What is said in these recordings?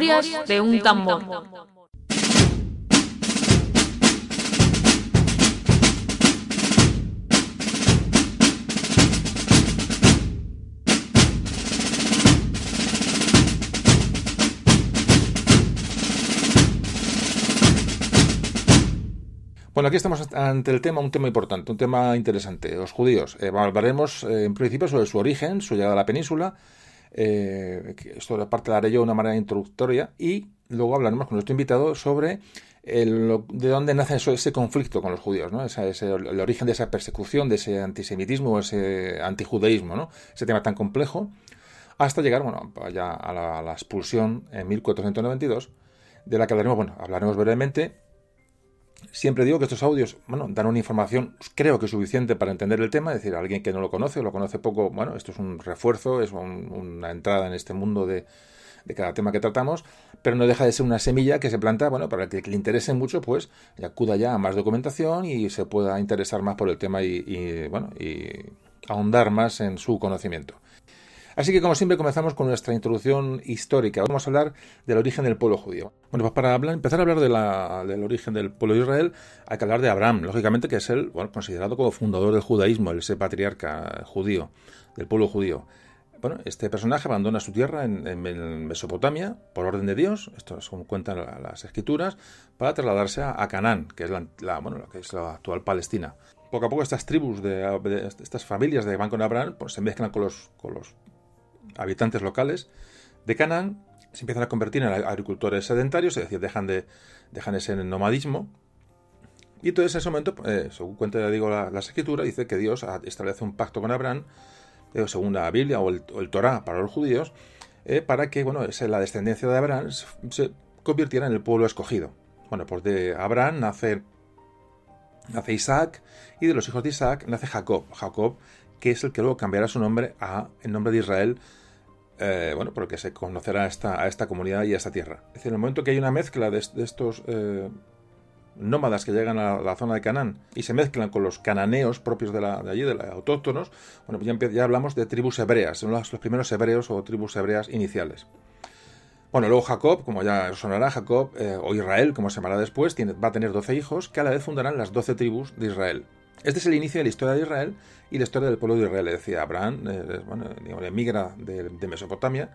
De un tambor. Bueno, aquí estamos ante el tema, un tema importante, un tema interesante. Los judíos. Eh, hablaremos eh, en principio sobre su origen, su llegada a la península. Eh, esto parte la haré yo de una manera introductoria. Y luego hablaremos con nuestro invitado sobre de dónde nace ese conflicto con los judíos, ¿no? Ese, el origen de esa persecución, de ese antisemitismo, ese antijudaísmo, ¿no? Ese tema tan complejo. Hasta llegar, bueno, ya a la, a la expulsión en 1492, de la que hablaremos, bueno, hablaremos brevemente Siempre digo que estos audios, bueno, dan una información, creo que suficiente para entender el tema, es decir, alguien que no lo conoce o lo conoce poco, bueno, esto es un refuerzo, es una entrada en este mundo de, cada tema que tratamos, pero no deja de ser una semilla que se planta, bueno, para que, le interese mucho, pues acuda ya a más documentación y se pueda interesar más por el tema y, y bueno, y ahondar más en su conocimiento. Así que, como siempre, comenzamos con nuestra introducción histórica. Vamos a hablar del origen del pueblo judío. Bueno, pues para empezar a hablar del origen del pueblo de Israel, hay que hablar de Abraham, lógicamente, que es el considerado como fundador del judaísmo, ese patriarca judío, del pueblo judío. Bueno, este personaje abandona su tierra en, Mesopotamia por orden de Dios, esto es como cuentan las escrituras, para trasladarse a, Canaán, que es la, bueno, que es la actual Palestina poco a poco estas tribus, de, estas familias de van con Abraham, pues se mezclan con los habitantes locales de Canaán se empiezan a convertir en agricultores sedentarios, es decir, dejan, de, dejan ese nomadismo. Y entonces en ese momento, eh, según cuenta, digo, la, escritura, dice que Dios establece un pacto con Abraham, eh, según la Biblia o el, Torah para los judíos, eh, para que bueno, la descendencia de Abraham se, convirtiera en el pueblo escogido. Bueno, pues de Abraham nace, nace Isaac y de los hijos de Isaac nace Jacob. Jacob, que es el que luego cambiará su nombre a el nombre de Israel eh, bueno, porque se conocerá a esta, a esta comunidad y a esta tierra. Es decir, en el momento que hay una mezcla de, estos eh, nómadas que llegan a la zona de Canaán y se mezclan con los cananeos propios de, la, allí, de los autóctonos, bueno, pues ya, hablamos de tribus hebreas, son los, primeros hebreos o tribus hebreas iniciales. Bueno, luego Jacob, como ya sonará, Jacob, eh, o Israel, como se llamará después, tiene, va a tener 12 hijos que a la vez fundarán las 12 tribus de Israel. Este es el inicio de la historia de Israel y la historia del pueblo de Israel. Decía Abraham, eh, bueno, emigra de, Mesopotamia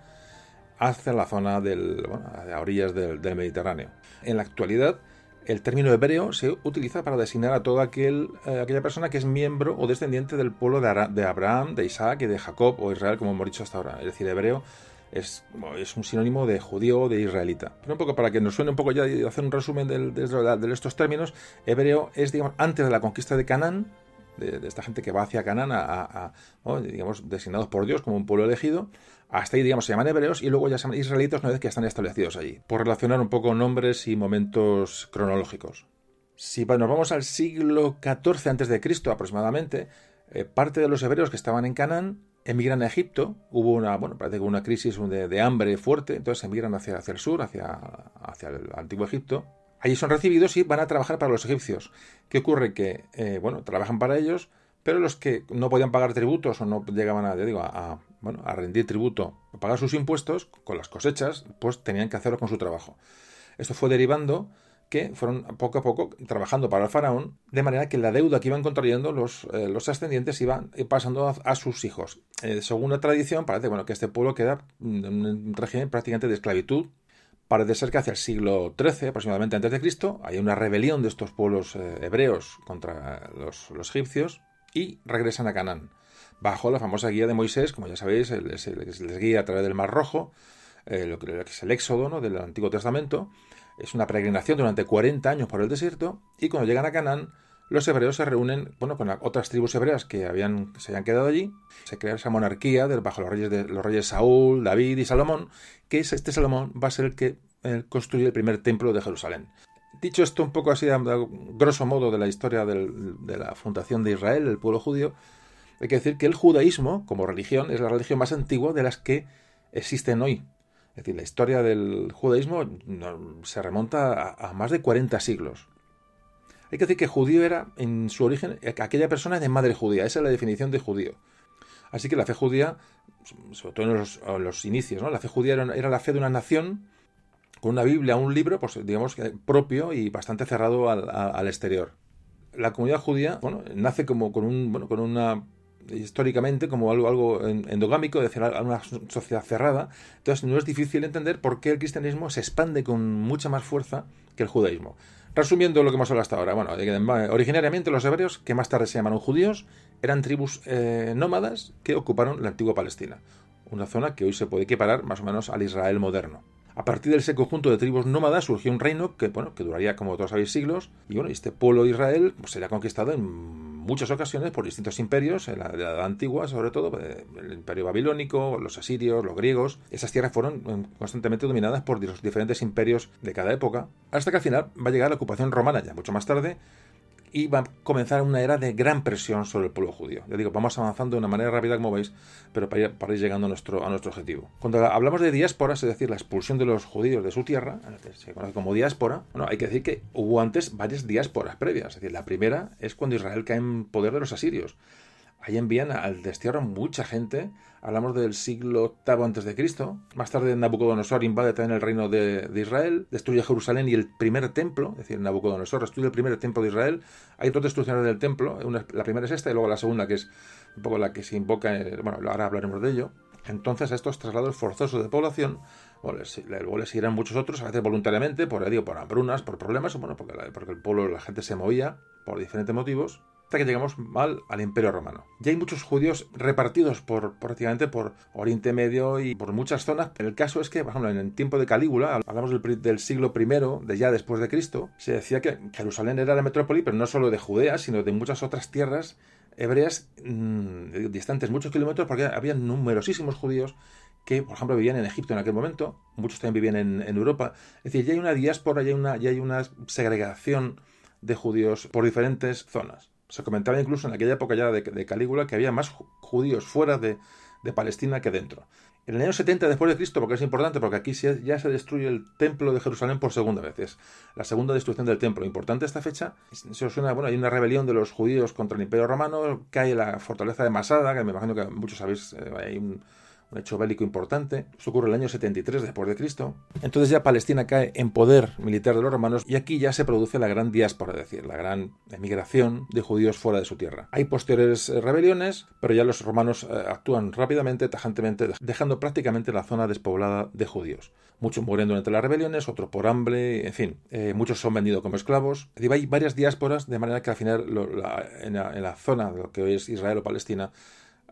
hacia la zona del, bueno, a orillas del, Mediterráneo. En la actualidad, el término hebreo se utiliza para designar a toda aquel, eh, aquella persona que es miembro o descendiente del pueblo de, de, Abraham, de Isaac y de Jacob o Israel, como hemos dicho hasta ahora. Es decir, hebreo es, es un sinónimo de judío o de israelita. Pero un poco para que nos suene un poco ya y hacer un resumen de, de, estos términos, hebreo es, digamos, antes de la conquista de Canaán, de, esta gente que va hacia Canaán, a, digamos, designados por Dios como un pueblo elegido, hasta ahí, digamos, se llaman hebreos y luego ya se llaman israelitas una vez que están establecidos allí, por relacionar un poco nombres y momentos cronológicos. Si nos vamos al siglo XIV a.C. aproximadamente, eh, parte de los hebreos que estaban en Canaán emigran a Egipto, hubo una, bueno, parece que una crisis de, hambre fuerte, entonces emigran hacia, hacia el sur, hacia, hacia el antiguo Egipto. Allí son recibidos y van a trabajar para los egipcios. ¿Qué ocurre? Que, eh, bueno, trabajan para ellos, pero los que no podían pagar tributos o no llegaban a, a, bueno, a rendir tributo, a pagar sus impuestos con las cosechas, pues tenían que hacerlo con su trabajo. Esto fue derivando fueron poco a poco trabajando para el faraón, de manera que la deuda que iban contrayendo los, eh, los ascendientes iba pasando a, sus hijos. Eh, según la tradición, parece bueno, que este pueblo queda en un régimen prácticamente de esclavitud. Parece ser que hacia el siglo XIII, aproximadamente antes de Cristo, hay una rebelión de estos pueblos eh, hebreos contra los, egipcios y regresan a Canaán. Bajo la famosa guía de Moisés, como ya sabéis, les, les guía a través del Mar Rojo, lo que es el Éxodo ¿no? del Antiguo Testamento, es una peregrinación durante 40 años por el desierto y cuando llegan a Canaán, los hebreos se reúnen bueno, con otras tribus hebreas que habían, se habían quedado allí. Se crea esa monarquía bajo los reyes, de, los reyes Saúl, David y Salomón, que es, este Salomón va a ser el que construye el primer templo de Jerusalén. Dicho esto un poco así, a, grosso modo, de la historia de la fundación de Israel, el pueblo judío, hay que decir que el judaísmo, como religión, es la religión más antigua de las que existen hoy. Es decir, la historia del judaísmo se remonta a, más de 40 siglos. Hay que decir que judío era, en su origen, aquella persona de madre judía. Esa es la definición de judío. Así que la fe judía, sobre todo en los, inicios, ¿no? la fe judía era, la fe de una nación con una Biblia, un libro, pues digamos propio y bastante cerrado al, al exterior. La comunidad judía, bueno, nace como con un, bueno, con una históricamente como algo, algo endogámico, es decir, una sociedad cerrada. Entonces no es difícil entender por qué el cristianismo se expande con mucha más fuerza que el judaísmo. Resumiendo lo que hemos hablado hasta ahora, bueno, originariamente los hebreos, que más tarde se llamaron judíos, eran tribus eh, nómadas que ocuparon la antigua Palestina, una zona que hoy se puede equiparar más o menos al Israel moderno. A partir de ese conjunto de tribus nómadas surgió un reino que, bueno, que duraría, como todos sabéis, siglos, y bueno, este pueblo de Israel pues, sería conquistado en muchas ocasiones por distintos imperios, en la, edad antigua sobre todo, eh, el imperio babilónico, los asirios, los griegos. Esas tierras fueron eh, constantemente dominadas por los diferentes imperios de cada época, hasta que al final va a llegar la ocupación romana ya mucho más tarde, y va a comenzar una era de gran presión sobre el pueblo judío. Ya digo, vamos avanzando de una manera rápida, como veis, pero para ir, llegando a nuestro, objetivo. Cuando hablamos de diásporas, es decir, la expulsión de los judíos de su tierra, se conoce como diáspora, bueno, hay que decir que hubo antes varias diásporas previas. Es decir, la primera es cuando Israel cae en poder de los asirios. Ahí envían al destierro mucha gente. Hablamos del siglo VIII Cristo. Más tarde Nabucodonosor invade también el reino de, Israel, destruye Jerusalén y el primer templo, es decir, Nabucodonosor destruye el primer templo de Israel. Hay dos destrucciones del templo. la primera es esta y luego la segunda, que es un poco la que se invoca. Eh, bueno, ahora hablaremos de ello. Entonces, a estos traslados forzosos de población, luego les seguirán muchos otros, a veces voluntariamente, por, digo, por hambrunas, por problemas, bueno, porque, porque el pueblo, la gente se movía por diferentes motivos hasta que llegamos mal al Imperio Romano. Ya hay muchos judíos repartidos por prácticamente por Oriente Medio y por muchas zonas. El caso es que, por ejemplo, en el tiempo de Calígula, hablamos del, siglo I, de ya después de Cristo, se decía que Jerusalén era la metrópoli, pero no solo de Judea, sino de muchas otras tierras hebreas mm, distantes muchos kilómetros, porque había numerosísimos judíos que, por ejemplo, vivían en Egipto en aquel momento, muchos también vivían en, Europa. Es decir, ya hay una diáspora, ya ya hay una segregación de judíos por diferentes zonas. Se comentaba incluso en aquella época ya de, Calígula que había más judíos fuera de, Palestina que dentro. En el año 70 después de Cristo, porque es importante, porque aquí ya se destruye el templo de Jerusalén por segunda vez, es la segunda destrucción del templo. Importante esta fecha, se os suena, bueno, hay una rebelión de los judíos contra el Imperio Romano, cae la fortaleza de Masada, que me imagino que muchos sabéis, eh, hay un, un hecho bélico importante. Eso ocurre en el año 73 después de Cristo. Entonces ya Palestina cae en poder militar de los romanos y aquí ya se produce la gran diáspora, es decir, la gran emigración de judíos fuera de su tierra. Hay posteriores eh, rebeliones, pero ya los romanos eh, actúan rápidamente, tajantemente, dejando prácticamente la zona despoblada de judíos. Muchos mueren durante las rebeliones, otros por hambre, en fin, eh, muchos son vendidos como esclavos. hay varias diásporas, de manera que al final en, la, en la zona de lo que hoy es Israel o Palestina,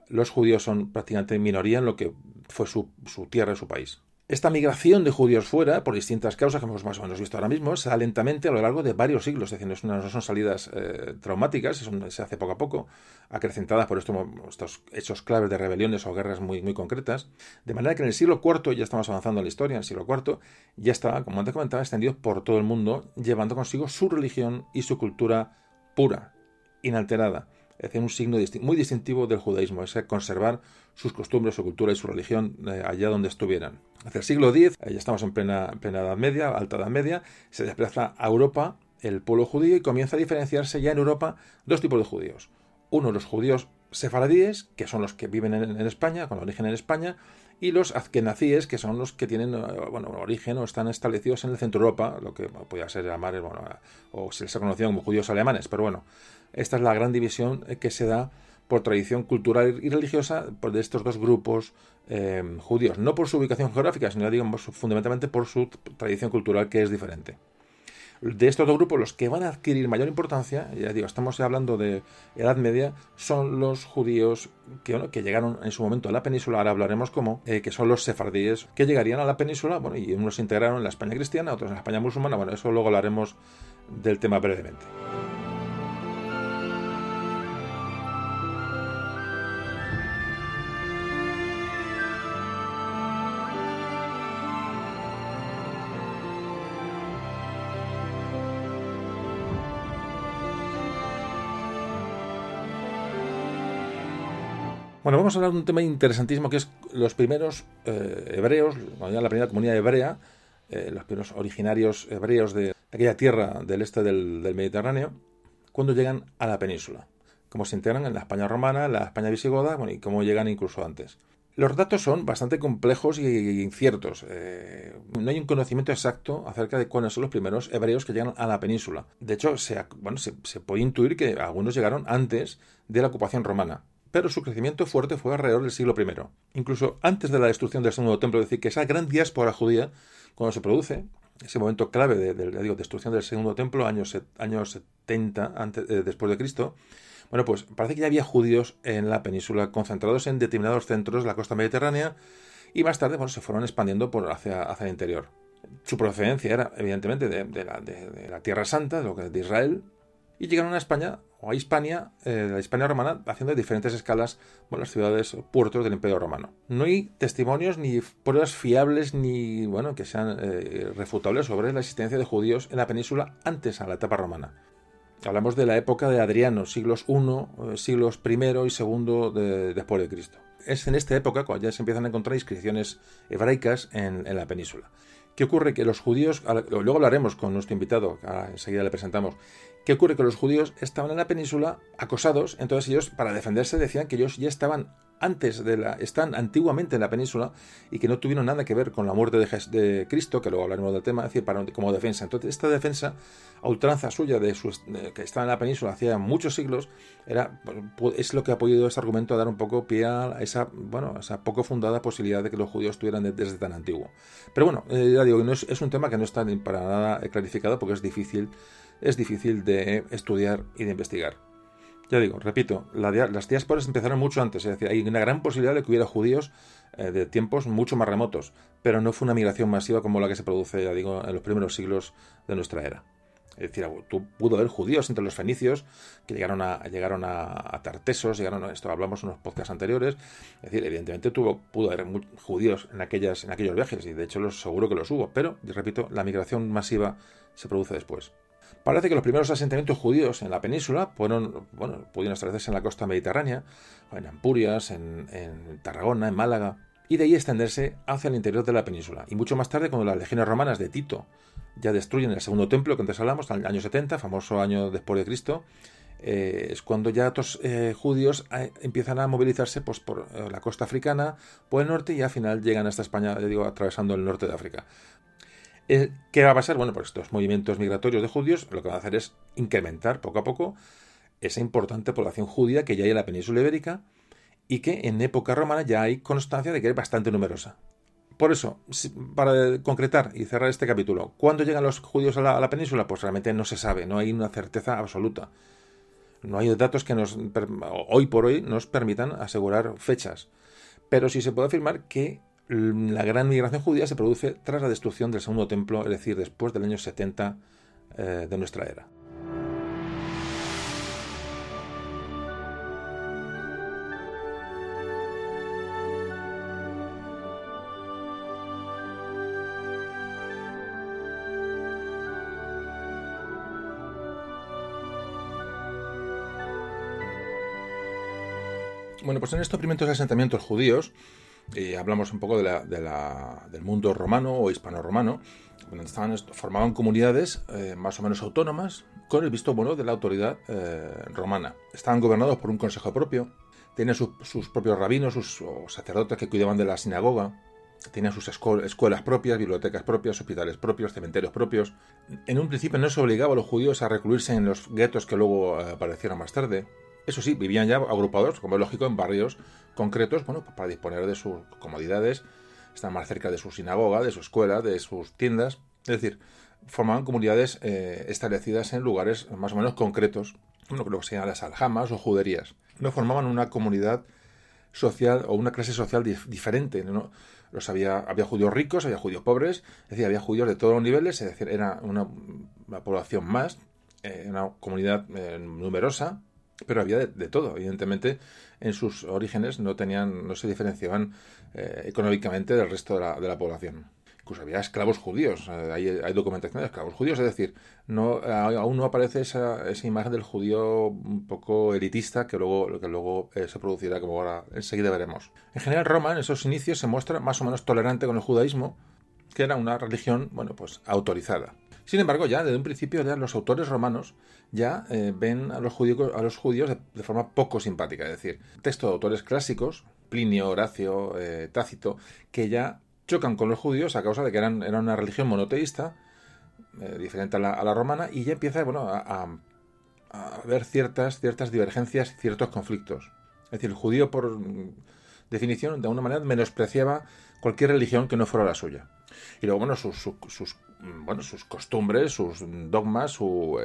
los judíos son prácticamente minoría en lo que fue su, tierra y su país. Esta migración de judíos fuera, por distintas causas que hemos más o menos visto ahora mismo, se da lentamente a lo largo de varios siglos. Es decir, no son salidas eh, traumáticas, se hace poco a poco, acrecentadas por estos, hechos claves de rebeliones o guerras muy, muy concretas. De manera que en el siglo IV, ya estamos avanzando en la historia, en el siglo IV, ya estaba, como antes comentaba, extendido por todo el mundo, llevando consigo su religión y su cultura pura, inalterada es un signo muy distintivo del judaísmo, es conservar sus costumbres, su cultura y su religión eh, allá donde estuvieran. Hacia el siglo X, eh, ya estamos en plena, plena Edad Media, Alta Edad Media, se desplaza a Europa el pueblo judío y comienza a diferenciarse ya en Europa dos tipos de judíos. Uno, los judíos sefaradíes, que son los que viven en, España, con origen en España, y los azkenazíes, que son los que tienen eh, bueno, origen o están establecidos en el centro Europa, lo que podría ser llamar, bueno, o se les ha conocido como judíos alemanes, pero bueno, esta es la gran división eh, que se da por tradición cultural y religiosa de estos dos grupos eh, judíos, no por su ubicación geográfica, sino fundamentalmente por su tradición cultural que es diferente. De estos dos grupos, los que van a adquirir mayor importancia, ya digo, estamos hablando de Edad Media, son los judíos que, que llegaron en su momento a la península, ahora hablaremos cómo, eh, que son los sefardíes, que llegarían a la península, bueno, y unos se integraron en la España cristiana, otros en la España musulmana, bueno, eso luego hablaremos del tema brevemente. Bueno, vamos a hablar de un tema interesantísimo que es los primeros eh, hebreos, la primera comunidad hebrea, eh, los primeros originarios hebreos de aquella tierra del este del, Mediterráneo, cuando llegan a la península. Cómo se integran en la España romana, la España visigoda, bueno, y cómo llegan incluso antes. Los datos son bastante complejos y inciertos. Eh, no hay un conocimiento exacto acerca de cuáles son los primeros hebreos que llegan a la península. De hecho, bueno, se, puede intuir que algunos llegaron antes de la ocupación romana pero su crecimiento fuerte fue alrededor del siglo I, incluso antes de la destrucción del segundo templo, es decir, que esa gran diáspora judía, cuando se produce, ese momento clave de, la destrucción del segundo templo, años, años 70 antes, eh, después de Cristo, bueno, pues parece que ya había judíos en la península concentrados en determinados centros de la costa mediterránea y más tarde bueno, se fueron expandiendo por hacia, hacia el interior. Su procedencia era evidentemente de, la, de, Tierra Santa, de, de Israel, y llegaron a España o a Hispania, eh, la Hispania romana, haciendo diferentes escalas por las ciudades, puertos del Imperio Romano. No hay testimonios ni pruebas fiables ni bueno que sean eh, refutables sobre la existencia de judíos en la península antes a la etapa romana. Hablamos de la época de Adriano, siglos I, eh, siglos I y II después de Cristo. Es en esta época cuando ya se empiezan a encontrar inscripciones hebraicas en, la península. ¿Qué ocurre? Que los judíos, luego hablaremos con nuestro invitado, enseguida le presentamos, ¿qué ocurre? Que los judíos estaban en la península acosados, entonces ellos para defenderse decían que ellos ya estaban antes de la, están antiguamente en la península y que no tuvieron nada que ver con la muerte de, Cristo, que luego hablaremos del tema, decir, como defensa. Entonces, esta defensa a ultranza suya de, su, que estaba en la península hacía muchos siglos, era, es lo que ha podido ese argumento a dar un poco pie a esa, bueno, esa poco fundada posibilidad de que los judíos estuvieran desde tan antiguo. Pero bueno, eh, ya digo, no es, es, un tema que no está para nada clarificado porque es difícil, es difícil de estudiar y de investigar. Ya digo, repito, las diásporas empezaron mucho antes, es decir, hay una gran posibilidad de que hubiera judíos eh, de tiempos mucho más remotos, pero no fue una migración masiva como la que se produce, ya digo, en los primeros siglos de nuestra era. Es decir, pudo haber judíos entre los fenicios que llegaron a llegaron a, Tartesos, llegaron a esto hablamos en unos podcasts anteriores. Es decir, evidentemente tuvo, pudo haber judíos en aquellas en aquellos viajes y de hecho los, seguro que los hubo, pero repito, la migración masiva se produce después. Parece que los primeros asentamientos judíos en la península fueron, bueno, pudieron establecerse en la costa mediterránea, en Ampurias, en, Tarragona, en Málaga, y de ahí extenderse hacia el interior de la península. Y mucho más tarde, cuando las legiones romanas de Tito ya destruyen el segundo templo que antes hablamos, en el año 70, famoso año después de Cristo, eh, es cuando ya estos eh, judíos eh, empiezan a movilizarse pues, por la costa africana, por el norte y al final llegan hasta España, digo, atravesando el norte de África. Eh, ¿Qué va a pasar? Bueno, pues estos movimientos migratorios de judíos lo que van a hacer es incrementar poco a poco esa importante población judía que ya hay en la península ibérica y que en época romana ya hay constancia de que es bastante numerosa. Por eso, para concretar y cerrar este capítulo, ¿cuándo llegan los judíos a la, península? Pues realmente no se sabe, no hay una certeza absoluta. No hay datos que nos, hoy por hoy nos permitan asegurar fechas. Pero sí se puede afirmar que la gran migración judía se produce tras la destrucción del segundo templo, es decir, después del año 70 eh, de nuestra era. Bueno, pues en estos primeros asentamientos judíos, y hablamos un poco del mundo romano o hispano-romano, donde formaban comunidades eh, más o menos autónomas con el visto bueno de la autoridad eh, romana. Estaban gobernados por un consejo propio, tenían sus propios rabinos, sus sacerdotes que cuidaban de la sinagoga, tenían sus escuelas propias, bibliotecas propias, hospitales propios, cementerios propios. En un principio no se obligaba a los judíos a recluirse en los guetos que luego eh, aparecieron más tarde. Eso sí, vivían ya agrupados, como es lógico, en barrios concretos, bueno, para disponer de sus comodidades, están más cerca de su sinagoga, de su escuela, de sus tiendas. Es decir, formaban comunidades eh, establecidas en lugares más o menos concretos, lo que se llama las aljamas o juderías. No formaban una comunidad social o una clase social diferente. ¿no? Los había, había judíos ricos, había judíos pobres, es decir, había judíos de todos los niveles, es decir, era una, población más, eh, una comunidad eh, numerosa, pero había de, todo. Evidentemente, en sus orígenes no tenían, no se diferenciaban eh, económicamente del resto de la, de la, población. Incluso había esclavos judíos, eh, hay, hay, documentación de esclavos judíos, es decir, no, aún no aparece esa, esa, imagen del judío un poco elitista que luego, que luego eh, se producirá, como ahora enseguida veremos. En general, Roma en esos inicios se muestra más o menos tolerante con el judaísmo, que era una religión, bueno, pues autorizada. Sin embargo, ya desde un principio ya los autores romanos ya eh, ven a los judíos, a los judíos de, forma poco simpática. Es decir, texto de autores clásicos, Plinio, Horacio, eh, Tácito, que ya chocan con los judíos a causa de que eran, era una religión monoteísta, eh, diferente a la, romana, y ya empieza bueno, a, a, haber ciertas, ciertas divergencias, ciertos conflictos. Es decir, el judío, por definición, de alguna manera menospreciaba cualquier religión que no fuera la suya. Y luego, bueno, sus, sus, bueno, sus costumbres, sus dogmas, su,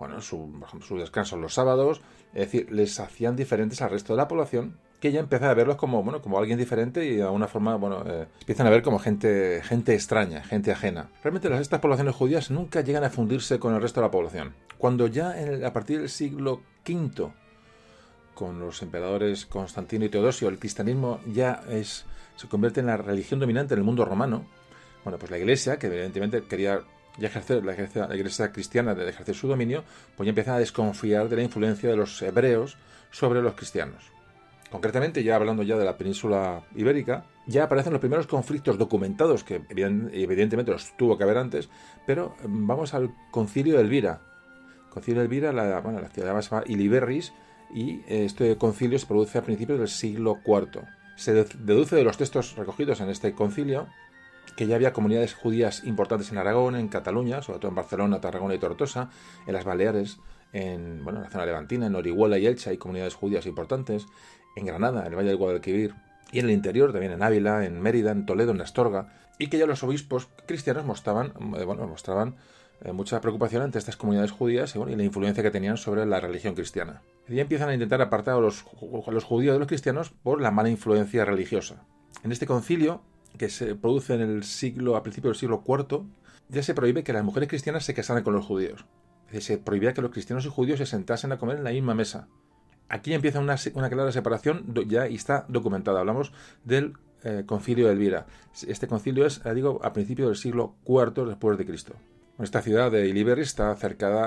bueno, su, su descanso los sábados, es decir, les hacían diferentes al resto de la población que ya empieza a verlos como, bueno, como alguien diferente y de alguna forma, bueno, eh, empiezan a ver como gente, gente extraña, gente ajena. Realmente las, estas poblaciones judías nunca llegan a fundirse con el resto de la población. Cuando ya a partir del siglo V, con los emperadores Constantino y Teodosio, el cristianismo ya es, se convierte en la religión dominante en el mundo romano, bueno, pues la iglesia, que evidentemente quería ya ejercer la, iglesia, la iglesia cristiana de ejercer su dominio, pues ya empieza a desconfiar de la influencia de los hebreos sobre los cristianos. Concretamente, ya hablando ya de la península ibérica, ya aparecen los primeros conflictos documentados, que evidentemente los tuvo que haber antes, pero vamos al concilio de Elvira. concilio de Elvira, la, la ciudad se llama Iliberris, y este concilio se produce a principios del siglo IV. Se deduce de los textos recogidos en este concilio que ya había comunidades judías importantes en Aragón, en Cataluña, sobre todo en Barcelona, Tarragona y Tortosa, en las Baleares, en, bueno, en la zona levantina, en Orihuela y Elche hay comunidades judías importantes, en Granada, en el Valle del Guadalquivir, y en el interior, también en Ávila, en Mérida, en Toledo, en Astorga, y que ya los obispos cristianos mostraban, eh, bueno, mostraban eh, mucha preocupación ante estas comunidades judías y, la influencia que tenían sobre la religión cristiana. Y ya empiezan a intentar apartar a los judíos de los cristianos por la mala influencia religiosa. En este concilio, que se produce en el siglo, a principios del siglo IV, ya se prohíbe que las mujeres cristianas se casaran con los judíos. Se prohibía que los cristianos y judíos se sentasen a comer en la misma mesa. Aquí empieza una, clara separación ya y está documentada. Hablamos del eh, concilio de Elvira. Este concilio es, digo, a principios del siglo IV después de Cristo. Esta ciudad de Iliberis está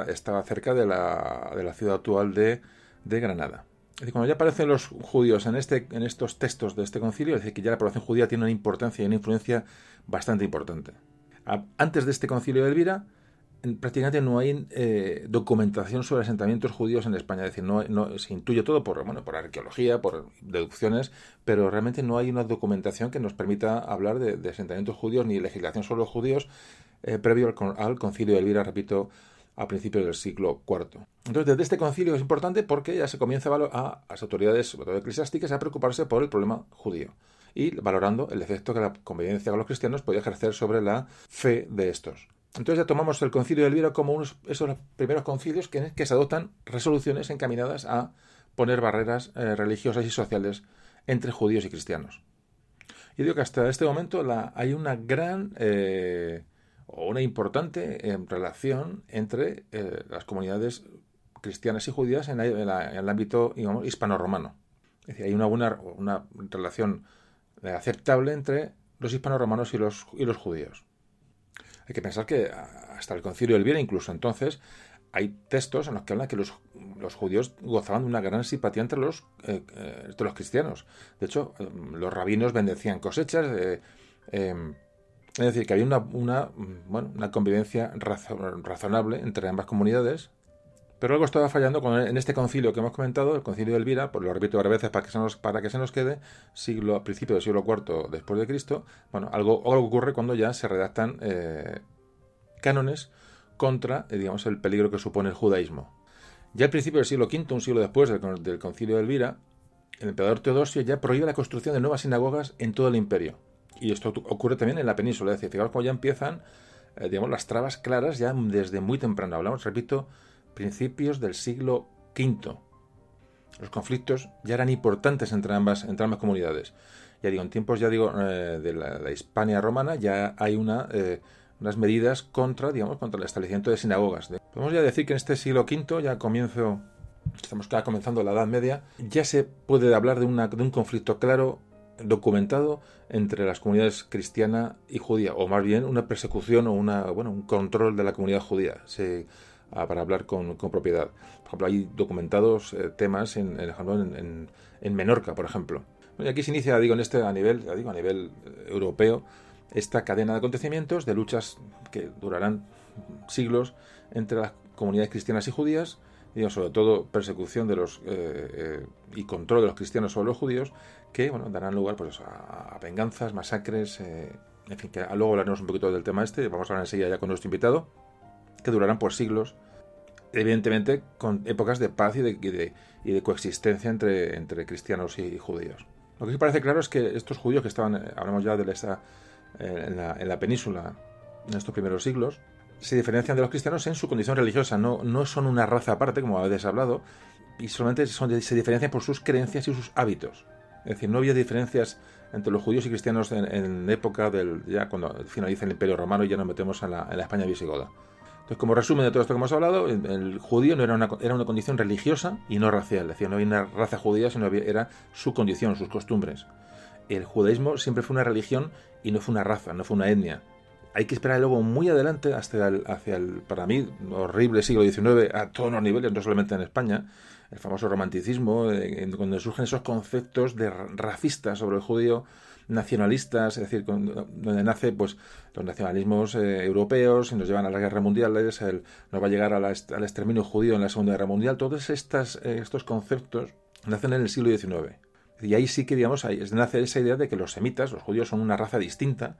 estaba cerca de la, de la ciudad actual de, de Granada. Cuando ya aparecen los judíos en, este, en estos textos de este concilio, es decir, que ya la población judía tiene una importancia y una influencia bastante importante. Antes de este concilio de Elvira, prácticamente no hay eh, documentación sobre asentamientos judíos en España. Es decir, no, no, se intuye todo por, bueno, por arqueología, por deducciones, pero realmente no hay una documentación que nos permita hablar de, asentamientos judíos ni legislación sobre los judíos eh, previo al, concilio de Elvira, repito, a principios del siglo IV. Entonces, desde este concilio es importante porque ya se comienza a, las autoridades, sobre todo eclesiásticas, a preocuparse por el problema judío y valorando el efecto que la convivencia con los cristianos podía ejercer sobre la fe de estos. Entonces ya tomamos el concilio de Elvira como unos, esos primeros concilios que, que se adoptan resoluciones encaminadas a poner barreras eh, religiosas y sociales entre judíos y cristianos. Y digo que hasta este momento hay una gran eh, una importante eh, relación entre las comunidades cristianas y judías en, el ámbito hispano-romano. Es decir, hay una buena una relación aceptable entre los hispano-romanos y los, y los judíos. Hay que pensar que hasta el concilio del Viera, incluso entonces, hay textos en los que hablan que los, judíos gozaban de una gran simpatía entre los, eh, eh, los cristianos. De hecho, em, los rabinos bendecían cosechas. Em, es decir, que había una, una, una convivencia razonable entre ambas comunidades, pero algo estaba fallando en este concilio que hemos comentado, el concilio de Elvira, por lo repito varias veces para que se nos, para que se nos quede, siglo, a principios del siglo IV después de Cristo. Bueno, algo, algo ocurre cuando ya se redactan eh, cánones contra, eh, digamos, el peligro que supone el judaísmo. Ya al principio del siglo V, un siglo después del, concilio de Elvira, el emperador Teodosio ya prohíbe la construcción de nuevas sinagogas en todo el imperio. Y esto ocurre también en la península, es decir, fijaos cómo ya empiezan, eh, digamos, las trabas claras ya desde muy temprano. Hablamos, repito, principios del siglo V. Los conflictos ya eran importantes entre ambas, entre ambas comunidades. Ya digo, en tiempos ya digo eh, de la, Hispania romana ya hay una, eh, unas medidas contra, digamos, contra el establecimiento de sinagogas. Podemos ya decir que en este siglo V, ya comienzo, estamos ya comenzando la Edad Media, ya se puede hablar de, un conflicto claro documentado entre las comunidades cristiana y judía, o más bien una persecución o una, bueno, un control de la comunidad judía. Se, para hablar con, propiedad. Por ejemplo, hay documentados eh, temas en, en, en, Menorca, por ejemplo. y aquí se inicia, digo, en este a nivel, digo, a nivel eh, europeo, esta cadena de acontecimientos, de luchas que durarán siglos entre las comunidades cristianas y judías, y sobre todo persecución de los y control de los cristianos sobre los judíos, que bueno, darán lugar pues, a, venganzas, masacres, en fin, que luego hablaremos un poquito del tema este, vamos a hablar enseguida ya con nuestro invitado, que durarán por siglos, evidentemente con épocas de paz y de, y de, coexistencia entre, entre cristianos y judíos. Lo que sí parece claro es que estos judíos que estaban, eh, hablamos ya de esta, eh, en, la, en, la, península en estos primeros siglos, se diferencian de los cristianos en su condición religiosa, no, no son una raza aparte, como veces hablado, y solamente se diferencian por sus creencias y sus hábitos. Es decir, no había diferencias entre los judíos y cristianos en, época del ya cuando finaliza el Imperio Romano y ya nos metemos en la, España visigoda. Entonces, como resumen de todo esto que hemos hablado, el, judío no era una, era una condición religiosa y no racial. Es decir, no había una raza judía, sino había, era su condición, sus costumbres. El judaísmo siempre fue una religión y no fue una raza, no fue una etnia. Hay que esperar luego muy adelante, hasta hacia el, para mí, horrible siglo XIX, a todos los niveles, no solamente en España, el famoso romanticismo, eh, donde surgen esos conceptos de racistas sobre el judío, nacionalistas, es decir, donde nace pues los nacionalismos eh, europeos y nos llevan a las guerras mundiales, el, nos va a llegar al exterminio judío en la Segunda Guerra Mundial, todos eh, estos conceptos nacen en el siglo XIX. Y ahí sí que, digamos, nace esa idea de que los semitas, los judíos, son una raza distinta,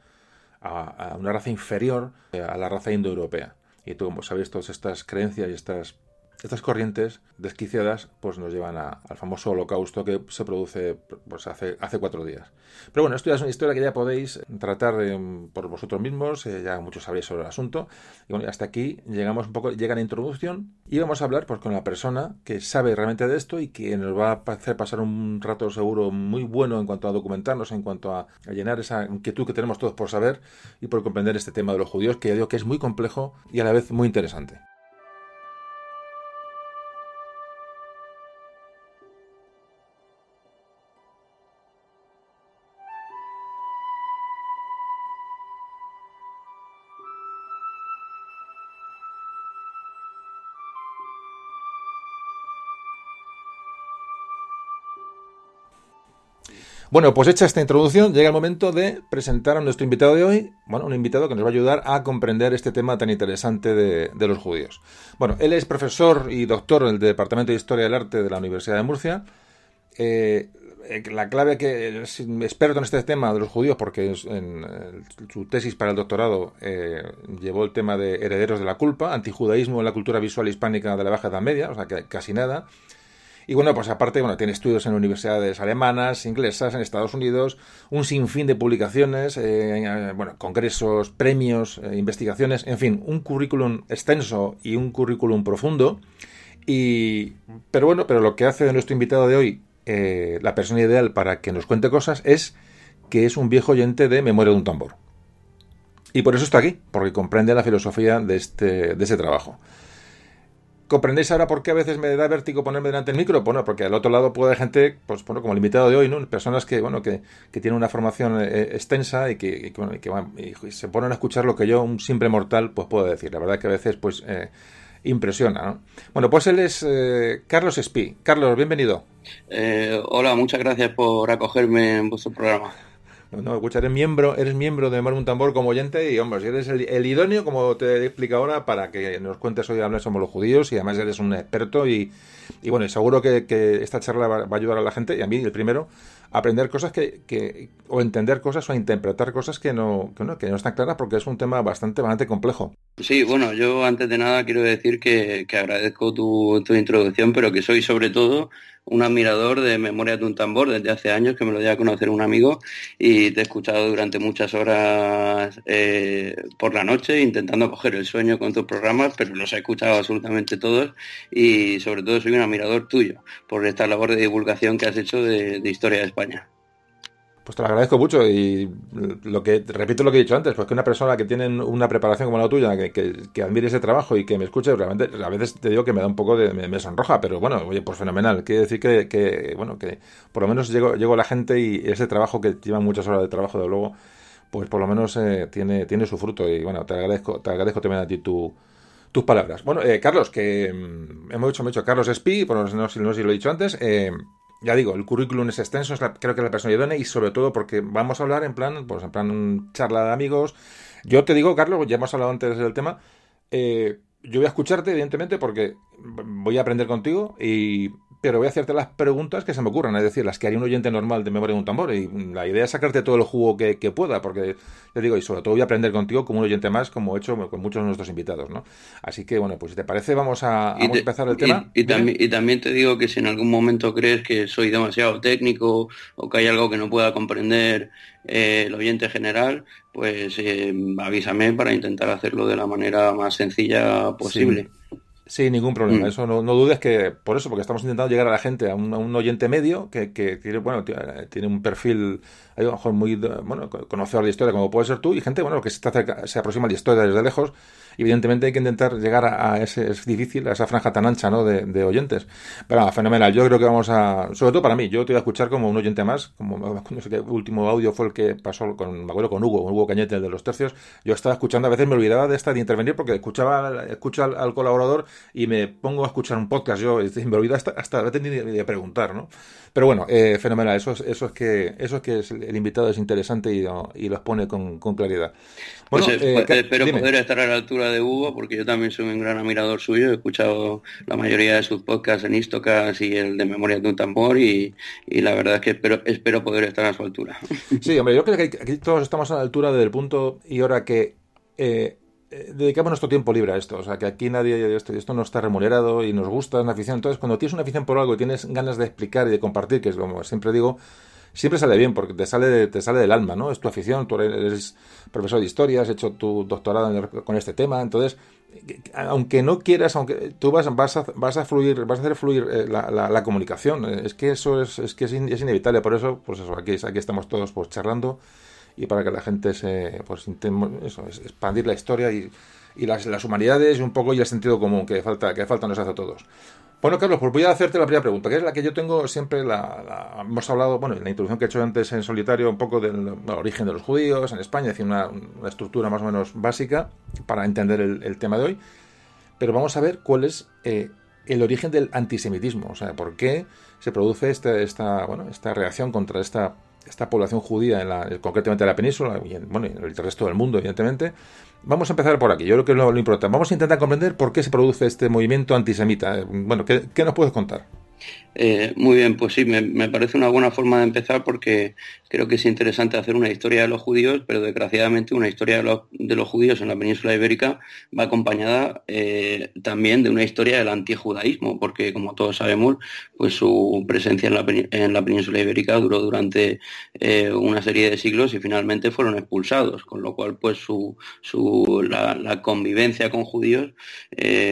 a, una raza inferior a la raza indoeuropea. Y tú, como sabéis, todas estas creencias y estas estas corrientes desquiciadas pues nos llevan al famoso holocausto que se produce pues, hace, hace cuatro días. Pero bueno, esto ya es una historia que ya podéis tratar em, por vosotros mismos, eh, ya muchos sabéis sobre el asunto. Y bueno, hasta aquí llegamos un poco, llega la introducción y vamos a hablar pues, con la persona que sabe realmente de esto y que nos va a hacer pasar un rato seguro muy bueno en cuanto a documentarnos, en cuanto a, a llenar esa inquietud que tenemos todos por saber y por comprender este tema de los judíos, que ya digo que es muy complejo y a la vez muy interesante. Bueno, pues hecha esta introducción, llega el momento de presentar a nuestro invitado de hoy, bueno, un invitado que nos va a ayudar a comprender este tema tan interesante de, los judíos. Bueno, él es profesor y doctor del Departamento de Historia del Arte de la Universidad de Murcia. Eh, eh, la clave que es experto en este tema de los judíos, porque en, su tesis para el doctorado eh, llevó el tema de herederos de la culpa, antijudaísmo en la cultura visual hispánica de la Baja Edad Media, o sea que casi nada. Y bueno, pues aparte, bueno, tiene estudios en universidades alemanas, inglesas, en Estados Unidos, un sinfín de publicaciones, eh, bueno, congresos, premios, eh, investigaciones, en fin, un currículum extenso y un currículum profundo. Y, pero bueno, pero lo que hace de nuestro invitado de hoy eh, la persona ideal para que nos cuente cosas es que es un viejo oyente de Memoria de un tambor. Y por eso está aquí, porque comprende la filosofía de este, de ese trabajo. ¿Comprendéis ahora por qué a veces me da vértigo ponerme delante del micro? Bueno, porque al otro lado puede haber gente, pues bueno, como el invitado de hoy, ¿no? Personas que, bueno, que, que tienen una formación eh, extensa y que, se ponen a escuchar lo que yo, un simple mortal, pues puedo decir. La verdad que a veces, pues, eh, impresiona, ¿no? Bueno, pues él es eh, Carlos Espí. Carlos, bienvenido. hola, muchas gracias por acogerme en vuestro programa. No, escucha, eres miembro, eres miembro de Mar un Tambor como oyente y, hombre, si eres el, idóneo, como te explico ahora, para que nos cuentes hoy hablar somos los judíos y además eres un experto y, y bueno, seguro que, esta charla va, a ayudar a la gente y a mí, el primero, a aprender cosas que, que o entender cosas o a interpretar cosas que no, que no, que no están claras porque es un tema bastante, bastante complejo. Sí, bueno, yo antes de nada quiero decir que, que agradezco tu, tu introducción, pero que soy sobre todo un admirador de Memoria de un tambor desde hace años, que me lo dio a conocer un amigo, y te he escuchado durante muchas horas eh, por la noche intentando coger el sueño con tus programas, pero los he escuchado absolutamente todos y sobre todo soy un admirador tuyo por esta labor de divulgación que has hecho de Historia de España. Pues te lo agradezco mucho y lo que repito lo que he dicho antes, pues que una persona que tiene una preparación como la tuya, que, que, admire ese trabajo y que me escuche, realmente a veces te digo que me da un poco de me, sonroja, pero bueno, oye, pues fenomenal. Quiere decir que, que bueno, que por lo menos llego, llego la gente y ese trabajo que lleva muchas horas de trabajo de luego, pues por lo menos eh, tiene, tiene su fruto y bueno, te agradezco, te agradezco también a ti tu, tus palabras. Bueno, eh, Carlos, que mm, hemos dicho mucho Carlos Espi, por no, no, sé si lo he dicho antes, eh, ya digo, el currículum es extenso, creo que la persona idónea y sobre todo porque vamos a hablar en plan, pues en plan charla de amigos. Yo te digo, Carlos, ya hemos hablado antes del tema, eh, yo voy a escucharte, evidentemente, porque voy a aprender contigo y pero voy a hacerte las preguntas que se me ocurran, es decir, las que haría un oyente normal de memoria de un tambor. Y la idea es sacarte todo el jugo que, pueda, porque te digo, y sobre todo voy a aprender contigo como un oyente más, como he hecho con muchos de nuestros invitados, ¿no? Así que, bueno, pues si te parece, vamos a, empezar el tema. Y, también, y también te digo que si en algún momento crees que soy demasiado técnico o que hay algo que no pueda comprender eh, el oyente general, pues eh, avísame para intentar hacerlo de la manera más sencilla posible. Sí, ningún problema. Mm. Eso no, dudes que por eso, porque estamos intentando llegar a la gente, a un, oyente medio que, que, tiene, bueno, tiene un perfil hay un muy bueno, conocedor de historia como puede ser tú y gente bueno que se, está se aproxima a la historia desde lejos evidentemente hay que intentar llegar a, ese, es difícil, a esa franja tan ancha ¿no? de, oyentes. Pero fenomenal, yo creo que vamos a, sobre todo para mí, yo te voy a escuchar como un oyente más, como no sé qué último audio fue el que pasó con, me acuerdo con Hugo, Hugo Cañete, el de los tercios, yo estaba escuchando, a veces me olvidaba de esta de intervenir porque escuchaba, escucho al, colaborador y me pongo a escuchar un podcast, yo me olvidaba hasta, hasta de, preguntar, ¿no? Pero bueno, eh, fenomenal, eso es, eso es que, eso es que el invitado es interesante y, y los pone con, con claridad. Bueno, pues, eh, pues, espero poder estar a la altura de Hugo, porque yo también soy un gran admirador suyo. He escuchado la mayoría de sus podcasts en Istocas y el de Memoria de un Tambor, y, la verdad es que espero, espero poder estar a su altura. Sí, hombre, yo creo que aquí todos estamos a la altura del punto y hora que eh, dedicamos nuestro tiempo libre a esto. O sea, que aquí nadie, esto, esto no está remunerado y nos gusta, es una afición. Entonces, cuando tienes una afición por algo y tienes ganas de explicar y de compartir, que es como siempre digo, siempre sale bien porque te sale, te sale del alma, ¿no? Es tu afición, tú eres profesor de historia, has hecho tu doctorado con este tema, entonces, aunque no quieras, aunque tú vas, vas, a, vas a fluir, vas a hacer fluir eh, la, la, comunicación, es que eso es, es que es, inevitable, por eso, pues eso, aquí, aquí estamos todos pues charlando y para que la gente se, pues eso, expandir la historia y, y las, las, humanidades y un poco y el sentido común que falta, que falta nos hace a todos. Bueno, Carlos, pues voy a hacerte la primera pregunta, que es la que yo tengo siempre, la, hemos hablado, bueno, en la introducción que he hecho antes en solitario, un poco del origen de los judíos en España, es decir, una, estructura más o menos básica para entender el, tema de hoy, pero vamos a ver cuál es eh, el origen del antisemitismo, o sea, por qué se produce esta, esta, bueno, esta reacción contra esta, esta población judía, en la, concretamente en la península y en, bueno, en el resto del mundo, evidentemente, Vamos a empezar por aquí, yo creo que es lo, importante. Vamos a intentar comprender por qué se produce este movimiento antisemita. Bueno, ¿qué, qué nos puedes contar? Eh, muy bien, pues sí, me, parece una buena forma de empezar porque creo que es interesante hacer una historia de los judíos, pero desgraciadamente una historia de los, judíos en la península ibérica va acompañada eh, también de una historia del antijudaísmo, porque como todos sabemos, pues su presencia en la, península ibérica duró durante eh, una serie de siglos y finalmente fueron expulsados, con lo cual pues su, la, convivencia con judíos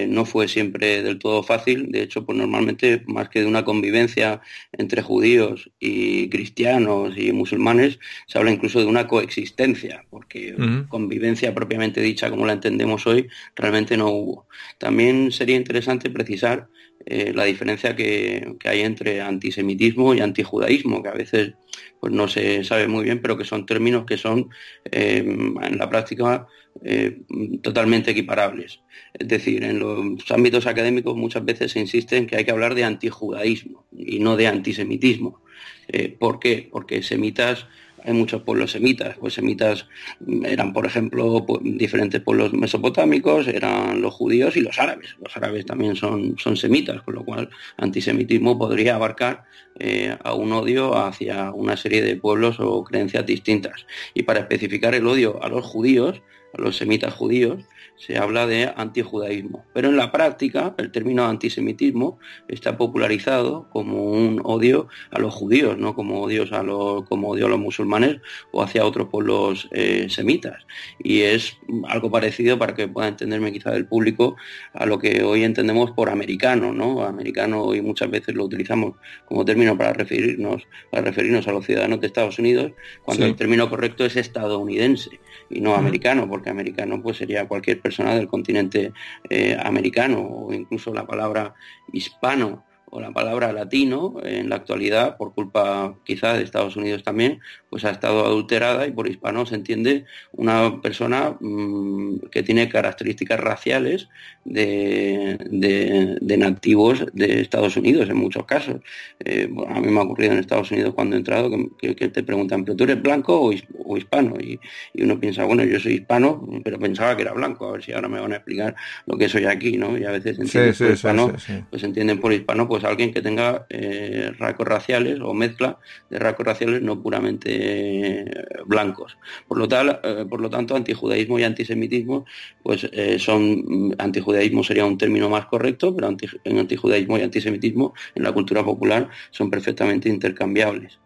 no fue siempre del todo fácil, de hecho pues normalmente más que de una convivencia entre judíos y cristianos y musulmanes, se habla incluso de una coexistencia, porque convivencia propiamente dicha como la entendemos hoy realmente no hubo. También sería interesante precisar eh, la diferencia que, hay entre antisemitismo y antijudaísmo, que a veces pues no se sabe muy bien, pero que son términos que son eh, en la práctica eh, totalmente equiparables. Es decir, en los ámbitos académicos muchas veces se insiste en que hay que hablar de antijudaísmo y no de antisemitismo. ¿Por qué? Porque semitas hay muchos pueblos semitas. Pues semitas eran, por ejemplo, diferentes pueblos mesopotámicos, eran los judíos y los árabes. Los árabes también son, son semitas, con lo cual antisemitismo podría abarcar eh, a un odio hacia una serie de pueblos o creencias distintas. Y para especificar el odio a los judíos, a los semitas judíos, se habla de antijudaísmo. Pero en la práctica, el término antisemitismo está popularizado como un odio a los judíos, no como, odios a los, como odio a los musulmanes o hacia otros pueblos eh, semitas. Y es algo parecido, para que pueda entenderme quizá del público, a lo que hoy entendemos por americano. ¿no? Americano hoy muchas veces lo utilizamos como término para referirnos, para referirnos a los ciudadanos de Estados Unidos, cuando el término correcto es estadounidense y no americano, porque americano pues sería cualquier persona del continente eh, americano o incluso la palabra hispano o la palabra latino en la actualidad, por culpa quizá de Estados Unidos también, pues ha estado adulterada y por hispano se entiende una persona mm, que tiene características raciales de, nativos de Estados Unidos en muchos casos. Eh, a mí me ha ocurrido en Estados Unidos cuando he entrado que, te preguntan, ¿pero tú eres blanco o, hispano? Y, uno piensa, bueno, yo soy hispano, pero pensaba que era blanco, a ver si ahora me van a explicar lo que soy aquí, ¿no? Y a veces entienden por hispano, pues entienden por hispano pues alguien que tenga eh, rasgos raciales o mezcla de rasgos raciales no puramente blancos. Por lo, tal, eh, por lo tanto, antijudaísmo y antisemitismo pues eh, son, antijudaísmo sería un término más correcto, pero en antijudaísmo y antisemitismo en la cultura popular son perfectamente intercambiables.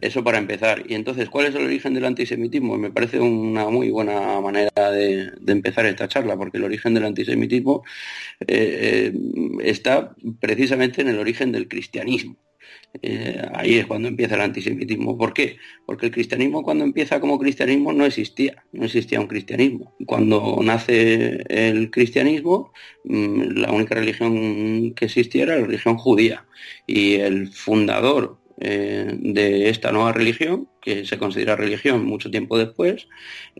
Eso para empezar. Y entonces, ¿cuál es el origen del antisemitismo? Me parece una muy buena manera de, empezar esta charla, porque el origen del antisemitismo eh, está precisamente en el origen del cristianismo. Eh, ahí es cuando empieza el antisemitismo. ¿Por qué? Porque el cristianismo cuando empieza como cristianismo no existía, no existía un cristianismo. Cuando nace el cristianismo, mm, la única religión que existía era la religión judía. Y el fundador eh, de esta nueva religión, que se considera religión mucho tiempo después,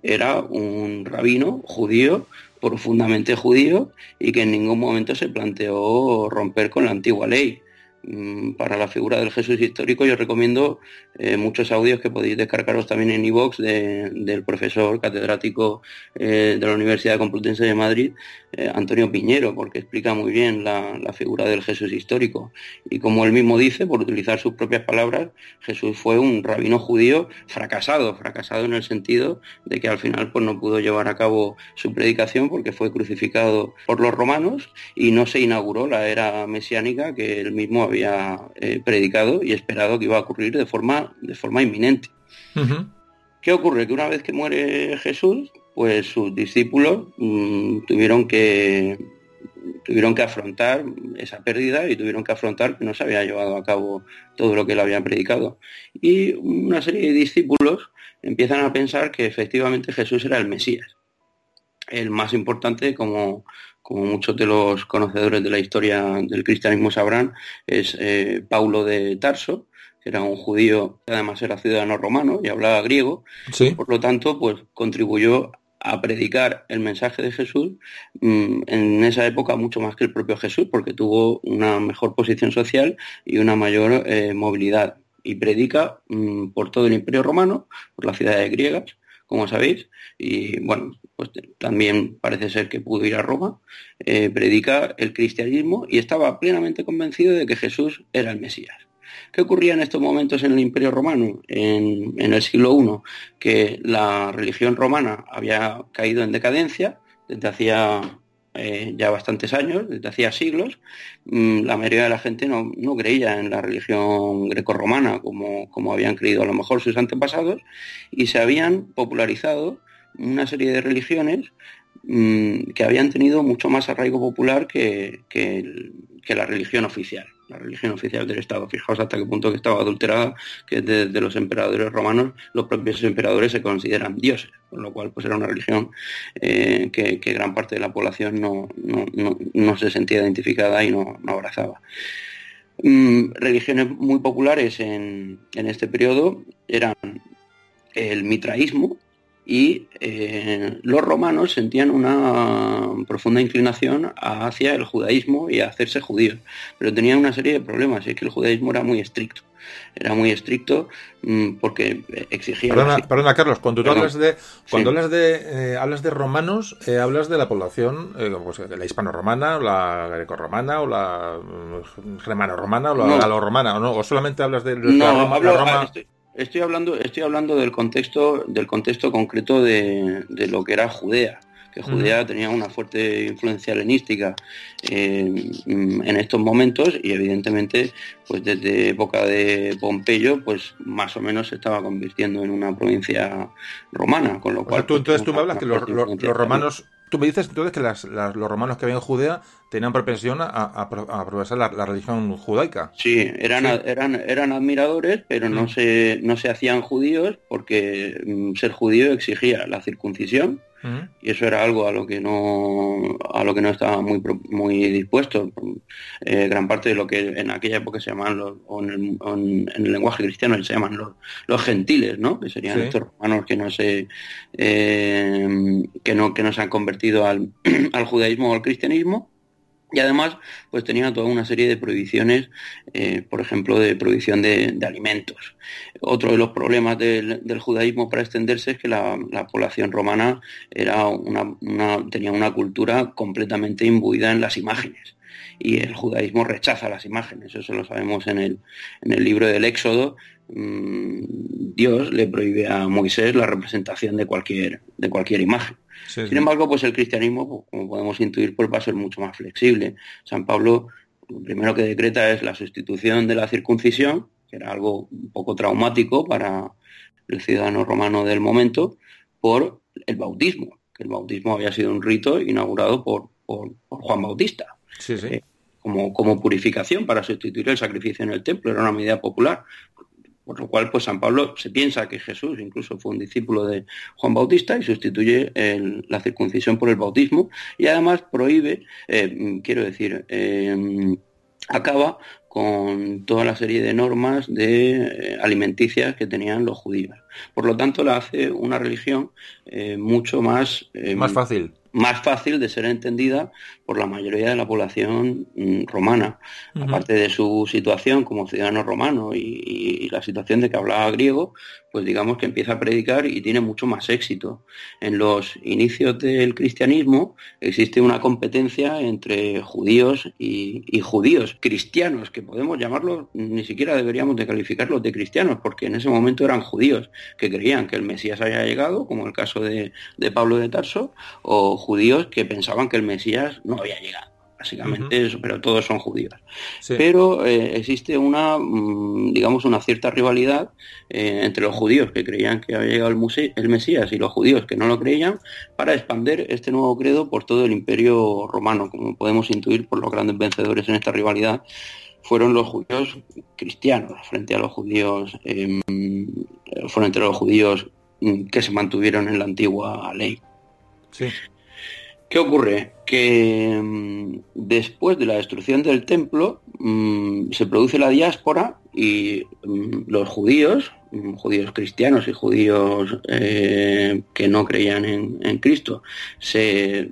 era un rabino judío, profundamente judío, y que en ningún momento se planteó romper con la antigua ley. Mm, para la figura del Jesús histórico yo recomiendo eh, muchos audios que podéis descargaros también en iVox del profesor catedrático eh, de la Universidad Complutense de Madrid, eh, Antonio Piñero, porque explica muy bien la, figura del Jesús histórico. Y como él mismo dice, por utilizar sus propias palabras, Jesús fue un rabino judío fracasado, fracasado en el sentido de que al final pues, no pudo llevar a cabo su predicación porque fue crucificado por los romanos y no se inauguró la era mesiánica que él mismo había predicado y esperado que iba a ocurrir de forma de forma inminente. ¿Qué ocurre? Que una vez que muere Jesús, pues sus discípulos mm, tuvieron que tuvieron que afrontar esa pérdida y tuvieron que afrontar que no se había llevado a cabo todo lo que él había predicado. Y una serie de discípulos empiezan a pensar que efectivamente Jesús era el Mesías, el más importante como, como muchos de los conocedores de la historia del cristianismo sabrán, es eh, Paulo de Tarso, era un judío que además era ciudadano romano y hablaba griego, por lo tanto, pues contribuyó a predicar el mensaje de Jesús mm, en esa época mucho más que el propio Jesús, porque tuvo una mejor posición social y una mayor eh, movilidad. Y predica mm, por todo el imperio romano, por las ciudades griegas, como sabéis, y bueno, pues también parece ser que pudo ir a Roma, eh, predica el cristianismo y estaba plenamente convencido de que Jesús era el Mesías. ¿Qué ocurría en estos momentos en el Imperio Romano, en, el siglo I? Que la religión romana había caído en decadencia desde hacía eh, ya bastantes años, desde hacía siglos, mm, la mayoría de la gente no, creía en la religión grecorromana como, como habían creído a lo mejor sus antepasados y se habían popularizado una serie de religiones mm, que habían tenido mucho más arraigo popular que la religión oficial la religión oficial del Estado. Fijaos hasta qué punto que estaba adulterada, que desde los emperadores romanos los propios emperadores se consideran dioses, con lo cual pues era una religión eh, que, gran parte de la población no, se sentía identificada y no, abrazaba. Mm, religiones muy populares en, en este periodo eran el mitraísmo, y eh, los romanos sentían una profunda inclinación hacia el judaísmo y a hacerse judíos, pero tenían una serie de problemas, y es que el judaísmo era muy estricto. Era muy estricto mm, porque exigía... Perdona, Carlos, cuando tú hablas de, cuando hablas de, eh, hablas de romanos, eh, hablas de la población, pues, la hispano-romana, o la greco-romana, o la mm, germano-romana, o la galo-romana, ¿o no? ¿O solamente hablas de, la, Roma? Estoy hablando, estoy hablando del contexto, del contexto concreto de, lo que era Judea, que Judea tenía una fuerte influencia helenística eh, en estos momentos y evidentemente pues desde época de Pompeyo pues más o menos se estaba convirtiendo en una provincia romana con lo cual tú, entonces tú me hablas que los, romanos Tú me dices entonces que los romanos que habían en Judea tenían propensión a, aprovechar la, religión judaica. Sí, eran, eran, eran admiradores, pero no, mm. se, no se hacían judíos porque mm, ser judío exigía la circuncisión y eso era algo a lo que no a lo que no estaba muy muy dispuesto. Eh, gran parte de lo que en aquella época se llamaban los, o en, el, lenguaje cristiano se llaman los, gentiles no que serían estos romanos que no se eh, que no que no se han convertido al, al judaísmo o al cristianismo y además, pues tenía toda una serie de prohibiciones, eh, por ejemplo, de prohibición de, alimentos. Otro de los problemas del, judaísmo para extenderse es que la, población romana era una, tenía una cultura completamente imbuida en las imágenes. Y el judaísmo rechaza las imágenes, eso lo sabemos en el, en el libro del Éxodo. Mm, Dios le prohíbe a Moisés la representación de cualquier, de cualquier imagen. Sin embargo, pues el cristianismo, pues, como podemos intuir, pues va a ser mucho más flexible. San Pablo lo primero que decreta es la sustitución de la circuncisión, que era algo un poco traumático para el ciudadano romano del momento, por el bautismo, que el bautismo había sido un rito inaugurado por, Juan Bautista. Eh, como, como purificación para sustituir el sacrificio en el templo, era una medida popular. Por lo cual, pues San Pablo se piensa que Jesús incluso fue un discípulo de Juan Bautista y sustituye la circuncisión por el bautismo y además prohíbe, eh, quiero decir, eh, acaba con toda la serie de normas de eh, alimenticias que tenían los judíos. Por lo tanto, la hace una religión mucho más... más fácil más fácil de ser entendida por la mayoría de la población mm, romana, aparte de su situación como ciudadano romano y, la situación de que hablaba griego, pues digamos que empieza a predicar y tiene mucho más éxito. En los inicios del cristianismo existe una competencia entre judíos y, judíos cristianos, que podemos llamarlos, ni siquiera deberíamos de calificarlos de cristianos, porque en ese momento eran judíos que creían que el Mesías había llegado, como el caso de, de Pablo de Tarso, o judíos que pensaban que el Mesías no había llegado. Básicamente eso, pero todos son judíos. Pero eh, existe una, mm, digamos, una cierta rivalidad eh, entre los judíos que creían que había llegado el, el, Mesías y los judíos que no lo creían para expander este nuevo credo por todo el imperio romano, como podemos intuir por los grandes vencedores en esta rivalidad fueron los judíos cristianos frente a los judíos, em, fueron entre los judíos mm, que se mantuvieron en la antigua ley. Sí. ¿Qué ocurre? Que mm, después de la destrucción del templo mm, se produce la diáspora y mm, los judíos, judíos cristianos y judíos eh, que no creían en, Cristo, se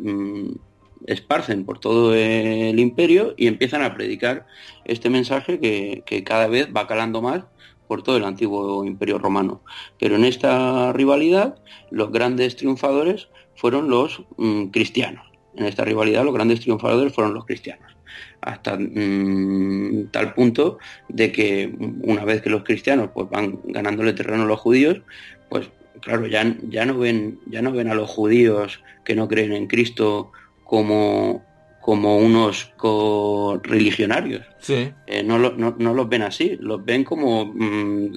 esparcen por todo el imperio y empiezan a predicar este mensaje que, que cada vez va calando más por todo el antiguo imperio romano. Pero en esta rivalidad, los grandes triunfadores fueron los mm, cristianos. En esta rivalidad los grandes triunfadores fueron los cristianos. Hasta mm, tal punto de que una vez que los cristianos pues, van ganándole terreno a los judíos, pues claro, ya, ya, no ven, ya no ven a los judíos que no creen en Cristo como, como unos religionarios. Eh, no, no, los ven así, los ven como mm,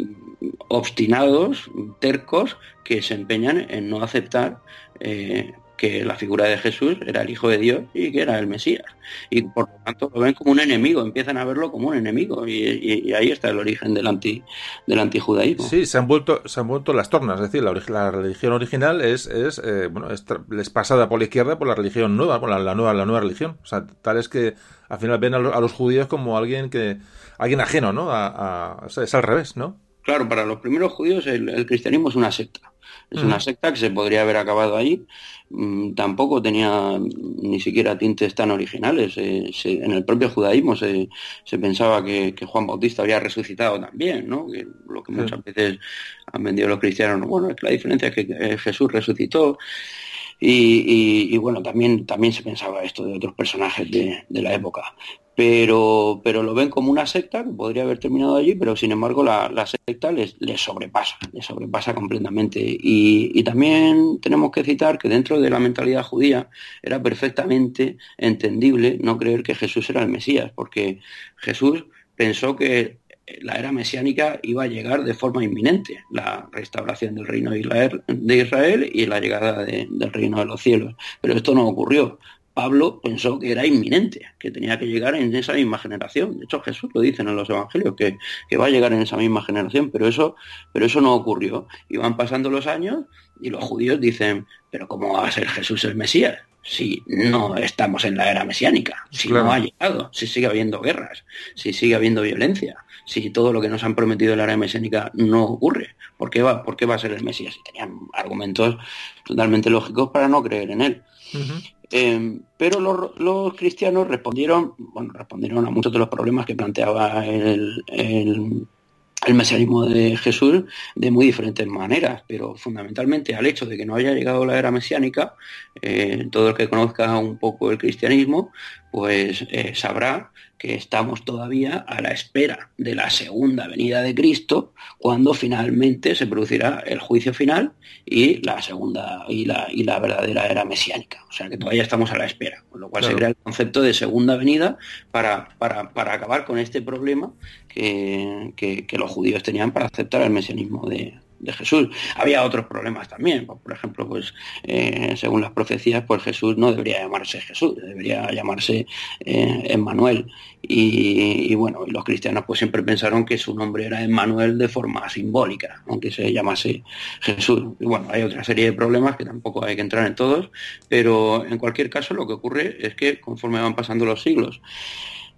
obstinados, tercos, que se empeñan en no aceptar eh, que la figura de Jesús era el Hijo de Dios y que era el Mesías. Y por lo tanto lo ven como un enemigo, empiezan a verlo como un enemigo. Y, ahí está el origen del, anti, del antijudaísmo. Sí, se han vuelto, se han vuelto las tornas, es decir, la, religión original es, es, eh, bueno, es, pasada por la izquierda por la religión nueva, por la, nueva, la nueva religión. O sea, tal es que al final ven a, los, judíos como alguien que alguien ajeno, ¿no? A, es al revés, ¿no? Claro, para los primeros judíos el, cristianismo es una secta. Es una secta que se podría haber acabado ahí. Mm, tampoco tenía ni siquiera tintes tan originales. en el propio judaísmo se, pensaba que, Juan Bautista había resucitado también, ¿no? Que lo que muchas veces han vendido los cristianos. Bueno, es que la diferencia es que eh, Jesús resucitó. Y, bueno, también, también se pensaba esto de otros personajes de, de la época pero, pero lo ven como una secta que podría haber terminado allí, pero sin embargo la, secta les, les, sobrepasa, les sobrepasa completamente. Y, también tenemos que citar que dentro de la mentalidad judía era perfectamente entendible no creer que Jesús era el Mesías, porque Jesús pensó que la era mesiánica iba a llegar de forma inminente, la restauración del reino de Israel, y la llegada del reino de los cielos. Pero esto no ocurrió Pablo pensó que era inminente, que tenía que llegar en esa misma generación. De hecho, Jesús lo dice en los evangelios, que, que, va a llegar en esa misma generación, pero eso, pero eso no ocurrió. Y van pasando los años y los judíos dicen, pero ¿cómo va a ser Jesús el Mesías? Si no estamos en la era mesiánica, si no ha llegado, si sigue habiendo guerras, si sigue habiendo violencia, si todo lo que nos han prometido en la era mesiánica no ocurre. ¿Por qué va, por qué va a ser el Mesías? Y tenían argumentos totalmente lógicos para no creer en él. Eh, pero los, cristianos respondieron, bueno, respondieron a muchos de los problemas que planteaba el, el, mesianismo de Jesús de muy diferentes maneras, pero fundamentalmente al hecho de que no haya llegado la era mesiánica, eh, todo el que conozca un poco el cristianismo, pues eh, sabrá que estamos todavía a la espera de la segunda venida de Cristo, cuando finalmente se producirá el juicio final y la segunda y la, y la verdadera era mesiánica. O sea que todavía estamos a la espera, con lo cual se crea el concepto de segunda venida para, para, para acabar con este problema que, que, los judíos tenían para aceptar el mesianismo de, de Jesús. Había otros problemas también, por ejemplo, pues eh, según las profecías, pues Jesús no debería llamarse Jesús, debería llamarse eh, Emmanuel. Y, bueno, los cristianos pues siempre pensaron que su nombre era Emmanuel de forma simbólica, aunque se llamase Jesús. Y bueno, hay otra serie de problemas que tampoco hay que entrar en todos, pero en cualquier caso lo que ocurre es que conforme van pasando los siglos,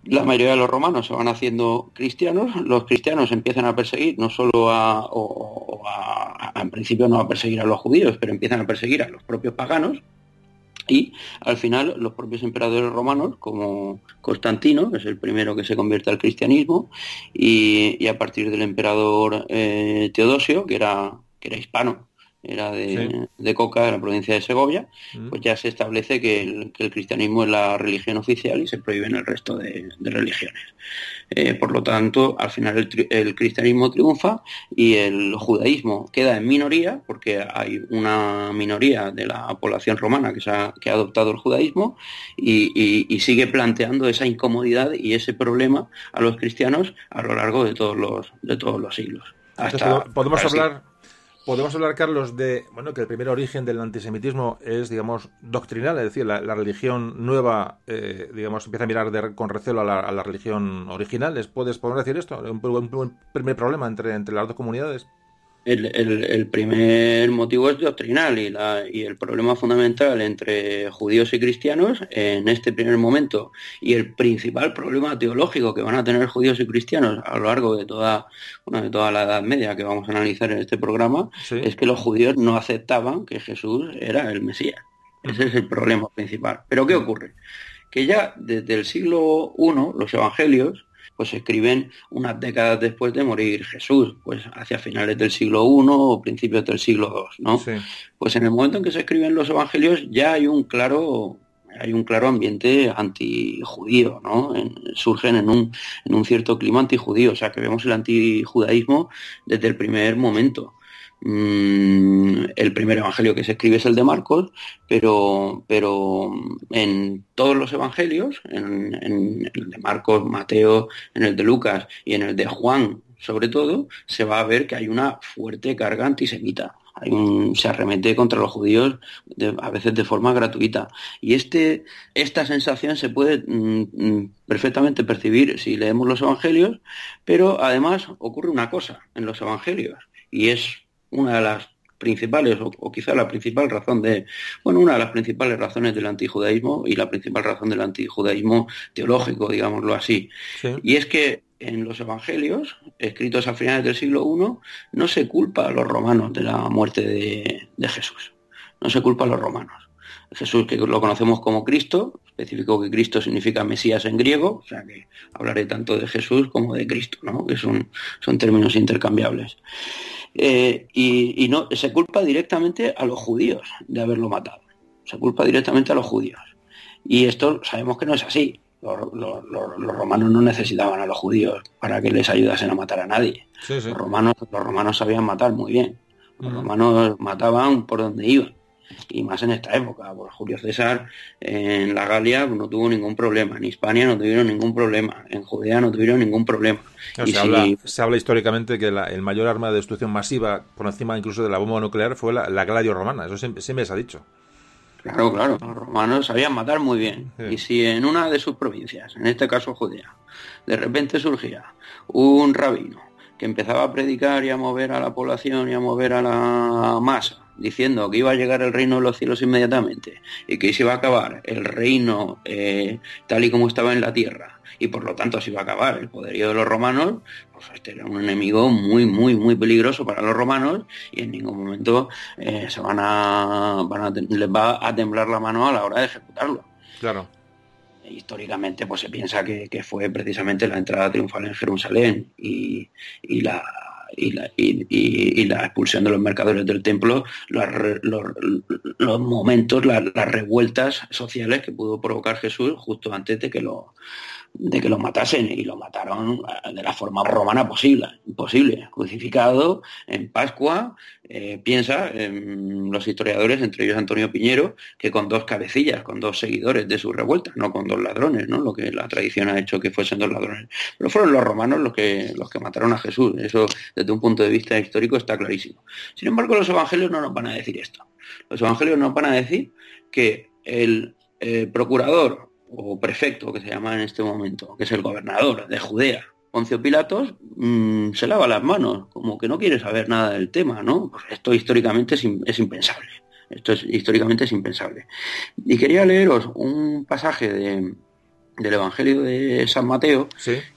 la mayoría de los romanos se van haciendo cristianos, los cristianos empiezan a perseguir no solo a, o, en principio no a perseguir a los judíos, pero empiezan a perseguir a los propios paganos, y al final los propios emperadores romanos, como Constantino, que es el primero que se convierte al cristianismo, y, a partir del emperador eh, Teodosio, que era, que era hispano, era de, Coca, de la provincia de Segovia, mm. pues ya se establece que el, cristianismo es la religión oficial y se prohíben el resto de, religiones. Eh, por lo tanto, al final el, cristianismo triunfa y el judaísmo queda en minoría, porque hay una minoría de la población romana que, ha, que ha adoptado el judaísmo y, sigue planteando esa incomodidad y ese problema a los cristianos a lo largo de todos los, de todos los siglos. podemos hablar Podemos hablar, Carlos, de bueno que el primer origen del antisemitismo es, digamos, doctrinal, es decir, la, religión nueva, eh, digamos, empieza a mirar con recelo a la, religión original. ¿Puedes, poder decir esto? ¿Un, un, primer problema entre, entre las dos comunidades? El, primer motivo es doctrinal y, la, y el problema fundamental entre judíos y cristianos en este primer momento y el principal problema teológico que van a tener judíos y cristianos a lo largo de toda, de toda la Edad Media que vamos a analizar en este programa es que los judíos no aceptaban que Jesús era el Mesías. Ese es el problema principal. Pero ¿qué ocurre? Que ya desde el siglo I los evangelios pues se escriben unas décadas después de morir Jesús, pues hacia finales del siglo I o principios del siglo II, ¿no? Pues en el momento en que se escriben los evangelios ya hay un claro hay un claro ambiente antijudío, ¿no? surgen en un, en un cierto clima antijudío, o sea que vemos el antijudaísmo desde el primer momento. Mm, el primer evangelio que se escribe es el de Marcos, pero, pero en todos los evangelios, en, el de Marcos, Mateo, en el de Lucas y en el de Juan, sobre todo, se va a ver que hay una fuerte carga antisemita. Hay se arremete contra los judíos a veces de forma gratuita. Y este, esta sensación se puede mm, mm, perfectamente percibir si leemos los evangelios, pero además ocurre una cosa en los evangelios, y es una de las principales, o, quizá la principal razón de, bueno, una de las principales razones del antijudaísmo y la principal razón del antijudaísmo teológico, digámoslo así. Y es que en los evangelios, escritos a finales del siglo I, no se culpa a los romanos de la muerte de, de Jesús. No se culpa a los romanos. Jesús, que lo conocemos como Cristo, especificó que Cristo significa Mesías en griego, o sea que hablaré tanto de Jesús como de Cristo, ¿no? que son, son términos intercambiables. Eh, y, no se culpa directamente a los judíos de haberlo matado. Se culpa directamente a los judíos. Y esto sabemos que no es así. Los, romanos no necesitaban a los judíos para que les ayudasen a matar a nadie. Los, romanos, los romanos sabían matar muy bien. Los romanos mataban por donde iban y más en esta época. Pues Julio César en la Galia no tuvo ningún problema, en Hispania no tuvieron ningún problema, en Judea no tuvieron ningún problema. se, habla, históricamente que el mayor arma de destrucción masiva, por encima incluso de la bomba nuclear, fue la, Gladio romana, eso siempre, se ha dicho. Claro, claro. Los romanos sabían matar muy bien. Y si en una de sus provincias, en este caso Judea, de repente surgía un rabino que empezaba a predicar y a mover a la población y a mover a la masa, diciendo que iba a llegar el reino de los cielos inmediatamente y que se iba a acabar el reino eh, tal y como estaba en la tierra y por lo tanto se iba a acabar el poderío de los romanos, pues este era un enemigo muy, muy, muy peligroso para los romanos y en ningún momento eh, se van a, les va a temblar la mano a la hora de ejecutarlo. Claro históricamente pues se piensa que, fue precisamente la entrada triunfal en Jerusalén y, la y la, expulsión de los mercaderes del templo, los, momentos, las revueltas sociales que pudo provocar Jesús justo antes de que lo, de que lo matasen y lo mataron eh, de la forma romana posible, imposible, crucificado en Pascua, eh, piensa en los historiadores, entre ellos Antonio Piñero, que con dos cabecillas, con dos seguidores de su revuelta, no con dos ladrones, ¿no? lo que la tradición ha hecho que fuesen dos ladrones. Pero fueron los romanos los que, los que mataron a Jesús, eso desde un punto de vista histórico está clarísimo. Sin embargo, los evangelios no nos van a decir esto. Los evangelios nos van a decir que el eh, procurador o prefecto que se llama en este momento, que es el gobernador de Judea, Poncio Pilatos, mm, se lava las manos, como que no quiere saber nada del tema, ¿no? Pues esto históricamente es, impensable. Esto es históricamente es impensable. Y quería leeros un pasaje del Evangelio de San Mateo,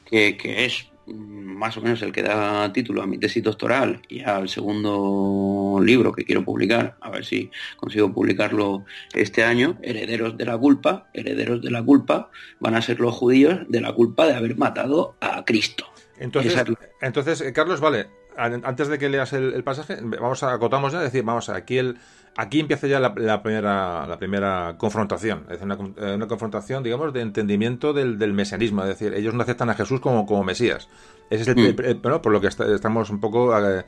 que, que es más o menos el que da título a mi tesis doctoral y al segundo libro que quiero publicar, a ver si consigo publicarlo este año, Herederos de la culpa, herederos de la culpa van a ser los judíos de la culpa de haber matado a Cristo. Entonces, entonces eh, Carlos, vale, antes de que leas el, pasaje, vamos a acotamos ya, decir, vamos a, aquí el aquí empieza ya la, primera la primera confrontación, es una, eh, una confrontación, digamos, de entendimiento del, del, mesianismo, es decir, ellos no aceptan a Jesús como, como Mesías. Ese es el, mm. bueno, por lo que estamos un poco eh,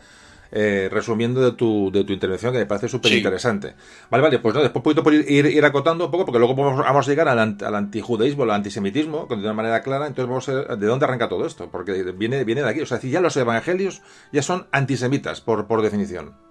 eh, resumiendo de tu, de tu intervención, que me parece súper interesante. Vale, vale, pues no, después puedo ir, ir, acotando un poco, porque luego vamos, a llegar al, al antijudaísmo, al antisemitismo, de una manera clara, entonces vamos a ver de dónde arranca todo esto, porque viene, viene de aquí. O sea, ya los evangelios ya son antisemitas, por, por definición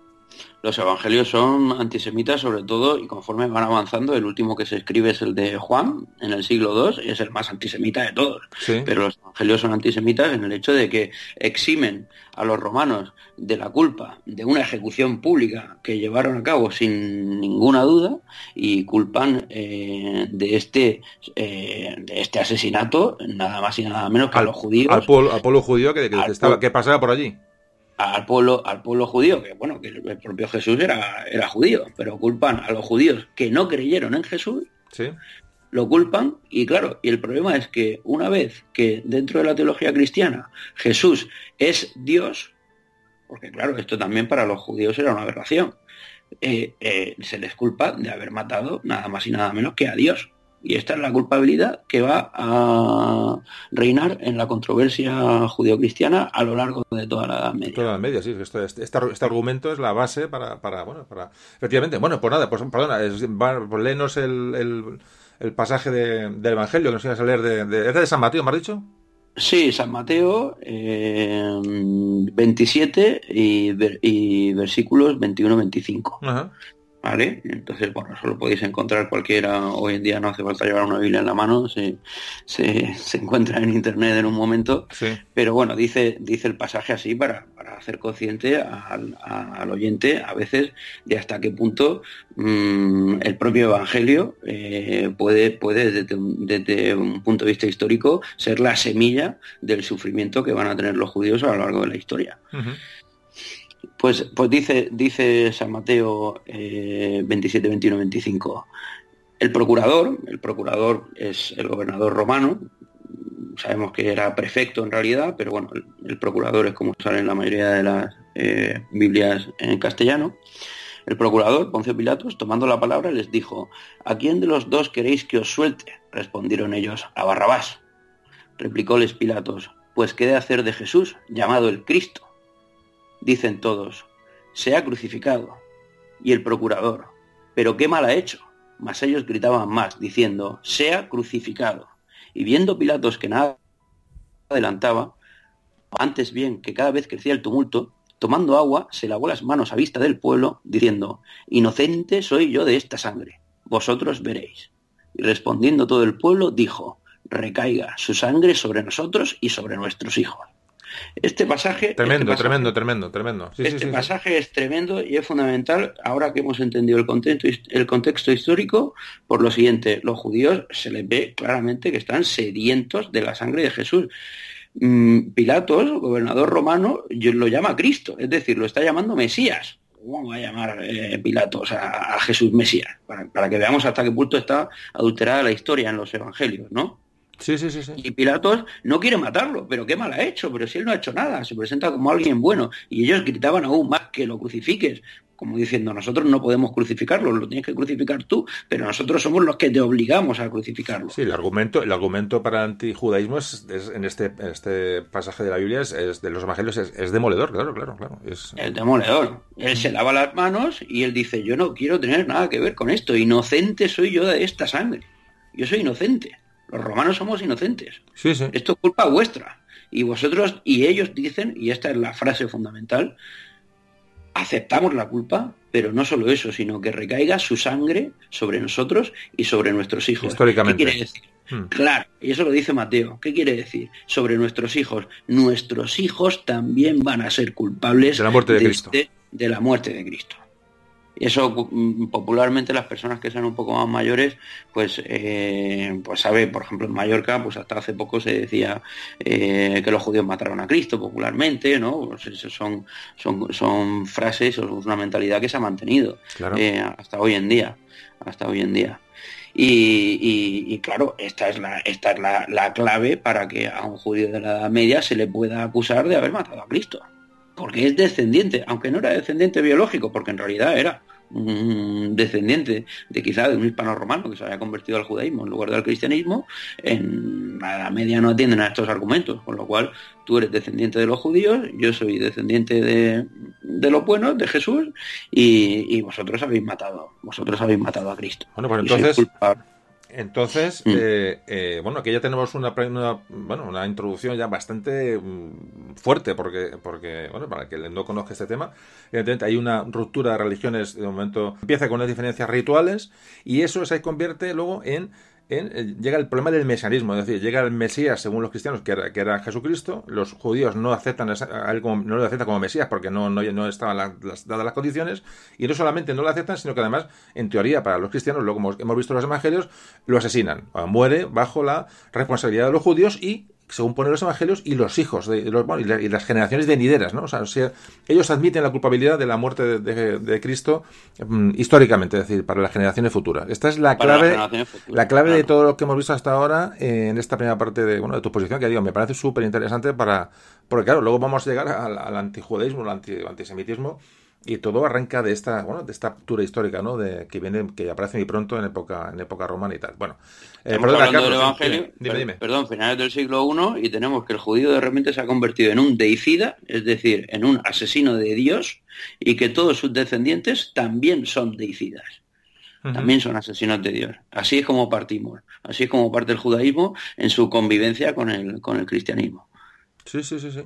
los evangelios son antisemitas sobre todo y conforme van avanzando, el último que se escribe es el de Juan en el siglo II y es el más antisemita de todos. Pero los evangelios son antisemitas en el hecho de que eximen a los romanos de la culpa de una ejecución pública que llevaron a cabo sin ninguna duda y culpan eh, de este eh, de este asesinato nada más y nada menos que a los judíos. Al pueblo, judío que, estaba, que pasaba por allí al pueblo, al pueblo judío, que bueno, que el propio Jesús era, era judío, pero culpan a los judíos que no creyeron en Jesús, ¿Sí? lo culpan, y claro, y el problema es que una vez que dentro de la teología cristiana Jesús es Dios, porque claro, esto también para los judíos era una aberración, eh, eh, se les culpa de haber matado nada más y nada menos que a Dios. Y esta es la culpabilidad que va a reinar en la controversia judeocristiana a lo largo de toda la Edad Media. Toda la Media, sí. Este, este, este, argumento es la base para, para, bueno, para... Efectivamente, bueno, pues nada, pues perdona, es, pues léenos el, el, pasaje del Evangelio que nos ibas a leer de, de... ¿Es de San Mateo, me has dicho? Sí, San Mateo eh, 27 y, y versículos 21-25. ¿Vale? Entonces, bueno, eso lo podéis encontrar cualquiera. Hoy en día no hace falta llevar una Biblia en la mano, se, se, encuentra en internet en un momento. Pero bueno, dice, dice el pasaje así para, para hacer consciente al, al, oyente a veces de hasta qué punto mm, el propio Evangelio eh, puede, puede desde, desde, un punto de vista histórico ser la semilla del sufrimiento que van a tener los judíos a lo largo de la historia. Pues, pues dice, dice San Mateo 27, 21, 25. El procurador, el procurador es el gobernador romano, sabemos que era prefecto en realidad, pero bueno, el, procurador es como sale en la mayoría de las eh, Biblias en castellano. El procurador, Poncio Pilatos, tomando la palabra, les dijo, ¿a quién de los dos queréis que os suelte? Respondieron ellos, a Barrabás. Replicóles Pilatos, pues qué de hacer de Jesús, llamado el Cristo. Dicen todos, se ha crucificado. Y el procurador, pero qué mal ha hecho. Mas ellos gritaban más, diciendo, sea crucificado. Y viendo Pilatos que nada adelantaba, antes bien que cada vez crecía el tumulto, tomando agua, se lavó las manos a vista del pueblo, diciendo, inocente soy yo de esta sangre. vosotros veréis. Y respondiendo todo el pueblo, dijo, recaiga su sangre sobre nosotros y sobre nuestros hijos. Este pasaje... Tremendo, este tremendo, tremendo, tremendo. este pasaje es tremendo y es fundamental ahora que hemos entendido el contexto, el contexto histórico por lo siguiente, los judíos se les ve claramente que están sedientos de la sangre de Jesús. Mm, Pilatos, gobernador romano, lo llama Cristo, es decir, lo está llamando Mesías. ¿Cómo va a llamar eh, Pilatos a, Jesús Mesías? Para, que veamos hasta qué punto está adulterada la historia en los evangelios, ¿no? Sí, sí, sí, sí. Y Pilatos no quiere matarlo, pero qué mal ha hecho, pero si él no ha hecho nada, se presenta como alguien bueno. Y ellos gritaban aún más que lo crucifiques, como diciendo, nosotros no podemos crucificarlo, lo tienes que crucificar tú, pero nosotros somos los que te obligamos a crucificarlo. Sí, el argumento, el argumento para el antijudaísmo es, en, este, este pasaje de la Biblia, es, de los evangelios, es, demoledor, claro, claro, claro. Es demoledor. Él se lava las manos y él dice, yo no quiero tener nada que ver con esto, inocente soy yo de esta sangre. Yo soy inocente. Los romanos somos inocentes. Sí, sí. Esto es culpa vuestra. Y vosotros y ellos dicen, y esta es la frase fundamental, aceptamos la culpa, pero no solo eso, sino que recaiga su sangre sobre nosotros y sobre nuestros hijos. Históricamente. ¿Qué quiere decir? Hmm. Claro, y eso lo dice Mateo. ¿Qué quiere decir? Sobre nuestros hijos. Nuestros hijos también van a ser culpables de la muerte de, Cristo. de la muerte de Cristo eso mm, popularmente las personas que sean un poco más mayores, pues, eh, pues sabe, por ejemplo en Mallorca, pues hasta hace poco se decía eh, que los judíos mataron a Cristo popularmente, ¿no? Pues son, son, son frases, o una mentalidad que se ha mantenido eh, hasta hoy en día, hasta hoy en día. Y, claro, esta es, la, esta es la, la clave para que a un judío de la Edad Media se le pueda acusar de haber matado a Cristo porque es descendiente, aunque no era descendiente biológico, porque en realidad era un descendiente de quizá de un hispano romano que se había convertido al judaísmo en lugar del cristianismo, en la media no atienden a estos argumentos, con lo cual tú eres descendiente de los judíos, yo soy descendiente de, de los buenos, de Jesús, y, vosotros habéis matado, vosotros habéis matado a Cristo. Bueno, pues entonces... Entonces, mm. eh, eh, bueno, aquí ya tenemos una, bueno, una introducción ya bastante mm, fuerte, porque, porque, bueno, para que no conozca este tema, evidentemente hay una ruptura de religiones, de momento empieza con las diferencias rituales, y eso se convierte luego en eh, llega el problema del mesianismo, es decir, llega el Mesías según los cristianos, que era, que era Jesucristo, los judíos no aceptan a él como, no lo aceptan como Mesías porque no, no, no estaban dadas las condiciones, y no solamente no lo aceptan, sino que además, en teoría, para los cristianos, luego hemos, hemos visto los evangelios, lo asesinan, muere bajo la responsabilidad de los judíos y según ponen los evangelios, y los hijos de, los, y, las generaciones venideras, ¿no? O sea, ellos admiten la culpabilidad de la muerte de, Cristo mm, históricamente, es decir, para las generaciones futuras. Esta es la clave, la clave de todo lo que hemos visto hasta ahora en esta primera parte de, bueno, de tu posición, que digo, me parece súper interesante para, porque claro, luego vamos a llegar al, al antijudaísmo, al antisemitismo, y todo arranca de esta bueno de esta cultura histórica no de que viene que aparece muy pronto en época en época romana y tal. Bueno eh, perdón, hablando del Evangelio dime, dime. perdón finales del siglo I y tenemos que el judío de repente se ha convertido en un deicida es decir en un asesino de Dios y que todos sus descendientes también son deicidas. También son asesinos de Dios. Así es como partimos así es como parte el judaísmo en su convivencia con el con el cristianismo. Sí sí sí sí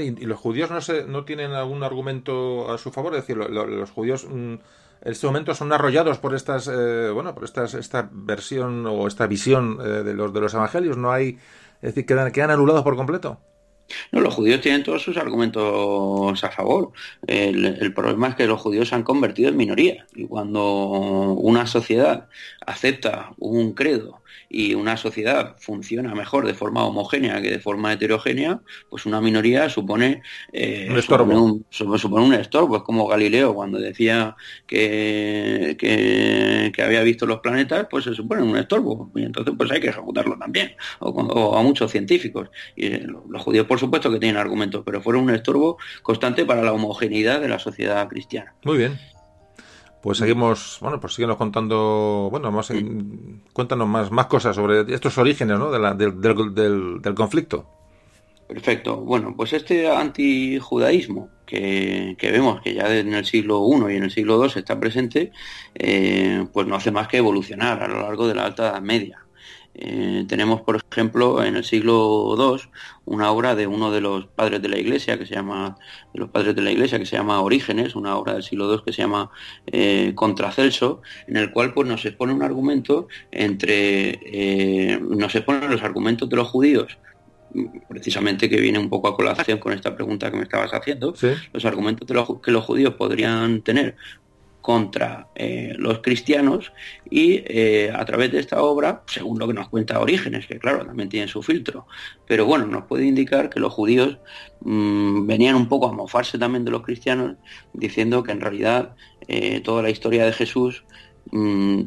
¿y, los judíos no, se, no tienen algún argumento a su favor? Es decir, los judíos mm, en este momento son arrollados por estas, eh, bueno, por estas, esta versión o esta visión eh, de, los, de los evangelios. No hay, es decir, quedan, quedan anulados por completo. No, los judíos tienen todos sus argumentos a favor. El, problema es que los judíos se han convertido en minoría. Y cuando una sociedad acepta un credo y una sociedad funciona mejor de forma homogénea que de forma heterogénea, pues una minoría supone, eh, un estorbo. Supone un, estorbo. Es como Galileo cuando decía que, que, había visto los planetas, pues se supone un estorbo. Y entonces pues hay que ejecutarlo también. O, a muchos científicos. Y eh, los judíos por supuesto que tienen argumentos, pero fueron un estorbo constante para la homogeneidad de la sociedad cristiana. Muy bien. Pues seguimos, bueno, pues síguenos contando, bueno, más, cuéntanos más, más cosas sobre estos orígenes ¿no? del, conflicto. Perfecto. Bueno, pues este antijudaísmo que, que, vemos que ya en el siglo I y en el siglo II está presente, eh, pues no hace más que evolucionar a lo largo de la Alta Edad Media. Eh, tenemos, por ejemplo, en el siglo II una obra de uno de los padres de la Iglesia que se llama de los padres de la Iglesia que se llama Orígenes, una obra del siglo II que se llama eh, Contracelso, en el cual pues nos expone un argumento entre eh, nos expone los argumentos de los judíos precisamente que viene un poco a colación con esta pregunta que me estabas haciendo, los argumentos que los judíos podrían tener contra eh, los cristianos y eh, a través de esta obra, según lo que nos cuenta Orígenes, que claro, también tiene su filtro, pero bueno, nos puede indicar que los judíos mm, venían un poco a mofarse también de los cristianos, diciendo que en realidad eh, toda la historia de Jesús mm,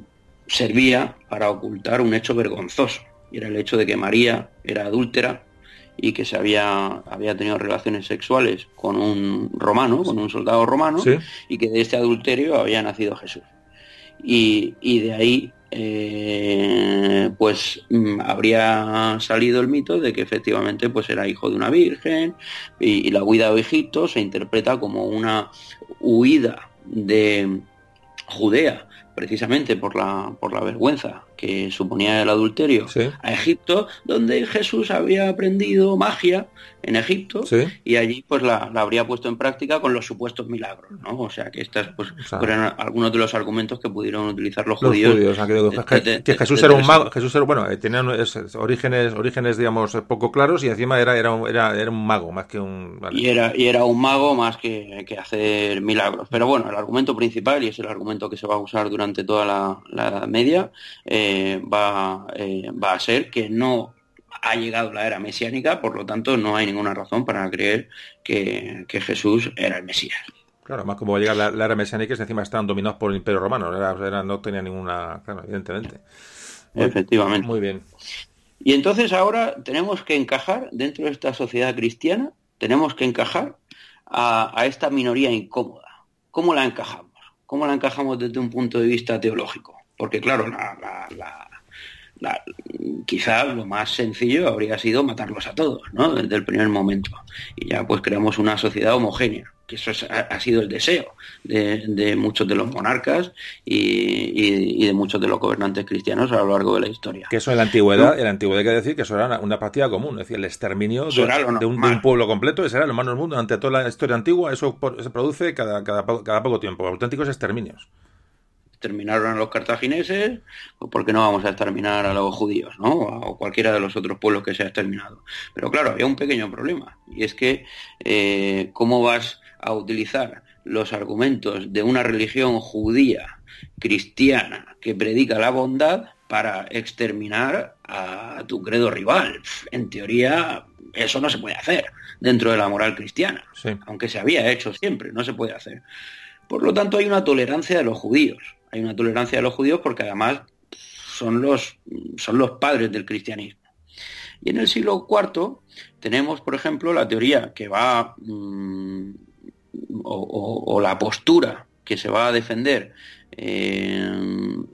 servía para ocultar un hecho vergonzoso, y era el hecho de que María era adúltera y que se había, había tenido relaciones sexuales con un romano, con un soldado romano, y que de este adulterio había nacido Jesús. Y, de ahí eh, pues mm, habría salido el mito de que efectivamente pues era hijo de una virgen y, y, la huida de Egipto se interpreta como una huida de Judea precisamente por la, por la vergüenza que suponía el adulterio a Egipto, donde Jesús había aprendido magia en Egipto y allí pues la, habría puesto en práctica con los supuestos milagros, ¿no? O sea que estas pues fueron algunos de los argumentos que pudieron utilizar los, judíos. que, Jesús era un mago, Jesús era, bueno, eh, tenía orígenes, orígenes digamos poco claros y encima era, era, un, era, era un mago más que un... Y, era, y era un mago más que, que hacer milagros. Pero bueno, el argumento principal, y es el argumento que se va a usar durante toda la, la Edad Media, eh, va, eh, va a ser que no ha llegado la era mesiánica, por lo tanto no hay ninguna razón para creer que, Jesús era el Mesías. Claro, más como va a llegar la, era mesiánica, es encima estaban dominados por el Imperio Romano, no tenía ninguna, claro, evidentemente. Efectivamente. Muy bien. Y entonces ahora tenemos que encajar dentro de esta sociedad cristiana, tenemos que encajar a, esta minoría incómoda. ¿Cómo la encajamos? ¿Cómo la encajamos desde un punto de vista teológico? Porque claro, la, quizá lo más sencillo habría sido matarlos a todos, ¿no? Desde el primer momento. Y ya pues creamos una sociedad homogénea, que eso ha, sido el deseo de, muchos de los monarcas y, de muchos de los gobernantes cristianos a lo largo de la historia. Que eso en la antigüedad, en la antigüedad hay que decir que eso era una, partida común, es decir, el exterminio de, un, pueblo completo, ese era lo más del mundo. Ante toda la historia antigua, eso se produce cada, cada, cada poco tiempo, auténticos exterminios terminaron a los cartagineses, pues ¿por qué no vamos a exterminar a los judíos, ¿no? O cualquiera de los otros pueblos que se ha exterminado. Pero claro, había un pequeño problema, y es que eh, ¿cómo vas a utilizar los argumentos de una religión judía, cristiana, que predica la bondad para exterminar a tu credo rival? En teoría, eso no se puede hacer dentro de la moral cristiana, aunque se había hecho siempre, no se puede hacer. Por lo tanto, hay una tolerancia de los judíos hay una tolerancia de los judíos porque además son los, son los padres del cristianismo. Y en el siglo IV tenemos, por ejemplo, la teoría que va, mm, o, la postura que se va a defender eh,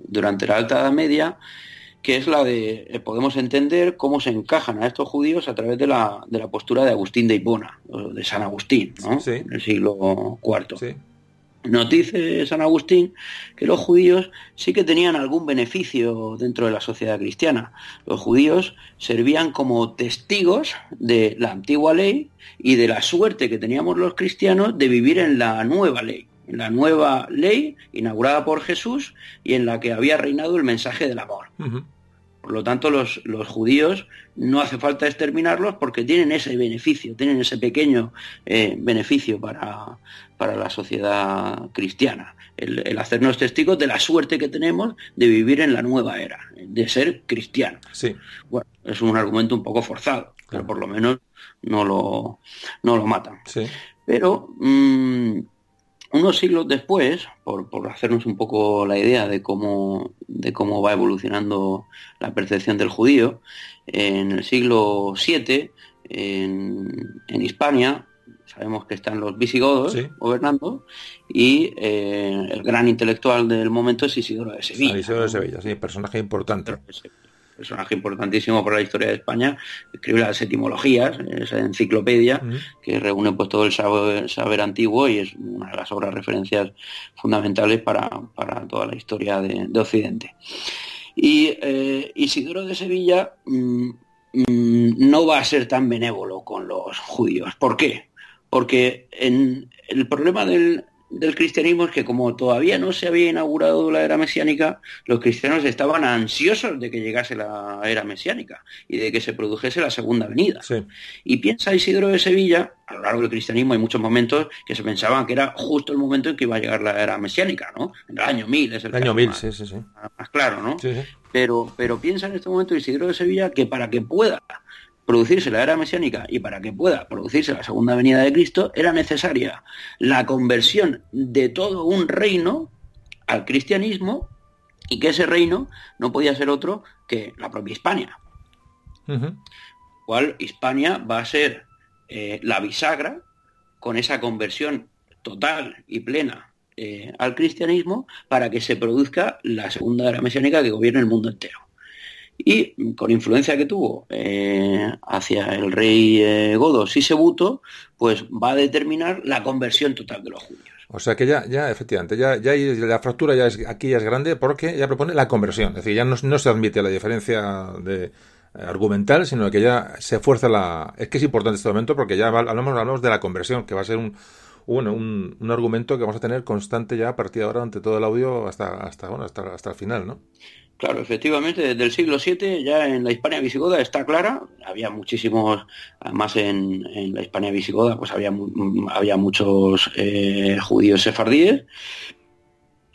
durante la Alta Edad Media, que es la de, eh, podemos entender cómo se encajan a estos judíos a través de la, de la postura de Agustín de Hipona, de San Agustín, ¿no? en el siglo IV. Nos dice San Agustín que los judíos sí que tenían algún beneficio dentro de la sociedad cristiana. Los judíos servían como testigos de la antigua ley y de la suerte que teníamos los cristianos de vivir en la nueva ley, en la nueva ley inaugurada por Jesús y en la que había reinado el mensaje del amor. Por lo tanto, los, los, judíos no hace falta exterminarlos porque tienen ese beneficio, tienen ese pequeño eh, beneficio para, para, la sociedad cristiana. El, hacernos testigos de la suerte que tenemos de vivir en la nueva era, de ser cristianos. Sí. Bueno, es un argumento un poco forzado, pero por lo menos no lo, no lo matan. Sí. Pero mm, unos siglos después, por, hacernos un poco la idea de cómo, de cómo va evolucionando la percepción del judío, en el siglo VII, en, en Hispania, sabemos que están los visigodos gobernando, y eh, el gran intelectual del momento es Isidoro de Sevilla. Isidoro de Sevilla, sí, personaje importante personaje importantísimo para la historia de España, escribe las etimologías, esa enciclopedia que reúne pues todo el saber, antiguo y es una de las obras referencias fundamentales para, toda la historia de, Occidente. Y eh, Isidoro de Sevilla mm, mm, no va a ser tan benévolo con los judíos. ¿Por qué? Porque en el problema del, del cristianismo es que como todavía no se había inaugurado la era mesiánica, los cristianos estaban ansiosos de que llegase la era mesiánica y de que se produjese la segunda venida. Y piensa Isidro de Sevilla, a lo largo del cristianismo hay muchos momentos que se pensaban que era justo el momento en que iba a llegar la era mesiánica, ¿no? En el año 1000 es el, año 1000, sí, sí, sí. Más claro, ¿no? Pero, pero piensa en este momento Isidro de Sevilla que para que pueda producirse la era mesiánica y para que pueda producirse la segunda venida de Cristo, era necesaria la conversión de todo un reino al cristianismo y que ese reino no podía ser otro que la propia Hispania. Cual Hispania va a ser eh, la bisagra con esa conversión total y plena eh, al cristianismo para que se produzca la segunda era mesiánica que gobierne el mundo entero y con influencia que tuvo eh, hacia el rey eh, Godo Sisebuto, pues va a determinar la conversión total de los judíos. O sea que ya, ya efectivamente, ya, ya la fractura ya es, aquí ya es grande porque ya propone la conversión. Es decir, ya no, se admite la diferencia de, eh, argumental, sino que ya se fuerza la... Es que es importante este momento porque ya hablamos, hablamos de la conversión, que va a ser un, bueno, un, un, argumento que vamos a tener constante ya a partir de ahora ante todo el audio hasta, hasta, bueno, hasta, hasta el final, ¿no? Claro, efectivamente, desde el siglo VII ya en la Hispania visigoda está clara, había muchísimos, además en, la Hispania visigoda pues había, había muchos eh, judíos sefardíes,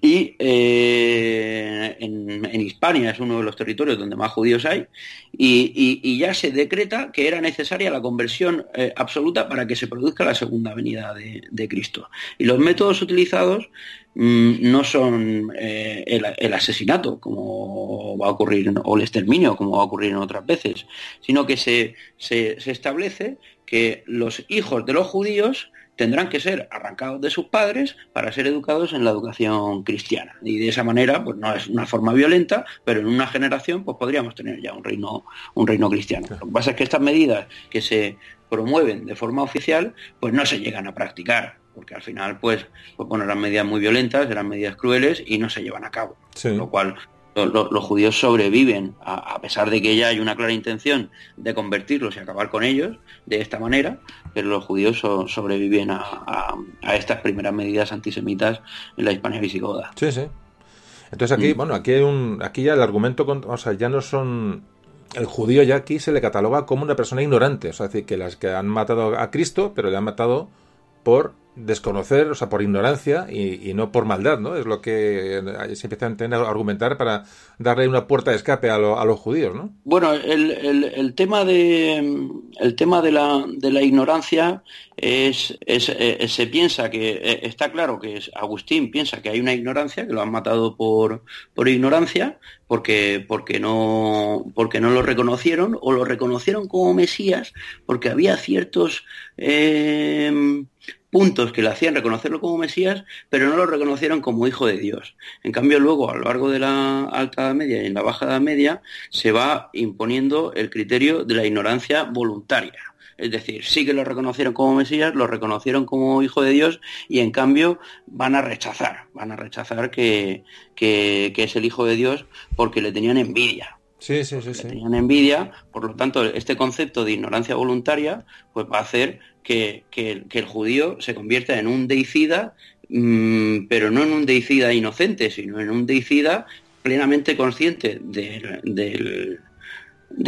y eh, en, Hispania es uno de los territorios donde más judíos hay, y, ya se decreta que era necesaria la conversión eh, absoluta para que se produzca la segunda venida de Cristo. Y los métodos utilizados no son eh, el, asesinato, como va a ocurrir, o el exterminio, como va a ocurrir en otras veces, sino que se, se, establece que los hijos de los judíos tendrán que ser arrancados de sus padres para ser educados en la educación cristiana. Y de esa manera, pues no es una forma violenta, pero en una generación pues podríamos tener ya un reino, un reino cristiano. Lo que pasa es que estas medidas que se promueven de forma oficial, pues no se llegan a practicar porque al final, pues, pues, bueno, eran medidas muy violentas, eran medidas crueles y no se llevan a cabo. Lo cual los judíos sobreviven, a, pesar de que ya hay una clara intención de convertirlos y acabar con ellos de esta manera, pero los judíos sobreviven a, estas primeras medidas antisemitas en la Hispania visigoda. Sí, sí. Entonces aquí, mm. bueno, aquí hay un, aquí ya el argumento, o sea, ya no son el judío ya aquí se le cataloga como una persona ignorante, o sea, es decir, que las que han matado a Cristo, pero le han matado por desconocer, o sea, por ignorancia y, no por maldad, ¿no? Es lo que se empieza a argumentar para darle una puerta de escape a, los judíos, ¿no? Bueno, el, tema de el tema de la, de la ignorancia es, eh, se piensa que eh, está claro que es, Agustín piensa que hay una ignorancia que lo han matado por, por ignorancia porque porque no porque no lo reconocieron o lo reconocieron como Mesías porque había ciertos eh, puntos que le hacían reconocerlo como Mesías, pero no lo reconocieron como hijo de Dios. En cambio, luego, a lo largo de la Alta Edad Media y en la Baja Edad Media, se va imponiendo el criterio de la ignorancia voluntaria. Es decir, sí que lo reconocieron como Mesías, lo reconocieron como hijo de Dios y en cambio van a rechazar, van a rechazar que, que, es el hijo de Dios porque le tenían envidia. Sí, sí, sí, Le tenían envidia, por lo tanto, este concepto de ignorancia voluntaria pues va a hacer que, el judío se convierta en un deicida, mm, pero no en un deicida inocente, sino en un deicida plenamente consciente del, del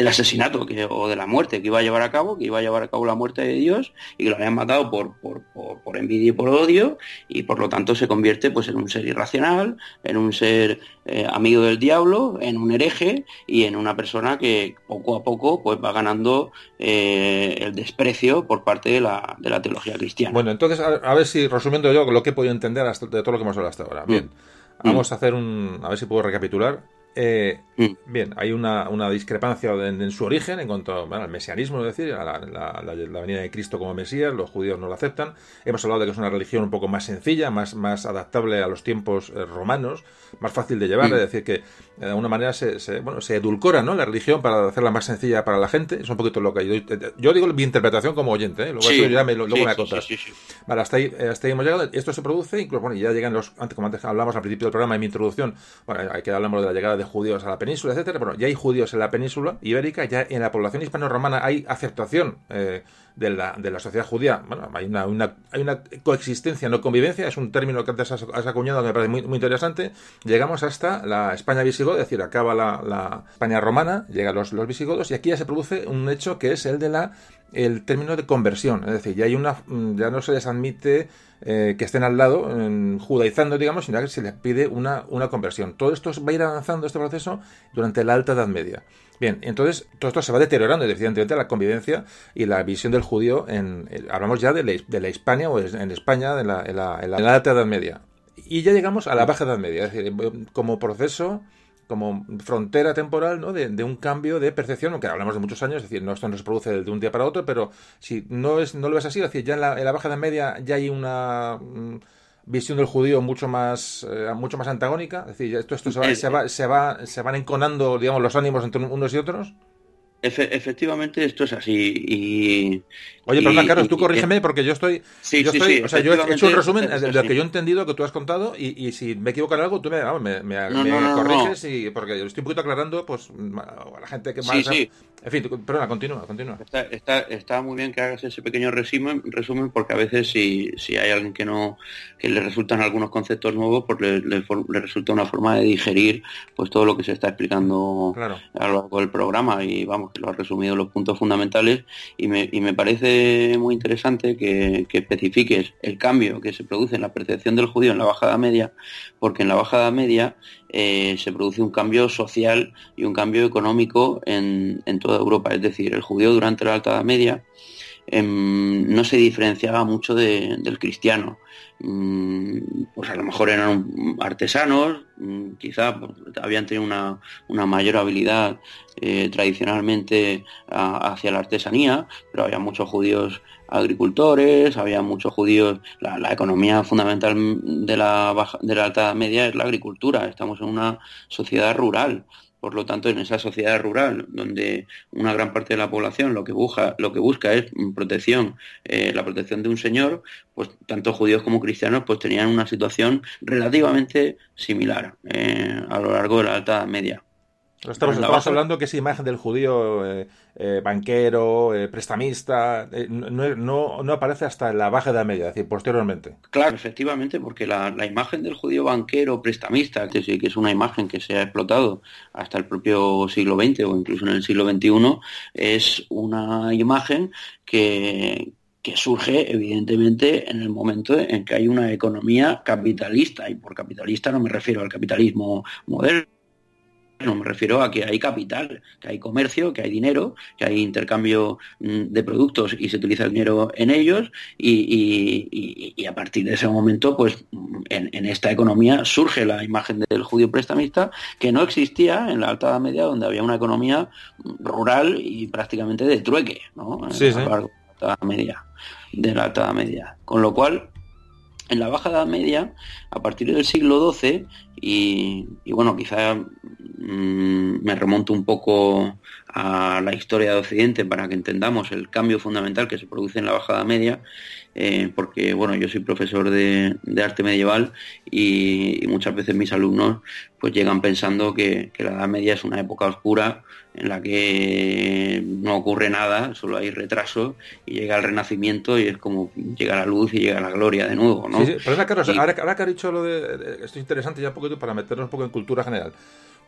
asesinato que, o de la muerte que iba a llevar a cabo, que iba a llevar a cabo la muerte de Dios y que lo habían matado por, por, envidia y por odio y por lo tanto se convierte pues en un ser irracional, en un ser eh, amigo del diablo, en un hereje y en una persona que poco a poco pues va ganando eh, el desprecio por parte de la, de la teología cristiana. Bueno, entonces a, ver si resumiendo yo lo que he podido entender hasta, de todo lo que hemos hablado hasta ahora. Bien. Mm. Vamos a hacer un. A ver si puedo recapitular. Eh, mm. Bien, hay una, una discrepancia en, su origen en cuanto al mesianismo, es decir, a la, venida de Cristo como Mesías, los judíos no lo aceptan. Hemos hablado de que es una religión un poco más sencilla, más, más adaptable a los tiempos eh, romanos, más fácil de llevar, mm. es decir, que de alguna manera se, bueno, se edulcora ¿no? la religión para hacerla más sencilla para la gente. Es un poquito lo que yo, yo digo mi interpretación como oyente, luego, ya me, luego me acotas. Vale, hasta ahí, hasta ahí hemos llegado. Esto se produce, incluso, bueno, ya llegan los, antes, como antes hablamos al principio del programa, en mi introducción, bueno, hay que hablamos de la llegada de judíos a la península, etcétera. Bueno, ya hay judíos en la península ibérica, ya en la población hispano-romana hay aceptación eh, de, la, de la sociedad judía. Bueno, hay una, una, hay una coexistencia, no convivencia, es un término que antes has, acuñado que me parece muy, muy, interesante. Llegamos hasta la España visigoda, es decir, acaba la, la España romana, llegan los, los visigodos, y aquí ya se produce un hecho que es el de la el término de conversión, es decir, ya hay una ya no se les admite eh, que estén al lado, judaizando, digamos, sino que se les pide una, una conversión. Todo esto va a ir avanzando, este proceso, durante la Alta Edad Media. Bien, entonces todo esto se va deteriorando, evidentemente, la convivencia y la visión del judío en. hablamos ya de la, de la Hispania o en España, en la, en la, en la Alta Edad Media. Y ya llegamos a la Baja Edad Media, es decir, como proceso como frontera temporal ¿no? de, un cambio de percepción, aunque hablamos de muchos años, es decir, no, esto no se produce de un día para otro, pero si no, es, no lo ves así, es decir, ya en la, en la baja edad media ya hay una mm, visión del judío mucho más eh, mucho más antagónica, es decir, esto, esto se, va, se, va, se, va, se van enconando, digamos, los ánimos entre unos y otros efectivamente, esto es así. Y, Oye, perdón, Carlos, tú corrígeme porque yo estoy. Sí, yo estoy, o sea, yo he hecho un resumen de lo que yo he entendido que tú has contado y, si me equivoco en algo, tú me, me, me, corriges y porque estoy un poquito aclarando pues a la gente que más. En fin, perdona, continúa, continúa. Está, está, está, muy bien que hagas ese pequeño resumen, resumen porque a veces si, si hay alguien que no que le resultan algunos conceptos nuevos, pues le, le, resulta una forma de digerir pues todo lo que se está explicando a lo largo del programa. Y vamos, que lo has resumido los puntos fundamentales. Y me, y me parece muy interesante que, que especifiques el cambio que se produce en la percepción del judío en la bajada media, porque en la bajada media eh, se produce un cambio social y un cambio económico en, toda Europa. Es decir, el judío durante la Alta Edad Media em, no se diferenciaba mucho del cristiano. Mm, pues a lo mejor eran artesanos, mm, quizá pues, habían tenido una, mayor habilidad eh, tradicionalmente hacia la artesanía, pero había muchos judíos agricultores, había muchos judíos, la, economía fundamental de la, de la alta media es la agricultura, estamos en una sociedad rural, por lo tanto, en esa sociedad rural, donde una gran parte de la población lo que busca, lo que busca es protección, eh, la protección de un señor, pues tanto judíos como cristianos pues tenían una situación relativamente similar eh, a lo largo de la alta media. Estamos, hablando que esa imagen del judío eh, eh, banquero, eh, prestamista, no, no, aparece hasta la baja edad media, es decir, posteriormente. Claro, efectivamente, porque la, imagen del judío banquero, prestamista, que, que es una imagen que se ha explotado hasta el propio siglo XX o incluso en el siglo XXI, es una imagen que, que surge evidentemente en el momento en que hay una economía capitalista, y por capitalista no me refiero al capitalismo moderno, no me refiero a que hay capital, que hay comercio, que hay dinero, que hay intercambio mm, de productos y se utiliza el dinero en ellos y, a partir de ese momento, pues en, esta economía surge la imagen del judío prestamista que no existía en la Alta Edad Media donde había una economía rural y prácticamente de trueque, ¿no? Sí, sí. la Media, de la Alta Edad Media. Con lo cual, en la Baja Edad Media, a partir del siglo XII, y, bueno, quizá mm, me remonto un poco a la historia de Occidente para que entendamos el cambio fundamental que se produce en la Baja Edad Media, eh, porque bueno, yo soy profesor de, arte medieval y, muchas veces mis alumnos pues llegan pensando que, que la Edad Media es una época oscura en la que no ocurre nada, solo hay retraso y llega el renacimiento y es como llega la luz y llega la gloria de nuevo, ¿no? Sí, sí. Pero Carlos, ahora, que has dicho lo de, esto es interesante ya un poquito para meternos un poco en cultura general.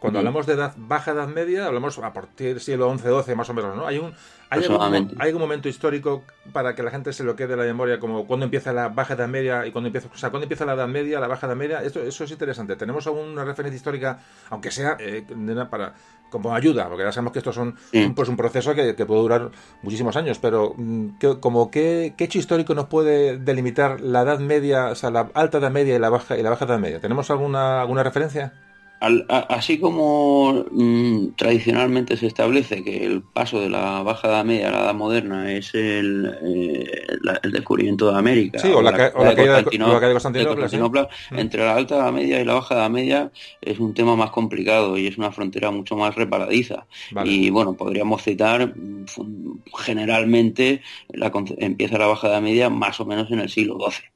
Cuando hablamos de edad, baja edad media, hablamos a partir del siglo XI, XII más o menos, ¿no? Hay un, hay algún, hay un momento histórico para que la gente se lo quede en la memoria, como cuando empieza la baja edad media y cuando empieza, o sea, cuando empieza la edad media, la baja edad media, esto, eso es interesante. Tenemos alguna referencia histórica, aunque sea eh, para como ayuda, porque ya sabemos que esto son pues un proceso que, puede durar muchísimos años, pero mm, como qué, qué, hecho histórico nos puede delimitar la edad media, o sea, la alta edad media y la baja y la baja edad media. ¿Tenemos alguna alguna referencia? Así como mm, tradicionalmente se establece que el paso de la baja edad media a la edad moderna es el, eh, el descubrimiento de América o, la, caída de Constantinopla, mm. entre la alta edad media y la baja edad media es un tema más complicado y es una frontera mucho más reparadiza. Y bueno podríamos citar generalmente la, empieza la baja edad media más o menos en el siglo XII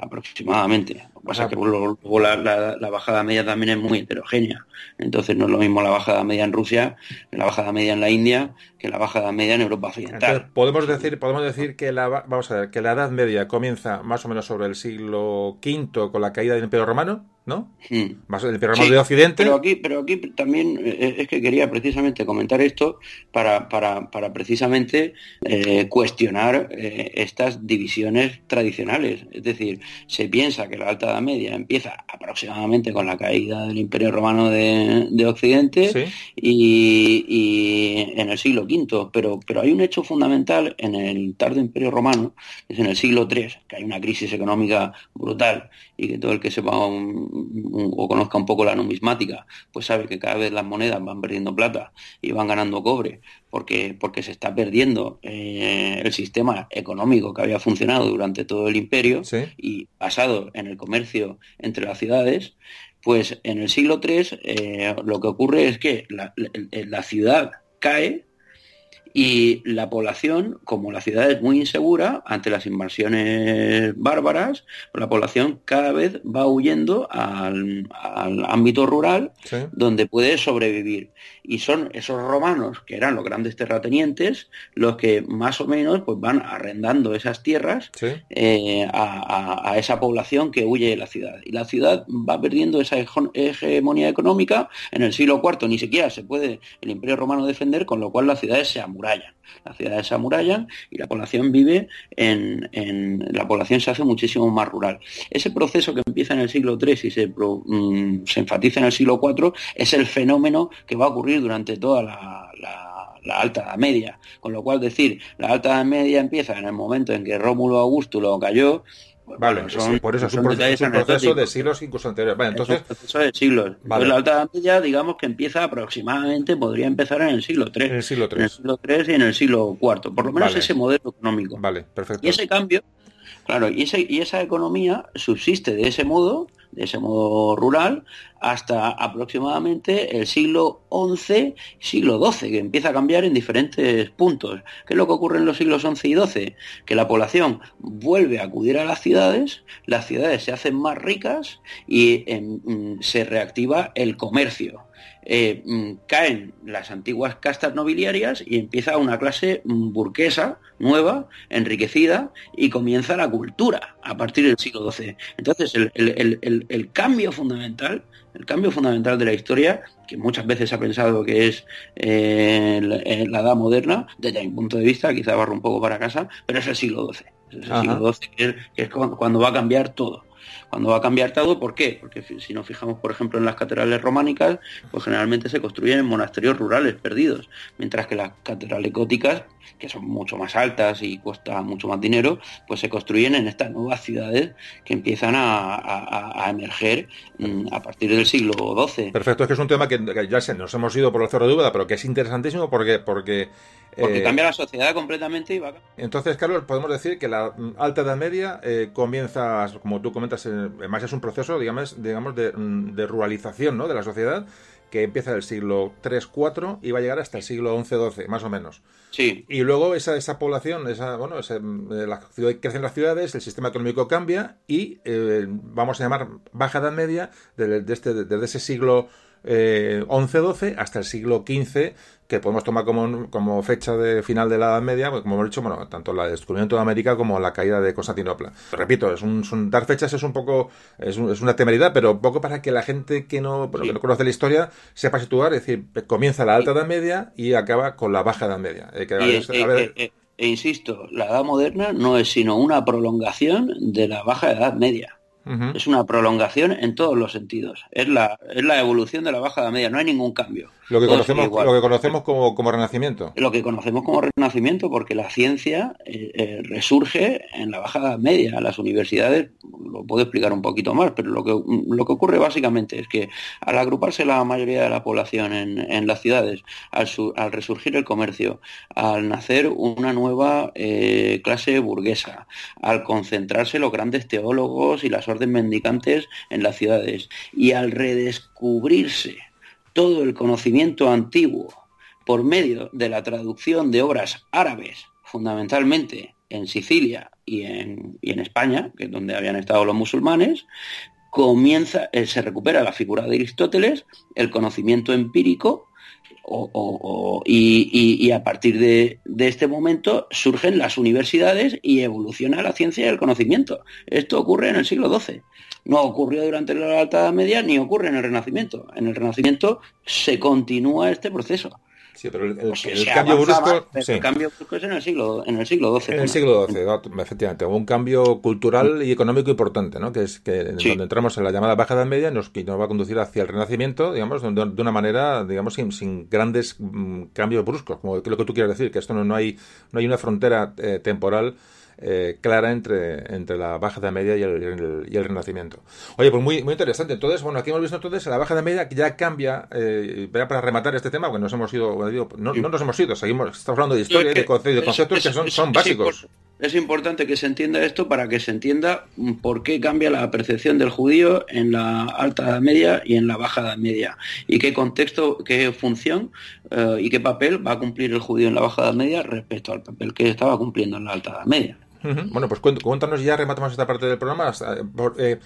aproximadamente. Que pasa que luego la, bajada media también es muy heterogénea. Entonces no es lo mismo la bajada media en Rusia, que la bajada media en la India, que la bajada media en Europa Occidental. podemos decir, podemos decir que la vamos a ver, que la Edad Media comienza más o menos sobre el siglo V con la caída del Imperio Romano ¿no? Hmm. Más el programa de Occidente. Pero aquí, pero aquí también eh, es que quería precisamente comentar esto para, para, para precisamente eh, cuestionar eh, estas divisiones tradicionales. Es decir, se piensa que la Alta Edad Media empieza aproximadamente con la caída del Imperio Romano de, Occidente y, y, en el siglo V, pero, pero hay un hecho fundamental en el tardo Imperio Romano, es en el siglo III, que hay una crisis económica brutal y que todo el que sepa o conozca un poco la numismática, pues sabe que cada vez las monedas van perdiendo plata y van ganando cobre, porque, porque se está perdiendo eh, el sistema económico que había funcionado durante todo el imperio y basado en el comercio entre las ciudades, pues en el siglo III eh, lo que ocurre es que la ciudad cae y la población, como la ciudad es muy insegura ante las invasiones bárbaras, la población cada vez va huyendo al, ámbito rural donde puede sobrevivir. Y son esos romanos, que eran los grandes terratenientes, los que más o menos pues, van arrendando esas tierras eh, a, esa población que huye de la ciudad. Y la ciudad va perdiendo esa hegemonía económica. En el siglo IV ni siquiera se puede el imperio romano defender, con lo cual las ciudades se las ciudades se amurallan y la población vive en, la población se hace muchísimo más rural. Ese proceso que empieza en el siglo III y se, mm, se enfatiza en el siglo IV es el fenómeno que va a ocurrir durante toda la, la Alta Edad Media. Con lo cual decir, la Alta Edad Media empieza en el momento en que Rómulo Augusto lo cayó, Vale, por eso es un, proceso, de siglos incluso anteriores. Vale, entonces, es un proceso de siglos. Vale. la Alta Edad Media, digamos que empieza aproximadamente, podría empezar en el siglo III. En el siglo III. En el siglo III y en el siglo IV. Por lo menos ese modelo económico. Vale, perfecto. Y ese cambio, claro, y, esa economía subsiste de ese modo de ese modo rural, hasta aproximadamente el siglo XI, siglo XII, que empieza a cambiar en diferentes puntos. ¿Qué es lo que ocurre en los siglos XI y XII? Que la población vuelve a acudir a las ciudades, las ciudades se hacen más ricas y em, se reactiva el comercio. Eh, mm, caen las antiguas castas nobiliarias y empieza una clase mm, burguesa, nueva, enriquecida, y comienza la cultura a partir del siglo XII. Entonces, el, cambio fundamental, el cambio fundamental de la historia, que muchas veces se ha pensado que es eh, la, edad moderna, desde mi punto de vista, quizá barro un poco para casa, pero es el siglo XII. Es el siglo XII que es cuando va a cambiar todo cuando va a cambiar todo, ¿por qué? Porque si nos fijamos, por ejemplo, en las catedrales románicas, pues generalmente se construyen en monasterios rurales perdidos, mientras que las catedrales góticas, que son mucho más altas y cuesta mucho más dinero, pues se construyen en estas nuevas ciudades que empiezan a, emerger mm, a partir del siglo XII. Perfecto, es que es un tema que, ya se, nos hemos ido por el cerro de duda, pero que es interesantísimo porque... porque porque eh, cambia la sociedad completamente y va Entonces, Carlos, podemos decir que la Alta Edad Media eh, comienza, como tú comentas, eh, además es un proceso, digamos, digamos de, mm, de, ruralización ¿no? de la sociedad que empieza en el siglo 3-4 y va a llegar hasta el siglo 11-12, más o menos. Sí. Y luego esa, esa población, esa, bueno, la ciudad, crecen las ciudades, el sistema económico cambia y vamos a llamar baja edad media desde, este, desde ese siglo eh, 11-12 hasta el siglo XV, que podemos tomar como, como fecha de final de la Edad Media, pues, como hemos dicho, bueno, tanto el descubrimiento de América como la caída de Constantinopla. Repito, es un, dar fechas es un poco, es, una temeridad, pero un poco para que la gente que no, no conoce la historia sepa situar, es decir, comienza la Alta Edad Media y acaba con la Baja Edad Media. Eh, eh, eh, e insisto, la Edad Moderna no es sino una prolongación de la Baja Edad Media. Es una prolongación en todos los sentidos. Es la, es la evolución de la baja media, no hay ningún cambio. Lo que conocemos, lo que conocemos como, como, renacimiento. Lo que conocemos como renacimiento, porque la ciencia eh, eh, resurge en la baja media. Las universidades, lo puedo explicar un poquito más, pero lo que, lo que ocurre básicamente es que al agruparse la mayoría de la población en, en las ciudades, al, al, resurgir el comercio, al nacer una nueva eh, clase burguesa, al concentrarse los grandes teólogos y las órdenes mendicantes en las ciudades, y al redescubrirse todo el conocimiento antiguo por medio de la traducción de obras árabes, fundamentalmente en Sicilia y en, y en España, que es donde habían estado los musulmanes, comienza, eh, se recupera la figura de Aristóteles, el conocimiento empírico, y, a partir de, este momento surgen las universidades y evoluciona la ciencia y el conocimiento. Esto ocurre en el siglo XII. No ocurrió durante la Alta Edad Media ni ocurre en el Renacimiento. En el Renacimiento se continúa este proceso. Sí, pero el, cambio brusco. El cambio brusco es en el siglo, en el siglo XII. En el siglo XII, efectivamente. Hubo un cambio cultural y económico importante, ¿no? Que es que donde entramos en la llamada Baja Edad Media nos, nos va a conducir hacia el Renacimiento, digamos, de, una manera, digamos, sin, grandes mm, cambios bruscos, como lo que tú quieres decir, que esto no, no hay, no hay una frontera eh, temporal eh, clara entre, entre la Baja de Media y el, y el, Renacimiento. Oye, pues muy, muy interesante. Entonces, bueno, aquí hemos visto entonces la Baja de Media ya cambia, eh, para rematar este tema, porque nos hemos ido, no, no, nos hemos ido, seguimos, estamos hablando de historia y de, conceptos que son, son básicos. Es importante que se entienda esto para que se entienda por qué cambia la percepción del judío en la alta edad media y en la baja edad media y qué contexto, qué función eh, y qué papel va a cumplir el judío en la baja edad media respecto al papel que estaba cumpliendo en la alta edad media. Bueno, pues cuéntanos ya, rematamos esta parte del programa. Eh,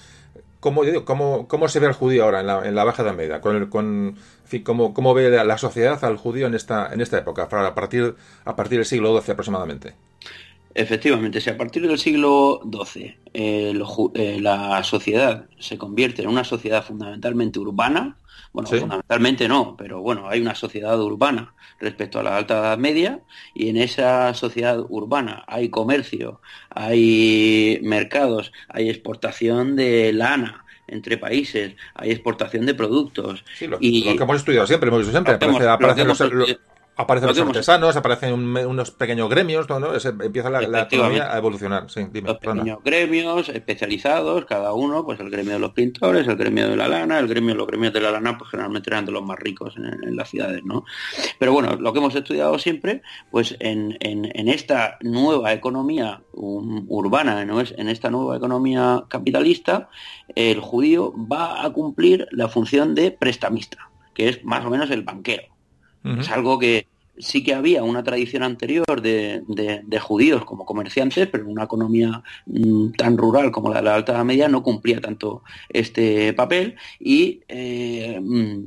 ¿cómo, cómo, se ve el judío ahora en la, la Baja Edad Media? Con, con, ¿cómo, ¿Cómo ve la, sociedad al judío en esta, en esta época, a partir, a partir del siglo XII aproximadamente? Efectivamente, si a partir del siglo XII eh, eh, la sociedad se convierte en una sociedad fundamentalmente urbana, bueno, fundamentalmente no, pero bueno, hay una sociedad urbana respecto a la Alta Edad Media y en esa sociedad urbana hay comercio, hay mercados, hay exportación de lana, entre países, hay exportación de productos. lo, y, lo que hemos estudiado siempre, hemos visto siempre. los, Aparecen los artesanos, aparecen unos pequeños gremios, ¿no? empieza la, economía a evolucionar. Sí, los pequeños gremios especializados, cada uno, pues el gremio de los pintores, el gremio de la lana, el gremio, los gremios de la lana, pues generalmente eran de los más ricos en, las ciudades, ¿no? Pero bueno, lo que hemos estudiado siempre, pues en, esta nueva economía urbana, ¿no? en esta nueva economía capitalista, el judío va a cumplir la función de prestamista, que es más o menos el banquero es algo que sí que había una tradición anterior de, judíos como comerciantes, pero en una economía mm, tan rural como la de la Alta Media no cumplía tanto este papel y eh, mm,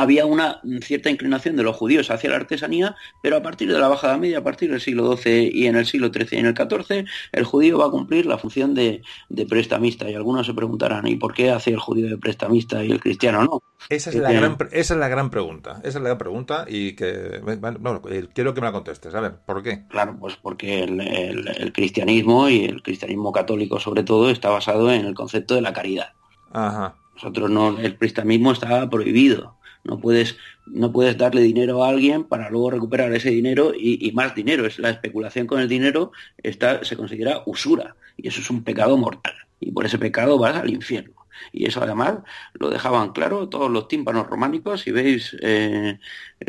había una cierta inclinación de los judíos hacia la artesanía, pero a partir de la bajada media, a partir del siglo XII y en el siglo XIII y en el XIV, el judío va a cumplir la función de, prestamista. Y algunos se preguntarán, ¿y por qué hace el judío de prestamista y el cristiano no? Esa es, la, gran, esa es la gran pregunta. Esa es la gran pregunta y que, bueno, quiero que me la contestes. A ver, ¿por qué? Claro, pues porque el, cristianismo y el cristianismo católico sobre todo está basado en el concepto de la caridad. Ajá. Nosotros no, el prestamismo estaba prohibido. No puedes, no puedes darle dinero a alguien para luego recuperar ese dinero y, más dinero. Es la especulación con el dinero está, se considera usura y eso es un pecado mortal. Y por ese pecado vas al infierno. Y eso además lo dejaban claro todos los tímpanos románicos. Si veis eh,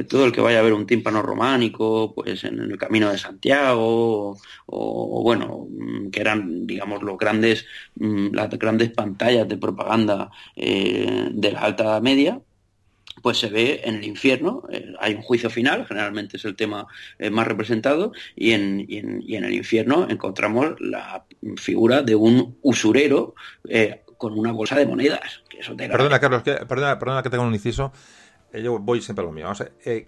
todo el que vaya a ver un tímpano románico, pues en el Camino de Santiago, o, bueno, mm, que eran, digamos, los grandes, mm, las grandes pantallas de propaganda eh, de la Alta Media, pues se ve en el infierno, eh, hay un juicio final, generalmente es el tema eh, más representado, y en, el infierno encontramos la figura de un usurero eh, con una bolsa de monedas. perdona, Carlos, que, perdona, perdona que tenga un inciso. Yo voy siempre a lo mío.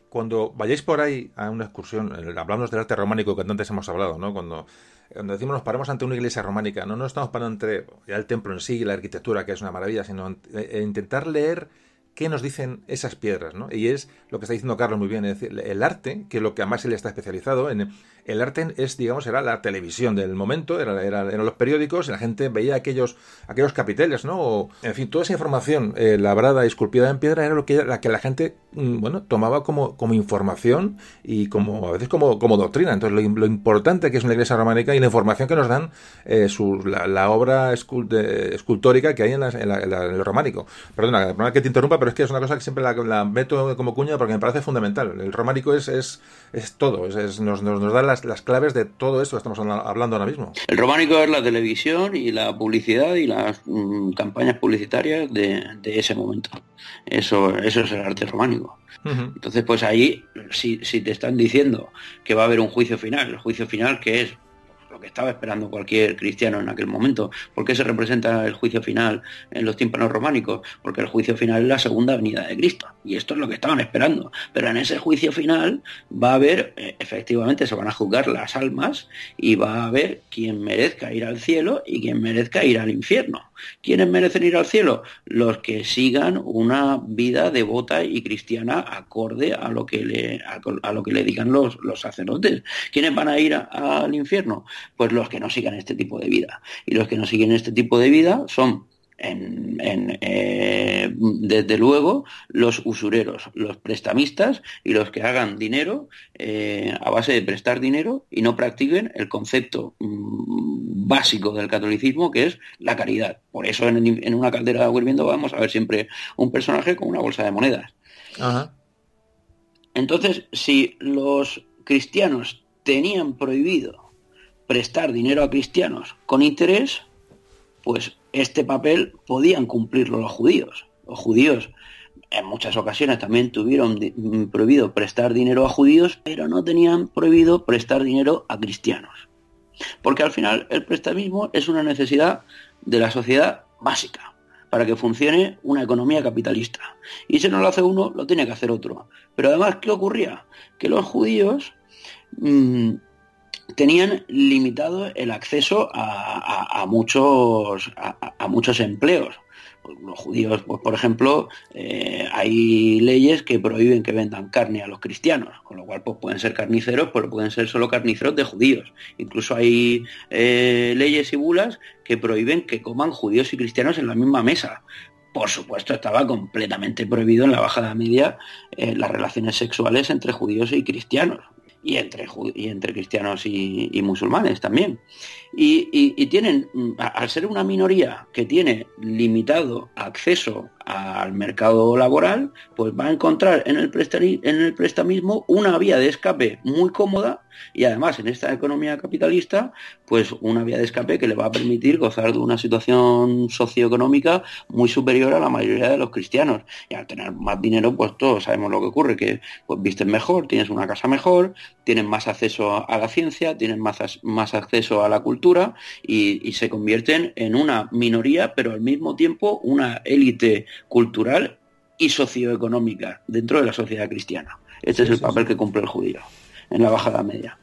cuando vayáis por ahí a una excursión, hablamos del arte románico que antes hemos hablado, ¿no? Cuando, cuando decimos nos paramos ante una iglesia románica, no nos estamos parando entre ya el templo en sí y la arquitectura, que es una maravilla, sino intentar leer qué nos dicen esas piedras, ¿no? Y es lo que está diciendo Carlos muy bien, es decir, el arte, que es lo que además él está especializado en, el arte es, digamos, era la televisión del momento, era, eran los periódicos, y la gente veía aquellos, aquellos capiteles, ¿no? en fin, toda esa información eh, labrada y esculpida en piedra era lo que la que la gente, mm, bueno, tomaba como, como información y como a veces como, como doctrina. Entonces, lo, importante que es una iglesia románica y la información que nos dan eh, la, obra escultórica que hay en, el románico. Perdona, perdona que te interrumpa, pero es que es una cosa que siempre la, meto como cuña porque me parece fundamental. El románico es, es, es todo, es, nos, nos, nos da la las, claves de todo esto que estamos hablando ahora mismo. El románico es la televisión y la publicidad y las mm, campañas publicitarias de, ese momento. Eso, eso es el arte románico. Entonces, pues ahí, si, si te están diciendo que va a haber un juicio final, el juicio final que es lo que estaba esperando cualquier cristiano en aquel momento. ¿Por qué se representa el juicio final en los tímpanos románicos? Porque el juicio final es la segunda venida de Cristo. Y esto es lo que estaban esperando. Pero en ese juicio final va a haber, eh, efectivamente, se van a juzgar las almas y va a haber quien merezca ir al cielo y quien merezca ir al infierno. ¿Quiénes merecen ir al cielo? Los que sigan una vida devota y cristiana acorde a lo que le, a, lo que le digan los, los sacerdotes. ¿Quiénes van a ir al infierno? Pues los que no sigan este tipo de vida. Y los que no siguen este tipo de vida son en, eh, desde luego los usureros, los prestamistas y los que hagan dinero eh, a base de prestar dinero y no practiquen el concepto mm, básico del catolicismo que es la caridad. Por eso en, una caldera hirviendo vamos a ver siempre un personaje con una bolsa de monedas. Entonces, si los cristianos tenían prohibido prestar dinero a cristianos con interés, pues este papel podían cumplirlo los judíos. Los judíos en muchas ocasiones también tuvieron mm, prohibido prestar dinero a judíos, pero no tenían prohibido prestar dinero a cristianos. Porque al final el prestamismo es una necesidad de la sociedad básica para que funcione una economía capitalista. Y si no lo hace uno, lo tiene que hacer otro. Pero además, ¿qué ocurría? Que los judíos mm, tenían limitado el acceso a, muchos, a, muchos empleos. Los judíos, pues, por ejemplo, eh, hay leyes que prohíben que vendan carne a los cristianos, con lo cual pues, pueden ser carniceros, pero pueden ser solo carniceros de judíos. Incluso hay eh, leyes y bulas que prohíben que coman judíos y cristianos en la misma mesa. Por supuesto, estaba completamente prohibido en la Baja Edad Media eh, las relaciones sexuales entre judíos y cristianos y entre, y entre cristianos y, musulmanes también. Y, tienen, mm, al ser una minoría que tiene limitado acceso al mercado laboral, pues va a encontrar en el, en el prestamismo una vía de escape muy cómoda y además en esta economía capitalista, pues una vía de escape que le va a permitir gozar de una situación socioeconómica muy superior a la mayoría de los cristianos. Y al tener más dinero, pues todos sabemos lo que ocurre, que pues vistes mejor, tienes una casa mejor, tienes más acceso a la ciencia, tienes más, más acceso a la cultura y, y se convierten en una minoría, pero al mismo tiempo una élite cultural y socioeconómica dentro de la sociedad cristiana. Este es el papel que cumple el judío en la bajada media.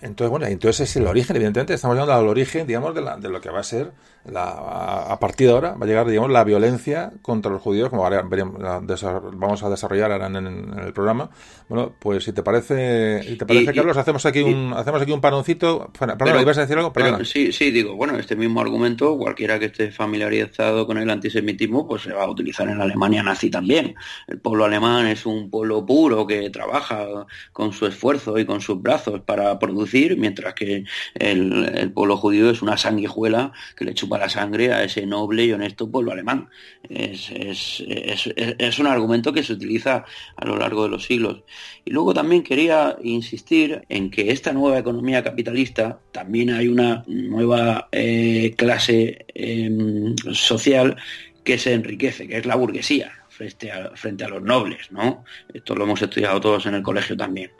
Entonces, bueno, entonces es el origen, evidentemente, estamos hablando del origen, digamos, de, la, de lo que va a ser a, partir de ahora va a llegar, digamos, la violencia contra los judíos, como vamos a desarrollar ahora en, el programa. Bueno, pues si te parece, si te parece, Carlos, hacemos aquí un, hacemos aquí un panoncito. Perdón, ¿ibas a decir algo? sí, sí, digo, bueno, este mismo argumento, cualquiera que esté familiarizado con el antisemitismo, pues se va a utilizar en la Alemania nazi también. El pueblo alemán es un pueblo puro que trabaja con su esfuerzo y con sus brazos para producir, mientras que el, el pueblo judío es una sanguijuela que le chupa la sangre a ese noble y honesto pueblo alemán. Es, es, un argumento que se utiliza a lo largo de los siglos. Y luego también quería insistir en que esta nueva economía capitalista también hay una nueva eh, clase em, social que se enriquece, que es la burguesía. Frente a, frente a, los nobles, ¿no? Esto lo hemos estudiado todos en el colegio también.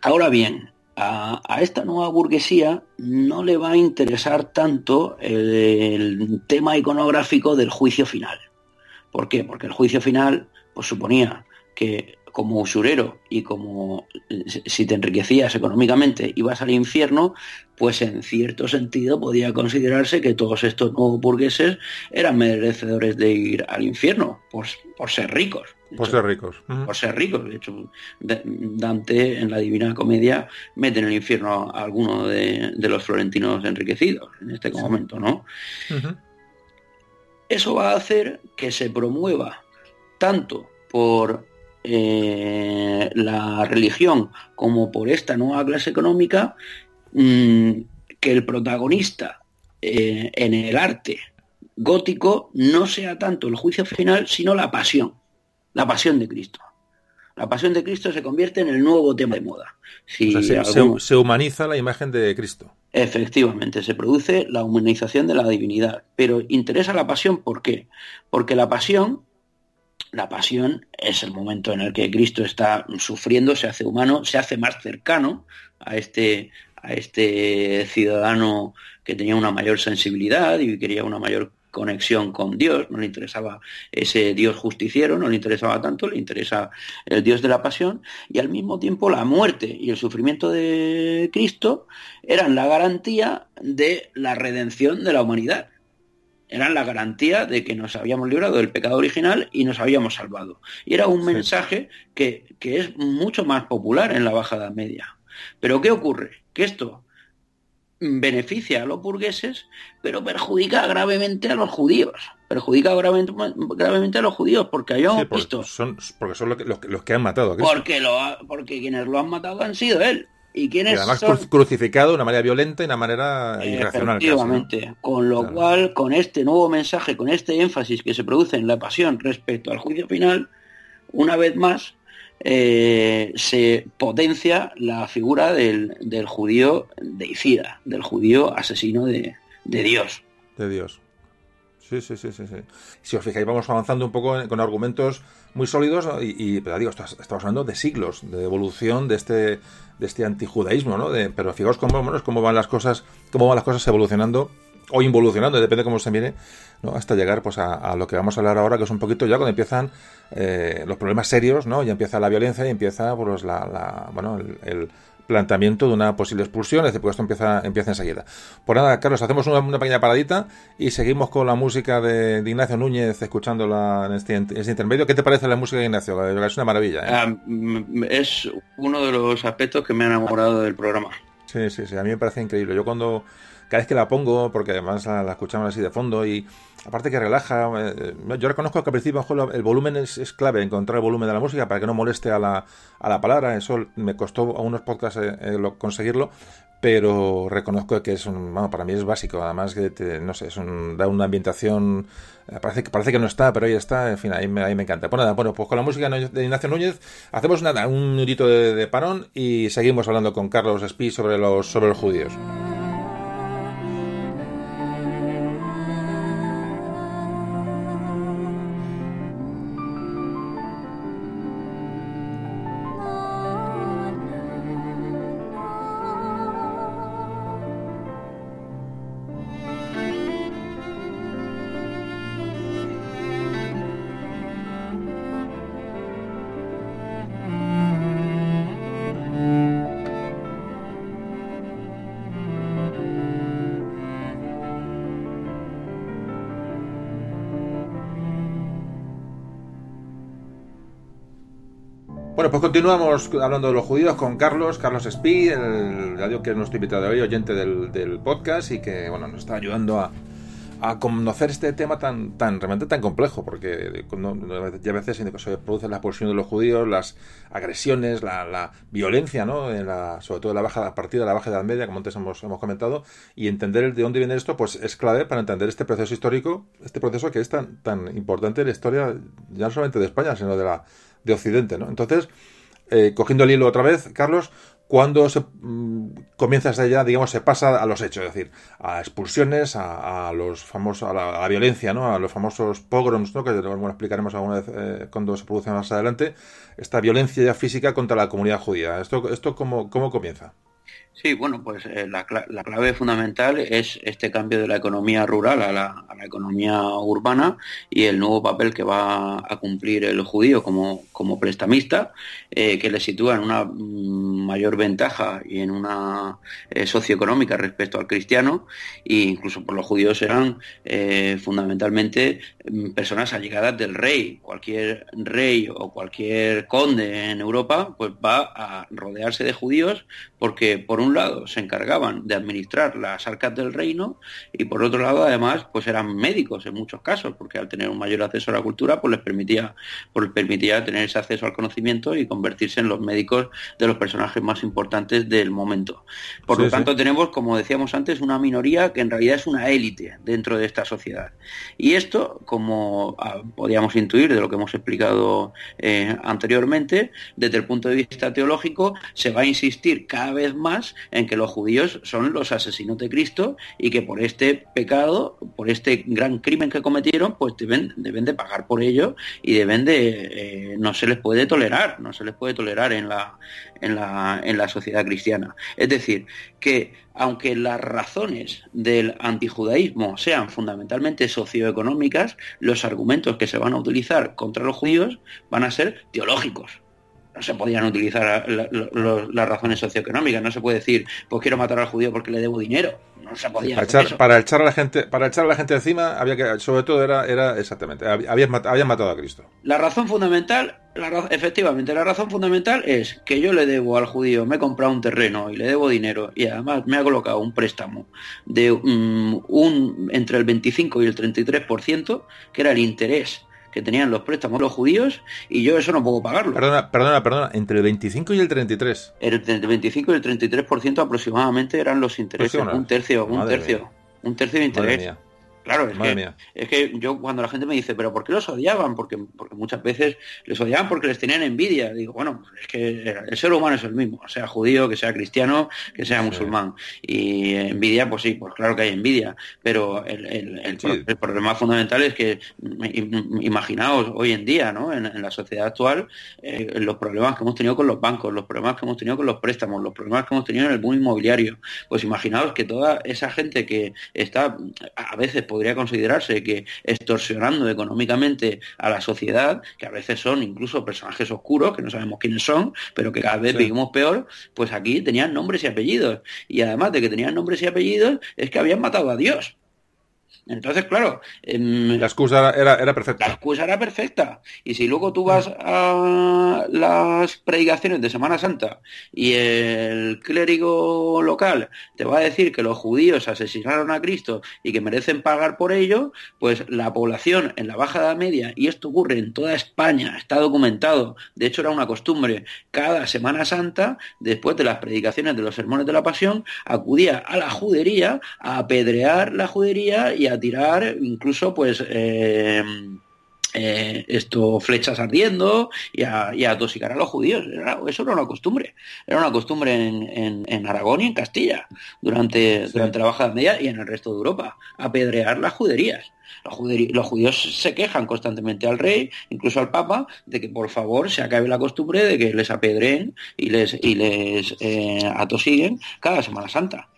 Ahora bien, a, esta nueva burguesía no le va a interesar tanto el, tema iconográfico del juicio final. ¿Por qué? Porque el juicio final pues, suponía que como usurero y como si te enriquecías económicamente ibas al infierno, pues en cierto sentido podía considerarse que todos estos nuevos burgueses eran merecedores de ir al infierno por, por ser ricos. Por ser ricos. Por ser ricos. De hecho, Dante en la Divina Comedia mete en el infierno a alguno de, los florentinos enriquecidos en este momento, ¿no? Eso va a hacer que se promueva tanto por eh, la religión como por esta nueva clase económica mm, que el protagonista eh, en el arte gótico no sea tanto el juicio final, sino la pasión la pasión de Cristo. La pasión de Cristo se convierte en el nuevo tema de moda. se, humaniza la imagen de Cristo. Efectivamente, se produce la humanización de la divinidad. Pero interesa la pasión, ¿por qué? Porque la pasión, la pasión es el momento en el que Cristo está sufriendo, se hace humano, se hace más cercano a este, a este ciudadano que tenía una mayor sensibilidad y quería una mayor conexión con Dios, no le interesaba ese Dios justiciero, no le interesaba tanto, le interesa el Dios de la pasión, y al mismo tiempo la muerte y el sufrimiento de Cristo eran la garantía de la redención de la humanidad. Eran la garantía de que nos habíamos librado del pecado original y nos habíamos salvado. Y era un mensaje que, que es mucho más popular en la Baja Edad Media. Pero ¿qué ocurre? Que esto beneficia a los burgueses, pero perjudica gravemente a los judíos. Perjudica gravemente, gravemente a los judíos, porque habíamos visto. Son, porque son los que, han matado a Porque, lo porque quienes lo han matado han sido él. Y, quienes además crucificado de una manera violenta y de una manera irracional. Efectivamente. Con lo cual, con este nuevo mensaje, con este énfasis que se produce en la pasión respecto al juicio final, una vez más eh, se potencia la figura del, del, judío deicida, del judío asesino de, Dios. De Dios. Sí, sí, sí, sí, Si os fijáis, vamos avanzando un poco con argumentos muy sólidos y, pero digo, estamos hablando de siglos de evolución de este de este antijudaísmo, ¿no? pero fijaos cómo, cómo van las cosas, cómo van las cosas evolucionando o involucionando, depende de cómo se mire, ¿no? hasta llegar pues a, lo que vamos a hablar ahora, que es un poquito ya cuando empiezan eh, los problemas serios, ¿no? ya empieza la violencia y empieza pues, la, bueno, el, planteamiento de una posible expulsión, es decir, porque esto empieza, empieza enseguida. Por nada, Carlos, hacemos una, pequeña paradita y seguimos con la música de, Ignacio Núñez, escuchándola en este, este, intermedio. ¿Qué te parece la música de Ignacio? Es una maravilla. ¿eh? Ah, es uno de los aspectos que me ha enamorado del programa. Sí, sí, sí, a mí me parece increíble. Yo cuando cada vez que la pongo, porque además la, escuchamos así de fondo y aparte que relaja, eh, yo reconozco que al principio el volumen es, clave, encontrar el volumen de la música para que no moleste a la, a la palabra, eso me costó a unos podcasts eh, eh, conseguirlo, pero reconozco que es un, bueno, para mí es básico, además que no sé, es un, da una ambientación, parece que parece que no está, pero ahí está, en fin, ahí me, ahí me encanta. Pues nada, bueno, pues con la música de Ignacio Núñez hacemos nada, un minutito de, de parón y seguimos hablando con Carlos Espí sobre los sobre los judíos. Pues continuamos hablando de los judíos con Carlos, Carlos Speed, el radio que es nuestro invitado de hoy, oyente del, podcast y que bueno nos está ayudando a, conocer este tema tan, tan realmente tan complejo, porque ya a veces se produce la expulsión de los judíos, las agresiones, la, violencia, ¿no? En la, sobre todo la baja, a partir de la baja edad media, como antes hemos, hemos comentado, y entender de dónde viene esto, pues es clave para entender este proceso histórico, este proceso que es tan, tan importante en la historia, ya no solamente de España, sino de la de Occidente, ¿no? Entonces, eh, cogiendo el hilo otra vez, Carlos, cuando se mm, comienza desde ya, digamos, se pasa a los hechos, es decir, a expulsiones, a, los famosos, a la, violencia, ¿no? A los famosos pogroms, ¿no? Que bueno, explicaremos alguna vez eh, cuando se produce más adelante, esta violencia física contra la comunidad judía. ¿Esto, esto cómo, cómo comienza? Sí, bueno, pues eh, la, clave fundamental es este cambio de la economía rural a la, economía urbana y el nuevo papel que va a cumplir el judío como, como prestamista, eh, que le sitúa en una mm, mayor ventaja y en una eh, socioeconómica respecto al cristiano, e incluso por los judíos serán fundamentalmente mm, personas allegadas del rey. Cualquier rey o cualquier conde en Europa pues va a rodearse de judíos porque por un lado se encargaban de administrar las arcas del reino y por otro lado además pues eran médicos en muchos casos porque al tener un mayor acceso a la cultura pues les permitía pues permitía tener ese acceso al conocimiento y convertirse en los médicos de los personajes más importantes del momento. Por lo tanto tenemos como decíamos antes una minoría que en realidad es una élite dentro de esta sociedad y esto como ah, podíamos intuir de lo que hemos explicado eh, anteriormente desde el punto de vista teológico se va a insistir cada vez más en que los judíos son los asesinos de Cristo y que por este pecado, por este gran crimen que cometieron, pues deben, deben de pagar por ello y deben de, eh, no se les puede tolerar, no se les puede tolerar en la, en la, en la sociedad cristiana. Es decir, que aunque las razones del antijudaísmo sean fundamentalmente socioeconómicas, los argumentos que se van a utilizar contra los judíos van a ser teológicos no se podían utilizar las razones socioeconómicas. No se puede decir, pues quiero matar al judío porque le debo dinero. No se podía para, echar, para echar a la gente, para echar a la gente encima, había que, sobre todo era, era exactamente, habían, matado a Cristo. La razón fundamental, efectivamente, la razón fundamental es que yo le debo al judío, me he comprado un terreno y le debo dinero y además me ha colocado un préstamo de mm, un entre el 25 y el 33%, que era el interés que tenían los préstamos los judíos y yo eso no puedo pagarlo. Perdona, perdona, perdona, entre el 25 y el 33. El, 25 y el 33% aproximadamente eran los intereses, un tercio, un tercio, un tercio de interés. Claro, es que, es que, yo cuando la gente me dice, pero ¿por qué los odiaban? Porque, porque muchas veces les odiaban porque les tenían envidia. Digo, bueno, es que el ser humano es el mismo, sea judío, que sea cristiano, que sea musulmán. Y envidia, pues sí, pues claro que hay envidia, pero el, problema fundamental es que, imaginaos hoy en día, ¿no? En, la sociedad actual, eh, los problemas que hemos tenido con los bancos, los problemas que hemos tenido con los préstamos, los problemas que hemos tenido en el mundo inmobiliario, pues imaginaos que toda esa gente que está a veces podría considerarse que extorsionando económicamente a la sociedad, que a veces son incluso personajes oscuros, que no sabemos quiénes son, pero que cada vez vivimos peor, pues aquí tenían nombres y apellidos. Y además de que tenían nombres y apellidos, es que habían matado a Dios. Entonces, claro. Em, la excusa era, era, perfecta. La excusa era perfecta. Y si luego tú vas a las predicaciones de Semana Santa y el clérigo local te va a decir que los judíos asesinaron a Cristo y que merecen pagar por ello, pues la población en la Baja Edad Media, y esto ocurre en toda España, está documentado, de hecho era una costumbre, cada Semana Santa, después de las predicaciones de los sermones de la Pasión, acudía a la judería a apedrear la judería y a tirar incluso pues eh, eh, esto flechas ardiendo y a, y a, tosicar a los judíos. eso era una costumbre. Era una costumbre en, Aragón y en Castilla durante, durante la Baja Media y en el resto de Europa. Apedrear las juderías. Los, los, judíos se quejan constantemente al rey, incluso al papa, de que por favor se acabe la costumbre de que les apedreen y les, y les eh, atosiguen cada Semana Santa.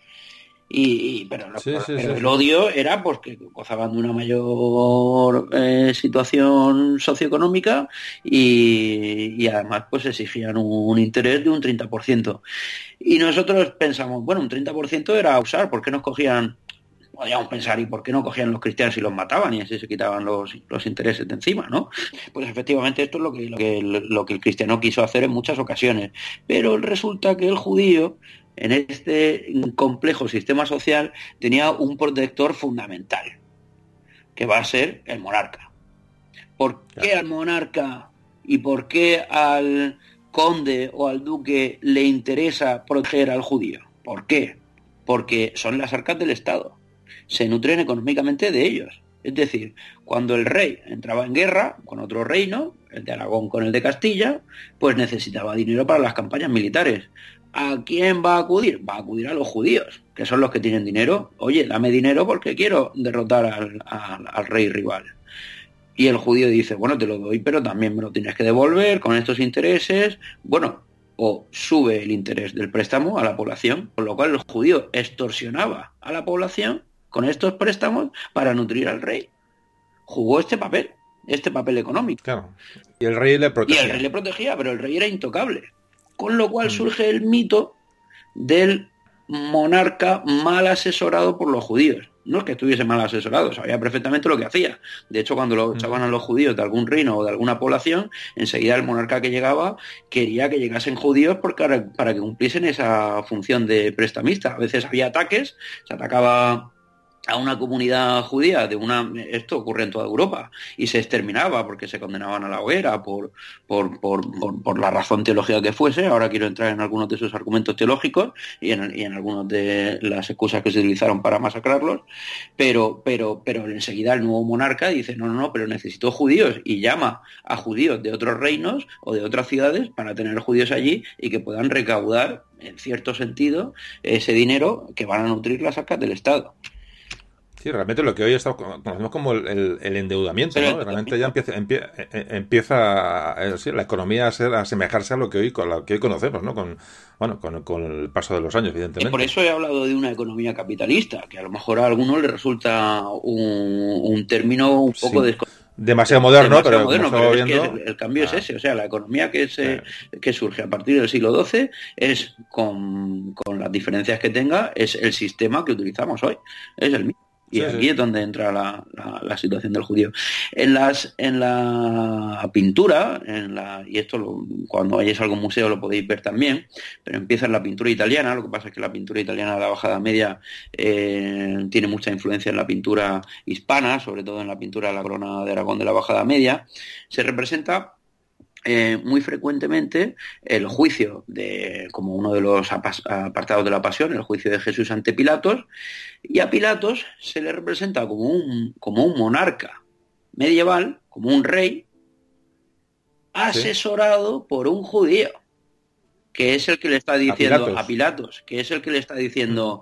Y, pero, el odio era porque gozaban de una mayor eh, situación socioeconómica y, además pues exigían un, interés de un 30%. Y nosotros pensamos, bueno, un 30% era usar, ¿por qué nos cogían? Podríamos pensar, ¿y por qué no cogían los cristianos y los mataban y así se quitaban los, los intereses de encima, ¿no? Pues efectivamente esto es lo que, lo que, lo que el cristiano quiso hacer en muchas ocasiones. Pero resulta que el judío en este complejo sistema social tenía un protector fundamental, que va a ser el monarca. ¿Por qué al monarca y por qué al conde o al duque le interesa proteger al judío? ¿Por qué? Porque son las arcas del Estado. Se nutren económicamente de ellos. Es decir, cuando el rey entraba en guerra con otro reino, el de Aragón con el de Castilla, pues necesitaba dinero para las campañas militares. ¿A quién va a acudir? Va a acudir a los judíos, que son los que tienen dinero. Oye, dame dinero porque quiero derrotar al, rey rival. Y el judío dice, bueno, te lo doy, pero también me lo tienes que devolver con estos intereses. Bueno, o sube el interés del préstamo a la población, con lo cual el judío extorsionaba a la población con estos préstamos para nutrir al rey. Jugó este papel, este papel económico. Claro. Y el rey le protegía. Y el rey le protegía, pero el rey era intocable. Con lo cual mm. surge el mito del monarca mal asesorado por los judíos. No es que estuviese mal asesorado, sabía perfectamente lo que hacía. De hecho, cuando lo mm. echaban a los judíos de algún reino o de alguna población, enseguida el monarca que llegaba quería que llegasen judíos para, para que cumpliesen esa función de prestamista. A veces había ataques, se atacaba a una comunidad judía de una esto ocurre en toda Europa y se exterminaba porque se condenaban a la hoguera por por, por, por, la razón teológica que fuese. Ahora quiero entrar en algunos de esos argumentos teológicos y en, en algunas de las excusas que se utilizaron para masacrarlos pero pero pero enseguida el nuevo monarca dice no no no pero necesito judíos y llama a judíos de otros reinos o de otras ciudades para tener judíos allí y que puedan recaudar en cierto sentido ese dinero que van a nutrir las arcas del Estado Sí, realmente lo que hoy está, conocemos como el, endeudamiento, ¿no? Realmente ya empieza, eh, eh, empieza, la economía a, ser, a asemejarse a lo que hoy, con lo que hoy conocemos, ¿no? Con, bueno, con, el paso de los años, evidentemente. Y por eso he hablado de una economía capitalista, que a lo mejor a algunos le resulta un, término un poco demasiado moderno, pero, el, cambio es ese. O sea, la economía que, se, que surge a partir del siglo XII es, con, con, las diferencias que tenga, es el sistema que utilizamos hoy. Es el mismo. Y aquí es donde entra la, situación del judío. En las en la pintura, en la, y esto cuando vayáis a algún museo lo podéis ver también, pero empieza en la pintura italiana, lo que pasa es que la pintura italiana de la bajada media eh, tiene mucha influencia en la pintura hispana, sobre todo en la pintura de la corona de Aragón de la bajada media, se representa eh, muy frecuentemente el juicio de, como uno de los apartados de la pasión, el juicio de Jesús ante Pilatos, y a Pilatos se le representa como un, como un monarca medieval, como un rey, asesorado por un judío, que es el que le está diciendo a Pilatos, que es el que le está diciendo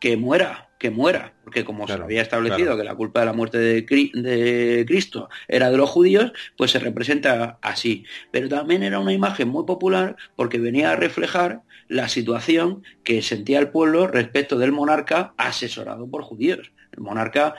que muera, que muera, porque como se había establecido que la culpa de la muerte de, de, Cristo era de los judíos, pues se representa así. Pero también era una imagen muy popular porque venía a reflejar la situación que sentía el pueblo respecto del monarca asesorado por judíos. El monarca,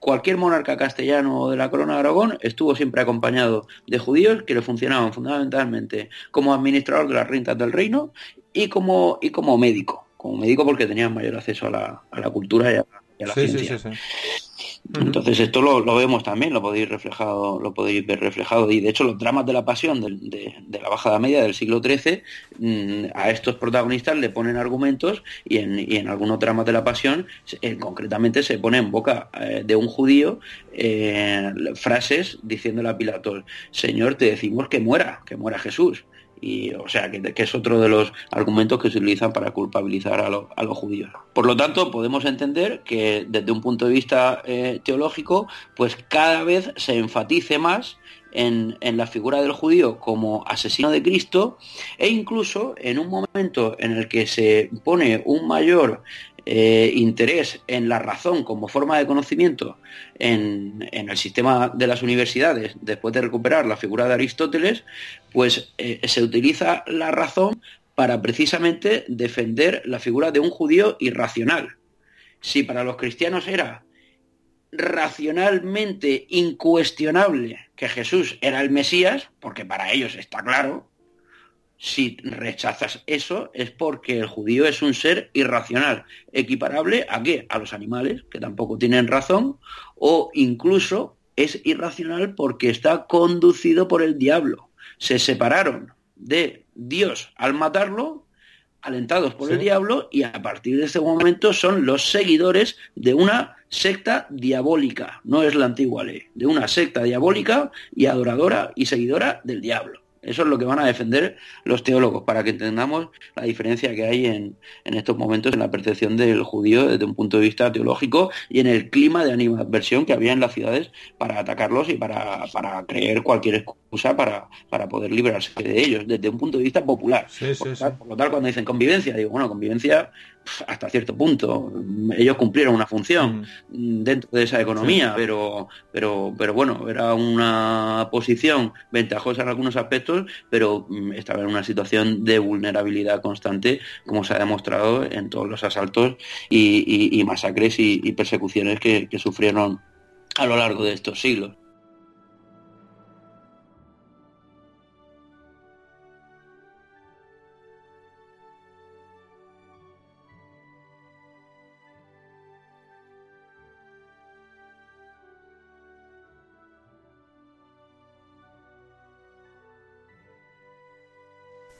cualquier monarca castellano de la corona de Aragón estuvo siempre acompañado de judíos que le funcionaban fundamentalmente como administrador de las rentas del reino y como, y como médico como médico porque tenían mayor acceso a la, a la cultura y a, la ciencia. Entonces esto lo, vemos también, lo podéis reflejado, lo podéis ver reflejado. Y de hecho los dramas de la pasión de, la bajada media del siglo XIII mm, a estos protagonistas le ponen argumentos y en, y en algunos dramas de la pasión eh, concretamente se pone en boca eh, de un judío eh, frases diciéndole a Pilatos, Señor, te decimos que muera, que muera Jesús y o sea que, es otro de los argumentos que se utilizan para culpabilizar a, los judíos. Por lo tanto, podemos entender que desde un punto de vista eh, teológico, pues cada vez se enfatice más en, la figura del judío como asesino de Cristo e incluso en un momento en el que se pone un mayor eh, interés en la razón como forma de conocimiento en, el sistema de las universidades, después de recuperar la figura de Aristóteles, pues eh, se utiliza la razón para precisamente defender la figura de un judío irracional. Si para los cristianos era racionalmente incuestionable que Jesús era el Mesías, porque para ellos está claro, si rechazas eso es porque el judío es un ser irracional, equiparable a qué? A los animales, que tampoco tienen razón, o incluso es irracional porque está conducido por el diablo. Se separaron de Dios al matarlo, alentados por el diablo, y a partir de ese momento son los seguidores de una secta diabólica, no es la antigua ley, de una secta diabólica y adoradora y seguidora del diablo. Eso es lo que van a defender los teólogos, para que entendamos la diferencia que hay en, estos momentos en la percepción del judío desde un punto de vista teológico y en el clima de animadversión que había en las ciudades para atacarlos y para, creer cualquier excusa para, para poder librarse de ellos, desde un punto de vista popular. por, lo tal, cuando dicen convivencia, digo, bueno, convivencia hasta cierto punto. Ellos cumplieron una función mm. dentro de esa economía, pero, pero, pero bueno, era una posición ventajosa en algunos aspectos, pero mm, estaba en una situación de vulnerabilidad constante, como se ha demostrado en todos los asaltos y, masacres y, persecuciones que sufrieron a lo largo de estos siglos.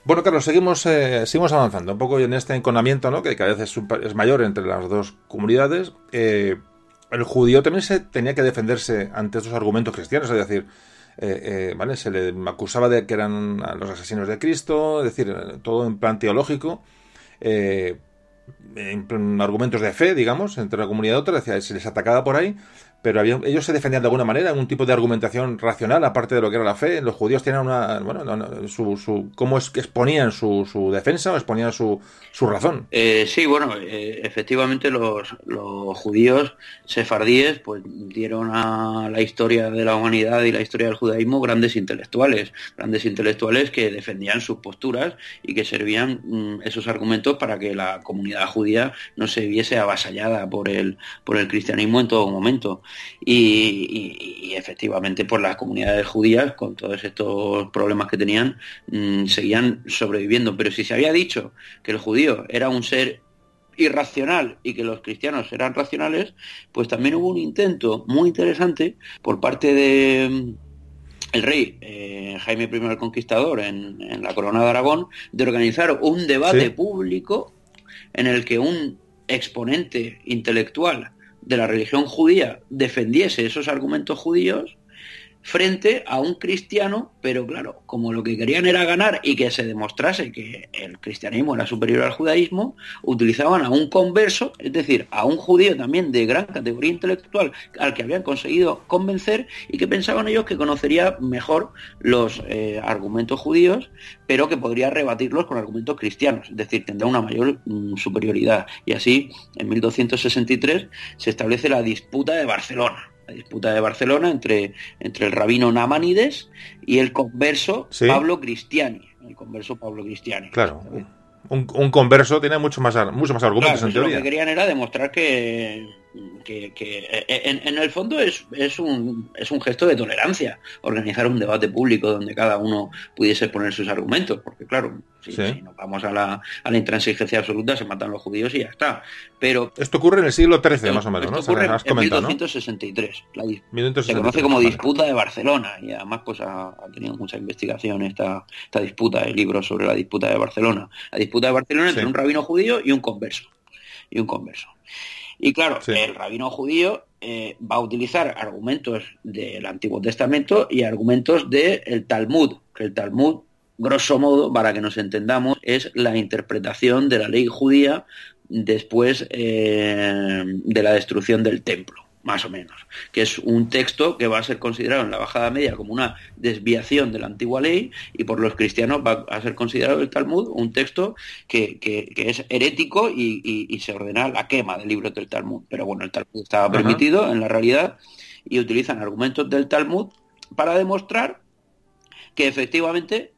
Bueno, Carlos, seguimos, eh, seguimos avanzando un poco en este enconamiento, ¿no? que cada vez es, mayor entre las dos comunidades. Eh, el judío también se tenía que defenderse ante estos argumentos cristianos, es decir, eh, ¿vale? se le acusaba de que eran los asesinos de Cristo, es decir, todo en plan teológico. en argumentos de fe, digamos, entre una comunidad y otra, decía, se les atacaba por ahí, pero ellos se defendían de alguna manera, un tipo de argumentación racional, aparte de lo que era la fe. Los judíos tenían una, bueno, su, su, ¿cómo es que exponían su, su defensa o exponían su, su razón? Eh, sí, bueno, eh, efectivamente los, los judíos sefardíes pues dieron a la historia de la humanidad y la historia del judaísmo grandes intelectuales, grandes intelectuales que defendían sus posturas y que servían mm, esos argumentos para que la comunidad judía no se viese avasallada por el, por el cristianismo en todo momento. Y, efectivamente, por las comunidades judías, con todos estos problemas que tenían, mm, seguían sobreviviendo. Pero si se había dicho que el judío era un ser irracional y que los cristianos eran racionales, pues también hubo un intento muy interesante por parte de mm, el rey eh, Jaime I el Conquistador en, la corona de Aragón de organizar un debate público en el que un exponente intelectual de la religión judía defendiese esos argumentos judíos frente a un cristiano, pero claro, como lo que querían era ganar y que se demostrase que el cristianismo era superior al judaísmo, utilizaban a un converso, es decir, a un judío también de gran categoría intelectual al que habían conseguido convencer y que pensaban ellos que conocería mejor los eh, argumentos judíos, pero que podría rebatirlos con argumentos cristianos, es decir, tendrá una mayor mm, superioridad. Y así, en 1263 se establece la disputa de Barcelona la disputa de Barcelona entre, entre el rabino Namanides y el converso Pablo Cristiani. El converso Pablo Cristiani. Claro. Un, converso tiene mucho más, mucho más argumentos en teoría. Lo que querían era demostrar que que, eh, en, el fondo es, es, un, es un gesto de tolerancia organizar un debate público donde cada uno pudiese poner sus argumentos, porque claro, si, nos vamos a la, a la, intransigencia absoluta se matan los judíos y ya está. Pero esto ocurre en el siglo XIII más o menos, ¿no? Ocurre en 1263. se conoce como disputa de Barcelona y además pues ha, tenido mucha investigación esta, esta disputa, el libro sobre la disputa de Barcelona. La disputa de Barcelona entre un rabino judío y un converso. Y un converso. Y claro, el rabino judío eh, va a utilizar argumentos del Antiguo Testamento y argumentos del Talmud, que el Talmud, grosso modo, para que nos entendamos, es la interpretación de la ley judía después eh, de la destrucción del templo más o menos, que es un texto que va a ser considerado en la bajada media como una desviación de la antigua ley y por los cristianos va a ser considerado el Talmud un texto que, es herético y, se ordena la quema del libro del Talmud. Pero bueno, el Talmud estaba permitido en la realidad y utilizan argumentos del Talmud para demostrar que efectivamente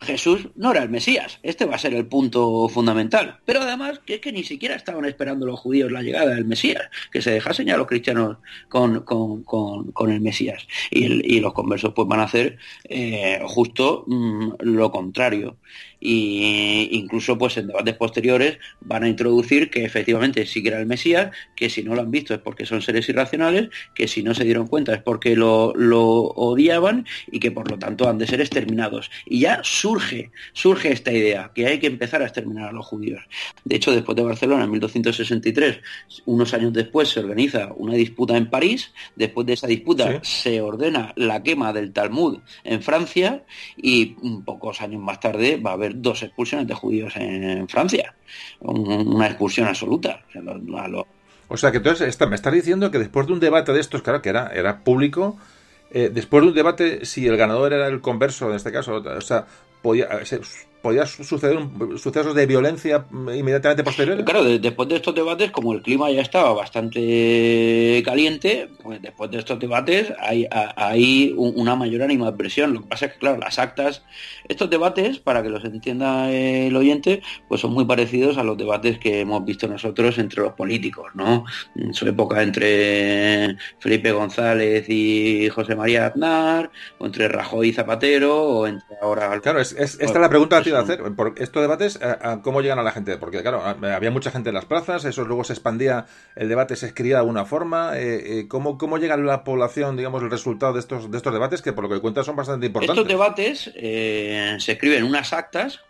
Jesús no era el Mesías. Este va a ser el punto fundamental. Pero además, que es que ni siquiera estaban esperando los judíos la llegada del Mesías, que se dejasen ya los cristianos con, con, el Mesías. Y, los conversos pues van a hacer eh, justo mm, lo contrario y incluso pues en debates posteriores van a introducir que efectivamente sí que era el Mesías, que si no lo han visto es porque son seres irracionales, que si no se dieron cuenta es porque lo, odiaban y que por lo tanto han de ser exterminados. Y ya surge, surge esta idea, que hay que empezar a exterminar a los judíos. De hecho, después de Barcelona, en 1263, unos años después se organiza una disputa en París, después de esa disputa se ordena la quema del Talmud en Francia y pocos años más tarde va a haber dos expulsiones de judíos en, Francia. una expulsión absoluta. O sea, que entonces me estás diciendo que después de un debate de estos, claro, que era, era público, eh, después de un debate, si el ganador era el converso, en este caso, o sea, podía, podía suceder sucesos de violencia inmediatamente posteriores. Claro, después de estos debates, como el clima ya estaba bastante caliente, pues después de estos debates hay, hay una mayor animadversión. Lo que pasa es que, claro, las actas, estos debates, para que los entienda el oyente, pues son muy parecidos a los debates que hemos visto nosotros entre los políticos, ¿no? En su época entre Felipe González y José María Aznar, o entre Rajoy y Zapatero, o entre ahora... Claro, es, esta es la pregunta hacer. Por estos debates, eh, ¿cómo llegan a la gente? Porque, claro, había mucha gente en las plazas, eso luego se expandía, el debate se escribía de alguna forma. Eh, eh, ¿cómo, ¿Cómo llega a la población, digamos, el resultado de estos, de estos debates, que por lo que cuentas son bastante importantes? Estos debates se escriben unas actas,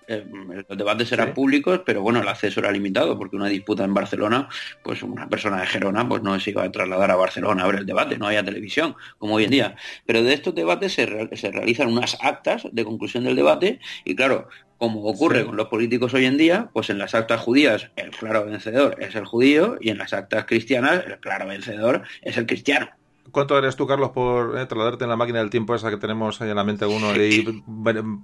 los debates eran públicos, pero bueno, el acceso era limitado, porque una disputa en Barcelona, pues una persona de Gerona pues no se iba a trasladar a Barcelona a ver el debate, no había televisión, como hoy en día. Pero de estos debates se, se realizan unas actas de conclusión del debate, y claro, como ocurre con los políticos hoy en día, pues en las actas judías el claro vencedor es el judío y en las actas cristianas el claro vencedor es el cristiano. ¿Cuánto eres tú, Carlos, por eh, trasladarte en la máquina del tiempo esa que tenemos ahí en la mente uno y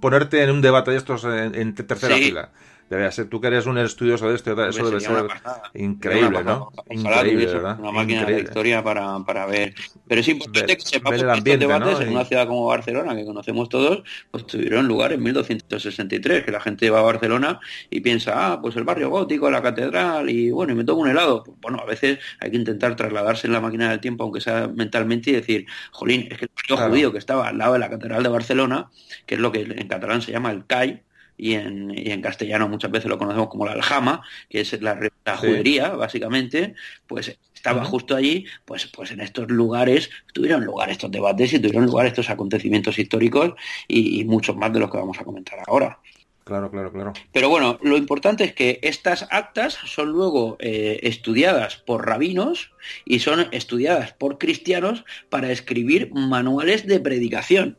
ponerte en un debate de estos en, tercera fila? Debe ser, tú que eres un estudioso de esto, eso debe ser increíble, ¿no? Increíble, ¿verdad? Una máquina de historia para, para ver. Pero es importante que sepamos que estos debates en una ciudad como Barcelona, que conocemos todos, pues tuvieron lugar en 1263, que la gente va a Barcelona y piensa, ah, pues el barrio gótico, la catedral, y bueno, y me tomo un helado. Pues, bueno, a veces hay que intentar trasladarse en la máquina del tiempo, aunque sea mentalmente, y decir, jolín, es que el barrio judío que estaba al lado de la catedral de Barcelona, que es lo que en catalán se llama el CAI, y en, y en, castellano muchas veces lo conocemos como la aljama, que es la, judería, básicamente, pues estaba justo allí, pues, pues en estos lugares tuvieron lugar estos debates y tuvieron lugar estos acontecimientos históricos y, muchos más de los que vamos a comentar ahora. Claro, claro, claro. Pero bueno, lo importante es que estas actas son luego eh, estudiadas por rabinos y son estudiadas por cristianos para escribir manuales de predicación.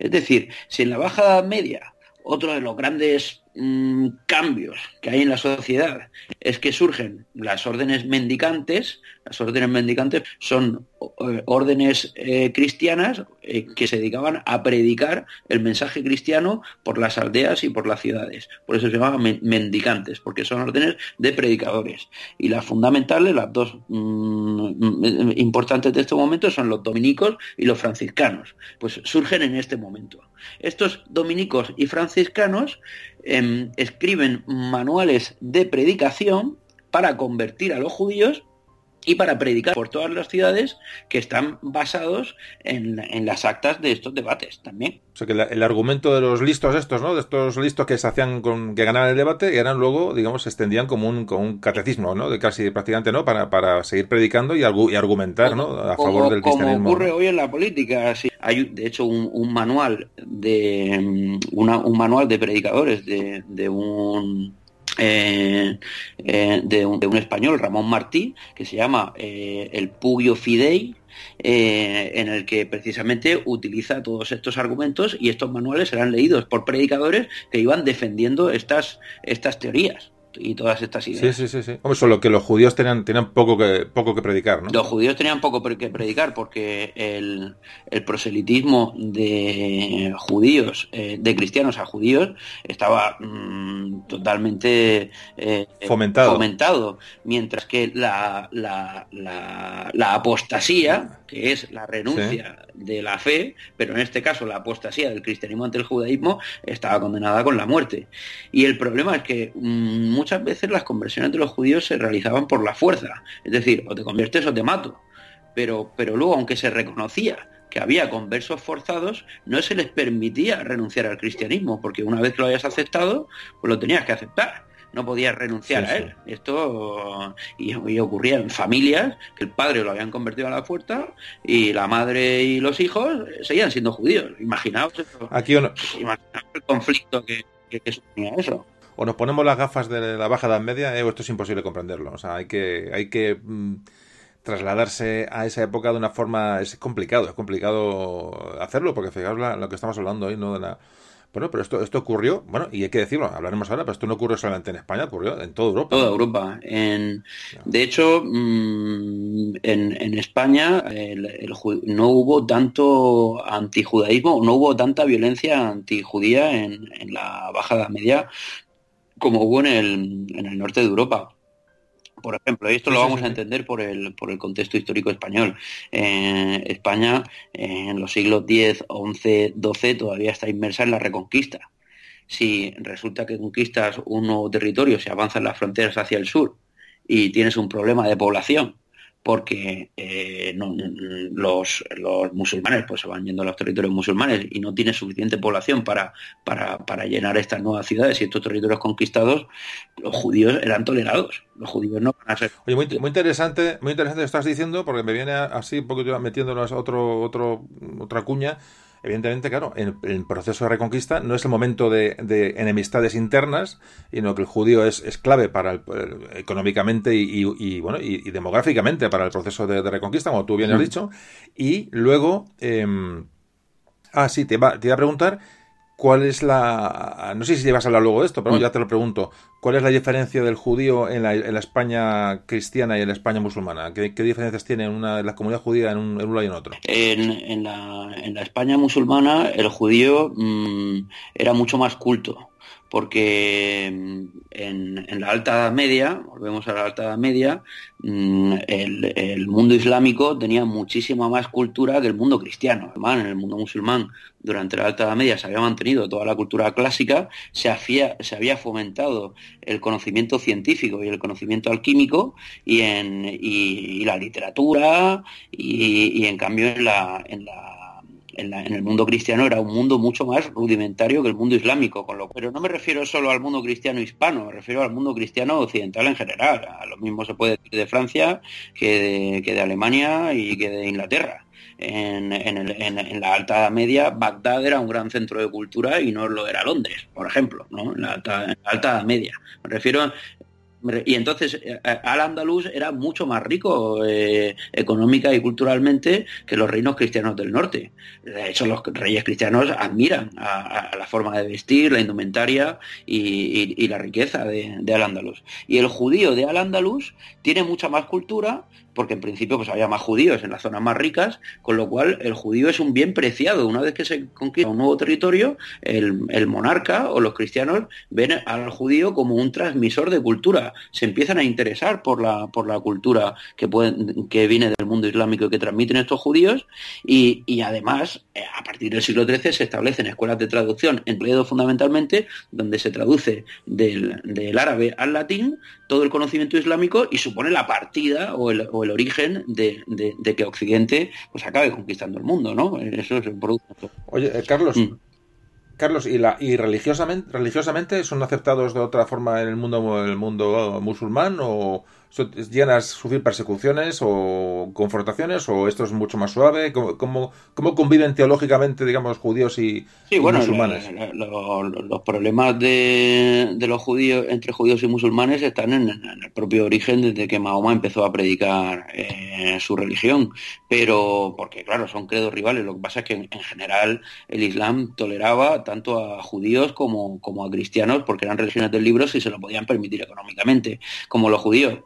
Es decir, si en la Baja Media otro de los grandes mm, cambios que hay en la sociedad es que surgen las órdenes mendicantes. Las órdenes mendicantes son eh, órdenes eh, cristianas eh, que se dedicaban a predicar el mensaje cristiano por las aldeas y por las ciudades. Por eso se llamaban mendicantes, porque son órdenes de predicadores. Y las fundamentales, las dos mm, importantes de este momento, son los dominicos y los franciscanos. Pues surgen en este momento. Estos dominicos y franciscanos em, escriben manuales de predicación para convertir a los judíos y para predicar por todas las ciudades que están basados en, las actas de estos debates también. O sea que el argumento de los listos estos, ¿no? De estos listos que se hacían con, que ganaban el debate, eran luego, digamos, se extendían como un, como un catecismo, ¿no? De casi prácticamente, ¿no? Para, para seguir predicando y, y argumentar, ¿no? A favor del cristianismo. Como ocurre hoy en la política. Hay, de hecho, un, manual de un manual de predicadores de, de un eh, eh, de, un, español, Ramón Martí, que se llama eh, El Pugio Fidei, en el que precisamente utiliza todos estos argumentos y estos manuales serán leídos por predicadores que iban defendiendo estas, estas teorías y todas estas ideas. Sí, sí, sí. sí. Hombre, solo que los judíos tenían, tenían poco, que, poco que predicar, ¿no? Los judíos tenían poco que predicar porque el, proselitismo de judíos, eh, de cristianos a judíos, estaba mm, totalmente eh, fomentado. fomentado. Mientras que la, la, la, apostasía, que es la renuncia de la fe, pero en este caso la apostasía del cristianismo ante el judaísmo, estaba condenada con la muerte. Y el problema es que mm, muchas veces las conversiones de los judíos se realizaban por la fuerza, es decir, o te conviertes o te mato. Pero, pero luego, aunque se reconocía que había conversos forzados, no se les permitía renunciar al cristianismo, porque una vez que lo hayas aceptado, pues lo tenías que aceptar no podías renunciar a él. Esto y, ocurría en familias que el padre lo habían convertido a la fuerza y la madre y los hijos seguían siendo judíos. Imaginaos, Aquí el conflicto que, suponía eso. O nos ponemos las gafas de la baja edad media, eh, esto es imposible comprenderlo. O sea, hay que, hay que mm, trasladarse a esa época de una forma es complicado, es complicado hacerlo, porque fijaos lo que estamos hablando hoy, ¿no? De la, bueno, pero esto, esto ocurrió, bueno, y hay que decirlo, hablaremos ahora, pero esto no ocurrió solamente en España, ocurrió en toda Europa. Toda Europa. En, De hecho, mm, en, España no hubo tanto antijudaísmo, no hubo tanta violencia antijudía en, en la Baja Edad Media como hubo en el, en el norte de Europa por ejemplo, y esto lo vamos a entender por el, por el contexto histórico español. España en los siglos X, XI, XII todavía está inmersa en la reconquista. Si resulta que conquistas un nuevo territorio, si avanzan las fronteras hacia el sur y tienes un problema de población porque eh, los, musulmanes pues se van yendo a los territorios musulmanes y no tiene suficiente población para, para, llenar estas nuevas ciudades y estos territorios conquistados, los judíos eran tolerados. Los judíos no van a ser. Oye, muy, muy interesante, muy interesante lo que estás diciendo, porque me viene así un poco metiéndonos otro, otro, otra cuña Evidentemente, claro, en el proceso de reconquista no es el momento de, enemistades internas, sino que el judío es, clave para el, económicamente y, bueno y, demográficamente para el proceso de, reconquista, como tú bien has dicho. Y luego, eh, ah, sí, te, te iba a preguntar ¿Cuál es la... No sé si llevas a hablar luego de esto, pero mm. ya te lo pregunto. ¿Cuál es la diferencia del judío en la, España cristiana y en la España musulmana? ¿Qué, diferencias tiene en una, la comunidad judía en un, lugar y en otro? En, la, España musulmana el judío mm, era mucho más culto porque mm, en, la Alta Edad Media, volvemos a la Alta Edad Media, mm, el, mundo islámico tenía muchísima más cultura que el mundo cristiano. Además, en el mundo musulmán, durante la Alta Edad Media se había mantenido toda la cultura clásica, se, se había fomentado el conocimiento científico y el conocimiento alquímico y, en, y, la literatura y, en cambio en la en, el mundo cristiano era un mundo mucho más rudimentario que el mundo islámico, con lo, pero no me refiero solo al mundo cristiano hispano, me refiero al mundo cristiano occidental en general. A lo mismo se puede decir de Francia que de, Alemania y que de Inglaterra. En, la Alta Media, Bagdad era un gran centro de cultura y no lo era Londres, por ejemplo, ¿no? en, la alta, en la Alta Media. Me refiero y entonces eh, al andaluz era mucho más rico eh, económica y culturalmente que los reinos cristianos del norte. De hecho, los reyes cristianos admiran a, la forma de vestir, la indumentaria y, la riqueza de, de al andaluz. Y el judío de al andaluz tiene mucha más cultura porque en principio pues había más judíos en las zonas más ricas, con lo cual el judío es un bien preciado. Una vez que se conquista un nuevo territorio, el, monarca o los cristianos ven al judío como un transmisor de cultura, se empiezan a interesar por la, por la cultura que, pueden, que viene del mundo islámico y que transmiten estos judíos, y, además, eh, a partir del siglo XIII se establecen escuelas de traducción en Toledo fundamentalmente, donde se traduce del, del árabe al latín todo el conocimiento islámico y supone la partida o el, o el origen de, que Occidente pues acabe conquistando el mundo, ¿no? Eso es un producto. Oye, eh, Carlos, mm. Carlos, ¿y, la, y religiosamente, religiosamente son aceptados de otra forma en el mundo, en el mundo musulmán o llegan a sufrir persecuciones o confrontaciones o esto es mucho más suave? ¿Cómo, cómo, conviven teológicamente, digamos, judíos y, sí, bueno, musulmanes? los problemas de, de, los judíos entre judíos y musulmanes están en, el propio origen desde que Mahoma empezó a predicar eh, su religión, pero porque claro, son credos rivales. Lo que pasa es que en, general el Islam toleraba tanto a judíos como, como a cristianos porque eran religiones del libro si se lo podían permitir económicamente. Como los judíos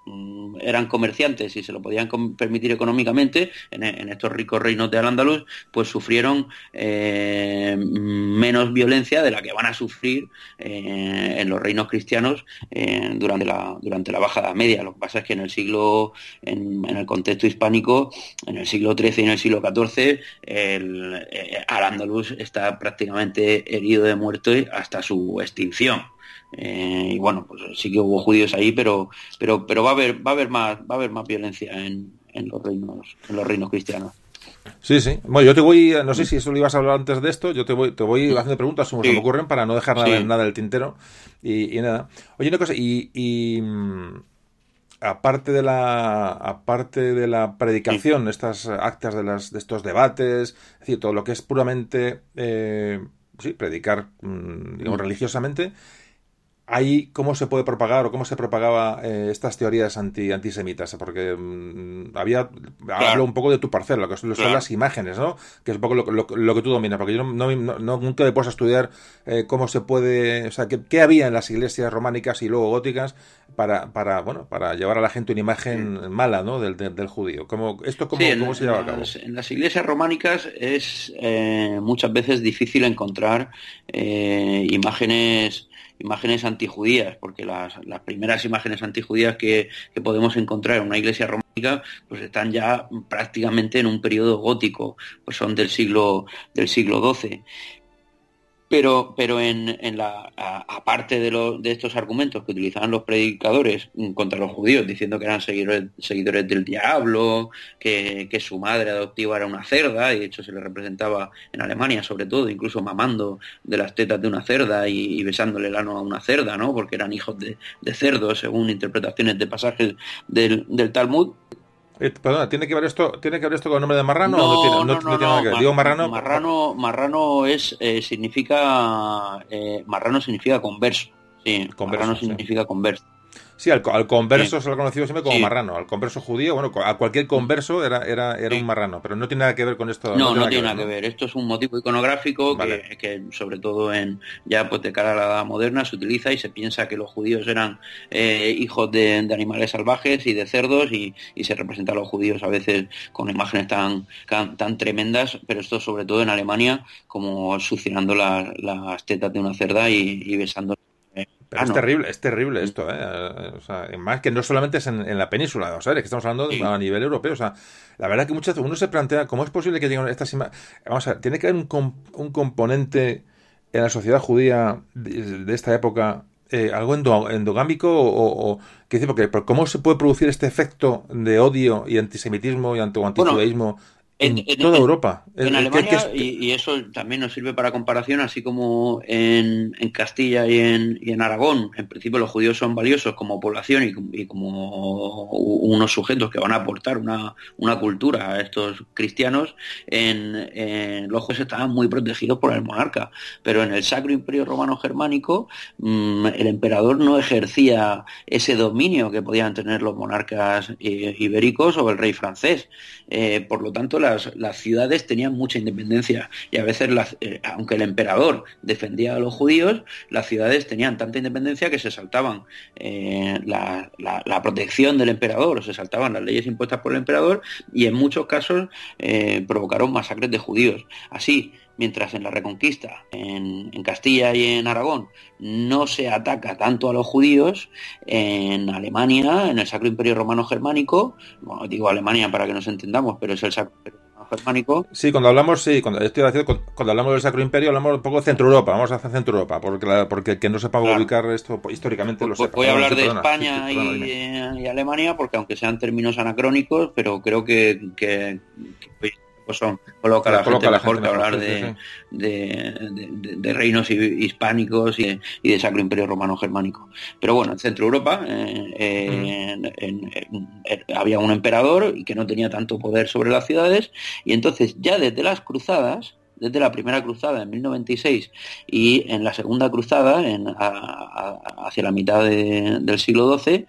eran comerciantes y se lo podían permitir económicamente en, estos ricos reinos de Al-Ándalus, pues sufrieron eh, menos violencia de la que van a sufrir eh, en los reinos cristianos eh, durante, la, durante la Baja Media. Lo que pasa es que en el siglo, en, el contexto hispánico, en el siglo XIII y en el siglo XIV, Al-Ándalus está prácticamente herido de muerte hasta su extinción. Eh, y bueno, pues sí que hubo judíos ahí, pero, pero, pero va a haber, va a haber más, va a haber más violencia en, en los reinos, en los reinos cristianos. Sí, sí. Bueno, yo te voy, no sé si eso lo ibas a hablar antes de esto, yo te voy, te voy haciendo preguntas como se me ocurren para no dejar nada, nada del tintero y, nada. Oye, una cosa, y, y mm, aparte de la aparte de la predicación, estas actas de las de estos debates, es decir, todo lo que es puramente eh, sí, predicar mm, digamos, religiosamente, ahí cómo se puede propagar o cómo se propagaba eh, estas teorías anti antisemitas porque mm, había hablo un poco de tu parcela lo que son, las imágenes no que es un poco lo, que tú dominas porque yo no, nunca me puedo estudiar eh, cómo se puede o sea qué, había en las iglesias románicas y luego góticas para para bueno para llevar a la gente una imagen mala no del, del, judío. ¿Cómo, esto cómo, cómo se lleva a cabo en las iglesias románicas es eh, muchas veces difícil encontrar imágenes imágenes antijudías, porque las, las primeras imágenes antijudías que, que podemos encontrar en una iglesia románica pues están ya prácticamente en un periodo gótico, pues son del siglo del siglo XII. Pero, pero en, en la, aparte de, de estos argumentos que utilizaban los predicadores contra los judíos, diciendo que eran seguidores, seguidores del diablo, que, su madre adoptiva era una cerda, y de hecho se le representaba en Alemania sobre todo, incluso mamando de las tetas de una cerda y, besándole el ano a una cerda, ¿no? porque eran hijos de, cerdos, según interpretaciones de pasajes del, del Talmud, eh, perdona, ¿tiene que ver esto, tiene que ver esto con el nombre de marrano no, o no tiene, no, tiene nada que ver? Digo marrano. Marrano, marrano es eh, significa eh, marrano significa converso. Sí, converso, marrano significa converso. Sí, al, converso se lo ha conocido siempre como marrano. Al converso judío, bueno, a cualquier converso era, era, era un marrano, pero no tiene nada que ver con esto. No, no, tiene nada que ver. Esto es un motivo iconográfico que, sobre todo en ya pues de cara a la edad moderna se utiliza y se piensa que los judíos eran eh, hijos de, animales salvajes y de cerdos y, se representa a los judíos a veces con imágenes tan, tan, tremendas, pero esto sobre todo en Alemania como succionando las tetas de una cerda y, y besando es terrible, es terrible esto, ¿eh? O sea, más que no solamente es en, la península, o sea, es que estamos hablando a nivel europeo. O sea, la verdad que muchas veces uno se plantea cómo es posible que lleguen estas imágenes. Vamos a ver, tiene que haber un, un componente en la sociedad judía de, esta época, eh, algo endogámico o, o que dice, porque, ¿cómo se puede producir este efecto de odio y antisemitismo y antijudaísmo en, toda Europa. En Alemania, y, eso también nos sirve para comparación, así como en, Castilla y en, Aragón, en principio los judíos son valiosos como población y, como unos sujetos que van a aportar una, cultura a estos cristianos, en, los jueces estaban muy protegidos por el monarca, pero en el Sacro Imperio Romano Germánico mm, el emperador no ejercía ese dominio que podían tener los monarcas eh, ibéricos o el rey francés. Eh, por lo tanto, las, ciudades tenían mucha independencia y a veces, eh, aunque el emperador defendía a los judíos, las ciudades tenían tanta independencia que se saltaban eh, la, protección del emperador, se saltaban las leyes impuestas por el emperador y en muchos casos provocaron masacres de judíos. Así, mientras en la Reconquista, en, Castilla y en Aragón, no se ataca tanto a los judíos, en Alemania, en el Sacro Imperio Romano Germánico, bueno, digo Alemania para que nos entendamos, pero es el Sacro Germánico. Sí, cuando hablamos, sí, cuando, estoy cuando, hablamos del Sacro Imperio hablamos un poco de Centro Europa, vamos a hacer Centro Europa, porque, porque que no sepa ubicar esto históricamente lo Voy a hablar de España y, Alemania, porque aunque sean términos anacrónicos, pero creo que pues son, coloca la, gente mejor que hablar de, de, reinos hispánicos y, de Sacro Imperio Romano Germánico. Pero bueno, en Centro Europa eh, había un emperador y que no tenía tanto poder sobre las ciudades y entonces ya desde las cruzadas, desde la primera cruzada en 1096 y en la segunda cruzada en, hacia la mitad del siglo XII,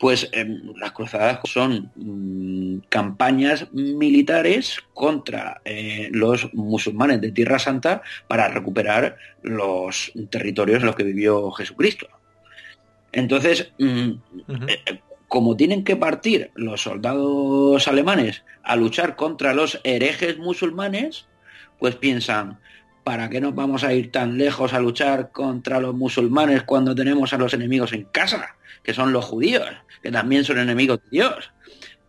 pues em, las cruzadas son mm, campañas militares contra eh, los musulmanes de Tierra Santa para recuperar los territorios en los que vivió Jesucristo. Entonces, mm, eh, como tienen que partir los soldados alemanes a luchar contra los herejes musulmanes, pues piensan, ¿para qué nos vamos a ir tan lejos a luchar contra los musulmanes cuando tenemos a los enemigos en casa? Que son los judíos, que también son enemigos de Dios.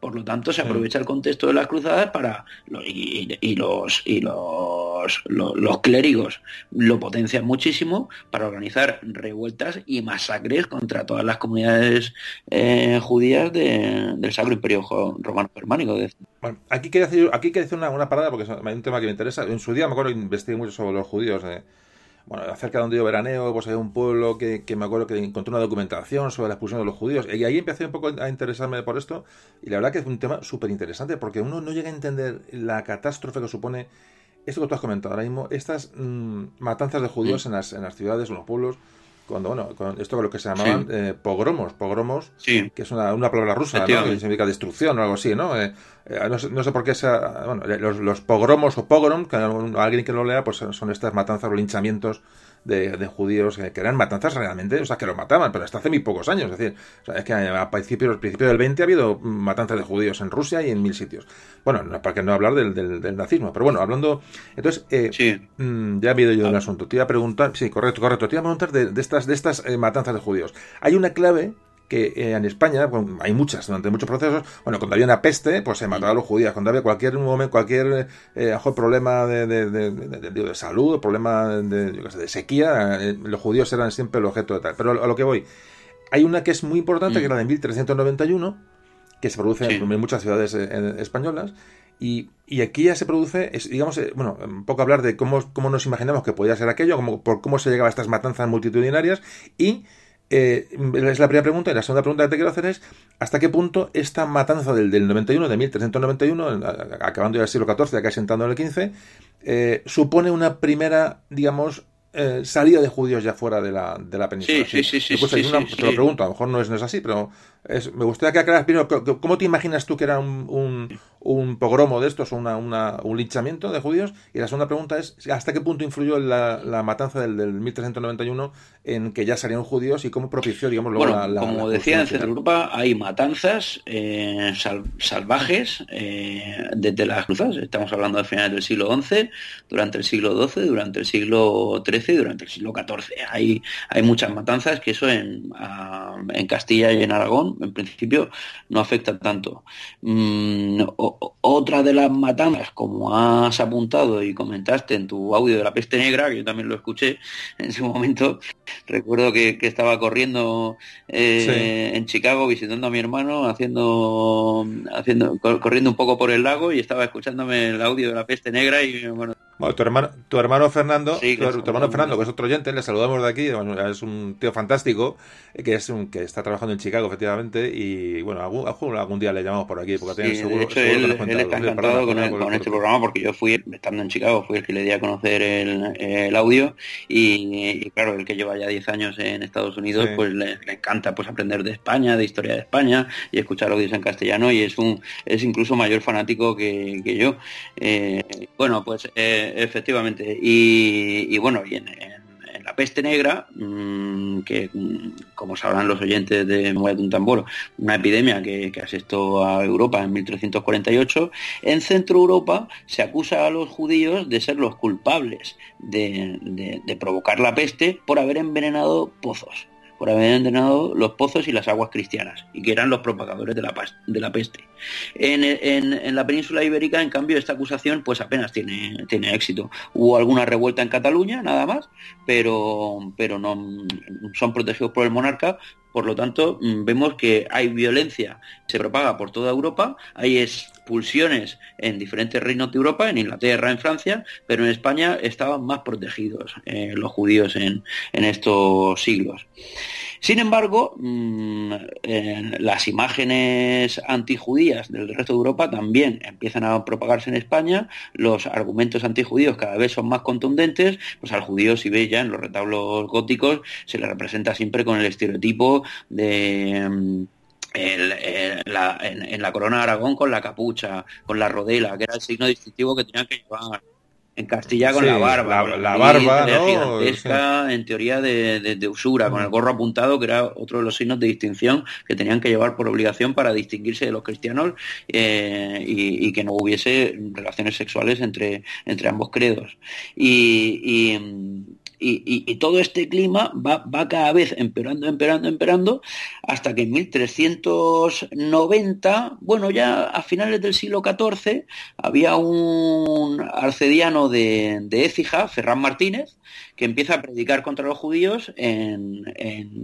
Por lo tanto, se aprovecha el contexto de las cruzadas para y, los y los, los, clérigos lo potencian muchísimo para organizar revueltas y masacres contra todas las comunidades eh, judías del Sacro Imperio Romano Germánico. Bueno, aquí quería hacer, aquí hacer una, una, parada porque es un tema que me interesa. En su día me acuerdo que investigué mucho sobre los judíos. Eh, bueno, acerca de donde yo veraneo, pues hay un pueblo que, me acuerdo que encontró una documentación sobre la expulsión de los judíos. Y ahí empecé un poco a interesarme por esto. Y la verdad que es un tema súper interesante porque uno no llega a entender la catástrofe que supone esto que tú has comentado ahora mismo, estas mm, matanzas de judíos en, las, en las ciudades o en los pueblos cuando, bueno, con esto con lo que se llamaban eh, pogromos, pogromos, que es una, una palabra rusa, que significa destrucción o algo así, ¿no? Eh, eh, no, sé, no, sé, por qué sea, bueno, los, los pogromos o pogrom, que alguien que lo lea, pues son estas matanzas o linchamientos de, judíos que, eran matanzas realmente, o sea, que los mataban, pero hasta hace muy pocos años. Es decir, es que a principios, principio del 20 ha habido matanzas de judíos en Rusia y en mil sitios. Bueno, para que no hablar del, del, nazismo, pero bueno, hablando. Entonces, eh, mm, ya he ido yo del asunto. Te iba a preguntar, sí, correcto, correcto. Te iba a preguntar de, estas, de estas eh, matanzas de judíos. Hay una clave que eh, en España hay muchas, durante muchos procesos, bueno, cuando había una peste, pues se mataba a los judíos, cuando había cualquier momento, cualquier eh, problema de, de, de, de, salud, problema de, de sequía, eh, los judíos eran siempre el objeto de tal. Pero a lo que voy, hay una que es muy importante, que era de 1391, que se produce en muchas ciudades españolas, y, y, aquí ya se produce, es, digamos, bueno, un poco hablar de cómo, cómo nos imaginamos que podía ser aquello, cómo, por cómo se llegaba a estas matanzas multitudinarias y eh, es la primera pregunta. Y la segunda pregunta que te quiero hacer es: ¿hasta qué punto esta matanza del, del 91, de 1391, acabando ya el siglo XIV, acá sentando en el XV, eh, supone una primera, digamos, eh, salida de judíos ya fuera de la, de la península. Sí, sí, sí. te lo pregunto, a lo mejor no es, no es así, pero me gustaría que aclaras primero, ¿cómo te imaginas tú que era un, un, pogromo de estos, una, un linchamiento de judíos? Y la segunda pregunta es, ¿hasta qué punto influyó la, la matanza del, del, 1391 en que ya salieron judíos y cómo propició, digamos, luego la, Como decía, en Centro Europa hay matanzas eh, salvajes eh, desde las cruzadas. Estamos hablando de finales del siglo XI, durante el siglo XII, durante el siglo XIII y durante el siglo XIV. Hay, hay muchas matanzas que eso en, en Castilla y en Aragón, en principio, no afecta tanto. Mm, otra de las matanzas, como has apuntado y comentaste en tu audio de la peste negra, que yo también lo escuché en su momento, recuerdo que, estaba corriendo eh, en Chicago visitando a mi hermano, haciendo, haciendo, corriendo un poco por el lago y estaba escuchándome el audio de la peste negra y bueno, tu hermano, tu hermano Fernando, tu, hermano Fernando, que es otro oyente, le saludamos de aquí, es un tío fantástico, eh, que es un que está trabajando en Chicago, efectivamente, y bueno, algún, algún día le llamamos por aquí, porque tiene seguro, de él, está encantado con, este programa, porque yo fui, estando en Chicago, fui el que le di a conocer el, audio, y, claro, el que lleva ya 10 años en Estados Unidos, pues le, encanta pues aprender de España, de historia de España, y escuchar audios en castellano, y es un es incluso mayor fanático que, yo. Eh, bueno, pues... Eh, efectivamente. Y, bueno, y en, la peste negra, mm, que mm, como sabrán los oyentes de de un tambor, una epidemia que, que, asestó a Europa en 1348, en Centro Europa se acusa a los judíos de ser los culpables de provocar la peste por haber envenenado pozos por haber envenenado los pozos y las aguas cristianas, y que eran los propagadores de la, de la peste. En, la península ibérica, en cambio, esta acusación pues apenas tiene, tiene éxito. Hubo alguna revuelta en Cataluña, nada más, pero, pero no son protegidos por el monarca, por lo tanto, vemos que hay violencia, se propaga por toda Europa, hay expulsiones en diferentes reinos de Europa, en Inglaterra, en Francia, pero en España estaban más protegidos eh, los judíos en estos siglos. Sin embargo, mm, las imágenes antijudías del resto de Europa también empiezan a propagarse en España, los argumentos antijudíos cada vez son más contundentes, pues al judío si ve ya en los retablos góticos se le representa siempre con el estereotipo de... Mm, en, la corona de Aragón con la capucha, con la rodela, que era el signo distintivo que tenían que llevar en Castilla con la barba. La, barba, gigantesca, en teoría de, usura, con el gorro apuntado, que era otro de los signos de distinción que tenían que llevar por obligación para distinguirse de los cristianos eh, y, que no hubiese relaciones sexuales entre, entre ambos credos. y y, todo este clima va, cada vez empeorando, empeorando, empeorando, hasta que en 1390, bueno, ya a finales del siglo XIV, había un arcediano de, de Écija, Ferran Martínez, que empieza a predicar contra los judíos en,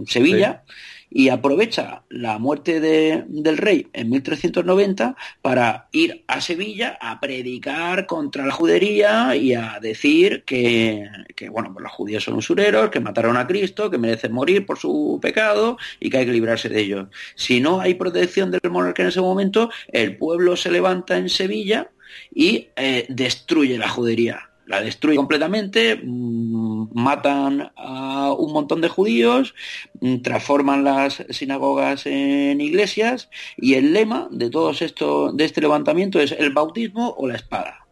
Sevilla y aprovecha la muerte del rey en 1390 para ir a Sevilla a predicar contra la judería y a decir que, bueno, pues los judíos son usureros, que mataron a Cristo, que merecen morir por su pecado y que hay que librarse de ellos. Si no hay protección del monarca en ese momento, el pueblo se levanta en Sevilla y eh, destruye la judería la destruye completamente, mm, matan a un montón de judíos, mm, transforman las sinagogas en iglesias y el lema de todos esto, de este levantamiento es el bautismo o la espada.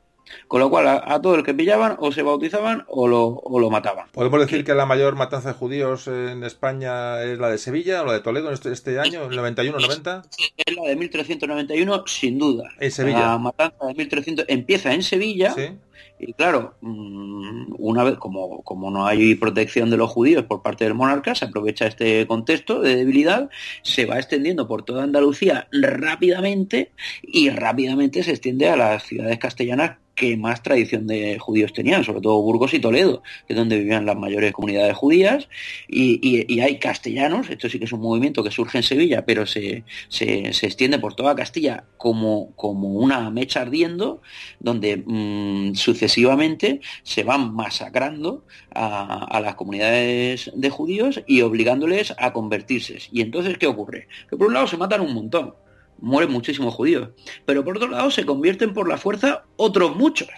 Con lo cual a, todo el que pillaban o se bautizaban o lo, o lo mataban. ¿Podemos decir que la mayor matanza de judíos en España es la de Sevilla o la de Toledo este, este año, el 91-90? Es la de 1391, sin duda. En Sevilla. La matanza de 1300 empieza en Sevilla. ¿Sí? Y claro, mm, una vez, como, como no hay protección de los judíos por parte del monarca, se aprovecha este contexto de debilidad, se va extendiendo por toda Andalucía rápidamente y rápidamente se extiende a las ciudades castellanas que más tradición de judíos tenían, sobre todo Burgos y Toledo, que es donde vivían las mayores comunidades judías, y, hay castellanos, esto sí que es un movimiento que surge en Sevilla, pero se, se, extiende por toda Castilla como, como una mecha ardiendo, donde mm, sucesivamente se van masacrando a, a, las comunidades de judíos y obligándoles a convertirse. Y entonces, ¿qué ocurre? Que por un lado se matan un montón, mueren muchísimos judíos. Pero por otro lado se convierten por la fuerza otros muchos.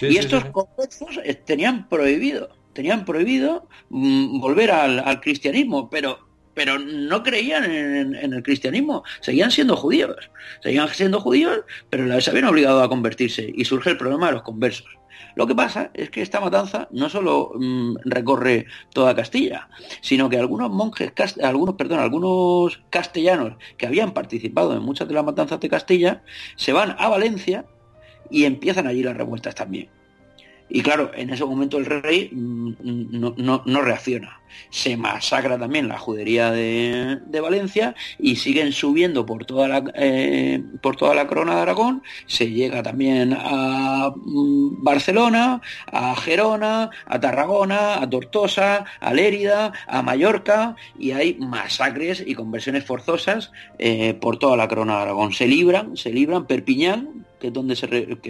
y estos conversos tenían prohibido tenían prohibido mm, volver al, cristianismo, pero pero no creían en, el cristianismo, seguían siendo judíos, seguían siendo judíos, pero les habían obligado a convertirse y surge el problema de los conversos. Lo que pasa es que esta matanza no solo mm, recorre toda Castilla, sino que algunos monjes, algunos, perdón, algunos castellanos que habían participado en muchas de las matanzas de Castilla, se van a Valencia y empiezan allí las revueltas también. Y claro, en ese momento el rey mm, no, no, reacciona. Se masacra también la judería de, Valencia y siguen subiendo por toda, la, eh, por toda la corona de Aragón. Se llega también a mm, Barcelona, a Gerona, a Tarragona, a Tortosa, a Lérida, a Mallorca y hay masacres y conversiones forzosas eh, por toda la corona de Aragón. Se libran, se libran Perpiñán, que es donde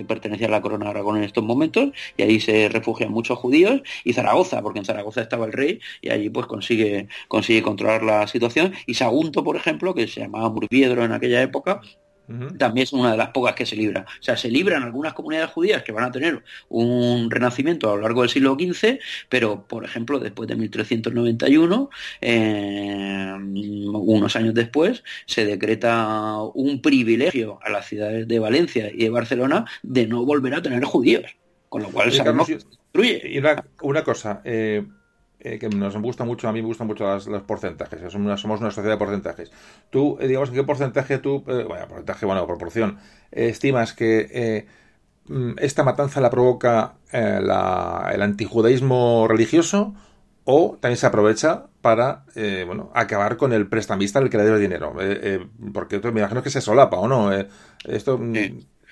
pertenecía la corona de Aragón en estos momentos, y ahí se refugian muchos judíos, y Zaragoza, porque en Zaragoza estaba el rey, y allí pues consigue, consigue controlar la situación, y Sagunto, por ejemplo, que se llamaba Murviedro en aquella época, también es una de las pocas que se libra. O sea, se libran algunas comunidades judías que van a tener un renacimiento a lo largo del siglo XV, pero, por ejemplo, después de 1391, eh, unos años después, se decreta un privilegio a las ciudades de Valencia y de Barcelona de no volver a tener judíos. Con lo cual, se destruye. Y una, cosa, eh, eh, que nos gusta mucho, a mí me gustan mucho los porcentajes, somos una, somos una sociedad de porcentajes. Tú, eh, digamos, ¿en qué porcentaje tú, eh, bueno, porcentaje, bueno, proporción, estimas que mm, esta matanza la provoca la, el antijudaísmo religioso o también se aprovecha para, bueno, acabar con el prestamista, el que le debe dinero? porque me imagino que se solapa, ¿o no? esto, mm,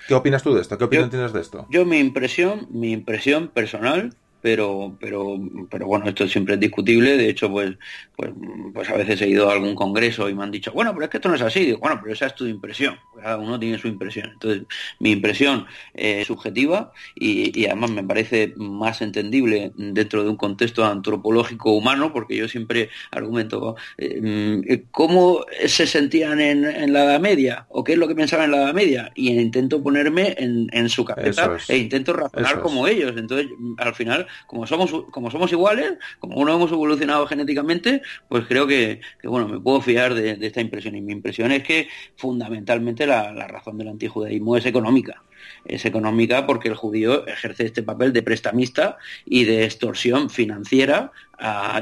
¿Qué opinas tú de esto? ¿Qué opinión tienes de esto? Yo mi impresión, mi impresión personal pero, pero, pero bueno, esto siempre es discutible. De hecho, pues, pues, pues a veces he ido a algún congreso y me han dicho, bueno, pero es que esto no es así. Digo, bueno, pero esa es tu impresión. Cada uno tiene su impresión. Entonces, mi impresión es subjetiva y, además me parece más entendible dentro de un contexto antropológico humano, porque yo siempre argumento eh, cómo se sentían en, la Edad Media o qué es lo que pensaban en la Edad Media y intento ponerme en, su cabeza e intento razonar como ellos. Entonces, al final como somos, como somos iguales, como no hemos evolucionado genéticamente, pues creo que, bueno, me puedo fiar de, esta impresión. Y mi impresión es que fundamentalmente la, razón del antijudaísmo es económica es económica porque el judío ejerce este papel de prestamista y de extorsión financiera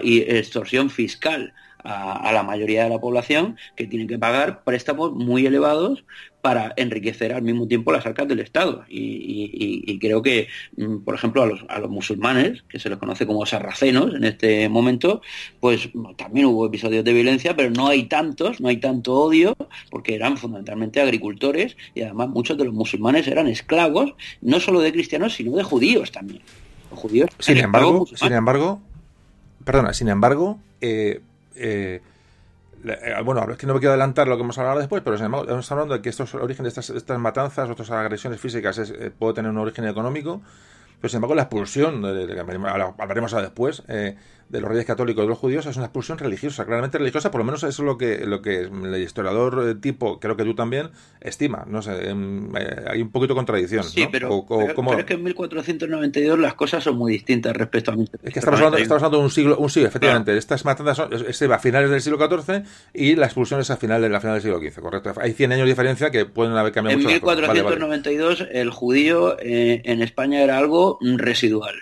y extorsión fiscal a, la mayoría de la población que tienen que pagar préstamos muy elevados para enriquecer al mismo tiempo las arcas del Estado. Y, creo que, mm, por ejemplo, a los, a los, musulmanes, que se les conoce como sarracenos en este momento, pues también hubo episodios de violencia, pero no hay tantos, no hay tanto odio, porque eran fundamentalmente agricultores y además muchos de los musulmanes eran esclavos, no solo de cristianos, sino de judíos también. judíos. Sin embargo, sin embargo, perdona, sin embargo, eh, eh, bueno, es que no me quiero adelantar lo que vamos a hablar después, pero estamos hablando de que estos orígenes, estas, estas matanzas, otras agresiones físicas, es, eh, puede tener un origen económico, pero sin embargo la expulsión, de, de, hablaremos después, eh, de los reyes católicos de los judíos es una expulsión religiosa, claramente religiosa, por lo menos eso es lo que, lo que el historiador eh, tipo, creo que tú también, estima. No sé, em, eh, hay un poquito de contradicción. Sí, pero, es que en 1492 las cosas son muy distintas respecto a 1492. Es que estamos hablando, estamos hablando de un siglo, un siglo, efectivamente. Estas matanzas son, es, a finales del siglo XIV y la expulsión es a final de la final del siglo XV, correcto. Hay 100 años de diferencia que pueden haber cambiado en mucho. En 1492 el judío eh, en España era algo residual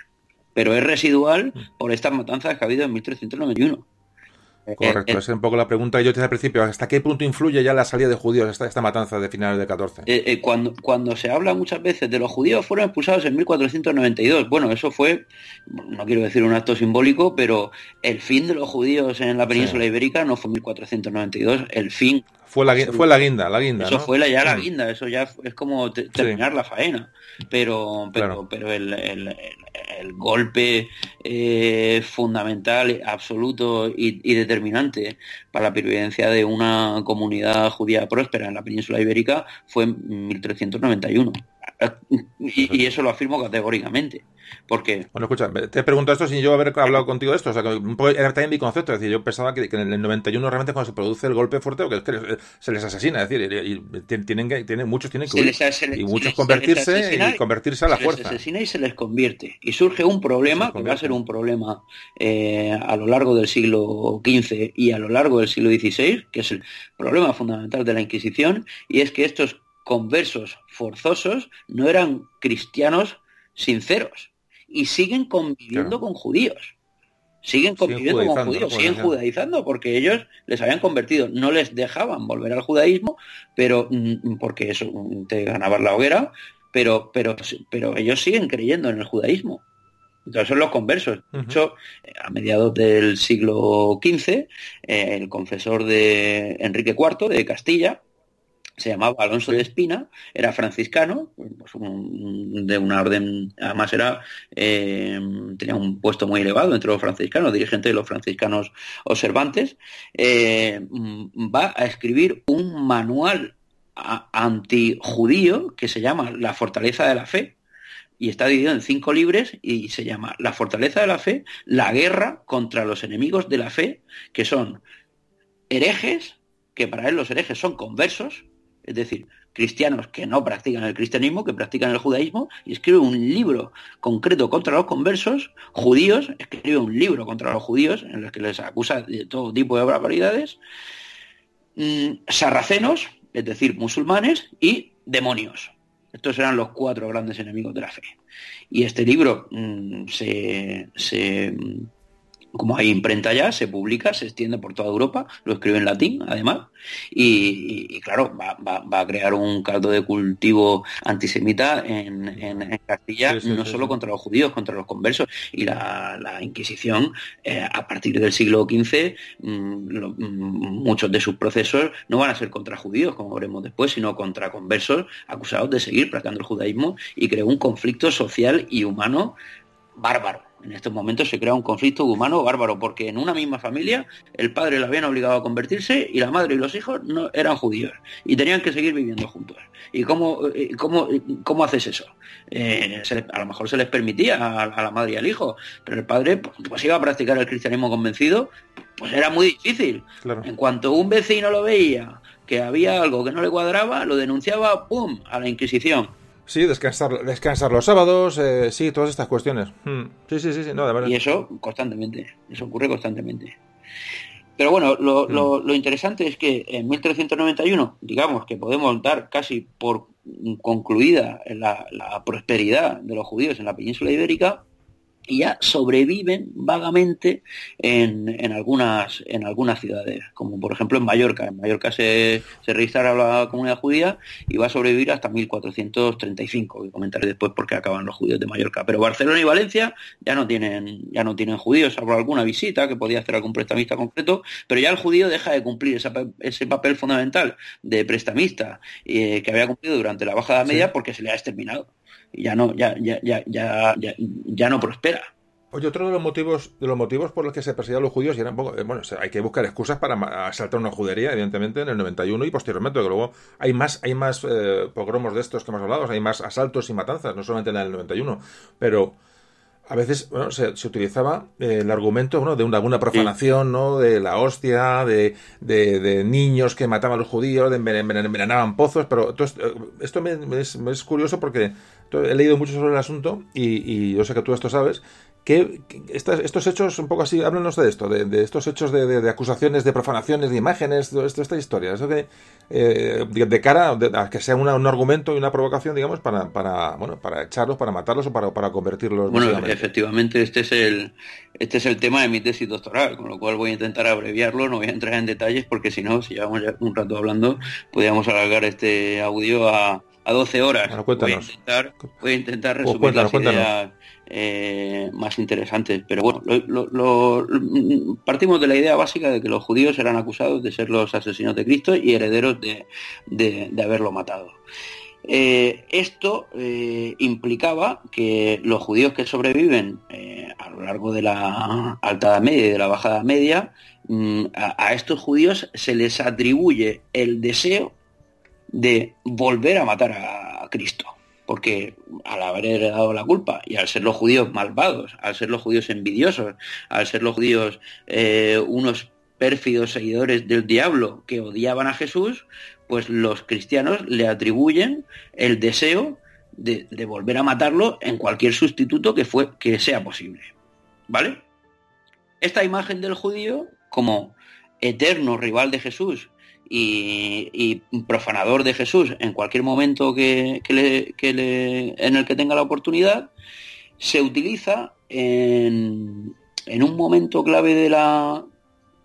pero es residual por estas matanzas que ha habido en 1391. Correcto, eh, esa es un poco la pregunta que yo te hice al principio. ¿Hasta qué punto influye ya la salida de judíos esta, esta matanza de finales del 14? Eh, eh, cuando, cuando se habla muchas veces de los judíos fueron expulsados en 1492. Bueno, eso fue, no quiero decir un acto simbólico, pero el fin de los judíos en la península ibérica no fue 1492, el fin fue la, fue la guinda, la guinda. Eso fue la, ya la guinda, eso ya es como terminar la faena. Pero, pero, pero el, el, el golpe eh, fundamental, absoluto y, y, determinante para la pervivencia de una comunidad judía próspera en la península ibérica fue en 1391. Y, eso lo afirmo categóricamente. Porque... Bueno, escucha, te pregunto esto sin yo haber hablado contigo de esto. O sea, que un poco era también mi concepto. Es decir, yo pensaba que, en el 91 realmente cuando se produce el golpe fuerte, que, es que se les asesina. Es decir, y, tienen que, tienen, muchos tienen que huir, y muchos convertirse y convertirse a la fuerza. Se les asesina y se les convierte. Y surge un problema que va a ser un problema eh, a lo largo del siglo XV y a lo largo del siglo XVI, que es el problema fundamental de la Inquisición, y es que estos conversos forzosos no eran cristianos sinceros y siguen conviviendo con judíos. Siguen conviviendo con judíos, siguen judaizando porque ellos les habían convertido, no les dejaban volver al judaísmo, pero mm, porque eso te ganaba la hoguera, pero, pero, pero ellos siguen creyendo en el judaísmo. Entonces son los conversos. De hecho, a mediados del siglo XV, eh, el confesor de Enrique IV de Castilla, se llamaba Alonso de Espina, era franciscano, pues de una orden, además era eh, tenía un puesto muy elevado entre los franciscanos, dirigente de los franciscanos observantes, eh, va a escribir un manual antijudío que se llama La fortaleza de la fe, y está dividido en cinco libres y se llama La fortaleza de la fe, la guerra contra los enemigos de la fe, que son herejes, que para él los herejes son conversos, es decir, cristianos que no practican el cristianismo, que practican el judaísmo, y escribe un libro concreto contra los conversos, judíos, escribe un libro contra los judíos, en los que les acusa de todo tipo de barbaridades, mm, sarracenos, es decir, musulmanes, y demonios. Estos eran los cuatro grandes enemigos de la fe. Y este libro mm, se, se como hay imprenta ya, se publica, se extiende por toda Europa, lo escribe en latín además, y, claro, va, a crear un caldo de cultivo antisemita en, Castilla, no solo contra los judíos, contra los conversos, y la, Inquisición eh, a partir del siglo XV, mm, mm, muchos de sus procesos no van a ser contra judíos, como veremos después, sino contra conversos acusados de seguir practicando el judaísmo y creó un conflicto social y humano bárbaro en estos momentos se crea un conflicto humano bárbaro, porque en una misma familia el padre lo habían obligado a convertirse y la madre y los hijos no eran judíos y tenían que seguir viviendo juntos. ¿Y cómo, eh, cómo, cómo haces eso? Eh, a lo mejor se les permitía a, la madre y al hijo, pero el padre pues, pues, iba a practicar el cristianismo convencido, pues era muy difícil. En cuanto un vecino lo veía que había algo que no le cuadraba, lo denunciaba, ¡pum!, a la Inquisición Sí, descansar, descansar los sábados, eh, sí, todas estas cuestiones. Hmm. Sí, sí, sí, no, de verdad. Y eso constantemente, eso ocurre constantemente. Pero bueno, lo, hmm. lo, interesante es que en 1391, digamos que podemos dar casi por concluida la, la prosperidad de los judíos en la península ibérica, y ya sobreviven vagamente en, en, algunas, en algunas ciudades, como por ejemplo en Mallorca. En Mallorca se, se registra la comunidad judía y va a sobrevivir hasta 1435, que comentaré después porque acaban los judíos de Mallorca. Pero Barcelona y Valencia ya no tienen, ya no tienen judíos, salvo alguna visita que podía hacer algún prestamista concreto, pero ya el judío deja de cumplir ese papel fundamental de prestamista eh, que había cumplido durante la Baja Edad Media porque se le ha exterminado ya no, ya, ya, ya, ya, ya, no prospera. Oye, otro de los motivos, de los motivos por los que se perseguían los judíos, y eran eh, bueno, hay que buscar excusas para asaltar una judería, evidentemente, en el 91 y posteriormente, que luego hay más, hay más eh, pogromos de estos que hemos hablado, hay más asaltos y matanzas, no solamente en el 91, pero a veces bueno, se, utilizaba eh, el argumento ¿no? de una, alguna profanación, ¿no? de la hostia, de, de, niños que mataban a los judíos, de envenenaban pozos, pero esto, me, es, curioso porque he leído mucho sobre el asunto y, y yo sé que tú esto sabes, que, estos hechos, un poco así, háblanos de esto, de, estos hechos de, acusaciones, de profanaciones, de imágenes, de esta historia. Eso que, eh, de, cara a que sea un argumento y una provocación, digamos, para, para, bueno, para echarlos, para matarlos o para, para convertirlos. Bueno, efectivamente, este es, el, este es el tema de mi tesis doctoral, con lo cual voy a intentar abreviarlo, no voy a entrar en detalles porque si no, si llevamos ya un rato hablando, podríamos alargar este audio a, a 12 horas. voy, a intentar, voy a intentar pues resumir las ideas eh, más interesantes. Pero bueno, partimos de la idea básica de que los judíos eran acusados de ser los asesinos de Cristo y herederos de, haberlo matado. Eh, esto eh, implicaba que los judíos que sobreviven a lo largo de la alta media y de la bajada media, mm, a, estos judíos se les atribuye el deseo de volver a matar a Cristo. Porque al haber heredado la culpa y al ser los judíos malvados, al ser los judíos envidiosos, al ser los judíos eh, unos pérfidos seguidores del diablo que odiaban a Jesús, pues los cristianos le atribuyen el deseo de, volver a matarlo en cualquier sustituto que, fue, que sea posible. ¿Vale? Esta imagen del judío como eterno rival de Jesús y, profanador de Jesús en cualquier momento que, en el que tenga la oportunidad, se utiliza en, un momento clave de la,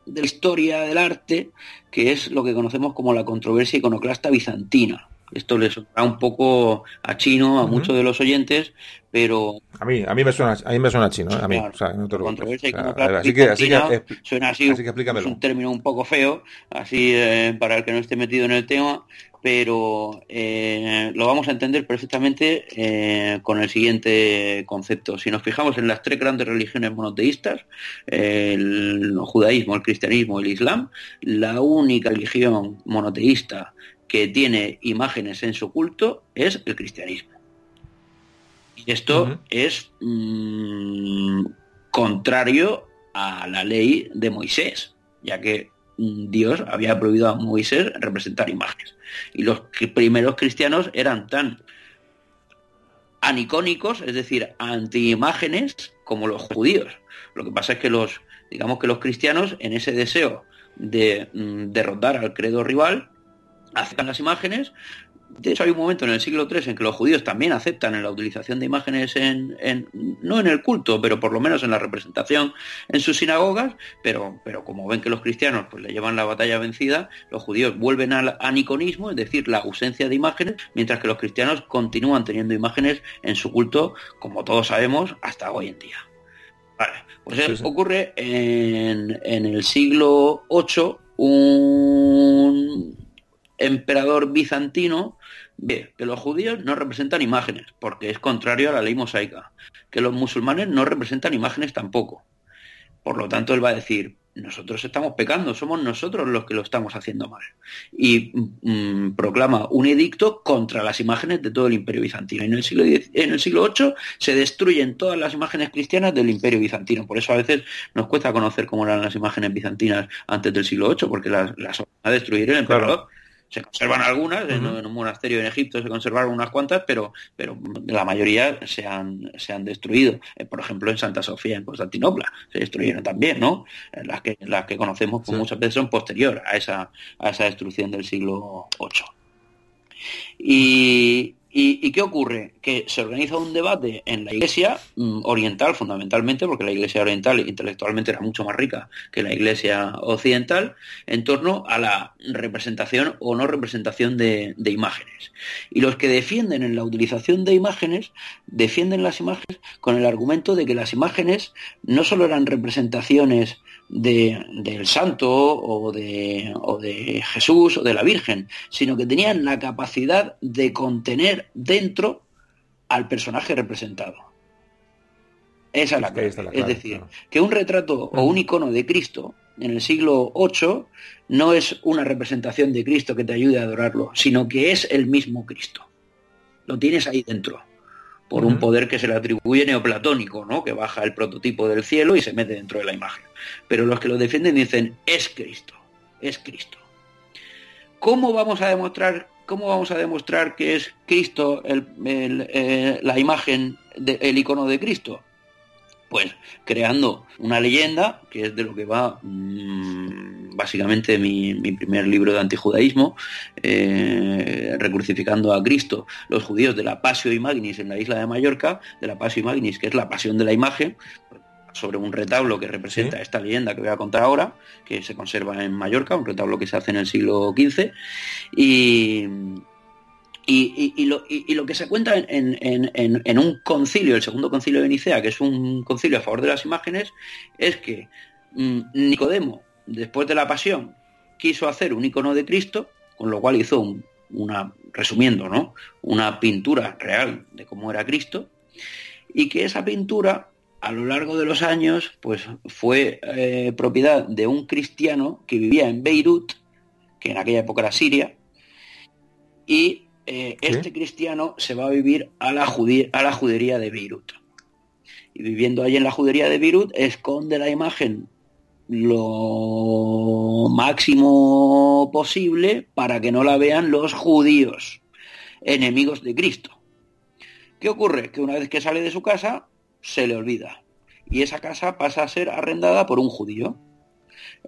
de la historia del arte, que es lo que conocemos como la controversia iconoclasta bizantina. Esto le suena un poco a chino a muchos de los oyentes, pero a mí a mí me suena a mí me suena chino, ¿eh? a mí, o sea, no te controversia así que, así que, suena así, así que es un término un poco feo, así eh, para el que no esté metido en el tema, pero eh, lo vamos a entender perfectamente con el siguiente concepto. Si nos fijamos en las tres grandes religiones monoteístas, el judaísmo, el cristianismo y el islam, la única religión monoteísta que tiene imágenes en su culto es el cristianismo. Y esto es mm, contrario a la ley de Moisés, ya que mm, Dios había prohibido a Moisés representar imágenes. Y los primeros cristianos eran tan anicónicos, es decir, anti-imágenes, como los judíos. Lo que pasa es que los, digamos que los cristianos, en ese deseo de mm, derrotar al credo rival, aceptan las imágenes. De hecho, hay un momento en el siglo III en que los judíos también aceptan la utilización de imágenes en, no en el culto, pero por lo menos en la representación en sus sinagogas, pero, pero como ven que los cristianos pues, le llevan la batalla vencida, los judíos vuelven al aniconismo, es decir, la ausencia de imágenes, mientras que los cristianos continúan teniendo imágenes en su culto, como todos sabemos, hasta hoy en día. Vale, pues ocurre en, en el siglo VIII un emperador bizantino ve que los judíos no representan imágenes, porque es contrario a la ley mosaica, que los musulmanes no representan imágenes tampoco. Por lo tanto, él va a decir, nosotros estamos pecando, somos nosotros los que lo estamos haciendo mal. Y mm, proclama un edicto contra las imágenes de todo el imperio bizantino. En el, siglo en el siglo VIII se destruyen todas las imágenes cristianas del imperio bizantino. Por eso a veces nos cuesta conocer cómo eran las imágenes bizantinas antes del siglo VIII, porque las, las a destruir el emperador. Se conservan algunas, en, un monasterio en Egipto se conservaron unas cuantas, pero, pero la mayoría se han, se han destruido. Eh, por ejemplo, en Santa Sofía, en Constantinopla, se destruyeron también, ¿no? Eh, las que, las que conocemos pues, muchas veces son posterior a esa, a esa destrucción del siglo VIII. Y, ¿Y, qué ocurre? Que se organiza un debate en la iglesia mm, oriental fundamentalmente, porque la iglesia oriental intelectualmente era mucho más rica que la iglesia occidental, en torno a la representación o no representación de, de imágenes. Y los que defienden en la utilización de imágenes, defienden las imágenes con el argumento de que las imágenes no solo eran representaciones del santo o de, o de Jesús o de la Virgen, sino que tenían la capacidad de contener dentro al personaje representado. Esa es la clave. es decir, que un retrato o un icono de Cristo en el siglo VIII no es una representación de Cristo que te ayude a adorarlo, sino que es el mismo Cristo. Lo tienes ahí dentro por un poder que se le atribuye neoplatónico, ¿no? que baja el prototipo del cielo y se mete dentro de la imagen. Pero los que lo defienden dicen, es Cristo, es Cristo. ¿Cómo vamos a demostrar, cómo vamos a demostrar que es Cristo eh, la imagen, del icono de Cristo? Pues creando una leyenda, que es de lo que va mm, básicamente mi, primer libro de antijudaísmo, eh, recrucificando a Cristo, los judíos de la Pasio Magnis en la isla de Mallorca, de la Pasio Magnis, que es la pasión de la imagen, sobre un retablo que representa esta leyenda que voy a contar ahora, que se conserva en Mallorca, un retablo que se hace en el siglo XV, y, y, lo, que se cuenta en, un concilio, el segundo concilio de Nicea, que es un concilio a favor de las imágenes, es que mm, Nicodemo, después de la pasión, quiso hacer un icono de Cristo, con lo cual hizo una, resumiendo, ¿no? Una pintura real de cómo era Cristo, y que esa pintura a lo largo de los años, pues fue eh, propiedad de un cristiano que vivía en Beirut, que en aquella época era Siria, y eh, este cristiano se va a vivir a la, a la judería de Beirut. Y viviendo allí en la judería de Beirut, esconde la imagen lo máximo posible para que no la vean los judíos, enemigos de Cristo. ¿Qué ocurre? Que una vez que sale de su casa, se le olvida. Y esa casa pasa a ser arrendada por un judío.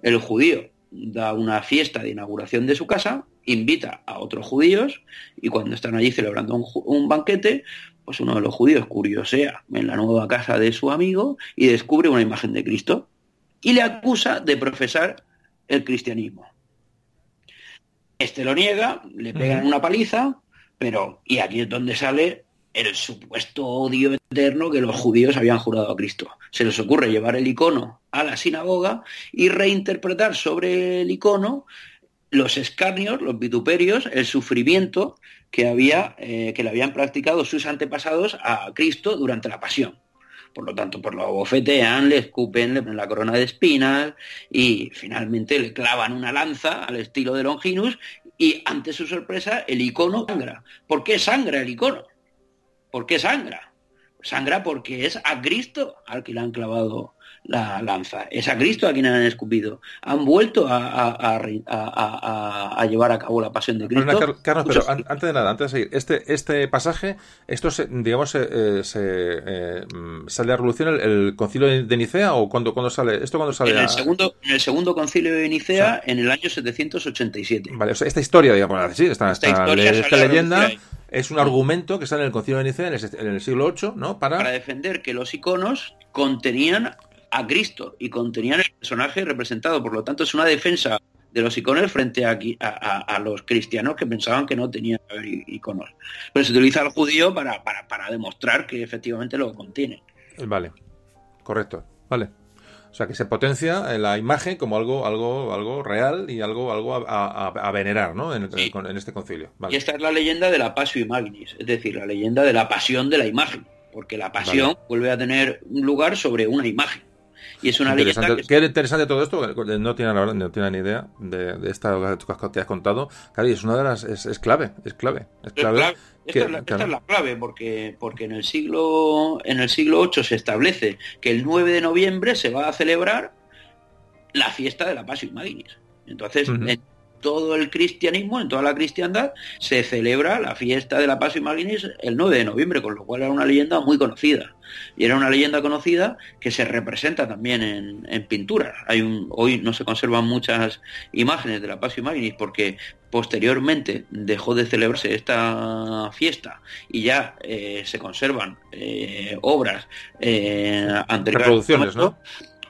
El judío da una fiesta de inauguración de su casa, invita a otros judíos y cuando están allí celebrando un, banquete, pues uno de los judíos curiosea en la nueva casa de su amigo y descubre una imagen de Cristo y le acusa de profesar el cristianismo. Este lo niega, le pegan una paliza, pero y aquí es donde sale el supuesto odio eterno que los judíos habían jurado a Cristo. Se les ocurre llevar el icono a la sinagoga y reinterpretar sobre el icono los escarnios, los vituperios, el sufrimiento que, había, eh, que le habían practicado sus antepasados a Cristo durante la pasión. Por lo tanto, por lo bofetean, le escupen, le ponen la corona de espinas y finalmente le clavan una lanza al estilo de Longinus y ante su sorpresa el icono sangra. ¿Por qué sangra el icono? ¿Por qué sangra? Sangra porque es a Cristo al que le han clavado la lanza. Es a Cristo a quien han escupido. Han vuelto a, llevar a cabo la pasión de Cristo. Carlos, pero antes de nada, antes de seguir, este, este pasaje, esto se, digamos, se, eh, mm, sale a revolución el, concilio de Nicea o cuando, cuando sale esto cuando sale en el segundo en el segundo concilio de Nicea en el año 787. Vale, esta historia, digamos, sí, esta, esta, esta leyenda es un argumento que sale en el Concilio de Nicea en el, siglo VIII, ¿no? Para... Para defender que los iconos contenían a Cristo y contenían el personaje representado. Por lo tanto, es una defensa de los iconos frente a, a, los cristianos que pensaban que no tenían que haber iconos. Pero se utiliza al judío para, para, para demostrar que efectivamente lo contiene. Vale, correcto. Vale. O sea, que se potencia la imagen como algo, algo, algo real y algo, algo a, venerar, ¿no? En, este concilio. Y esta es la leyenda de la Pasio Imaginis, es decir, la leyenda de la pasión de la imagen, porque la pasión vuelve a tener un lugar sobre una imagen. Y es una leyenda que... Qué interesante todo esto, no tiene, no tiene ni idea de, de esta que has contado. Claro, es una de las... Es, clave, es clave. Es clave. Esta, es la, clave, porque, porque en, el siglo, en el siglo VIII se establece que el 9 de noviembre se va a celebrar la fiesta de la Pasio Imaginis. Entonces, todo el cristianismo, en toda la cristiandad, se celebra la fiesta de la Pasio Imaginis el 9 de noviembre, con lo cual era una leyenda muy conocida. Y era una leyenda conocida que se representa también en, en pinturas. Hay un, hoy no se conservan muchas imágenes de la Pasio Imaginis porque posteriormente dejó de celebrarse esta fiesta y ya eh, se conservan eh, obras eh, anteriores. Reproducciones, ¿no?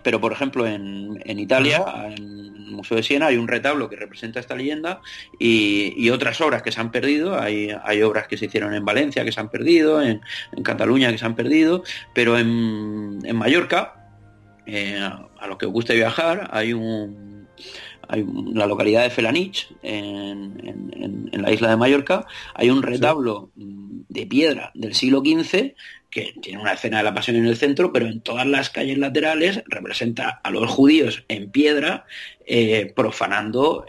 Pero por ejemplo en, Italia, en el Museo de Siena, hay un retablo que representa esta leyenda y, otras obras que se han perdido. Hay, hay, obras que se hicieron en Valencia que se han perdido, en, Cataluña que se han perdido, pero en, Mallorca, eh, a los que os guste viajar, hay un hay la localidad de Felanich, en, la isla de Mallorca, hay un retablo de piedra del siglo XV que tiene una escena de la pasión en el centro, pero en todas las calles laterales representa a los judíos en piedra eh, profanando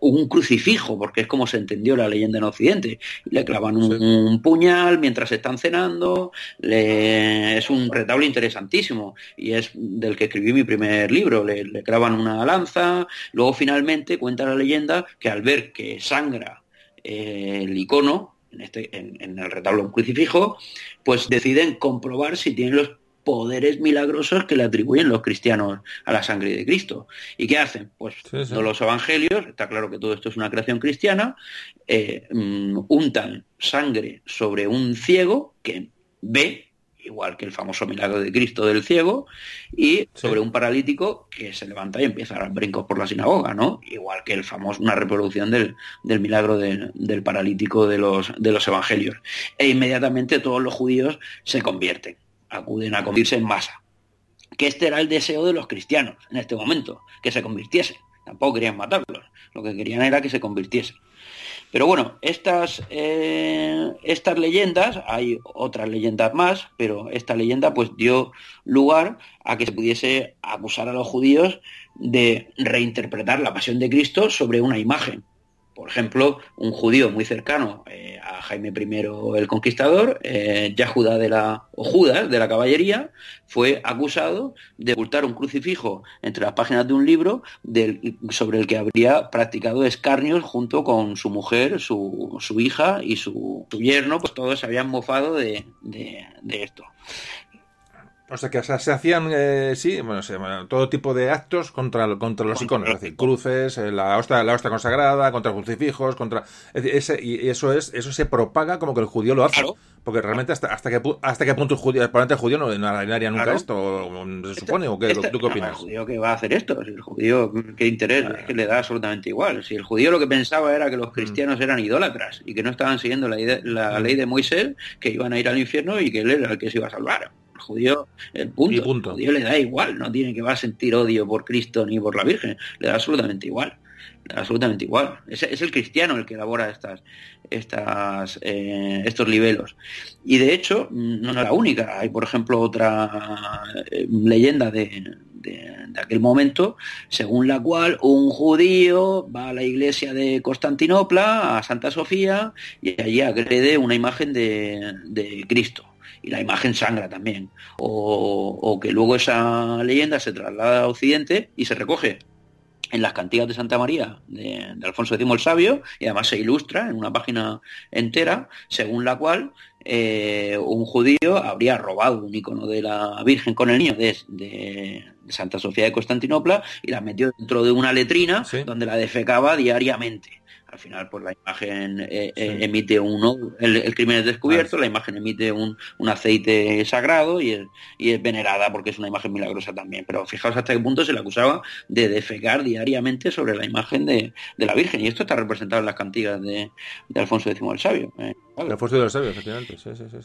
un crucifijo, porque es como se entendió la leyenda en Occidente. Le clavan un, puñal mientras están cenando, es un retablo interesantísimo y es del que escribí mi primer libro. Le, le clavan una lanza, luego finalmente cuenta la leyenda que al ver que sangra eh, el icono, en, este, en, el retablo un crucifijo, pues deciden comprobar si tienen los poderes milagrosos que le atribuyen los cristianos a la sangre de Cristo. ¿Y qué hacen? Pues los evangelios, está claro que todo esto es una creación cristiana, eh, mm, untan sangre sobre un ciego que ve igual que el famoso milagro de Cristo del ciego, y sobre un paralítico que se levanta y empieza a dar brincos por la sinagoga, ¿no? Igual que el famoso, una reproducción del, milagro del paralítico de los, de los evangelios. E inmediatamente todos los judíos se convierten, acuden a convertirse en masa. Que este era el deseo de los cristianos en este momento, que se convirtiesen. Tampoco querían matarlos, lo que querían era que se convirtiesen. Pero bueno, estas, eh, estas leyendas, hay otras leyendas más, pero esta leyenda pues dio lugar a que se pudiese acusar a los judíos de reinterpretar la pasión de Cristo sobre una imagen. Por ejemplo, un judío muy cercano eh, a Jaime I el Conquistador, eh, Yahuda de la, o Judas de la caballería, fue acusado de ocultar un crucifijo entre las páginas de un libro sobre el que habría practicado escarnios junto con su mujer, su, hija y su, yerno, pues todos se habían mofado de esto. O sea que se hacían, eh, sí, bueno, todo tipo de actos contra, contra los iconos, es decir, cruces, eh, la hostia, la hostia consagrada, contra crucifijos, contra... ese, y eso es eso se propaga como que el judío lo hace. Porque realmente hasta, hasta, qué, hasta qué punto el judío, el judío no, no haría nunca esto, se supone, o qué, este, ¿tú qué opinas? el judío que va a hacer esto, el judío, qué interés, es que le da absolutamente igual. Si el judío lo que pensaba era que los mm. cristianos eran idólatras y que no estaban siguiendo la, la mm. ley de Moisés, que iban a ir al infierno y que él era el que se iba a salvar judío, el punto, punto. judío le da igual, no tiene que va a sentir odio por Cristo ni por la Virgen, le da absolutamente igual, le da absolutamente igual. Es, el cristiano el que elabora estas, estas, eh, estos libelos. Y de hecho, no es la única. Hay, por ejemplo, otra eh, leyenda de, de, aquel momento, según la cual un judío va a la iglesia de Constantinopla, a Santa Sofía, y allí agrede una imagen de, de Cristo y la imagen sangra también. O, que luego esa leyenda se traslada a Occidente y se recoge en las cantigas de Santa María de, Alfonso X el Sabio y además se ilustra en una página entera según la cual eh, un judío habría robado un icono de la Virgen con el niño de, de, Santa Sofía de Constantinopla y la metió dentro de una letrina donde la defecaba diariamente al final pues la imagen eh, eh, emite un el, crimen es descubierto, la imagen emite un, aceite sagrado y es, y es, venerada porque es una imagen milagrosa también. Pero fijaos hasta qué punto se le acusaba de defecar diariamente sobre la imagen de, la Virgen. Y esto está representado en las cantigas de, Alfonso X el Sabio. ¿eh? Alfonso el Sabio, efectivamente.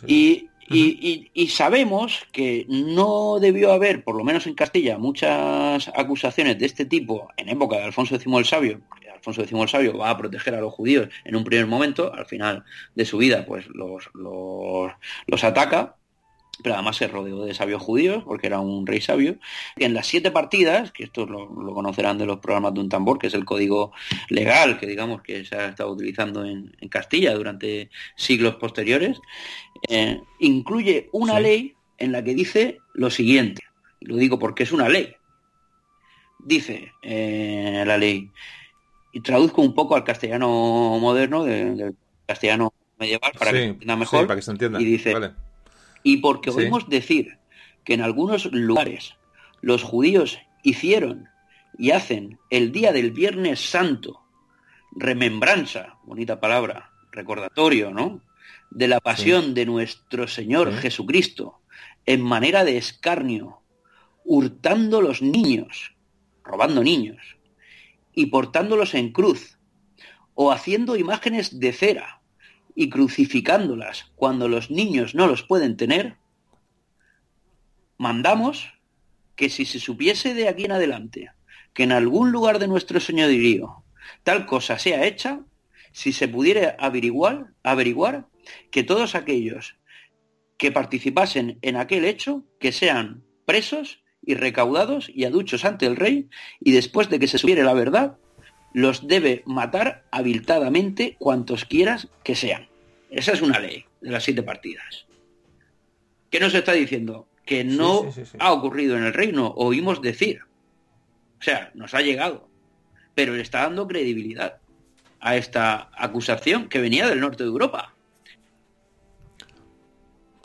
y, y, y, sabemos que no debió haber, por lo menos en Castilla, muchas acusaciones de este tipo en época de Alfonso X el Sabio, Alfonso X el Sabio va a proteger a los judíos en un primer momento, al final de su vida pues los, los, ataca, pero además se rodeó de sabios judíos, porque era un rey sabio. Y en las siete partidas, que esto lo, conocerán de los programas de un tambor, que es el código legal que digamos que se ha estado utilizando en, Castilla durante siglos posteriores, eh, incluye una ley en la que dice lo siguiente. Lo digo porque es una ley. Dice eh, la ley, y traduzco un poco al castellano moderno, del castellano medieval, para que se entienda mejor. para que se entienda. Y dice, y porque oímos decir que en algunos lugares los judíos hicieron y hacen el día del Viernes Santo remembranza, bonita palabra, recordatorio, ¿no? De la pasión de nuestro Señor Jesucristo en manera de escarnio, hurtando los niños, robando niños, y portándolos en cruz, o haciendo imágenes de cera y crucificándolas cuando los niños no los pueden tener, mandamos que si se supiese de aquí en adelante que en algún lugar de nuestro señorío tal cosa sea hecha, si se pudiera averiguar, averiguar que todos aquellos que participasen en aquel hecho, que sean presos y recaudados y aduchos ante el rey, y después de que se supiere la verdad, los debe matar habilitadamente cuantos quieras que sean. Esa es una ley de las siete partidas. ¿Qué nos está diciendo? Que no ha ocurrido en el reino, oímos decir. O sea, nos ha llegado. Pero le está dando credibilidad a esta acusación que venía del norte de Europa.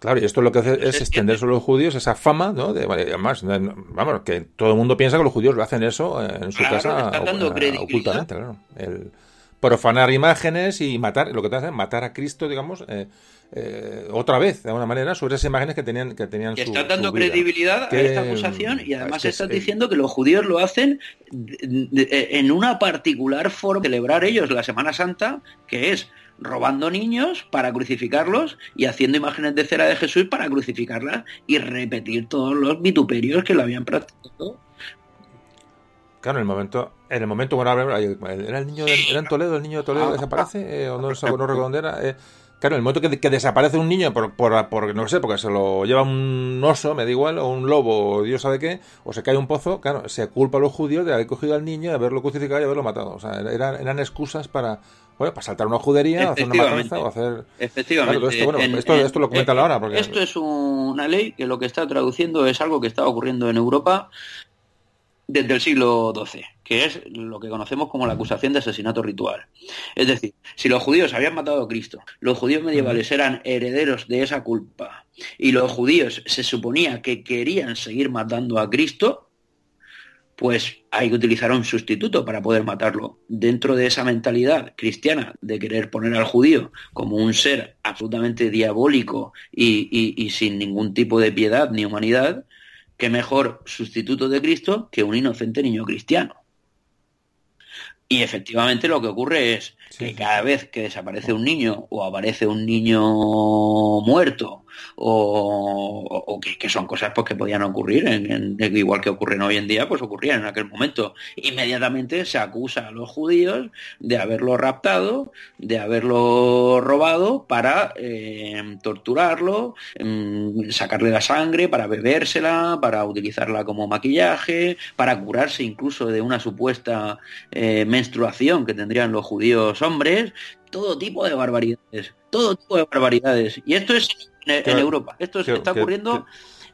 Claro, y esto lo que hace es extender sobre los judíos esa fama, ¿no? De, además, vamos, que todo el mundo piensa que los judíos lo hacen eso en su casa ocultamente, claro. El profanar imágenes y matar, lo que te hace matar a Cristo, digamos, eh, eh, otra vez, de alguna manera, sobre esas imágenes que tenían que tenían que están dando credibilidad a esta acusación y además estás diciendo que los judíos lo hacen en una particular forma de celebrar ellos la Semana Santa, que es robando niños para crucificarlos y haciendo imágenes de cera de Jesús para crucificarlas y repetir todos los vituperios que lo habían practicado. Claro, en el momento, en el momento, bueno, era el niño, era en Toledo, el niño de Toledo ah, desaparece, eh, o no, no recuerdo dónde era, eh, Claro, el momento que, desaparece un niño por, por, no sé, porque se lo lleva un oso, me da igual, o un lobo, o Dios sabe qué, o se cae un pozo, claro, se culpa a los judíos de haber cogido al niño, de haberlo crucificado y haberlo matado. O sea, eran, eran excusas para, bueno, para saltar una judería, hacer una matanza o hacer... Efectivamente. esto, bueno, esto, lo comentan ahora. Porque... Esto es una ley que lo que está traduciendo es algo que está ocurriendo en Europa desde el siglo XII, que es lo que conocemos como la acusación de asesinato ritual. Es decir, si los judíos habían matado a Cristo, los judíos medievales eran herederos de esa culpa, y los judíos se suponía que querían seguir matando a Cristo, pues hay que utilizar un sustituto para poder matarlo. Dentro de esa mentalidad cristiana de querer poner al judío como un ser absolutamente diabólico y, y sin ningún tipo de piedad ni humanidad, qué mejor sustituto de Cristo que un inocente niño cristiano. Y efectivamente lo que ocurre es que cada vez que desaparece un niño o aparece un niño muerto o, que, son cosas pues, que podían ocurrir, en, igual que ocurren hoy en día, pues ocurrían en aquel momento. Inmediatamente se acusa a los judíos de haberlo raptado, de haberlo robado para eh, torturarlo, mm, sacarle la sangre, para bebérsela, para utilizarla como maquillaje, para curarse incluso de una supuesta eh, menstruación que tendrían los judíos hombres, todo tipo de barbaridades, todo tipo de barbaridades. Y esto es en, Europa. Esto está ocurriendo.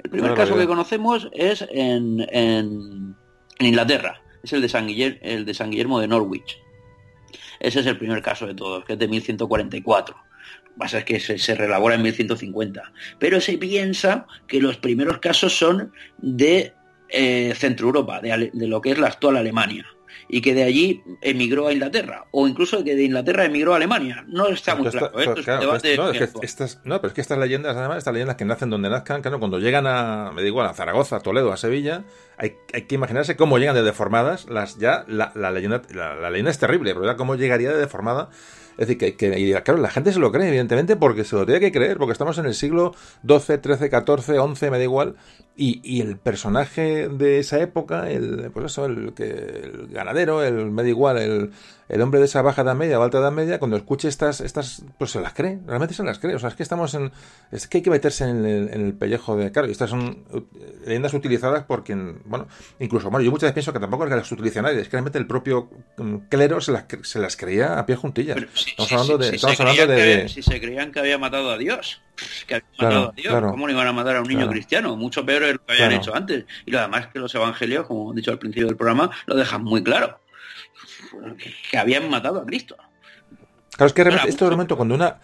el primer caso que conocemos es en, Inglaterra. Es el de San Guillermo, el de San Guillermo de Norwich. Ese es el primer caso de todos, que es de 1144. Lo que pasa es que se, relabora en 1150. Pero se piensa que los primeros casos son de eh, Centro Europa, de, lo que es la actual Alemania y que de allí emigró a Inglaterra, o incluso que de Inglaterra emigró a Alemania. No está muy claro. no, es que estas, no, pero es que estas leyendas, además, estas leyendas que nacen donde nazcan, claro, cuando llegan a, me digo, a Zaragoza, a Toledo, a Sevilla, hay, hay, que imaginarse cómo llegan de deformadas, las ya, la, leyenda, la, leyenda es terrible, pero ya cómo llegaría de deformada es decir, que, que y claro, la gente se lo cree, evidentemente, porque se lo tiene que creer, porque estamos en el siglo XII, XIII, XIV, XI, me da igual, y, y, el personaje de esa época, el, pues eso, el, que, el ganadero, el, me da igual, el, el hombre de esa baja edad media o alta edad media, cuando escuche estas, estas, pues se las cree, realmente se las cree. O sea, es que estamos en, es que hay que meterse en el, en el pellejo de, claro, y estas son leyendas utilizadas por quien, bueno, incluso, bueno, yo muchas veces pienso que tampoco es que las utilice nadie, es que realmente el propio mm, clero se las, se las creía a pie juntillas. estamos hablando de, estamos hablando de, Si se creían que había matado a Dios, que había matado a Dios, ¿cómo no iban a matar a un niño cristiano? Mucho peor de lo que habían hecho antes. Y lo demás que los evangelios, como he dicho al principio del programa, lo dejan muy claro que habían matado a Cristo. Claro, es que realmente, esto momento cuando una...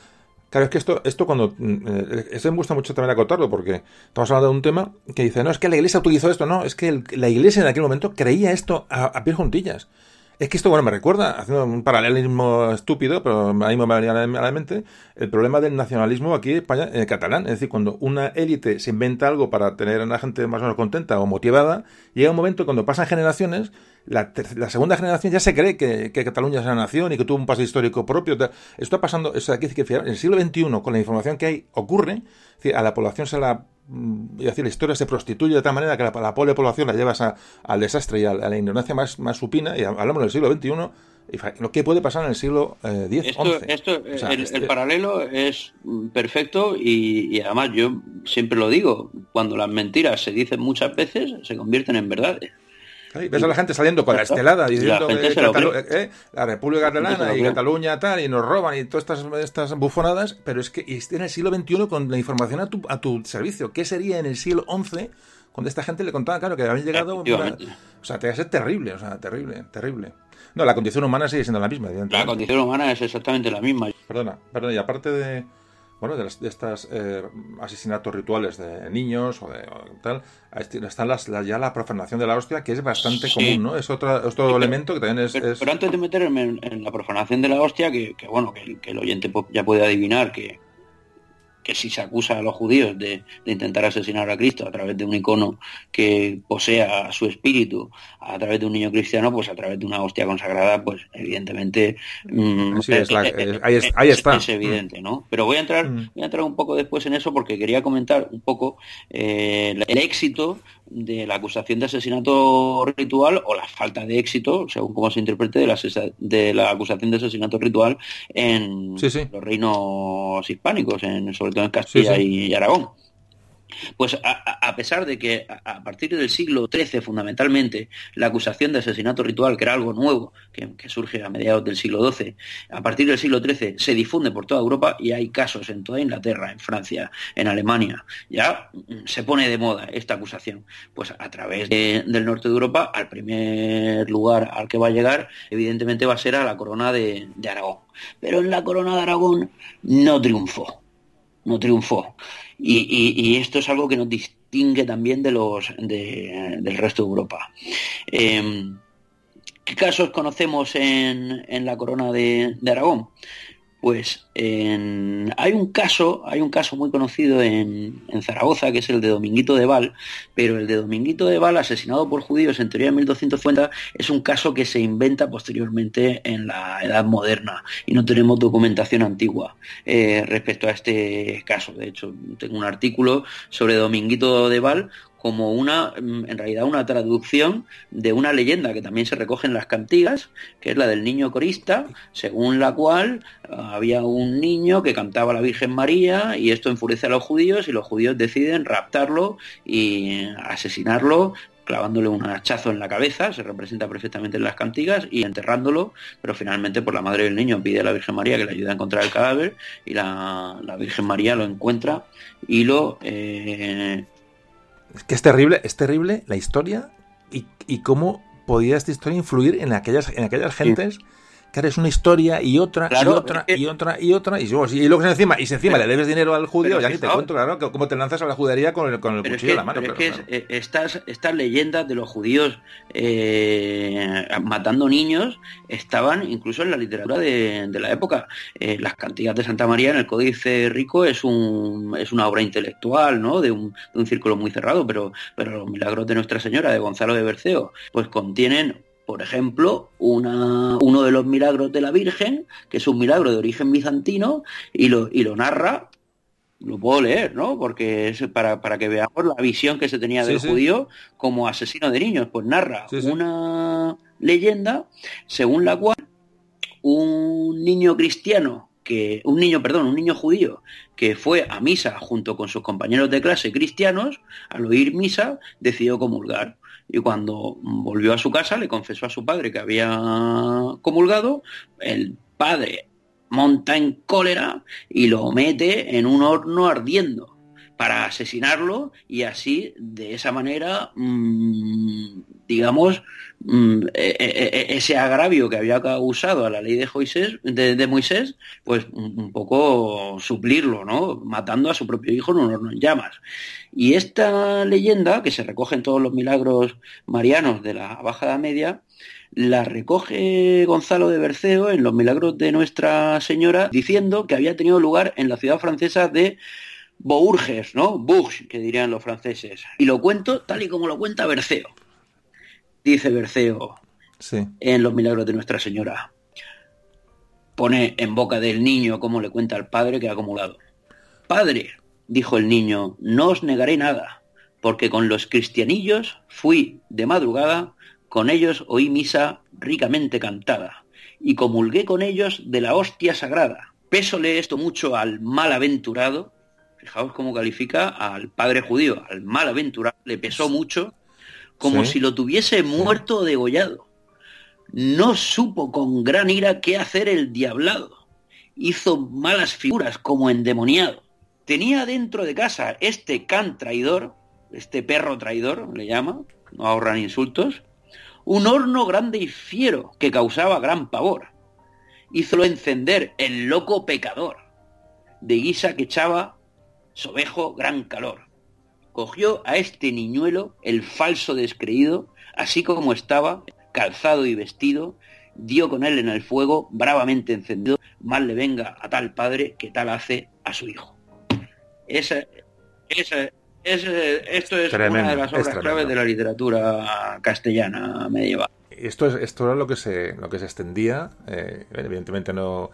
Claro, es que esto, esto cuando... Eh, eso me gusta mucho también acotarlo, porque estamos hablando de un tema que dice, no, es que la iglesia utilizó esto, no, es que la iglesia en aquel momento creía esto a, a pie juntillas. Es que esto, bueno, me recuerda, haciendo un paralelismo estúpido, pero ahí me venía a la mente, el problema del nacionalismo aquí en España, en catalán. Es decir, cuando una élite se inventa algo para tener a la gente más o menos contenta o motivada, llega un momento cuando pasan generaciones, la, segunda generación ya se cree que, Cataluña es una nación y que tuvo un paso histórico propio. Esto está pasando, eso aquí que en el siglo XXI, con la información que hay, ocurre, a la población se la Mm, y decir, la historia se prostituye de tal manera que la, la pobre población la llevas al desastre y a, la ignorancia más, más supina, y hablamos del siglo XXI, y lo que puede pasar en el siglo X, esto, el, paralelo es perfecto y, además yo siempre lo digo, cuando las mentiras se dicen muchas veces, se convierten en verdades ves a la gente saliendo con la estelada diciendo que eh, eh, la República Catalana y Cataluña tal, y nos roban y todas estas, estas bufonadas, pero es que en el siglo XXI con la información a tu, a tu servicio. ¿Qué sería en el siglo XI cuando esta gente le contaba, claro, que habían llegado... o sea, te va a ser terrible, o sea, terrible, terrible. No, la condición humana sigue siendo la misma, La condición humana es exactamente la misma. Perdona, perdona, y aparte de bueno, de, de estos eh, asesinatos rituales de niños o de tal, están las, ya la profanación de la hostia, que es bastante común, ¿no? Es otro, otro elemento que también es pero, antes de meterme en, la profanación de la hostia, que, bueno, que, que el oyente ya puede adivinar que, que si se acusa a los judíos de, intentar asesinar a Cristo a través de un icono que posea su espíritu, a través de un niño cristiano, pues a través de una hostia consagrada, pues evidentemente mm, es ahí, está. Es, evidente, ¿no? Pero voy a entrar, mm. voy a entrar un poco después en eso porque quería comentar un poco eh, el éxito de la acusación de asesinato ritual o la falta de éxito, según cómo se interprete, de la, de la acusación de asesinato ritual en los reinos hispánicos, en, sobre todo en Castilla y Aragón. Pues a, pesar de que a, partir del siglo XIII, fundamentalmente, la acusación de asesinato ritual, que era algo nuevo, que, surge a mediados del siglo XII, a partir del siglo XIII se difunde por toda Europa y hay casos en toda Inglaterra, en Francia, en Alemania. Ya se pone de moda esta acusación. Pues a través del norte de Europa, al primer lugar al que va a llegar, evidentemente va a ser a la corona de Aragón. Pero en la corona de Aragón no triunfó. No triunfó. Y, esto es algo que nos distingue también de los del resto de Europa. Em, ¿Qué casos conocemos en, la corona de Aragón? Pues hay un caso, hay un caso muy conocido en, Zaragoza, que es el de Dominguito de Val, pero el de Dominguito de Val, asesinado por judíos en teoría en 1250, es un caso que se inventa posteriormente en la Edad Moderna y no tenemos documentación antigua eh, respecto a este caso. De hecho, tengo un artículo sobre Dominguito de Val como una, mm, en realidad, una traducción de una leyenda que también se recoge en las cantigas, que es la del niño corista, según la cual ah, había un niño que cantaba a la Virgen María y esto enfurece a los judíos y los judíos deciden raptarlo y asesinarlo clavándole un hachazo en la cabeza, se representa perfectamente en las cantigas, y enterrándolo, pero finalmente por la madre del niño pide a la Virgen María que le ayude a encontrar el cadáver, y la, Virgen María lo encuentra y lo eh, es que es terrible, es terrible la historia y, y cómo podía esta historia influir en aquellas, en aquellas gentes que es una historia y otra y otra y otra y otra y, luego, y luego encima y si encima le debes dinero al judío ya ni te cuento claro cómo te lanzas a la judería con el, con el cuchillo en la mano pero, es que eh, estas estas leyendas de los judíos eh, matando niños estaban incluso en la literatura de, la época. Eh, las cantigas de Santa María en el Códice Rico es un es una obra intelectual no de un, de un círculo muy cerrado pero pero los milagros de Nuestra Señora de Gonzalo de Berceo pues contienen por ejemplo, uno de los milagros de la Virgen, que es un milagro de origen bizantino, y lo, y lo narra, lo puedo leer, ¿no? Porque es para, para que veamos la visión que se tenía del judío como asesino de niños. Pues narra una leyenda según la cual un niño cristiano que un niño, perdón, un niño judío que fue a misa junto con sus compañeros de clase cristianos, al oír misa decidió comulgar y cuando volvió a su casa le confesó a su padre que había comulgado, el padre monta en cólera y lo mete en un horno ardiendo para asesinarlo y así de esa manera mm, digamos mm, e, e, e, ese agravio que había causado a la ley de de, Moisés pues un, poco suplirlo no matando a su propio hijo en un horno en llamas y esta leyenda, que se recoge en todos los milagros marianos de la Baja Edad Media, la recoge Gonzalo de Berceo en los milagros de Nuestra Señora, diciendo que había tenido lugar en la ciudad francesa de Bourges, ¿no? Bourges, que dirían los franceses. Y lo cuento tal y como lo cuenta Berceo. Dice Berceo en los milagros de Nuestra Señora. Pone en boca del niño como le cuenta al padre que ha acumulado. Padre, dijo el niño, no os negaré nada, porque con los cristianillos fui de madrugada, con ellos oí misa ricamente cantada, y comulgué con ellos de la hostia sagrada. Pésole esto mucho al malaventurado, fijaos cómo califica al padre judío, al malaventurado, le pesó mucho, como si lo tuviese muerto o degollado. No supo con gran ira qué hacer el diablado. Hizo malas figuras como endemoniado tenía dentro de casa este can traidor, este perro traidor, le llama, no ahorran insultos, un horno grande y fiero que causaba gran pavor. Hízolo encender el loco pecador, de guisa que echaba sobejo gran calor. Cogió a este niñuelo, el falso descreído, así como estaba, calzado y vestido, dio con él en el fuego, bravamente encendido, mal le venga a tal padre que tal hace a su hijo esto es una de las obras claves de la literatura castellana medieval. Esto es esto era lo que se lo que se extendía, eh, evidentemente no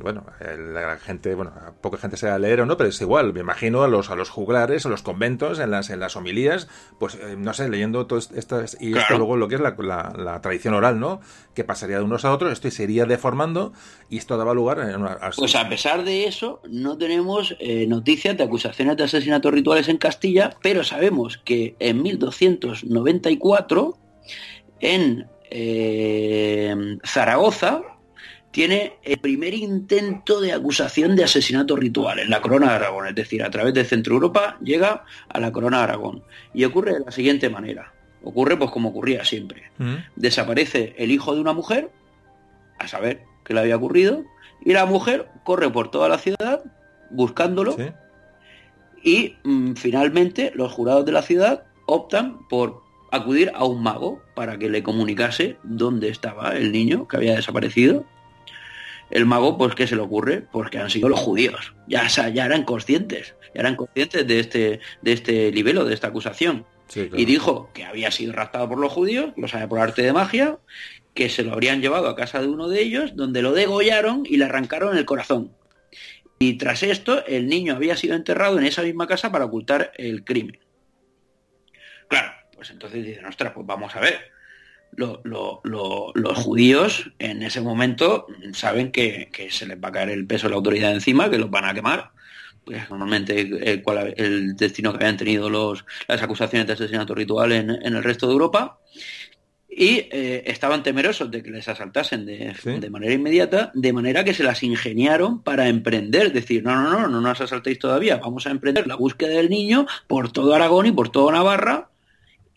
bueno, la gente, bueno, poca gente se leer o no, pero es igual, me imagino a los a los juglares, a los conventos, en las en las homilías, pues eh, no sé, leyendo todo esto y esto luego lo que es la, la, tradición oral, ¿no? Que pasaría de unos a otros, esto se iría deformando y esto daba lugar a... Pues a pesar de eso, no tenemos eh, noticias de acusaciones de asesinatos rituales en Castilla, pero sabemos que en 1294 en eh, Zaragoza tiene el primer intento de acusación de asesinato ritual en la corona de Aragón, es decir, a través de Centro Europa llega a la corona de Aragón. Y ocurre de la siguiente manera. Ocurre pues como ocurría siempre. Mm. Desaparece el hijo de una mujer, a saber qué le había ocurrido, y la mujer corre por toda la ciudad buscándolo. Y mm, finalmente los jurados de la ciudad optan por acudir a un mago para que le comunicase dónde estaba el niño que había desaparecido el mago, pues, ¿qué se le ocurre? Porque han sido los judíos. Ya, ya eran conscientes, ya eran conscientes de este, de este libelo, de esta acusación. Y dijo que había sido raptado por los judíos, lo sabe por arte de magia, que se lo habrían llevado a casa de uno de ellos, donde lo degollaron y le arrancaron el corazón. Y tras esto, el niño había sido enterrado en esa misma casa para ocultar el crimen. Claro, pues entonces dicen, ostras, pues vamos a ver los judíos en ese momento saben que, se les va a caer el peso de la autoridad encima, que los van a quemar. Pues normalmente el, el destino que habían tenido los, las acusaciones de asesinato ritual en, el resto de Europa. Y eh, estaban temerosos de que les asaltasen de, de, manera inmediata, de manera que se las ingeniaron para emprender, decir, no, no, no, no nos asaltéis todavía, vamos a emprender la búsqueda del niño por todo Aragón y por toda Navarra,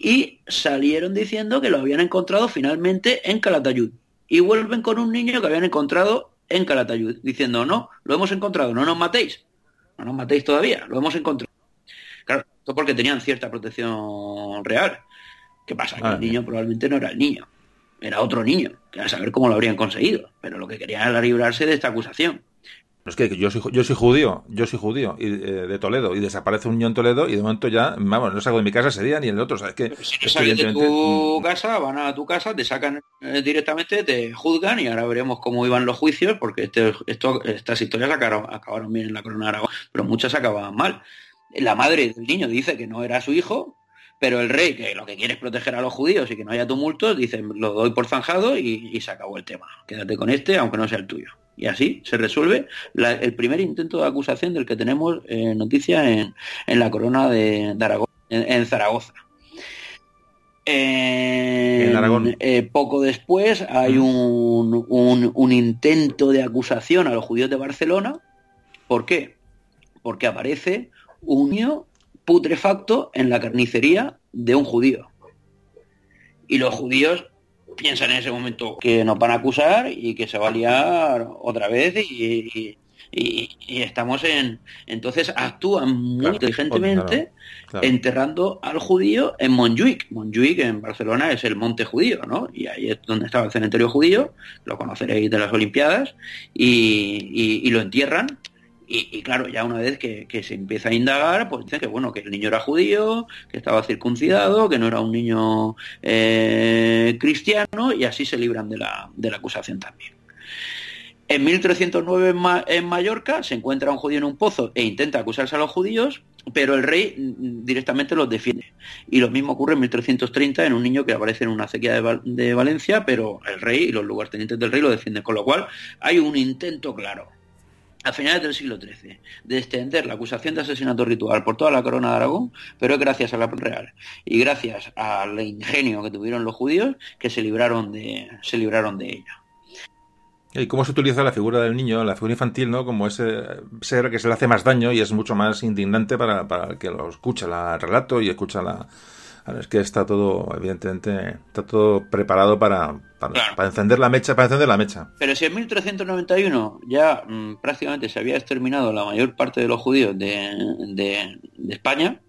y salieron diciendo que lo habían encontrado finalmente en Calatayud. Y vuelven con un niño que habían encontrado en Calatayud, diciendo, no, lo hemos encontrado, no nos matéis, no nos matéis todavía, lo hemos encontrado. Claro, esto porque tenían cierta protección real. ¿Qué pasa? Que el niño probablemente no era el niño, era otro niño, que a saber cómo lo habrían conseguido, pero lo que querían era librarse de esta acusación. Es que yo soy, yo soy judío, yo soy judío y, eh, de Toledo y desaparece un niño en Toledo y de momento ya, vamos, no salgo de mi casa ese día ni el otro. ¿sabes? Que, si no de tu casa, van a tu casa, te sacan eh, directamente, te juzgan y ahora veremos cómo iban los juicios porque este, esto, estas historias acabaron, acabaron bien en la corona de Aragón, pero muchas acababan mal. La madre del niño dice que no era su hijo, pero el rey, que lo que quiere es proteger a los judíos y que no haya tumultos, dice, lo doy por zanjado y se acabó el tema. Quédate con este, aunque no sea el tuyo. Y así se resuelve el primer intento de acusación del que tenemos eh, noticia en, la corona de, Aragón, en, Zaragoza. En, Aragón. Eh, poco después hay un, un, intento de acusación a los judíos de Barcelona. ¿Por qué? Porque aparece un niño putrefacto en la carnicería de un judío. Y los judíos piensan en ese momento que nos van a acusar y que se va a liar otra vez y, estamos en entonces actúan muy inteligentemente enterrando al judío en Montjuic. Montjuic en Barcelona es el monte judío ¿no? y ahí es donde estaba el cementerio judío lo conoceréis de las Olimpiadas y lo entierran y, claro, ya una vez que, se empieza a indagar, pues dicen que bueno, que el niño era judío, que estaba circuncidado, que no era un niño eh, cristiano, y así se libran de la, de la acusación también. En 1309 en, Mallorca se encuentra un judío en un pozo e intenta acusarse a los judíos, pero el rey mm, directamente los defiende. Y lo mismo ocurre en 1330 en un niño que aparece en una acequia de, de Valencia, pero el rey y los lugartenientes del rey lo defienden, con lo cual hay un intento claro a finales del siglo XIII, de extender la acusación de asesinato ritual por toda la corona de Aragón, pero gracias a la real y gracias al ingenio que tuvieron los judíos que se libraron de, se libraron de ella. ¿Y cómo se utiliza la figura del niño, la figura infantil, ¿no? como ese ser que se le hace más daño y es mucho más indignante para, para el que lo escucha el relato y escucha la, es que está todo, evidentemente, está todo preparado para, para, encender la mecha, para encender la mecha. Pero si en 1391 ya mm, prácticamente se había exterminado la mayor parte de los judíos de, España,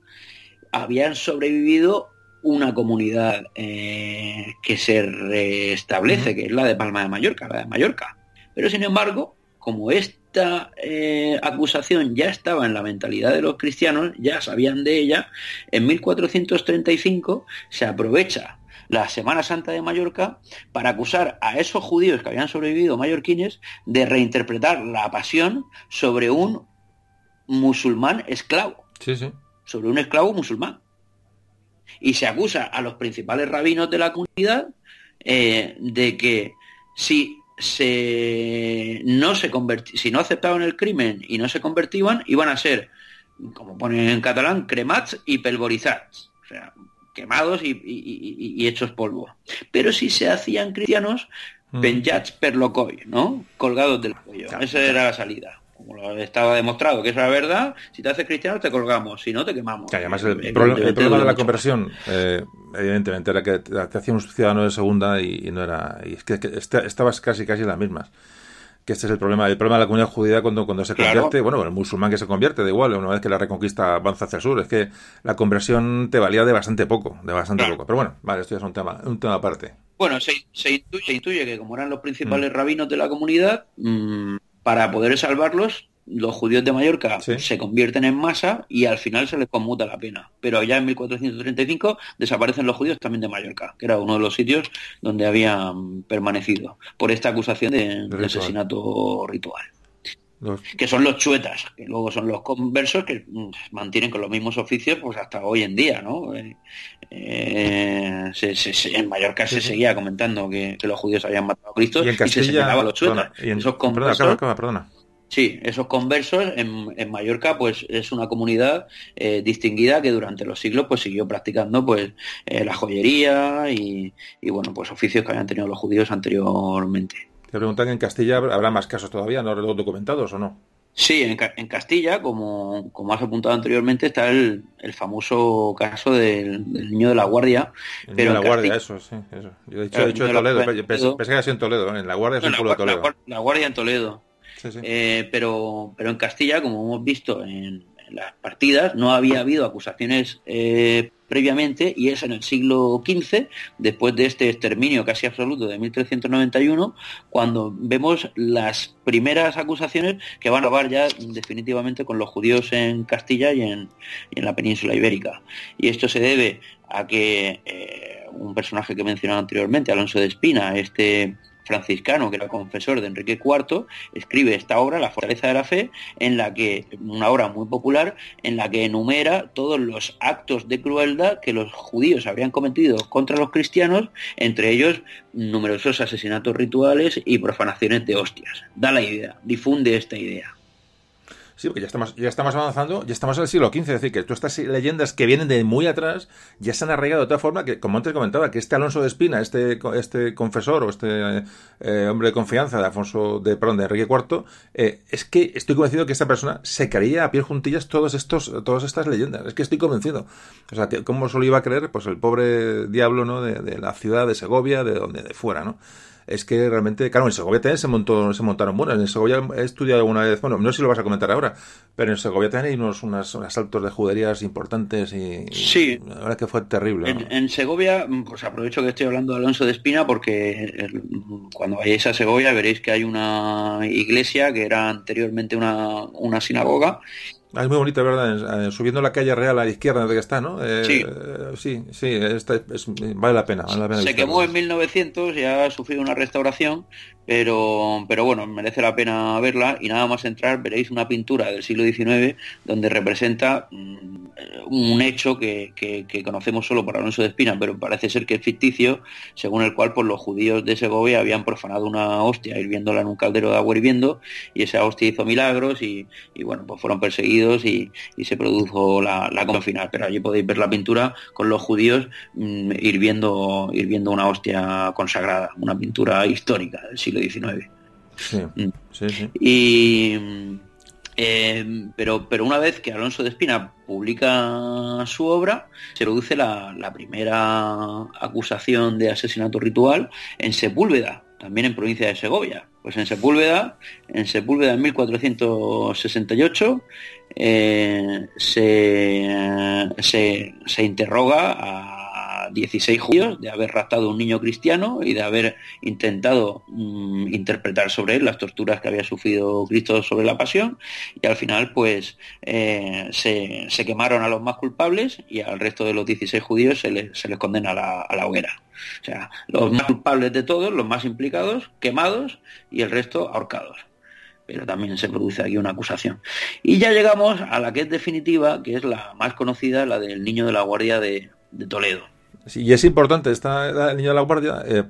habían sobrevivido una comunidad eh, que se restablece, que es la de Palma de Mallorca, la de Mallorca. Pero sin embargo, como es esta eh, acusación ya estaba en la mentalidad de los cristianos, ya sabían de ella, en 1435 se aprovecha la Semana Santa de Mallorca para acusar a esos judíos que habían sobrevivido mallorquines de reinterpretar la pasión sobre un musulmán esclavo. Sí, sí. Sobre un esclavo musulmán. Y se acusa a los principales rabinos de la comunidad eh, de que si se no se si no aceptaban el crimen y no se convertían, iban a ser, como ponen en catalán, cremats y pelvorizats. O sea, quemados y, hechos polvo. Pero si se hacían cristianos, mm. penjats per locoy, ¿no? Colgados del cuello. Esa era la salida. Como lo estaba demostrado que es la verdad, si te haces cristiano te colgamos, si no te quemamos. además el, problema de la conversión, eh, evidentemente, era que te, hacía un ciudadano de segunda y, no era... Y es que, estabas casi casi en las mismas que este es el problema. El problema de la comunidad judía cuando, cuando se convierte, bueno, el musulmán que se convierte, da igual, una vez que la reconquista avanza hacia el sur, es que la conversión te valía de bastante poco, de bastante poco. Pero bueno, vale, esto ya es un tema, un tema aparte. Bueno, se, intuye, que como eran los principales mm. rabinos de la comunidad, mm, para poder salvarlos, los judíos de Mallorca se convierten en masa y al final se les conmuta la pena. Pero ya en 1435 desaparecen los judíos también de Mallorca, que era uno de los sitios donde habían permanecido por esta acusación de, asesinato ritual. Que son los chuetas, que luego son los conversos que mm, mantienen con los mismos oficios pues hasta hoy en día, ¿no? Eh, eh, en Mallorca se seguía comentando que, los judíos habían matado a Cristo y, se señalaba a los chuetas. y en, esos conversos, perdona, Sí, esos conversos en, Mallorca pues es una comunidad eh, distinguida que durante los siglos pues siguió practicando pues eh, la joyería y, bueno pues oficios que habían tenido los judíos anteriormente. Te preguntan en Castilla habrá más casos todavía, no documentados o no. Sí, en, Castilla, como, como, has apuntado anteriormente, está el, famoso caso del, niño de la Guardia. pero de la Guardia, eso, sí. Eso. Yo he dicho, en Toledo, pensé, que era en Toledo, ¿eh? en la Guardia es un pueblo de Toledo. la Guardia en Toledo. Eh, pero, pero en Castilla, como hemos visto en, las partidas, no había habido acusaciones eh, previamente y es en el siglo XV, después de este exterminio casi absoluto de 1391, cuando vemos las primeras acusaciones que van a acabar ya definitivamente con los judíos en Castilla y en, la península ibérica. Y esto se debe a que eh, un personaje que he mencionado anteriormente, Alonso de Espina, este franciscano, que era confesor de Enrique IV, escribe esta obra, La fortaleza de la fe, en la que, una obra muy popular, en la que enumera todos los actos de crueldad que los judíos habrían cometido contra los cristianos, entre ellos numerosos asesinatos rituales y profanaciones de hostias. Da la idea, difunde esta idea. Sí, porque ya estamos, ya estamos avanzando, ya estamos en el siglo XV, es decir, que todas estas leyendas que vienen de muy atrás ya se han arraigado de tal forma que, como antes comentaba, que este Alonso de Espina, este, este confesor o este eh, hombre de confianza de Alfonso, de, perdón, de Enrique IV, eh, es que estoy convencido que esta persona se creía a pie juntillas todos estos, todas estas leyendas, es que estoy convencido. O sea, que, ¿cómo se lo iba a creer? Pues el pobre diablo, ¿no? De, de la ciudad de Segovia, de donde, de fuera, ¿no? Es que realmente, claro, en Segovia también se, montó, se montaron buenas. En Segovia he estudiado alguna vez, bueno, no sé si lo vas a comentar ahora, pero en Segovia también hay unos, unos asaltos de juderías importantes y, sí. la verdad que fue terrible. En, Segovia, pues aprovecho que estoy hablando de Alonso de Espina porque cuando vayáis a Segovia veréis que hay una iglesia que era anteriormente una, una sinagoga es muy bonito, ¿verdad? Subiendo la calle real a la izquierda donde está, ¿no? Eh, sí. Sí, sí, vale la pena. Se quemó en 1900 y ha sufrido una restauración pero, pero bueno, merece la pena verla y nada más entrar veréis una pintura del siglo XIX donde representa mm, un hecho que, conocemos solo por Alonso de Espina, pero parece ser que es ficticio, según el cual pues, los judíos de Segovia habían profanado una hostia hirviéndola en un caldero de agua hirviendo y esa hostia hizo milagros y, bueno, pues fueron perseguidos y, se produjo la, la final. Pero allí podéis ver la pintura con los judíos mm, hirviendo, hirviendo una hostia consagrada, una pintura histórica del siglo 19 mm. Y, eh, pero, pero una vez que Alonso de Espina publica su obra, se produce la, primera acusación de asesinato ritual en Sepúlveda, también en provincia de Segovia. Pues en Sepúlveda, en Sepúlveda en 1468, eh, se, se, se interroga a 16 judíos de haber raptado a un niño cristiano y de haber intentado mm, interpretar sobre él las torturas que había sufrido Cristo sobre la pasión y al final pues eh, se, quemaron a los más culpables y al resto de los 16 judíos se les, se les condena a la, a la hoguera. O sea, los más culpables de todos, los más implicados, quemados y el resto ahorcados pero también se produce aquí una acusación. Y ya llegamos a la que es definitiva, que es la más conocida, la del niño de la guardia de, Toledo y es importante esta el niño de la guardia eh,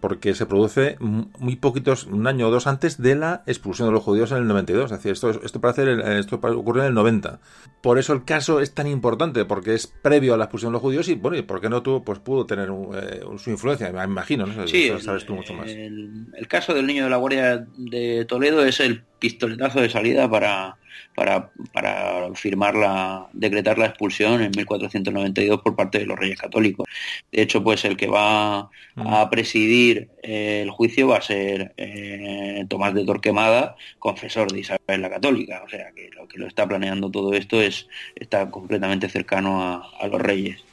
porque se produce muy poquitos, un año o dos antes de la expulsión de los judíos en el 92. Es decir, esto, esto, parece, esto ocurrió en el 90. Por eso el caso es tan importante, porque es previo a la expulsión de los judíos y, bueno, ¿y por qué no tuvo, pues pudo tener eh, su influencia? Me imagino, ¿no? Sí, sabes tú mucho más. El, el caso del niño de la guardia de Toledo es el pistoletazo de salida para para, para firmar la, decretar la expulsión en 1492 por parte de los reyes católicos. De hecho, pues el que va a mm. presidir eh, el juicio va a ser eh, Tomás de Torquemada, confesor de Isabel la Católica. O sea que lo que lo está planeando todo esto es está completamente cercano a, a los reyes.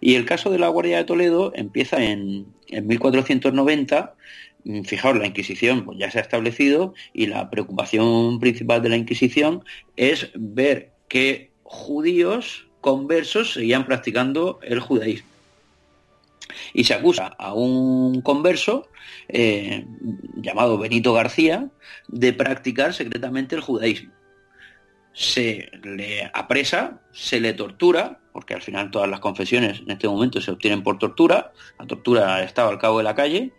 Y el caso de la Guardia de Toledo empieza en, en 1490 Mm, fijaos, la Inquisición pues, ya se ha establecido y la preocupación principal de la Inquisición es ver que judíos conversos seguían practicando el judaísmo. Y se acusa a un converso eh, llamado Benito García de practicar secretamente el judaísmo. Se le apresa, se le tortura, porque al final todas las confesiones en este momento se obtienen por tortura, la tortura estaba al cabo de la calle,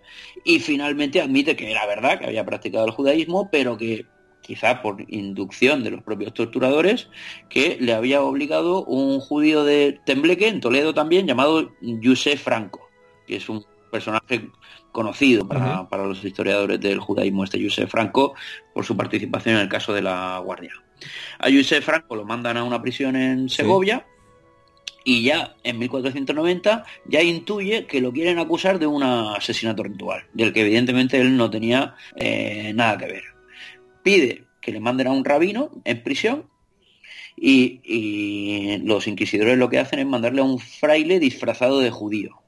y finalmente admite que era verdad, que había practicado el judaísmo, pero que quizá por inducción de los propios torturadores, que le había obligado un judío de Tembleque, en Toledo también, llamado José Franco, que es un personaje conocido para, para, los historiadores del judaísmo, este José Franco, por su participación en el caso de la Guardia. A José Franco lo mandan a una prisión en Segovia, y ya en 1490 ya intuye que lo quieren acusar de un asesinato ritual, del que evidentemente él no tenía eh, nada que ver. Pide que le manden a un rabino en prisión y, los inquisidores lo que hacen es mandarle a un fraile disfrazado de judío.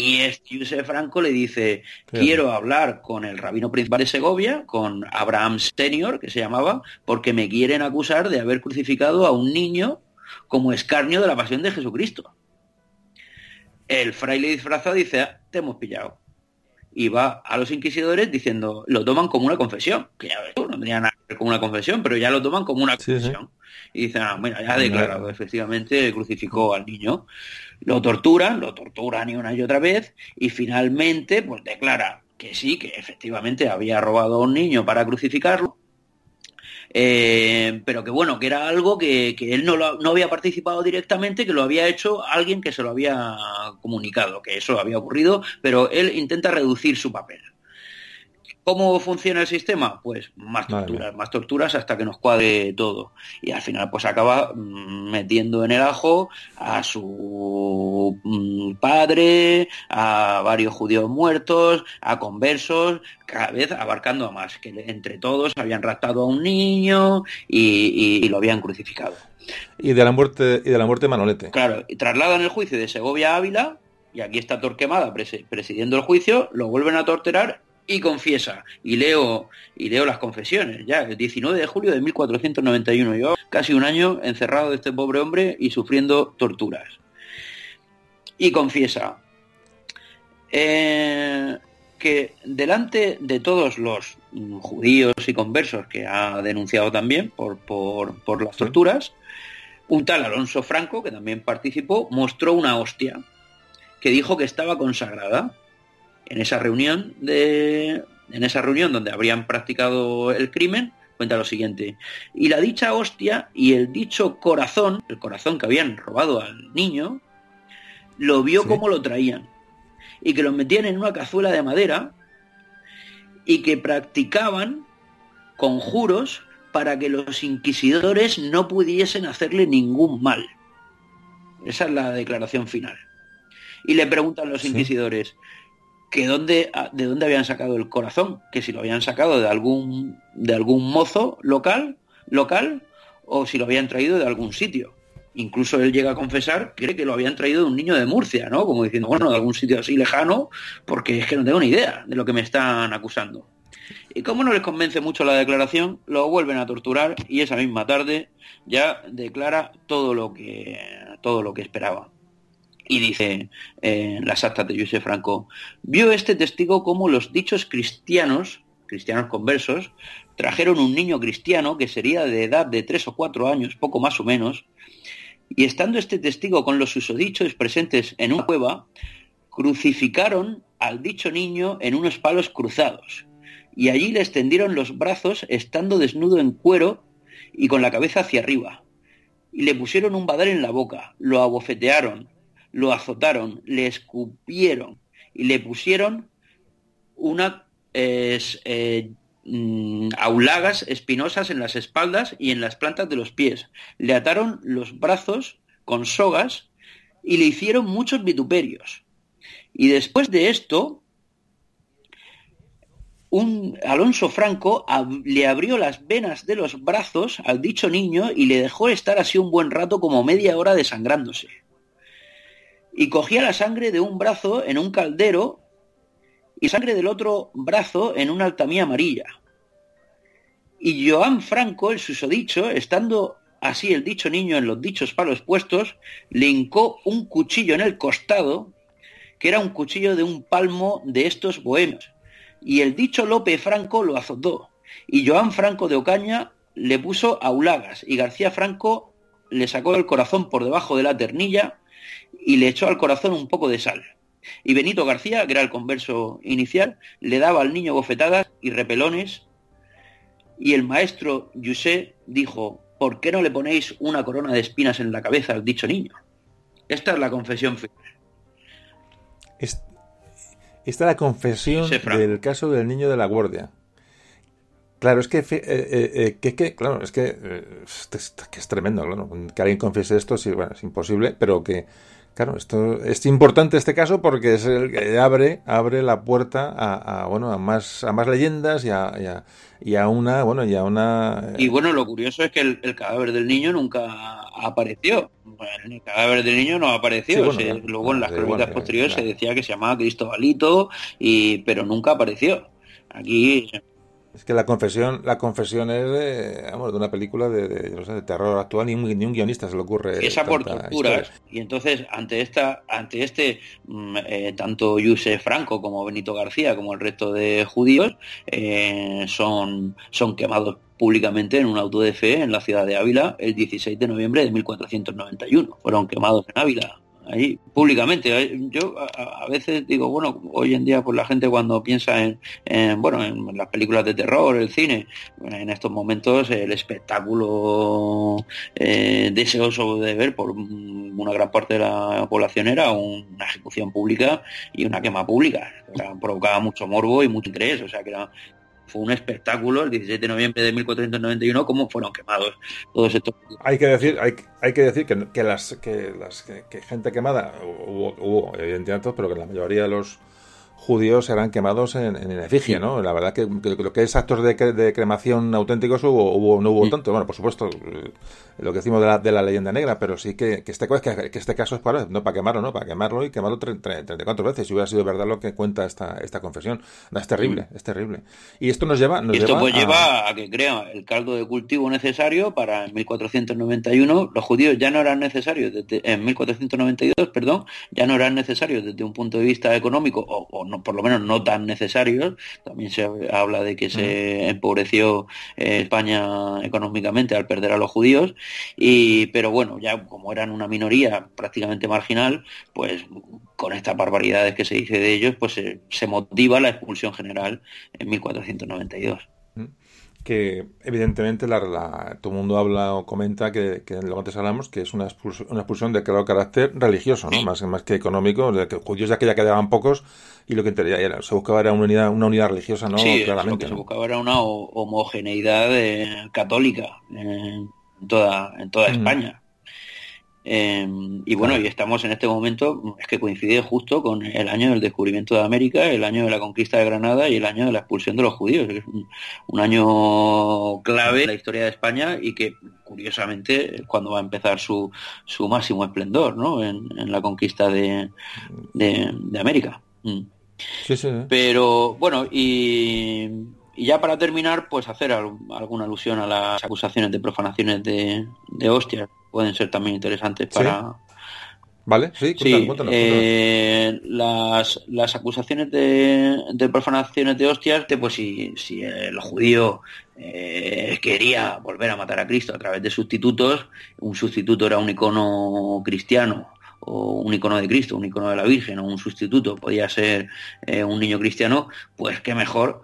Y este Franco le dice, quiero hablar con el rabino principal de Segovia, con Abraham Senior, que se llamaba, porque me quieren acusar de haber crucificado a un niño como escarnio de la pasión de Jesucristo. El fraile disfrazado dice, ah, te hemos pillado. Y va a los inquisidores diciendo, lo toman como una confesión, que ya ves, no tenía nada que ver con una confesión, pero ya lo toman como una confesión. Y dicen, ah, mira, ya ha declarado, efectivamente, crucificó al niño. Lo torturan, lo torturan y una y otra vez, y finalmente, pues declara que sí, que efectivamente había robado a un niño para crucificarlo, eh, pero que bueno, que era algo que, él no, no, había participado directamente, que lo había hecho alguien que se lo había comunicado, que eso había ocurrido, pero él intenta reducir su papel. ¿Cómo funciona el sistema? Pues más torturas, más torturas hasta que nos cuadre todo. Y al final pues acaba mm, metiendo en el ajo a su mm, padre, a varios judíos muertos, a conversos, cada vez abarcando a más, que entre todos habían raptado a un niño y, lo habían crucificado. Y de la muerte, y de la muerte Manolete. Claro, y trasladan el juicio de Segovia a Ávila, y aquí está Torquemada presidiendo el juicio, lo vuelven a torturar y confiesa. Y leo, y leo las confesiones, ya, el 19 de julio de 1491. Yo casi un año encerrado de este pobre hombre y sufriendo torturas. Y confiesa eh, que delante de todos los judíos y conversos que ha denunciado también por, por, por las torturas, un tal Alonso Franco, que también participó, mostró una hostia que dijo que estaba consagrada en esa reunión de en esa reunión donde habrían practicado el crimen cuenta lo siguiente y la dicha hostia y el dicho corazón el corazón que habían robado al niño lo vio como lo traían y que lo metían en una cazuela de madera y que practicaban conjuros para que los inquisidores no pudiesen hacerle ningún mal. Esa es la declaración final. Y le preguntan los inquisidores, que dónde, ah, de dónde habían sacado el corazón, que si lo habían sacado de algún, de algún mozo local, local, o si lo habían traído de algún sitio. incluso él llega a confesar, cree que lo habían traído de un niño de Murcia, ¿no? Como diciendo, bueno, de algún sitio así lejano, porque es que no tengo ni idea de lo que me están acusando. Y como no les convence mucho la declaración, lo vuelven a torturar y esa misma tarde ya declara todo lo que, todo lo que esperaba. Y dice en las actas de José Franco, vio este testigo como los dichos cristianos, cristianos conversos, trajeron un niño cristiano que sería de edad de tres o cuatro años, poco más o menos, y estando este testigo con los susodichos presentes en una cueva, crucificaron al dicho niño en unos palos cruzados, y allí le extendieron los brazos estando desnudo en cuero y con la cabeza hacia arriba, y le pusieron un badal en la boca, lo abofetearon, lo azotaron, le escupieron y le pusieron una eh, mm, aulagas espinosas en las espaldas y en las plantas de los pies. Le ataron los brazos con sogas y le hicieron muchos vituperios. Y después de esto, un Alonso Franco le abrió las venas de los brazos al dicho niño y le dejó estar así un buen rato como media hora desangrándose y cogía la sangre de un brazo en un caldero y sangre del otro brazo en una altamía amarilla. Y Joan Franco, el susodicho, estando así el dicho niño en los dichos palos puestos, le hincó un cuchillo en el costado, que era un cuchillo de un palmo de estos bohemios. Y el dicho Lope Franco lo azotó. Y Joan Franco de Ocaña le puso aulagas. Y García Franco le sacó el corazón por debajo de la ternilla y le echó al corazón un poco de sal. Y Benito García, que era el converso inicial, le daba al niño bofetadas y repelones. Y el maestro José dijo, ¿por qué no le ponéis una corona de espinas en la cabeza al dicho niño? Esta es la confesión final. Esta es la confesión del caso del niño de la guardia. Claro, es que, eh, eh, eh, que, claro, es que, que, es tremendo, claro, que alguien confiese esto, sí, bueno, es imposible, pero que, Claro, esto es importante este caso porque es el que abre, abre la puerta a, bueno a más a más leyendas y a, y a, una bueno y a una y bueno lo curioso es que el, cadáver del niño nunca apareció. El cadáver del niño no apareció luego en las crónicas posteriores se decía que se llamaba Cristobalito y pero nunca apareció. Aquí es que la confesión, la confesión es de, de una película de, de, terror actual, ni un, ni un, guionista se le ocurre. Esa por torturas. Y entonces, ante esta, ante este, mm, eh, tanto Yusef Franco como Benito García, como el resto de judíos, eh, son, son quemados públicamente en un auto de fe en la ciudad de Ávila el 16 de noviembre de 1491. Fueron quemados en Ávila ahí públicamente. Yo a, veces digo, bueno, hoy en día pues la gente cuando piensa en, bueno, en las películas de terror, el cine, en estos momentos el espectáculo eh, deseoso de ver por una gran parte de la población era una ejecución pública y una quema pública. provocaba mucho morbo y mucho interés, o sea que era fue un espectáculo el 17 de noviembre de 1491 cómo fueron quemados todos estos hay que decir hay, hay que decir que, que las que las que, gente quemada hubo, hubo evidentemente pero que la mayoría de los judíos eran quemados en, en efigie, ¿no? La verdad que, lo que es actos de, de cremación auténticos hubo, hubo, no hubo tanto. Bueno, por supuesto, lo que decimos de la, de la leyenda negra, pero sí que, que este, que, que, este caso es para, no para quemarlo, ¿no? Para quemarlo y quemarlo 34 veces, si hubiera sido verdad lo que cuenta esta, esta confesión. No, es terrible, es terrible. Y esto nos lleva... Nos esto lleva pues lleva a que crea el caldo de cultivo necesario para en 1491. Los judíos ya no eran necesarios, desde, en 1492, perdón, ya no eran necesarios desde un punto de vista económico, o, o no por lo menos no tan necesarios. También se habla de que se empobreció eh, España económicamente al perder a los judíos, y, pero bueno, ya como eran una minoría prácticamente marginal, pues con estas barbaridades que se dice de ellos, pues se motiva la expulsión general en 1492 que evidentemente la, todo el mundo habla o comenta que, que lo antes hablamos que es una expulsión, una expulsión de claro carácter religioso, ¿no? Más, más que económico, de que judíos ya que ya quedaban pocos y lo que era, se buscaba era una unidad, una unidad religiosa, ¿no? Sí, Claramente, lo que se buscaba era una homogeneidad eh, católica en toda, en toda mm. España. Em, y bueno, y estamos en este momento, es que coincide justo con el año del descubrimiento de América, el año de la conquista de Granada y el año de la expulsión de los judíos. Es un, año clave en la historia de España y que curiosamente es cuando va a empezar su, su máximo esplendor, ¿no? En, la conquista de, de, América. Mm. Pero bueno, y, ya para terminar, pues hacer alguna alusión a las acusaciones de profanaciones de, de hostias pueden ser también interesantes para... Vale, sí, eh, las, las acusaciones de, de, profanaciones de hostias, de, pues si, si el judío eh, quería volver a matar a Cristo a través de sustitutos, un sustituto era un icono cristiano o un icono de Cristo, un icono de la Virgen o un sustituto podía ser eh, un niño cristiano, pues qué mejor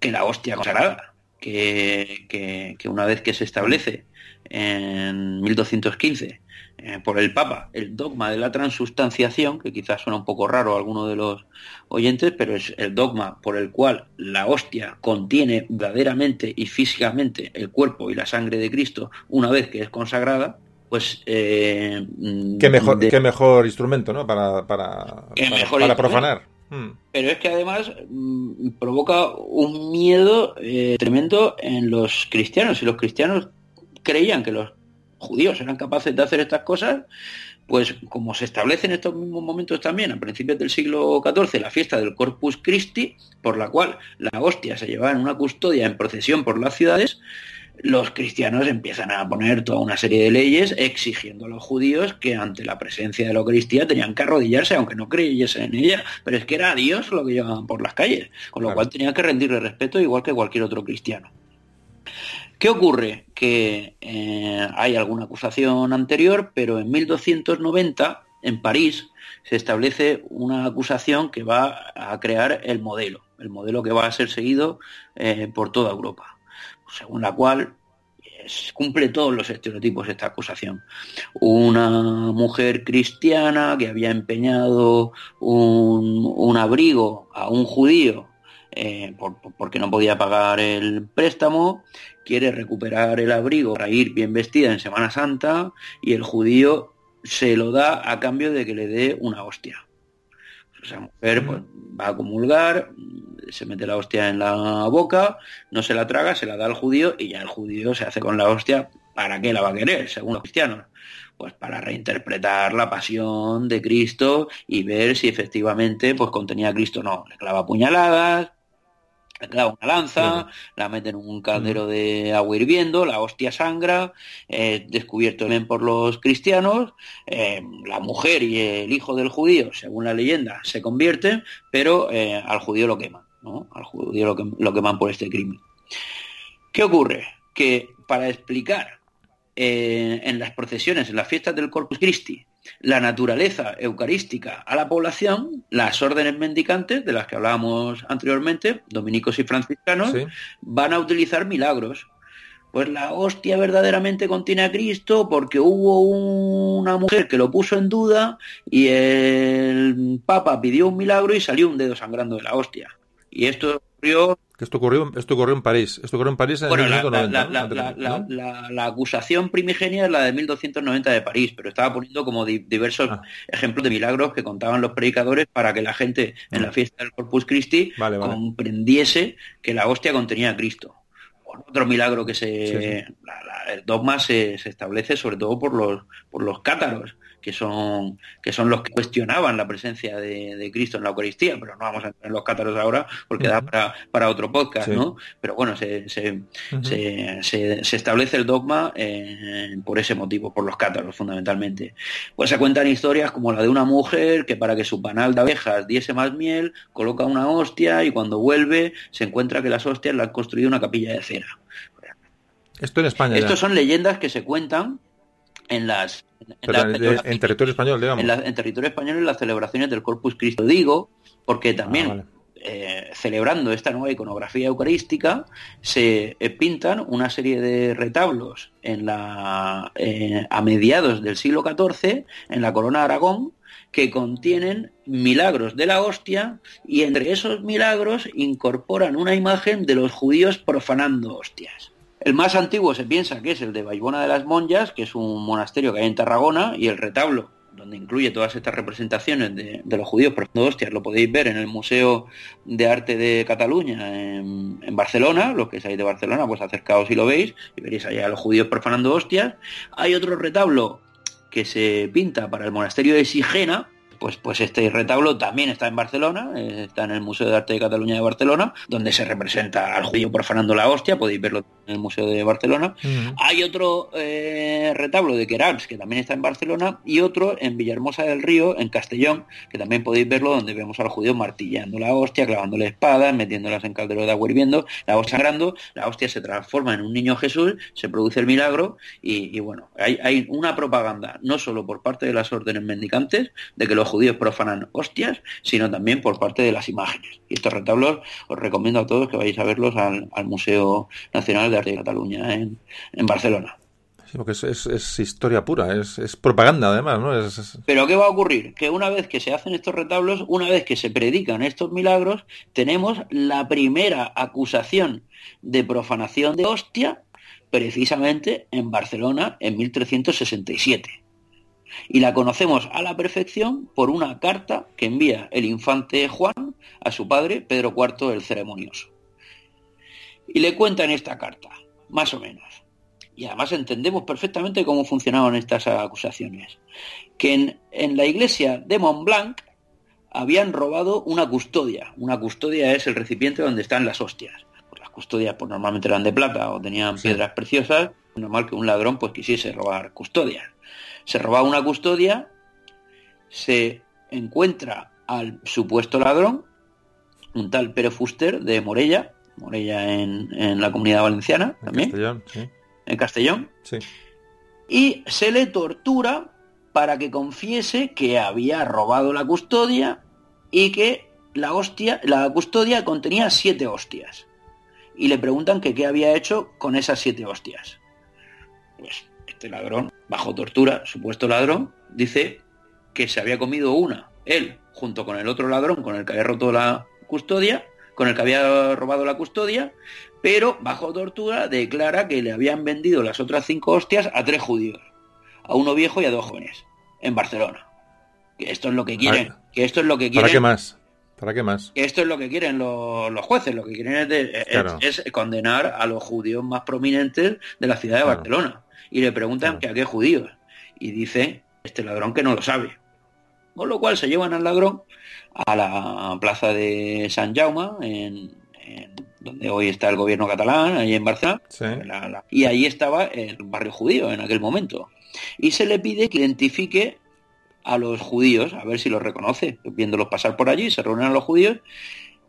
que la hostia consagrada, que, que, que una vez que se establece en 1215 eh, por el Papa el dogma de la transustanciación, que quizás suena un poco raro a alguno de los oyentes, pero es el dogma por el cual la hostia contiene verdaderamente y físicamente el cuerpo y la sangre de Cristo una vez que es consagrada, pues... Eh, qué, mejor, qué mejor instrumento, ¿no? Para, para, para, profanar. Hmm. Pero es que además mm, provoca un miedo eh, tremendo en los cristianos. Y los cristianos creían que los judíos eran capaces de hacer estas cosas, pues como se establece en estos mismos momentos también, a principios del siglo XIV, la fiesta del Corpus Christi, por la cual la hostia se llevaba en una custodia en procesión por las ciudades, los cristianos empiezan a poner toda una serie de leyes exigiendo a los judíos que ante la presencia de la Eucaristía tenían que arrodillarse, aunque no creyesen en ella, pero es que era a Dios lo que llevaban por las calles, con lo cual tenían que rendirle respeto igual que cualquier otro cristiano. ¿Qué ocurre? Que eh, hay alguna acusación anterior, pero en 1290, en París, se establece una acusación que va a crear el modelo, el modelo que va a ser seguido eh, por toda Europa, según la cual cumple todos los estereotipos esta acusación. Una mujer cristiana que había empeñado un abrigo a un judío eh, porque no podía pagar el préstamo, quiere recuperar el abrigo para ir bien vestida en Semana Santa y el judío se lo da a cambio de que le dé una hostia. O sea, mujer pues, va a comulgar, se mete la hostia en la boca, no se la traga, se la da al judío y ya el judío se hace con la hostia. ¿Para qué la va a querer, según los cristianos? Pues para reinterpretar la pasión de Cristo y ver si efectivamente pues contenía a Cristo o no. Le clava puñaladas, clava una lanza, la meten en un caldero de agua hirviendo, la hostia sangra, eh, descubierto también por los cristianos, eh, la mujer y el hijo del judío, según la leyenda, se convierten, pero eh, al judío lo queman, ¿no? Al judío lo, lo queman por este crimen. ¿Qué ocurre? Que para explicar en las procesiones, en las fiestas del Corpus Christi, la naturaleza eucarística a la población, las órdenes mendicantes, de las que hablábamos anteriormente, dominicos y franciscanos, van a utilizar milagros. Pues la hostia verdaderamente contiene a Cristo porque hubo una mujer que lo puso en duda y el Papa pidió un milagro y salió un dedo sangrando de la hostia. Y esto ocurrió esto ocurrió, esto ocurrió en París. Esto ocurrió en París en bueno, la, acusación primigenia es la de 1290 de París, pero estaba poniendo como diversos ah. ejemplos de milagros que contaban los predicadores para que la gente en la ah. fiesta del Corpus Christi comprendiese que la hostia contenía a Cristo. Otro milagro que se... el dogma se, se, establece sobre todo por los, por los cátaros que son, que son los que cuestionaban la presencia de, Cristo en la Eucaristía, pero no vamos a entrar en los cátaros ahora porque da para, otro podcast, ¿no? Pero bueno, se, se, se, establece el dogma eh, por ese motivo, por los cátaros fundamentalmente. Pues se cuentan historias como la de una mujer que para que su panal de abejas diese más miel, coloca una hostia y cuando vuelve se encuentra que las hostias le han construido una capilla de cera. Esto en España. Estos son leyendas que se cuentan en las en, territorio español, digamos. En, territorio español en las celebraciones del Corpus Christi. digo porque también ah, eh, celebrando esta nueva iconografía eucarística se eh, pintan una serie de retablos en la, eh, a mediados del siglo XIV en la corona de Aragón que contienen milagros de la hostia y entre esos milagros incorporan una imagen de los judíos profanando hostias. El más antiguo se piensa que es el de Baibona de las Monjas, que es un monasterio que hay en Tarragona, y el retablo, donde incluye todas estas representaciones de, los judíos profando hostias, lo podéis ver en el Museo de Arte de Cataluña, en, en Barcelona, los que seáis de Barcelona, pues acercaos y lo veis, y veréis allá a los judíos profanando hostias. Hay otro retablo que se pinta para el monasterio de Sigena, pues, pues este retablo también está en Barcelona, eh, está en el Museo de Arte de Cataluña de Barcelona, donde se representa al judío profanando la hostia, podéis verlo en el Museo de Barcelona. Hay otro eh, retablo de Querals, que también está en Barcelona, y otro en Villahermosa del Río, en Castellón, que también podéis verlo, donde vemos a los judíos martillando la hostia, clavándole espadas, metiéndolas en caldero de agua hirviendo, la hostia sangrando, la hostia se transforma en un niño Jesús, se produce el milagro, y, bueno, hay, hay una propaganda, no solo por parte de las órdenes mendicantes, de que los judíos profanan hostias, sino también por parte de las imágenes. Y estos retablos os recomiendo a todos que vayáis a verlos al, Museo Nacional de Arte de Cataluña en, Barcelona. Sí, porque es, historia pura, es, propaganda además, ¿no? Pero ¿qué va a ocurrir? Que una vez que se hacen estos retablos, una vez que se predican estos milagros, tenemos la primera acusación de profanación de hostia precisamente en Barcelona en 1367 y la conocemos a la perfección por una carta que envía el infante Juan a su padre Pedro IV el Ceremonioso. Y le cuenta en esta carta, más o menos. Y además entendemos perfectamente cómo funcionaban estas acusaciones. Que en, la iglesia de Montblanc habían robado una custodia. Una custodia es el recipiente donde están las hostias. Pues las custodias pues, normalmente eran de plata o tenían piedras preciosas. Normal que un ladrón pues quisiese robar custodias se roba una custodia, se encuentra al supuesto ladrón, un tal Pere Fuster de Morella, Morella en, la comunidad valenciana en también, Castellón, sí. en Castellón, sí. y se le tortura para que confiese que había robado la custodia y que la hostia, la custodia contenía siete hostias. Y le preguntan que qué había hecho con esas siete hostias. Pues este ladrón, bajo tortura, supuesto ladrón, dice que se había comido una, él, junto con el otro ladrón con el que había roto la custodia, con el que había robado la custodia, pero bajo tortura declara que le habían vendido las otras cinco hostias a tres judíos, a uno viejo y a dos jóvenes, en Barcelona. Que esto es lo que quieren, que esto es lo que quieren. ¿Para qué más? ¿Para qué más? Que esto es lo que quieren los, jueces, lo que quieren es, condenar a los judíos más prominentes de la ciudad de Barcelona y le preguntan que a qué judíos. Y dice este ladrón que no lo sabe. Con lo cual se llevan al ladrón a la plaza de San Jaume, en, donde hoy está el gobierno catalán, ahí en Barcelona, y ahí estaba el barrio judío en aquel momento. Y se le pide que identifique a los judíos, a ver si los reconoce. Viéndolos pasar por allí, se reúnen a los judíos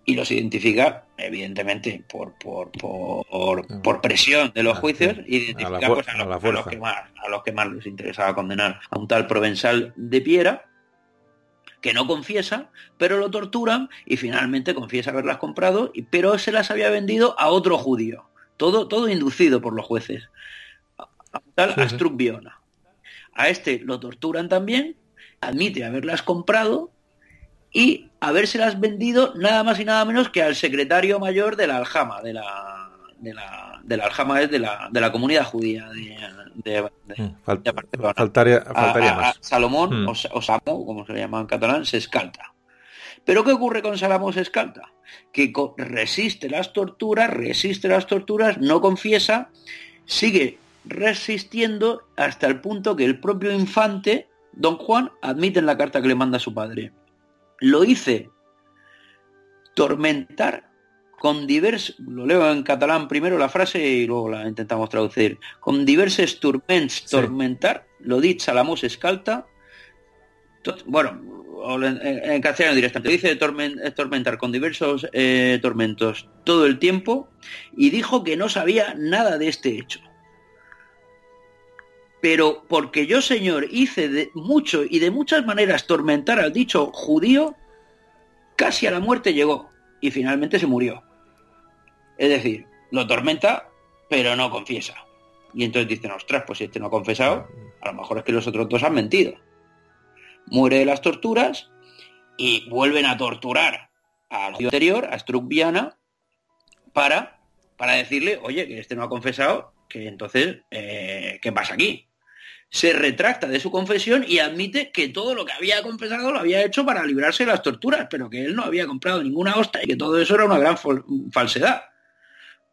y los identifica, evidentemente, por, por, por, presión de los ah, juicios, identifica a, pues, a, los, que más, a los que más les interesaba condenar a un tal provenzal de Piera, que no confiesa, pero lo torturan y finalmente confiesa haberlas comprado, pero se las había vendido a otro judío. Todo, todo inducido por los jueces. A un tal Biona. A este lo torturan también, admite haberlas comprado y habérselas vendido nada más y nada menos que al secretario mayor de la Aljama, de la, de la, de la Aljama es de la, de la comunidad judía de, mm, faltaría, más. Salomón, mm. o, Samo, como se le llama en catalán, se escalta. Pero ¿qué ocurre con Salomón se escalta? Que resiste las torturas, resiste las torturas, no confiesa, sigue resistiendo hasta el punto que el propio infante, don Juan, admite en la carta que le manda a su padre lo hice. Tormentar con diversos, lo leo en catalán primero la frase y luego la intentamos traducir, con diversos turments tormentar, lo dit Salamos escalta, bueno, en, castellano directamente, dice tormentar con diversos eh, tormentos todo el tiempo y dijo que no sabía nada de este hecho pero porque yo, Señor, hice de mucho y de muchas maneras tormentar al dicho judío, casi a la muerte llegó y finalmente se murió. Es decir, lo tormenta, pero no confiesa. Y entonces dicen, ostras, pues si este no ha confesado, a lo mejor es que los otros dos han mentido. Muere de las torturas y vuelven a torturar al judío anterior, a Struck Viana, para para decirle, oye, que este no ha confesado, que entonces, eh, ¿qué pasa aquí? Se retracta de su confesión y admite que todo lo que había confesado lo había hecho para librarse de las torturas, pero que él no había comprado ninguna hostia y que todo eso era una gran falsedad.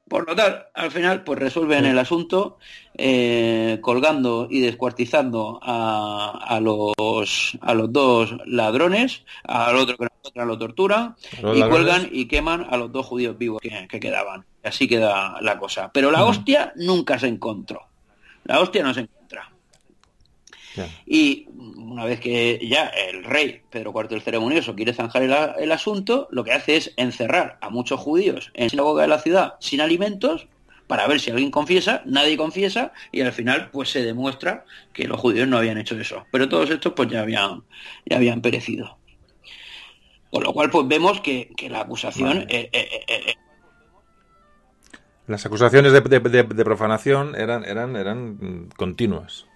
Por lo tal, al final, pues resuelven el asunto eh, colgando y descuartizando a, los, a los dos ladrones, al otro que lo tortura, y cuelgan y queman a los dos judíos vivos que, quedaban. Así queda la cosa. Pero la hostia nunca se encontró. La hostia no se Y una vez que ya el rey Pedro IV el ceremonioso quiere zanjar el, asunto, lo que hace es encerrar a muchos judíos en la sinagoga de la ciudad sin alimentos para ver si alguien confiesa, nadie confiesa y al final pues se demuestra que los judíos no habían hecho eso. Pero todos estos pues ya habían, ya habían perecido. Con lo cual pues vemos que, la acusación... Las acusaciones de, de, profanación eran, eran, eran continuas.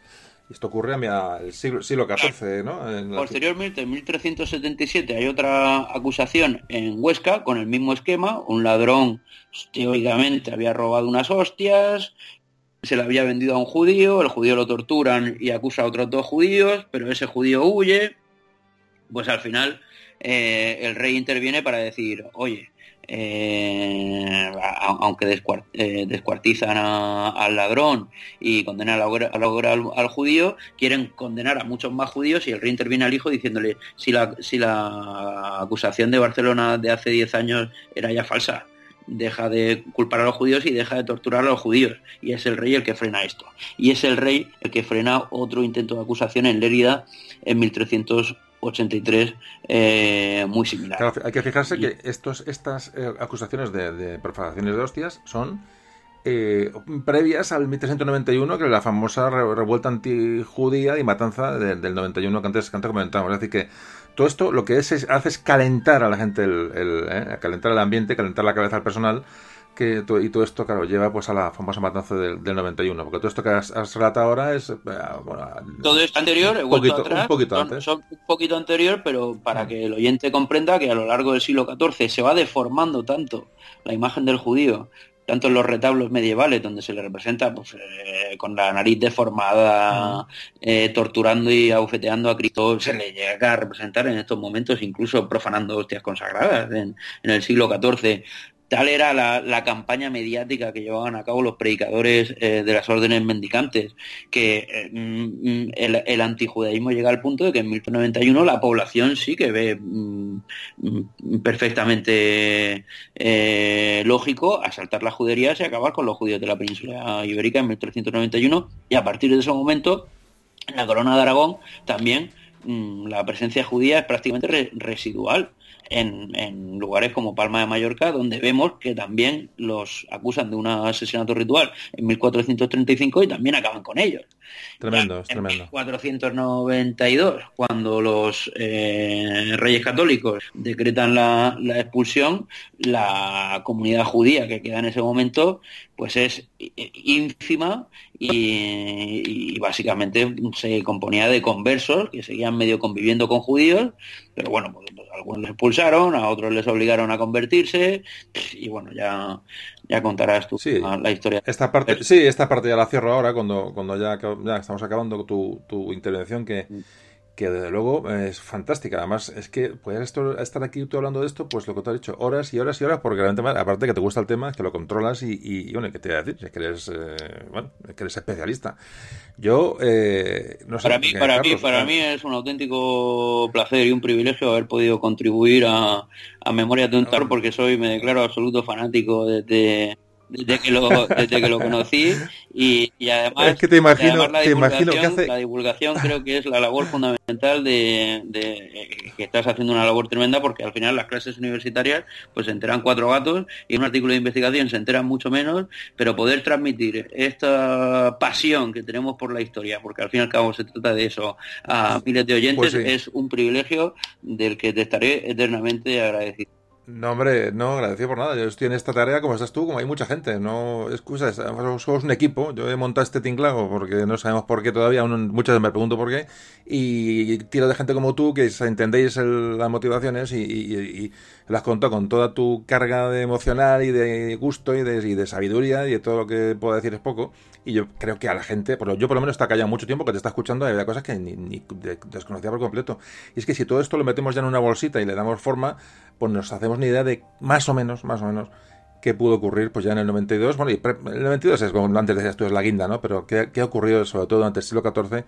Esto ocurre a el siglo, siglo XIV, ¿no? Posteriormente, en 1377, hay otra acusación en Huesca con el mismo esquema. Un ladrón, teóricamente, había robado unas hostias, se le había vendido a un judío, el judío lo torturan y acusa a otros dos judíos, pero ese judío huye. Pues al final eh, el rey interviene para decir, oye, eh, aunque eh, descuartizan al ladrón y condenan al, al, judío, quieren condenar a muchos más judíos y el rey interviene al hijo diciéndole si la, si la acusación de Barcelona de hace 10 años era ya falsa, deja de culpar a los judíos y deja de torturar a los judíos. Y es el rey el que frena esto. Y es el rey el que frena otro intento de acusación en Lérida en 1300 83 eh, muy similar. hay que fijarse que estos, estas eh, acusaciones de, profanaciones de hostias son eh, previas al 1391, que es la famosa revuelta antijudía y matanza del 91 que antes, que antes comentábamos. Es decir, que todo esto lo que es, hace es calentar a la gente, el, calentar el ambiente, calentar la cabeza al personal que y todo esto, claro, lleva pues a la famosa matanza del, 91, porque todo esto que has, relatado ahora es... Eh, todo esto anterior, un poquito, un poquito antes. Son, un poquito anterior, pero para que el oyente comprenda que a lo largo del siglo XIV se va deformando tanto la imagen del judío, tanto en los retablos medievales, donde se le representa pues, eh, con la nariz deformada, eh, torturando y abofeteando a Cristo, se le llega a representar en estos momentos incluso profanando hostias consagradas en, en el siglo XIV. Tal era la, campaña mediática que llevaban a cabo los predicadores eh, de las órdenes mendicantes, que eh, mm, el, antijudaísmo llega al punto de que en 1191 la población sí que ve mm, mm, perfectamente eh, lógico asaltar las juderías y acabar con los judíos de la península ibérica en 1391 y a partir de ese momento en la corona de Aragón también la presencia judía es prácticamente residual en, lugares como Palma de Mallorca, donde vemos que también los acusan de un asesinato ritual en 1435 y también acaban con ellos. Tremendo, en tremendo. 492, cuando los eh, reyes católicos decretan la, expulsión, la comunidad judía que queda en ese momento, pues es ínfima y, y, básicamente se componía de conversos que seguían medio conviviendo con judíos, pero bueno, pues, algunos les expulsaron, a otros les obligaron a convertirse y bueno, ya, ya contarás tú la historia. Esta parte, sí, esta parte ya la cierro ahora cuando, cuando ya, ya estamos acabando tu, tu intervención que... Mm que desde luego es fantástica. Además, es que puedes estar aquí tú hablando de esto, pues lo que te he dicho, horas y horas y horas, porque realmente, aparte que te gusta el tema, es que lo controlas y, y, bueno, ¿qué te voy a decir? Es que eres, eh, bueno, que eres especialista. Yo, eh, no sé. Para mí, para, mí, para mí es un auténtico placer y un privilegio haber podido contribuir a, a Memoria de un Tar, porque soy, me declaro absoluto fanático desde desde que lo, desde que lo conocí y, y además, es que te imagino, la, te imagino que hace... la divulgación creo que es la labor fundamental de, de, que estás haciendo una labor tremenda porque al final las clases universitarias pues se enteran cuatro gatos y en un artículo de investigación se enteran mucho menos pero poder transmitir esta pasión que tenemos por la historia porque al fin y al cabo se trata de eso a miles de oyentes pues es un privilegio del que te estaré eternamente agradecido No, hombre, no, agradecido por nada. Yo estoy en esta tarea como estás tú, como hay mucha gente. No, excusa, somos un equipo. Yo he montado este tinglado porque no sabemos por qué todavía. muchas veces me pregunto por qué. Y tiro de gente como tú que entendéis las motivaciones y, las contó con toda tu carga de emocional y de gusto y de, y de sabiduría y de todo lo que puedo decir es poco. Y yo creo que a la gente, yo por lo menos está callado mucho tiempo que te está escuchando hay cosas que ni, desconocía por completo. Y es que si todo esto lo metemos ya en una bolsita y le damos forma, pues nos hacemos ni idea de más o menos, más o menos, qué pudo ocurrir pues ya en el 92. Bueno, y el 92 es como antes decías tú, es la guinda, ¿no? Pero qué, qué ha ocurrido sobre todo durante el siglo XIV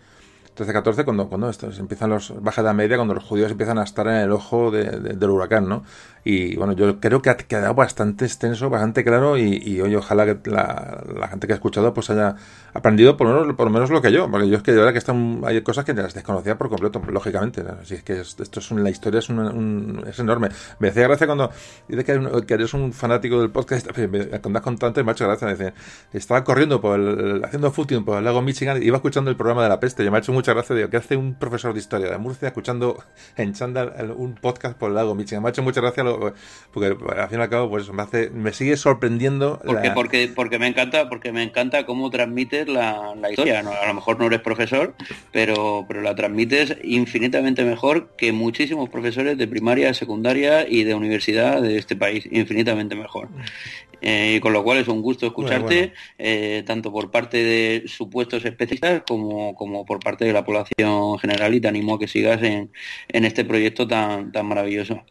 13-14, cuando, cuando empiezan los baja edad media, cuando los judíos empiezan a estar en el ojo del huracán, ¿no? Y bueno, yo creo que ha quedado bastante extenso, bastante claro y, y oye, ojalá que la, gente que ha escuchado pues haya aprendido por lo menos, por lo, menos lo que yo, porque yo es que de verdad que están, hay cosas que las desconocía por completo, lógicamente. Así es que esto es la historia es, es enorme. Me hacía gracia cuando dice que, eres un fanático del podcast, cuando has contado antes me ha hecho gracia, dice, estaba corriendo por el, haciendo footing por el lago Michigan y iba escuchando el programa de la peste y me ha hecho mucha gracia, digo, que hace un profesor de historia de Murcia escuchando en Chandal un podcast por el lago Michigan. Me ha hecho mucha gracia porque al fin y al cabo pues me hace me sigue sorprendiendo porque porque porque me encanta porque me encanta cómo transmites la, historia. A lo mejor no eres profesor pero pero la transmites infinitamente mejor que muchísimos profesores de primaria secundaria y de universidad de este país. Infinitamente mejor. Eh, con lo cual es un gusto escucharte, eh, tanto por parte de supuestos especialistas como, como por parte de la población general y te animo a que sigas en, en este proyecto tan, tan maravilloso.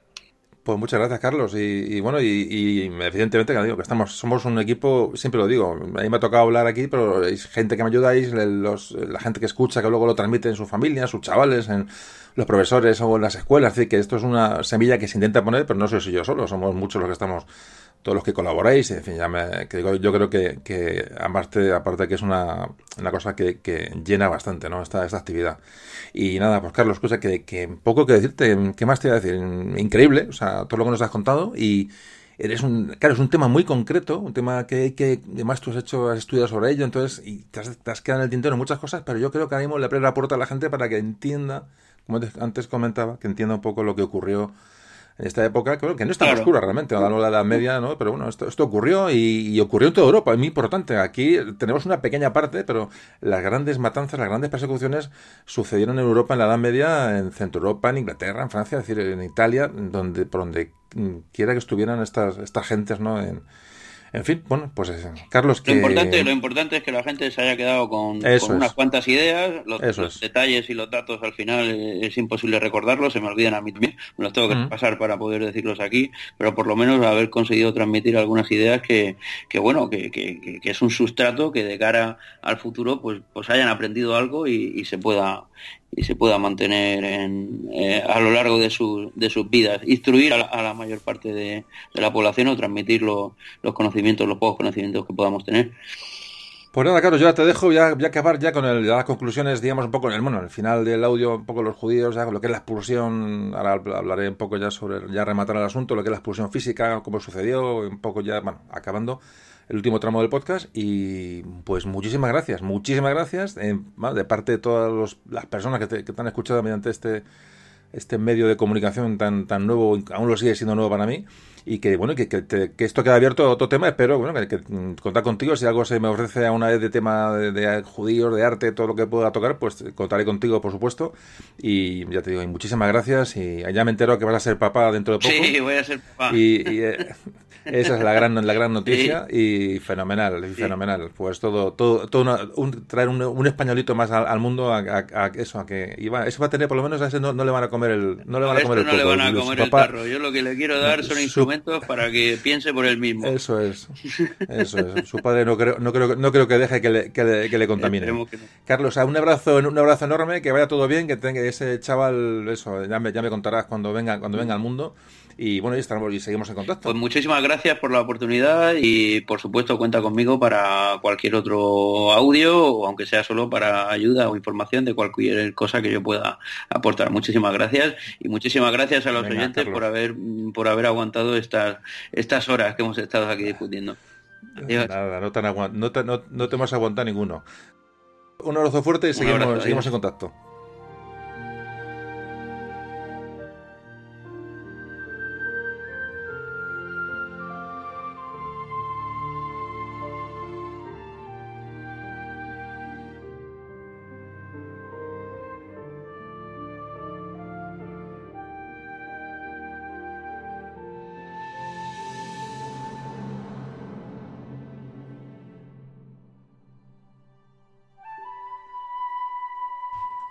Pues muchas gracias, Carlos. Y, bueno, y, evidentemente que digo que estamos, somos un equipo, siempre lo digo, a mí me ha tocado hablar aquí, pero hay gente que me ayudáis, los, la gente que escucha, que luego lo transmite en su familia, sus chavales, en los profesores o en las escuelas. Así que esto es una semilla que se intenta poner, pero no soy yo solo, somos muchos los que estamos todos los que colaboráis, en fin, ya me, que digo, yo creo que, que aparte, aparte que es una, una cosa que, que, llena bastante, ¿no? Esta, esta actividad. Y nada, pues Carlos, cosa que, que poco que decirte, ¿qué más te voy a decir? Increíble, o sea, todo lo que nos has contado y eres un, claro, es un tema muy concreto, un tema que, que además tú has hecho, has estudiado sobre ello, entonces, y te has, te has quedado en el tintero muchas cosas, pero yo creo que ahora mismo le abre la puerta a la gente para que entienda, como antes comentaba, que entienda un poco lo que ocurrió en esta época, que no es tan oscura realmente, de la Edad Media, ¿no? Pero bueno, esto, esto ocurrió y, ocurrió en toda Europa, es muy importante. Aquí tenemos una pequeña parte, pero las grandes matanzas, las grandes persecuciones sucedieron en Europa en la Edad Media, en Centro Europa, en Inglaterra, en Francia, es decir, en Italia, donde por donde quiera que estuvieran estas, estas gentes, ¿no? En, en fin, bueno, pues eh, Carlos, que... Lo importante, lo importante es que la gente se haya quedado con, unas cuantas ideas, los, detalles y los datos al final eh, es imposible recordarlos, se me olvidan a mí también, me los tengo que pasar para poder decirlos aquí, pero por lo menos haber conseguido transmitir algunas ideas que, que bueno, que, que, que, es un sustrato que de cara al futuro pues, pues hayan aprendido algo y, y se pueda y se pueda mantener en, eh, a lo largo de, su, de sus vidas, instruir a la, mayor parte de, la población o transmitir los conocimientos, los pocos conocimientos que podamos tener. Pues nada, Carlos, ya te dejo, ya, ya acabar ya con el, las conclusiones, digamos, un poco en el, bueno, el final del audio, un poco los judíos, ya, lo que es la expulsión, ahora hablaré un poco ya sobre, ya rematar el asunto, lo que es la expulsión física, cómo sucedió, un poco ya, bueno, acabando el último tramo del podcast y pues muchísimas gracias, muchísimas gracias eh, de parte de todas las personas que te, que te han escuchado mediante este este medio de comunicación tan tan nuevo, aún lo sigue siendo nuevo para mí y que bueno que, que, esto queda abierto a otro tema espero bueno que, contar contigo si algo se me ofrece a una vez de tema de, judíos de arte todo lo que pueda tocar pues contaré contigo por supuesto y ya te digo y muchísimas gracias y ya me entero que vas a ser papá dentro de poco. Sí voy a ser papá. Y, eh, esa es la gran la gran noticia y fenomenal fenomenal pues todo todo, todo un, traer un, españolito más al, mundo a, eso a que iba, eso va a tener por lo menos a ese no, le van a comer el no le van a comer el, no le van a comer el yo lo que le quiero dar son para que piense por él mismo. Eso es. Eso es. Su padre no creo, no creo, no creo que deje que le, que le, contamine. Carlos, un abrazo, un abrazo enorme, que vaya todo bien, que tenga ese chaval, eso, ya me, ya me contarás cuando venga, cuando venga al mundo. Y bueno, y, estamos, y seguimos en contacto. Pues muchísimas gracias por la oportunidad y por supuesto cuenta conmigo para cualquier otro audio o aunque sea solo para ayuda o información de cualquier cosa que yo pueda aportar. Muchísimas gracias y muchísimas gracias a los oyentes por haber por haber aguantado estas estas horas que hemos estado aquí discutiendo. Nada, no te, no, no, te hemos aguantado ninguno. Un abrazo fuerte y seguimos, seguimos en contacto.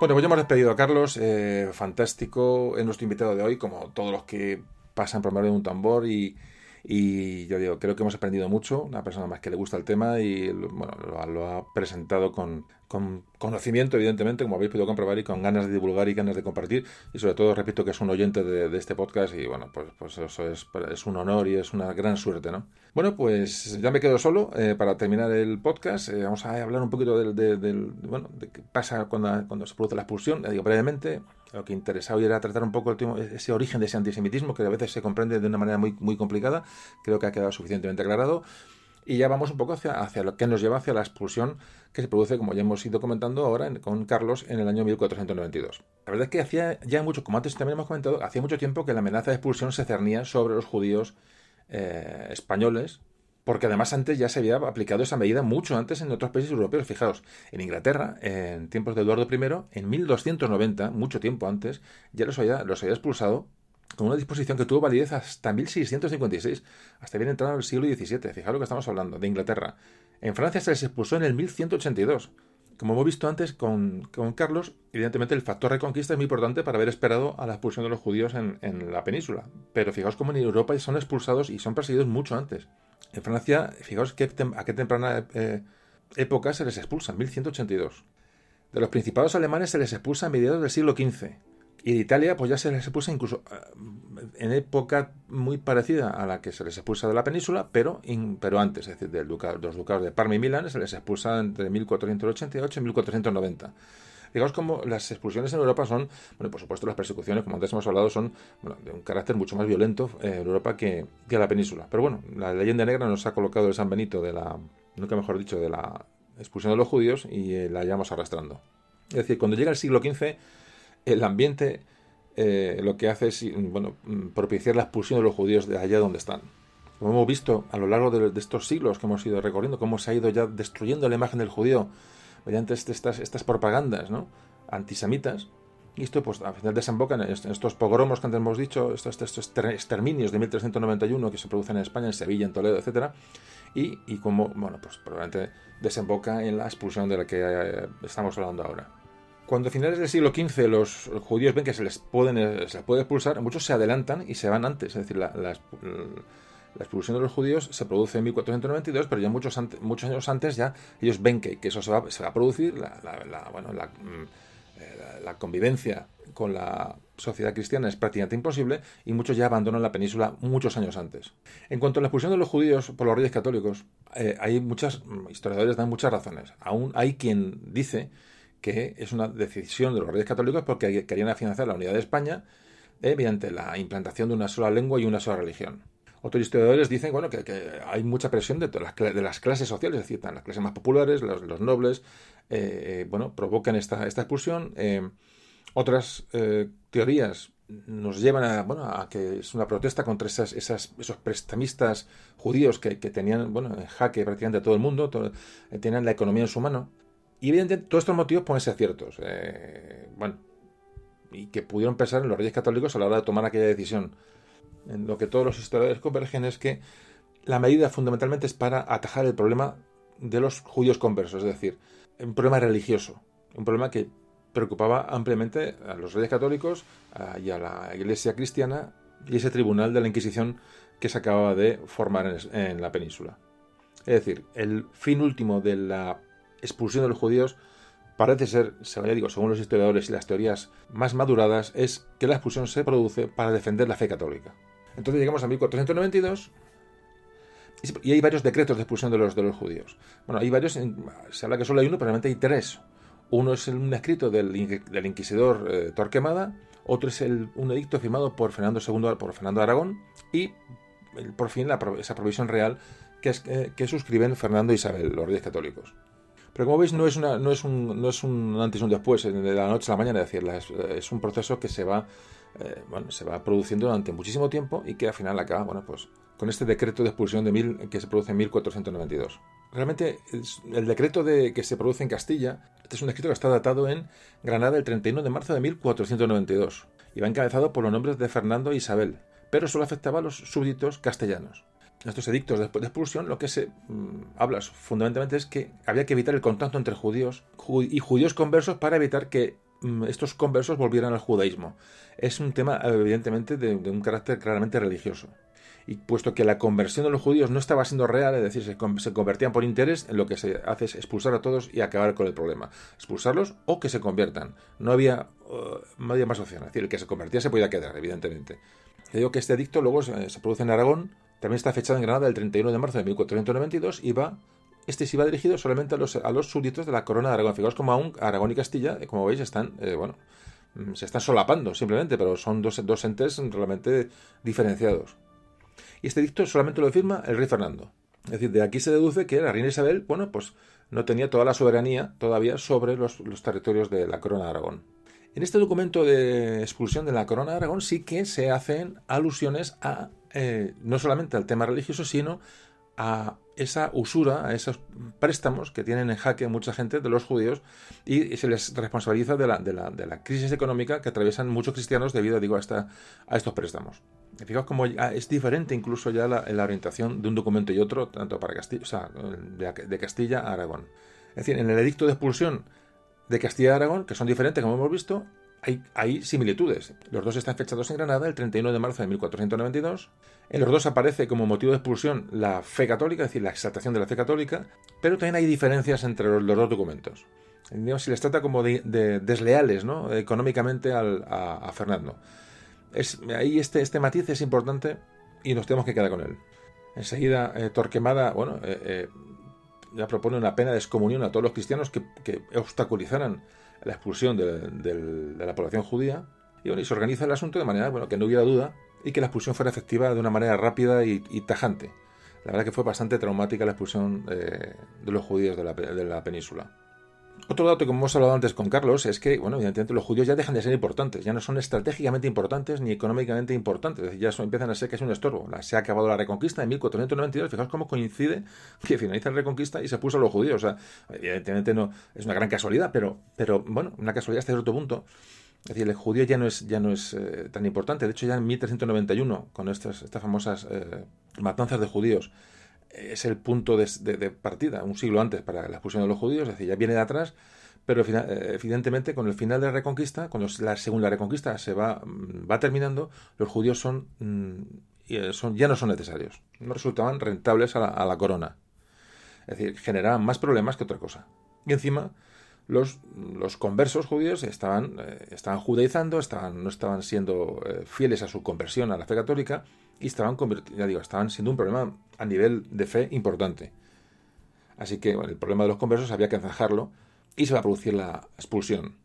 Bueno, pues ya hemos despedido a Carlos, eh, fantástico, es nuestro invitado de hoy, como todos los que pasan por medio de un tambor. Y, y yo digo, creo que hemos aprendido mucho, una persona más que le gusta el tema y bueno, lo, ha presentado con, con, conocimiento, evidentemente, como habéis podido comprobar, y con ganas de divulgar y ganas de compartir. Y sobre todo, repito que es un oyente de, este podcast y bueno, pues, pues eso es, un honor y es una gran suerte, ¿no? Bueno, pues ya me quedo solo eh, para terminar el podcast. Eh, vamos a hablar un poquito del, bueno, de qué pasa cuando, se produce la expulsión. digo brevemente, lo que interesaba hoy era tratar un poco el, ese origen de ese antisemitismo que a veces se comprende de una manera muy, muy complicada. Creo que ha quedado suficientemente aclarado. Y ya vamos un poco hacia, hacia lo que nos lleva hacia la expulsión que se produce, como ya hemos ido comentando ahora con Carlos, en el año 1492. La verdad es que hacía ya mucho, como antes también hemos comentado, hacía mucho tiempo que la amenaza de expulsión se cernía sobre los judíos eh, españoles, porque además antes ya se había aplicado esa medida mucho antes en otros países europeos. Fijaos, en Inglaterra, en tiempos de Eduardo I, en 1290, mucho tiempo antes, ya los había, los había expulsado con una disposición que tuvo validez hasta 1656, hasta bien entrado el siglo XVII. Fijaos lo que estamos hablando, de Inglaterra. En Francia se les expulsó en el 1182. Como hemos visto antes con, Carlos, evidentemente el factor reconquista es muy importante para haber esperado a la expulsión de los judíos en, en la península. Pero fijaos cómo en Europa son expulsados y son perseguidos mucho antes. En Francia, fijaos qué a qué temprana eh, época se les expulsa, 1182. De los principados alemanes se les expulsa a mediados del siglo XV. Y de Italia, pues ya se les expulsa incluso eh, en época muy parecida a la que se les expulsa de la península, pero, pero antes, es decir, de los ducados de Parma y Milán, se les expulsa entre 1488 y 1490. Digamos como las expulsiones en Europa son, bueno, por supuesto las persecuciones, como antes hemos hablado, son de un carácter mucho más violento en Europa que, que la península. Pero bueno, la leyenda negra nos ha colocado el San Benito de la, nunca mejor dicho, de la expulsión de los judíos y eh, la llevamos arrastrando. Es decir, cuando llega el siglo XV, el ambiente eh, lo que hace es bueno, propiciar la expulsión de los judíos de allá donde están. Como hemos visto a lo largo de, estos siglos que hemos ido recorriendo, cómo se ha ido ya destruyendo la imagen del judío mediante estas, estas propagandas ¿no? antisemitas. Y esto, pues, al final desemboca en estos pogromos que antes hemos dicho, estos, estos exterminios de 1391 que se producen en España, en Sevilla, en Toledo, etcétera, y, y como, bueno, pues probablemente desemboca en la expulsión de la que eh, estamos hablando ahora. Cuando a finales del siglo XV los judíos ven que se les, pueden, puede expulsar, muchos se adelantan y se van antes. Es decir, la, expulsión de los judíos se produce en 1492, pero ya muchos, años antes ya ellos ven que, eso se va, a producir, la, mm, eh, la, convivencia con la sociedad cristiana es prácticamente imposible y muchos ya abandonan la península muchos años antes. En cuanto a la expulsión de los judíos por los reyes católicos, eh, hay muchas mm, historiadores dan muchas razones. Aún hay quien dice que es una decisión de los reyes católicos porque querían financiar la unidad de España eh, mediante la implantación de una sola lengua y una sola religión. Otros historiadores dicen bueno, que, hay mucha presión de, las, de las clases sociales, es decir, las clases más populares, los, nobles, eh, bueno, provocan esta, expulsión. Eh, otras teorías nos llevan a, bueno, a que es una protesta contra esas, esas, esos prestamistas judíos que, tenían bueno, en jaque prácticamente todo el mundo, tenían la economía en su mano. Y evidentemente todos estos motivos pueden ser ciertos. Eh, bueno, y que pudieron pensar en los reyes católicos a la hora de tomar aquella decisión. En lo que todos los historiadores convergen es que la medida fundamentalmente es para atajar el problema de los judíos conversos, es decir, un problema religioso, un problema que preocupaba ampliamente a los reyes católicos y a la iglesia cristiana y ese tribunal de la Inquisición que se acababa de formar en, la península. Es decir, el fin último de la expulsión de los judíos parece ser, ya digo, según los historiadores y las teorías más maduradas, es que la expulsión se produce para defender la fe católica. Entonces llegamos a 1492 y hay varios decretos de expulsión de los, judíos. Bueno, hay varios, se habla que solo hay uno, pero realmente hay tres. Uno es un escrito del, inquisidor eh, Torquemada, otro es el, un edicto firmado por Fernando II, por Fernando Aragón, y por fin esa provisión real que, eh, que suscriben Fernando e Isabel, los reyes católicos. Pero como veis, no es, un, antes y un después, de la noche a la mañana, es es, un proceso que se va, eh, se va produciendo durante muchísimo tiempo y que al final acaba, bueno, pues con este decreto de expulsión de mil, que se produce en 1492. Realmente, el decreto de, que se produce en Castilla, este es un escrito que está datado en Granada el 31 de marzo de 1492 y va encabezado por los nombres de Fernando e Isabel, pero solo afectaba a los súbditos castellanos estos edictos de, expulsión, lo que se mm, habla fundamentalmente es que había que evitar el contacto entre judíos y judíos conversos para evitar que mm, estos conversos volvieran al judaísmo. Es un tema, evidentemente, de, un carácter claramente religioso. Y puesto que la conversión de los judíos no estaba siendo real, es decir, se, convertían por interés, en lo que se hace es expulsar a todos y acabar con el problema. Expulsarlos o que se conviertan. No había, uh, no había más opción. Es decir, el que se convertía se podía quedar, evidentemente. Te digo que este edicto luego se, produce en Aragón, también está fechado en Granada el 31 de marzo de 1492 y va este sí va dirigido solamente a los, a los súbditos de la corona de Aragón. Fijaos como aún Aragón y Castilla, eh, como veis, están, eh, bueno, mm, se están solapando simplemente, pero son dos, dos entes realmente diferenciados. Y este dicto solamente lo firma el rey Fernando. Es decir, de aquí se deduce que la reina Isabel, bueno, pues no tenía toda la soberanía todavía sobre los, territorios de la corona de Aragón. En este documento de expulsión de la corona de Aragón sí que se hacen alusiones a eh, no solamente al tema religioso, sino a esa usura, a esos préstamos que tienen en jaque mucha gente de los judíos y se les responsabiliza de la, de la, crisis económica que atraviesan muchos cristianos debido digo, a, esta, a estos préstamos. Fijaos cómo es diferente incluso ya la, la, orientación de un documento y otro, tanto para Castilla, de, Castilla a Aragón. Es decir, en el edicto de expulsión de Castilla a Aragón, que son diferentes, como hemos visto, hay, similitudes. Los dos están fechados en Granada el 31 de marzo de 1492. En los dos aparece como motivo de expulsión la fe católica, es decir, la exaltación de la fe católica, pero también hay diferencias entre los, dos documentos. se les trata como de, desleales ¿no? económicamente a, Fernando. Ahí este, este matiz es importante y nos tenemos que quedar con él. Enseguida, eh, Torquemada, bueno, eh, eh, ya propone una pena de excomunión a todos los cristianos que obstaculizaran la expulsión de, la población judía. Y, bueno, y se organiza el asunto de manera bueno, que no hubiera duda y que la expulsión fuera efectiva de una manera rápida y, tajante. La verdad que fue bastante traumática la expulsión eh, de los judíos de la península. Otro dato que hemos hablado antes con Carlos es que, bueno, evidentemente los judíos ya dejan de ser importantes, ya no son estratégicamente importantes ni económicamente importantes, es decir, ya son, empiezan a ser es un estorbo. se ha acabado la reconquista en 1492, fijaos cómo coincide que finaliza la reconquista y se puso a los judíos. O sea, evidentemente no es una gran casualidad, pero, pero bueno, una casualidad hasta cierto punto. Es decir, el judío ya no es, ya no es eh, tan importante. De hecho, ya en 1391, con estas, estas famosas eh, matanzas de judíos, es el punto de, partida, un siglo antes para la expulsión de los judíos, es decir, ya viene de atrás, pero eh, evidentemente con el final de la Reconquista, cuando la segunda Reconquista se va, mm, va terminando, los judíos son, mm, eh, son, ya no son necesarios, no resultaban rentables a la, corona. Es decir, generaban más problemas que otra cosa. Y encima, los, los conversos judíos estaban, eh, estaban judaizando, estaban, no estaban siendo fieles a su conversión a la fe católica, y estaban, ya digo, estaban siendo un problema a nivel de fe importante. Así que el problema de los conversos había que encajarlo y se va a producir la expulsión.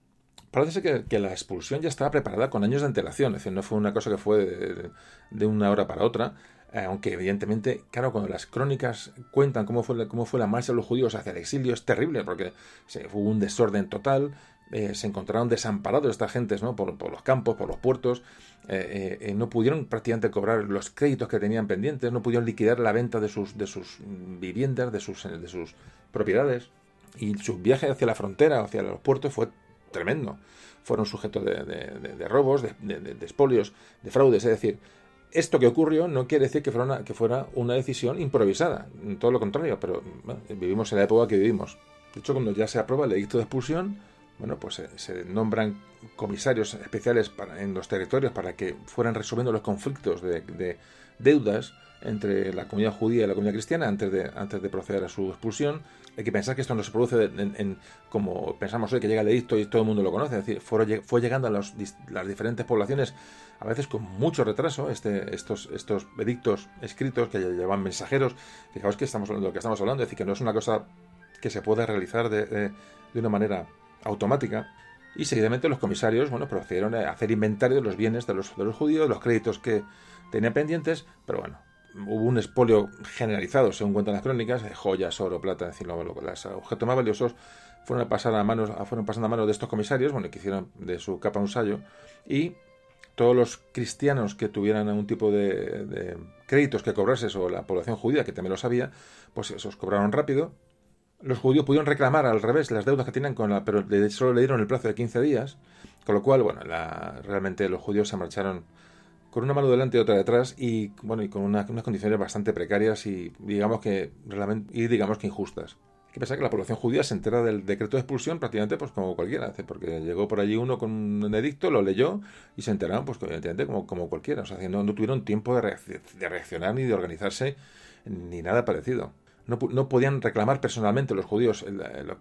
Parece que, que, la expulsión ya estaba preparada con años de antelación, es decir, no fue una cosa que fue de, una hora para otra, eh, aunque evidentemente, claro, cuando las crónicas cuentan cómo fue, cómo fue la marcha de los judíos hacia el exilio es terrible, porque se, hubo un desorden total, eh, se encontraron desamparados estas gentes ¿no? por, los campos, por los puertos, eh, eh, no pudieron prácticamente cobrar los créditos que tenían pendientes, no pudieron liquidar la venta de sus, de sus viviendas, de sus, de sus propiedades. Y su viaje hacia la frontera, hacia los puertos, fue tremendo. Fueron sujetos de, robos, de, de, espolios, de fraudes. Es decir, esto que ocurrió no quiere decir que fuera una, que fuera una decisión improvisada, todo lo contrario, pero vivimos en la época que vivimos. De hecho, cuando ya se aprueba el edicto de expulsión, bueno, pues se, nombran comisarios especiales en los territorios para que fueran resolviendo los conflictos de, deudas entre la comunidad judía y la comunidad cristiana antes de, antes de proceder a su expulsión. Hay que pensar que esto no se produce en, como pensamos hoy que llega el edicto y todo el mundo lo conoce, es decir, fue, fue llegando a las diferentes poblaciones a veces con mucho retraso este, estos, estos edictos escritos que llevan mensajeros. Fijaos que estamos de lo que estamos hablando, es decir, que no es una cosa que se puede realizar de, de una manera automática. Y seguidamente los comisarios bueno, procedieron a hacer inventario de los bienes de los, de los judíos, los créditos que tenían pendientes, pero bueno, hubo un expolio generalizado, según cuentan las crónicas, de joyas, oro, plata, decir, los objetos más valiosos fueron, a pasar a manos, fueron pasando a manos de estos comisarios, bueno, que hicieron de su capa un sallo, y todos los cristianos que tuvieran algún tipo de, de créditos que cobrarse, o la población judía, que también lo sabía, pues esos cobraron rápido, los judíos pudieron reclamar al revés las deudas que tenían con la, pero solo le dieron el plazo de 15 días, con lo cual, bueno, realmente los judíos se marcharon con una mano delante y otra detrás y bueno y con unas condiciones bastante precarias y digamos que y digamos que injustas. que pensar que la población judía se entera del decreto de expulsión prácticamente pues como cualquiera, porque llegó por allí uno con un edicto, lo leyó y se enteraron pues evidentemente como, como cualquiera, o sea, no, no tuvieron tiempo de, reaccionar ni de organizarse ni nada parecido. No, no podían reclamar personalmente los judíos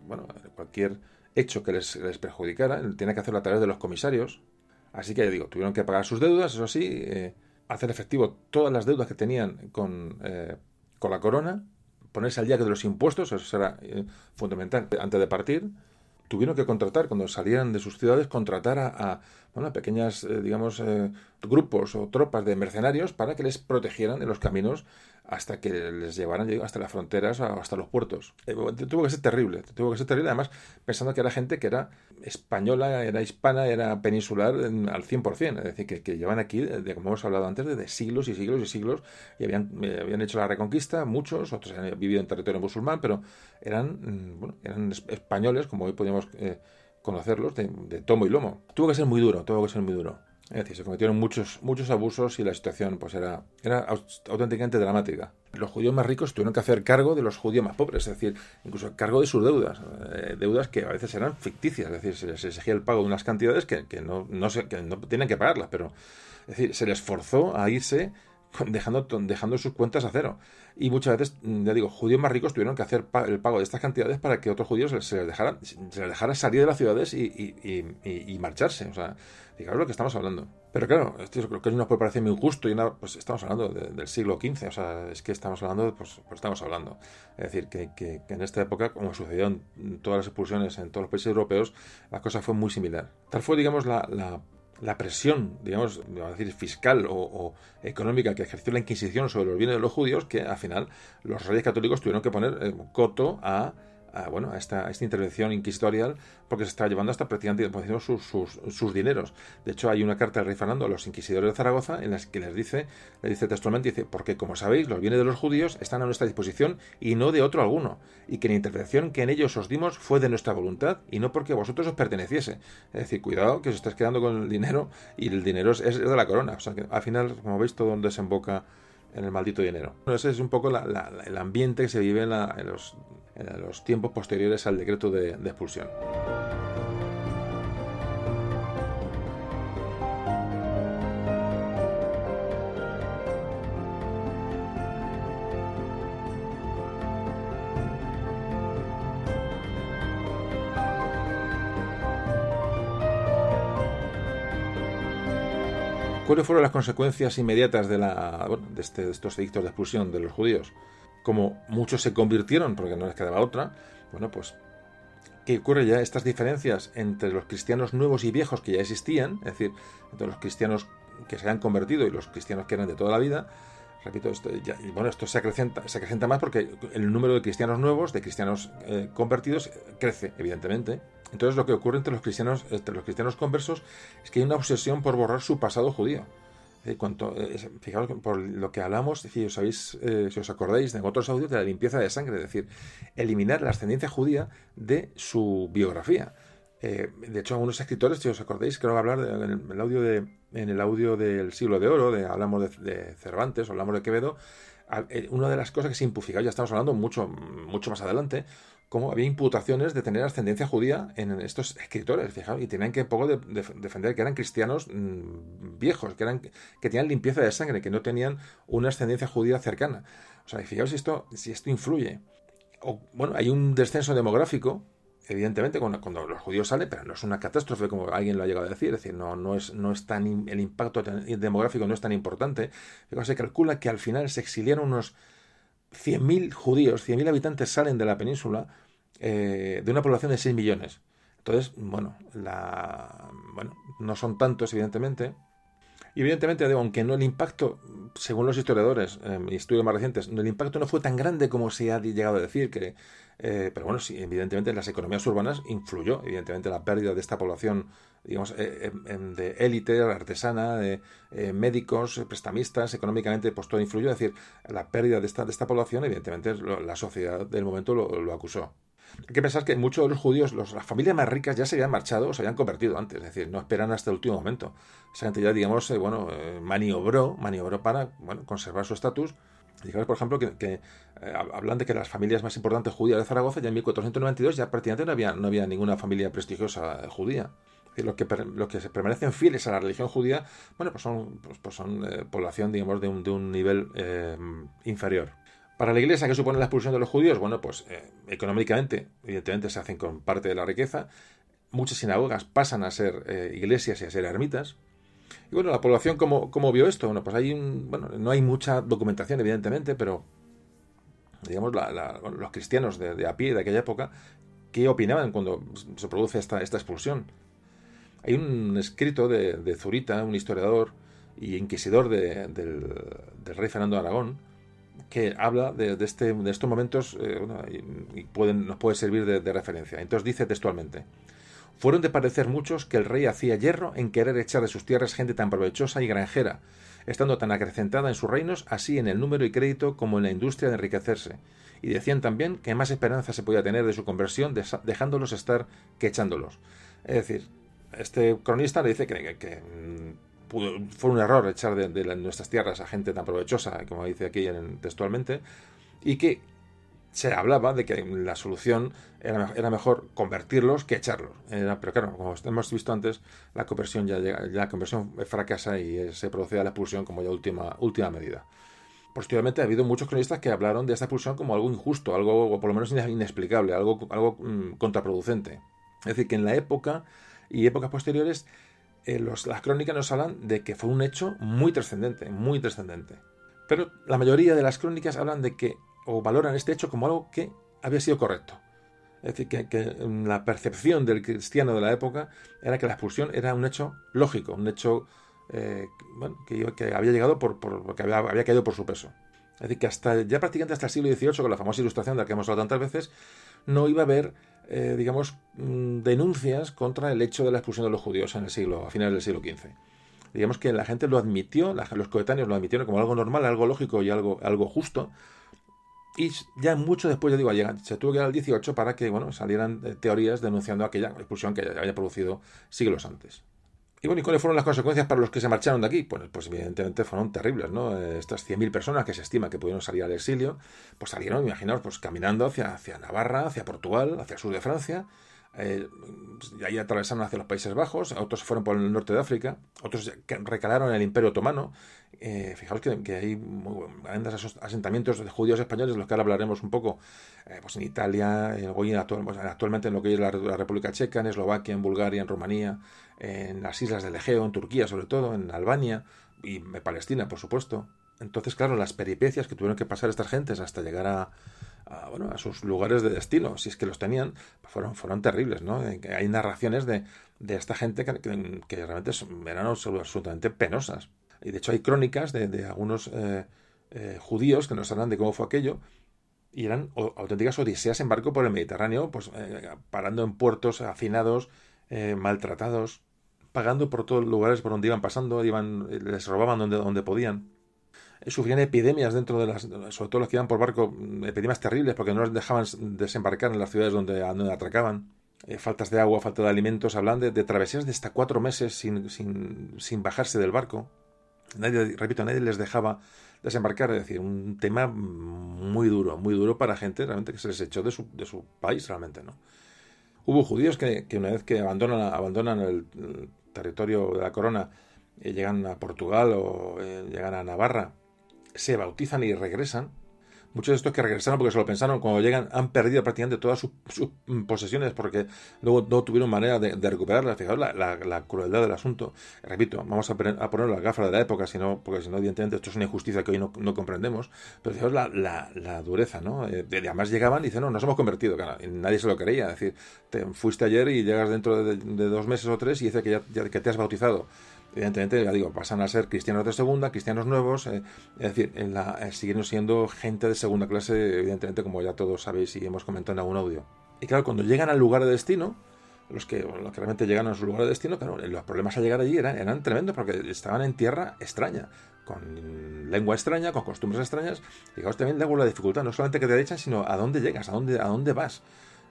bueno, cualquier hecho que les, perjudicara, tenía que hacerlo a través de los comisarios, así que ya digo, tuvieron que pagar sus deudas, eso sí, eh, hacer efectivo todas las deudas que tenían con, eh, con la corona, ponerse al día de los impuestos, eso eh, fundamental antes de partir. Tuvieron que contratar, cuando salieran de sus ciudades, contratar a, bueno, pequeñas, eh, digamos, eh, grupos o tropas de mercenarios para que les protegieran en los caminos hasta que les llevaran hasta las fronteras o hasta los puertos. Eh, tuvo que ser terrible, tuvo que ser terrible, además pensando que era gente que era española, era hispana, era peninsular al 100%, es decir, que, llevan aquí, de, como hemos hablado antes, de, siglos y siglos y siglos, y habían, habían hecho la reconquista, muchos, otros han vivido en territorio musulmán, pero eran, mm, bueno, eran españoles, como hoy podríamos conocerlos de, tomo y lomo. Tuvo que ser muy duro, tuvo que ser muy duro. Es decir, se cometieron muchos, muchos abusos y la situación pues era, era auténticamente dramática. Los judíos más ricos tuvieron que hacer cargo de los judíos más pobres, es decir, incluso cargo de sus deudas, eh, deudas que a veces eran ficticias, es decir, se les exigía el pago de unas cantidades que, que no, no, se, que no tienen que pagarlas, pero es decir, se les forzó a irse dejando, dejando sus cuentas a cero. Y muchas veces, mm, ya digo, judíos más ricos tuvieron que hacer el pago de estas cantidades para que otros judíos se les dejara, se les dejara salir de las ciudades y, marcharse. O sea, fijaros lo que estamos hablando. Pero claro, esto creo que es una preparación muy injusto y una, pues estamos hablando del siglo XV, o sea, es que estamos hablando, pues, pues estamos hablando. Es decir, que, que, en esta época, como sucedió en todas las expulsiones en todos los países europeos, la cosa fue muy similar. Tal fue, digamos, la, la presión, digamos, a decir, fiscal o, económica que ejerció la Inquisición sobre los bienes de los judíos, que al final los reyes católicos tuvieron que poner coto a bueno, a esta, intervención inquisitorial porque se está llevando hasta prácticamente sus, sus, sus, dineros. De hecho, hay una carta del rey Fernando a los inquisidores de Zaragoza en la que les dice, le dice textualmente, dice, porque como sabéis, los bienes de los judíos están a nuestra disposición y no de otro alguno, y que la intervención que en ellos os dimos fue de nuestra voluntad y no porque a vosotros os perteneciese. Es decir, cuidado que os estáis quedando con el dinero y el dinero es, es de la corona. O sea que al final, como veis, todo desemboca en el maldito dinero. ese es un poco el ambiente que se vive en, los, los, tiempos posteriores al decreto de expulsión. ¿Cuáles fueron las consecuencias inmediatas de, la, este, de, estos edictos de expulsión de los judíos? Como muchos se convirtieron, porque no les quedaba otra, bueno, pues, ¿qué ocurre ya? Estas diferencias entre los cristianos nuevos y viejos que ya existían, es decir, entre los cristianos que se han convertido y los cristianos que eran de toda la vida, repito, esto, ya, y bueno, esto se acrecenta, se acrecenta más porque el número de cristianos nuevos, de cristianos eh, convertidos, crece, evidentemente. Entonces lo que ocurre entre los cristianos, entre los cristianos conversos es que hay una obsesión por borrar su pasado judío. Eh, cuanto, eh, fijaros por lo que hablamos, si os, sabéis, si os acordáis en otros audios de la limpieza de sangre, es decir, eliminar la ascendencia judía de su biografía. de hecho, algunos escritores, si os acordáis, creo hablar en el audio de, en el audio del siglo de oro, de, hablamos de, Cervantes, hablamos de Quevedo, eh, una de las cosas que se impugnaba, ya estamos hablando mucho, mucho más adelante, como había imputaciones de tener ascendencia judía en estos escritores, fijaos, y tenían que poco de, defender que eran cristianos mm, viejos, que, eran, que tenían limpieza de sangre, que no tenían una ascendencia judía cercana. O sea, fijaos si esto, si esto influye. O, bueno, hay un descenso demográfico evidentemente cuando, los judíos salen, pero no es una catástrofe como alguien lo ha llegado a decir, es decir, no, no es, no es tan, el impacto demográfico no es tan importante. Se calcula que al final se exiliaron unos 100.000 judíos, 100.000 habitantes salen de la península eh, de una población de 6 millones. Entonces, bueno, la, bueno, no son tantos, evidentemente, y evidentemente, aunque no el impacto, según los historiadores eh, estudios más recientes, el impacto no fue tan grande como se ha llegado a decir, que, eh, pero bueno, sí, evidentemente en las economías urbanas influyó, evidentemente, la pérdida de esta población, digamos, eh, de élite, artesana, de médicos, prestamistas, económicamente, pues todo influyó, es decir, la pérdida de esta, de esta población, evidentemente, la sociedad del momento lo acusó. Hay que pensar que muchos de los judíos, las familias más ricas ya se habían marchado o se habían convertido antes, es decir, no esperan hasta el último momento. Esa gente ya, digamos, eh, bueno, eh, maniobró, maniobró para bueno, conservar su estatus Fijaos, por ejemplo, que, eh, hablan de que las familias más importantes judías de Zaragoza ya en 1492 ya prácticamente no había, no había ninguna familia prestigiosa judía. Los que, los que permanecen fieles a la religión judía, bueno, pues son, pues, pues son eh, población, digamos, de un, de un nivel eh, inferior. Para la Iglesia, ¿qué supone la expulsión de los judíos? Bueno, pues económicamente, evidentemente, se hacen con parte de la riqueza. Muchas sinagogas pasan a ser iglesias y a ser ermitas. Y bueno, la población, ¿cómo, cómo vio esto? Bueno, pues hay un, bueno, no hay mucha documentación, evidentemente, pero digamos, los cristianos de, a pie de aquella época, ¿qué opinaban cuando se produce esta, esta expulsión? Hay un escrito de, Zurita, un historiador y inquisidor del, rey Fernando de Aragón, que habla de, este, de estos momentos eh, y, nos puede servir de referencia. Entonces dice textualmente, fueron de parecer muchos que el rey hacía hierro en querer echar de sus tierras gente tan provechosa y granjera, estando tan acrecentada en sus reinos, así en el número y crédito como en la industria de enriquecerse. Y decían también que más esperanza se podía tener de su conversión dejándolos estar que echándolos. Es decir, este cronista le dice que, mm, fue un error echar de, nuestras tierras a gente tan provechosa, como dice aquí textualmente, y que se hablaba de que la solución era, mejor convertirlos que echarlos. pero claro, como hemos visto antes, la conversión ya la conversión fracasa y se produce la expulsión como ya última, última medida. Posteriormente ha habido muchos cronistas que hablaron de esta expulsión como algo injusto, algo por lo menos inexplicable, algo, algo mm, contraproducente. Es decir, que en la época y épocas posteriores eh, las crónicas nos hablan de que fue un hecho muy trascendente, muy trascendente. Pero la mayoría de las crónicas hablan de que o valoran este hecho como algo que había sido correcto. Es decir, que, la percepción del cristiano de la época era que la expulsión era un hecho lógico, un hecho eh, que, había llegado por, por había, había, caído por su peso. Es decir, que hasta ya prácticamente hasta el siglo XVIII, con la famosa ilustración de la que hemos hablado tantas veces, no iba a haber, eh, digamos, mm, denuncias contra el hecho de la expulsión de los judíos en el siglo, a finales del siglo XV. Digamos que la gente lo admitió, los coetáneos lo admitieron como algo normal, algo lógico y algo, algo justo, y ya mucho después, ya digo, se tuvo que ir al 18 para que bueno, salieran eh, teorías denunciando aquella expulsión que había producido siglos antes. Y bueno, ¿y cuáles fueron las consecuencias para los que se marcharon de aquí? Pues, pues evidentemente fueron terribles, ¿no? Estas 100.000 personas que se estima que pudieron salir al exilio, pues salieron, imaginaos, pues caminando hacia, hacia Navarra, hacia Portugal, hacia el sur de Francia, eh, ahí atravesaron hacia los Países Bajos, otros fueron por el norte de África, otros recalaron en el Imperio Otomano. Eh, fijaos que, hay grandes asentamientos de judíos españoles, de los que ahora hablaremos un poco, eh, pues en Italia, hoy actualmente en lo que es la, República Checa, en Eslovaquia, en Bulgaria, en Rumanía, en las islas del Egeo, en Turquía sobre todo, en Albania y en Palestina, por supuesto. Entonces, claro, las peripecias que tuvieron que pasar estas gentes hasta llegar a, a, bueno, a sus lugares de destino, si es que los tenían, fueron, fueron terribles, ¿no? Hay narraciones de, de esta gente que, que, realmente eran absolutamente penosas. Y de hecho hay crónicas de, de algunos eh, eh, judíos que nos hablan de cómo fue aquello, y eran auténticas odiseas en barco por el Mediterráneo, pues eh, parando en puertos hacinados, maltratados, pagando por todos los lugares por donde iban pasando, iban, les robaban donde, donde podían sufrían epidemias dentro de las, sobre todo los que iban por barco, mm, epidemias terribles porque no les dejaban desembarcar en las ciudades donde, atracaban. Eh, faltas de agua, falta de alimentos, hablan de, travesías de hasta cuatro meses sin, sin, sin, bajarse del barco. Nadie, repito, nadie les dejaba desembarcar, es decir, un tema muy duro, muy duro para gente realmente que se les echó de su, de su país realmente, ¿no? Hubo judíos que, que una vez que abandonan, abandonan el, territorio de la corona, eh, llegan a Portugal o eh, llegan a Navarra, se bautizan y regresan. Muchos de estos que regresaron porque se lo pensaron, cuando llegan han perdido prácticamente todas sus, posesiones porque luego no tuvieron manera de, recuperarlas. Fijaos la, la, crueldad del asunto. Repito, vamos a, poner, a poner de la época, sino, porque si no, evidentemente, esto es una injusticia que hoy no, comprendemos. Pero fijaos la, dureza, ¿no? Eh, además llegaban y dicen, no, nos hemos convertido. nadie se lo creía. Es decir, te fuiste ayer y llegas dentro de, dos meses o tres y dice que, ya, que te has bautizado evidentemente, ya digo, pasan a ser cristianos de segunda, cristianos nuevos, eh, es decir, en eh, siendo gente de segunda clase, evidentemente, como ya todos sabéis y hemos comentado en algún audio. Y claro, cuando llegan al lugar de destino, los que, los realmente llegan a su lugar de destino, claro, los problemas al llegar allí eran, eran tremendos porque estaban en tierra extraña, con lengua extraña, con costumbres extrañas. Y claro, también da la dificultad, no solamente que te echan, sino a dónde llegas, a dónde, a dónde vas.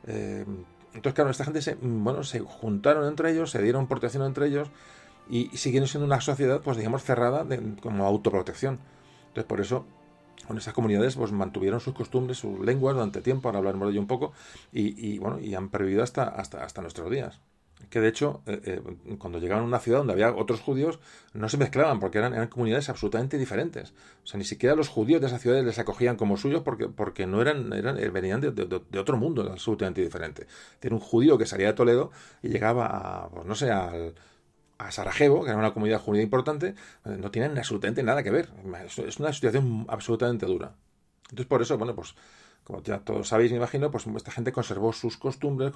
Eh, entonces, claro, esta gente se, bueno, se juntaron entre ellos, se dieron protección entre ellos, y, siguiendo siendo una sociedad, pues digamos, cerrada como autoprotección. Entonces, por eso con esas comunidades pues mantuvieron sus costumbres, sus lenguas durante tiempo, ahora hablaremos de ello un poco, y, bueno, y han pervivido hasta, hasta, hasta nuestros días. Que de hecho, eh, eh, cuando llegaban a una ciudad donde había otros judíos, no se mezclaban porque eran, eran comunidades absolutamente diferentes. O sea, ni siquiera los judíos de esas ciudades les acogían como suyos porque, porque no eran, eran venían de, de, otro mundo absolutamente diferente. Tiene un judío que salía de Toledo y llegaba a, pues no sé, al, a Sarajevo, que era una comunidad judía importante, no tienen absolutamente nada que ver. Es una situación absolutamente dura. Entonces, por eso, bueno, pues, como ya todos sabéis, me imagino, pues esta gente conservó sus costumbres,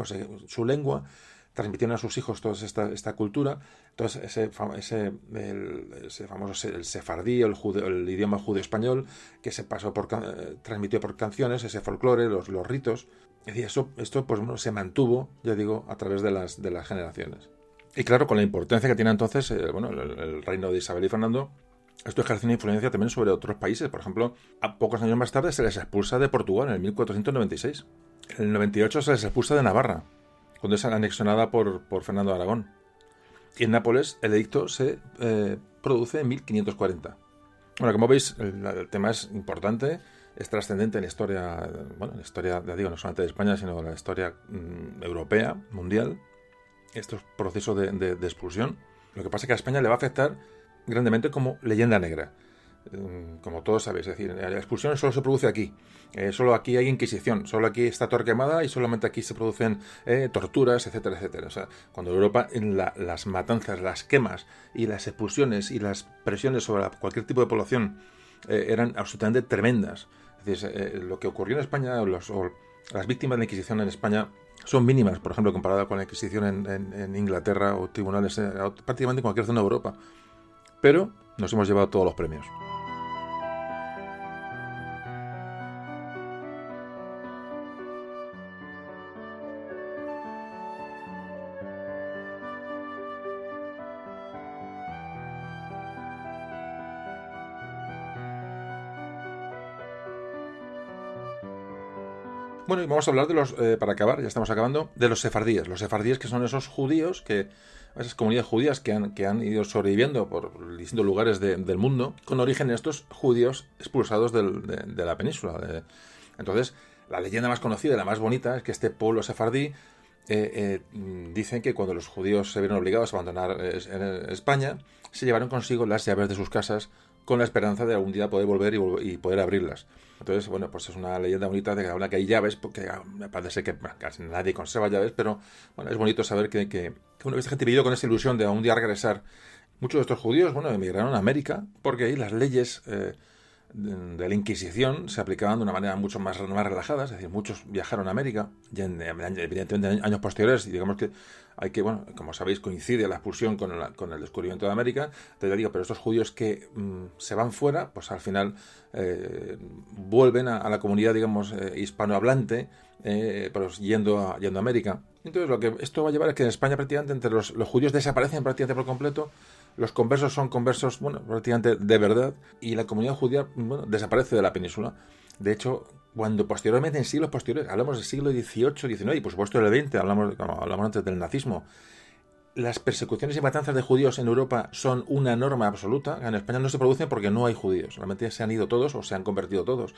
su lengua, transmitieron a sus hijos toda esta, esta cultura. Entonces, ese, ese, ese famoso el sefardí, el, el idioma judeo-español, que se pasó por, eh, transmitió por canciones, ese folclore, los, los ritos. Es eso, esto pues, se mantuvo, ya digo, a través de las, de las generaciones. Y claro, con la importancia que tiene entonces eh, bueno, el, reino de Isabel y Fernando, esto ejerce una influencia también sobre otros países. Por ejemplo, a pocos años más tarde se les expulsa de Portugal en el 1496. En el 98 se les expulsa de Navarra, cuando es anexionada por, por Fernando de Aragón. Y en Nápoles el edicto se eh, produce en 1540. Bueno, como veis, el, tema es importante, es trascendente en la historia, bueno, en la historia, ya digo, no solamente de España, sino en la historia mm, europea, mundial estos procesos de, expulsión. Lo que pasa es que a España le va a afectar grandemente como leyenda negra. Mm, como todos sabéis, es decir, la expulsión solo se produce aquí. Eh, solo aquí hay inquisición, solo aquí está Torquemada y solamente aquí se producen eh, torturas, etcétera, etcétera. O sea, cuando Europa, en las matanzas, las quemas y las expulsiones y las presiones sobre cualquier tipo de población eh, eran absolutamente tremendas. Es decir, lo que ocurrió en España, las víctimas de la Inquisición en España son mínimas, por ejemplo, comparada con la Inquisición en, Inglaterra o tribunales, eh, prácticamente en cualquier zona de Europa. Pero nos hemos llevado todos los premios. Bueno, y vamos a hablar de los, eh, para acabar, ya estamos acabando, de los sefardíes. Los sefardíes que son esos judíos, que esas comunidades judías que han, que han ido sobreviviendo por distintos lugares del mundo, con origen en estos judíos expulsados de, la península. Entonces, la leyenda más conocida y la más bonita es que este pueblo sefardí eh, eh, dicen que cuando los judíos se vieron obligados a abandonar España, se llevaron consigo las llaves de sus casas con la esperanza de algún día poder volver y, poder abrirlas. Entonces, bueno, pues es una leyenda bonita de que habla que hay llaves, porque ah, me parece que casi nadie conserva llaves, pero bueno, es bonito saber que, que, que una gente vivido con esa ilusión de algún día regresar. Muchos de estos judíos, bueno, emigraron a América, porque ahí las leyes eh, de la Inquisición se aplicaban de una manera mucho más, más relajada, es decir, muchos viajaron a América, y evidentemente en años posteriores, y digamos que hay que, bueno, como sabéis, coincide la expulsión con, con el descubrimiento de América, te digo, pero estos judíos que mm, se van fuera, pues al final eh, vuelven a, la comunidad, digamos, eh, hispanohablante, eh, pues yendo a, yendo a América. Entonces, lo que esto va a llevar es que en España prácticamente entre los, los judíos desaparecen prácticamente por completo, los conversos son conversos, bueno, prácticamente de verdad, y la comunidad judía, desaparece de la península. De hecho, cuando posteriormente, en siglos posteriores, hablamos del siglo XVIII, XIX y por supuesto del XX, hablamos, hablamos antes del nazismo, las persecuciones y matanzas de judíos en Europa son una norma absoluta. En España no se producen porque no hay judíos, realmente se han ido todos o se han convertido todos.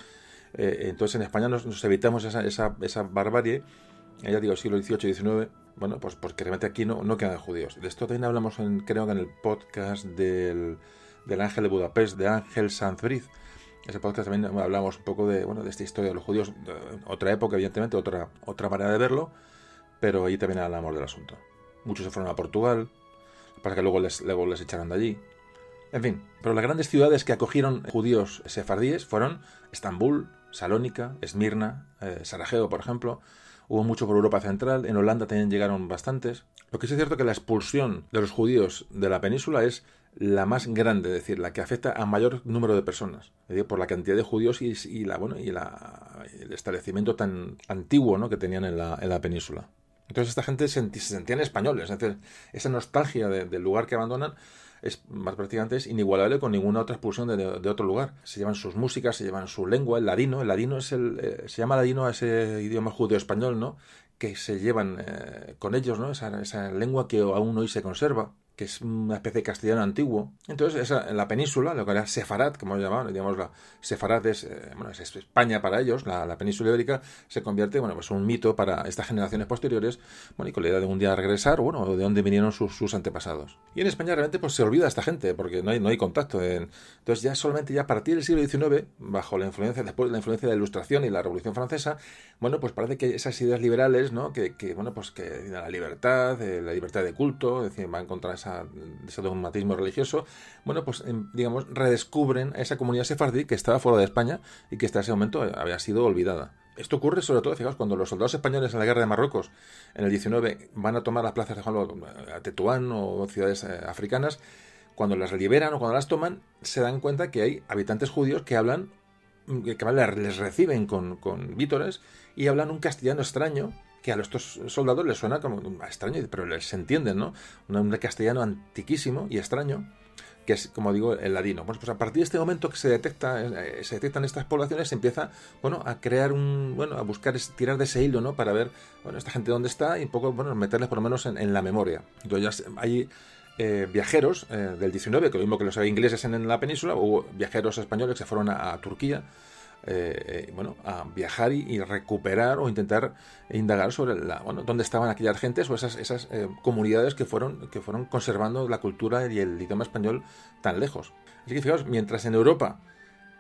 Eh, entonces en España nos, evitamos esa, esa, esa barbarie, ya digo, siglo XVIII, XIX, bueno, pues porque realmente aquí no, no quedan judíos. De esto también hablamos, en, creo que en el podcast del, del Ángel de Budapest, de Ángel Sanfriz. Ese podcast también hablamos un poco de, bueno, de esta historia de los judíos, otra época, evidentemente, otra, otra manera de verlo, pero ahí también hablamos del asunto. Muchos se fueron a Portugal, para que luego les, luego les echaran de allí. En fin, pero las grandes ciudades que acogieron judíos sefardíes fueron Estambul, Salónica, Esmirna, eh, Sarajevo, por ejemplo, hubo mucho por Europa Central, en Holanda también llegaron bastantes. Lo que sí es cierto que la expulsión de los judíos de la península es la más grande, es decir, la que afecta a mayor número de personas, por la cantidad de judíos y, la, bueno, y el establecimiento tan antiguo ¿no? que tenían en la, en la península. Entonces esta gente se, sentían españoles, es decir, esa nostalgia del lugar que abandonan es más prácticamente es inigualable con ninguna otra expulsión de, otro lugar. Se llevan sus músicas, se llevan su lengua, el ladino. El ladino es el, eh, se llama ladino a ese idioma judeo-español, ¿no? Que se llevan eh, con ellos, ¿no? Esa, esa, lengua que aún hoy se conserva, que es una especie de castellano antiguo. Entonces, esa, en la península, lo que era Sefarad, como llamaban, digamos, la Sefarad es, eh, bueno, es España para ellos, la, península ibérica se convierte, bueno, pues un mito para estas generaciones posteriores, bueno, y con la idea de un día regresar, bueno, de dónde vinieron sus, sus, antepasados. Y en España realmente pues se olvida esta gente, porque no hay, no hay contacto. entonces ya solamente ya a partir del siglo XIX, bajo la influencia, después de la influencia de la Ilustración y la Revolución Francesa, bueno, pues parece que esas ideas liberales, ¿no? Que, que bueno, pues que la libertad, la libertad de culto, es decir, va a encontrar esa ese dogmatismo religioso, bueno, pues em, digamos, redescubren a esa comunidad sefardí que estaba fuera de España y que hasta ese momento había sido olvidada. Esto ocurre sobre todo, fijaos, cuando los soldados españoles en la guerra de Marruecos en el 19 van a tomar las plazas de a Tetuán o ciudades eh, africanas, cuando las liberan o cuando las toman, se dan cuenta que hay habitantes judíos que hablan, que les reciben con vítores y hablan un castellano extraño que a estos soldados les suena como extraño, pero les entienden, ¿no? Un castellano antiquísimo y extraño, que es, como digo, el ladino. Bueno, pues a partir de este momento que se detecta, eh, se detectan estas poblaciones, se empieza, bueno, a crear un, bueno, a buscar, tirar de ese hilo, ¿no? Para ver, bueno, esta gente dónde está y un poco, bueno, meterles por lo menos en, la memoria. Entonces hay eh, viajeros eh, del 19, que lo mismo que los ingleses en, la península, hubo viajeros españoles que se fueron a Turquía, eh, eh, bueno, a viajar y, recuperar o intentar indagar sobre la, bueno, dónde estaban aquellas gentes o esas, esas eh, comunidades que fueron, que fueron conservando la cultura y el idioma español tan lejos. Así que fijaos, mientras en Europa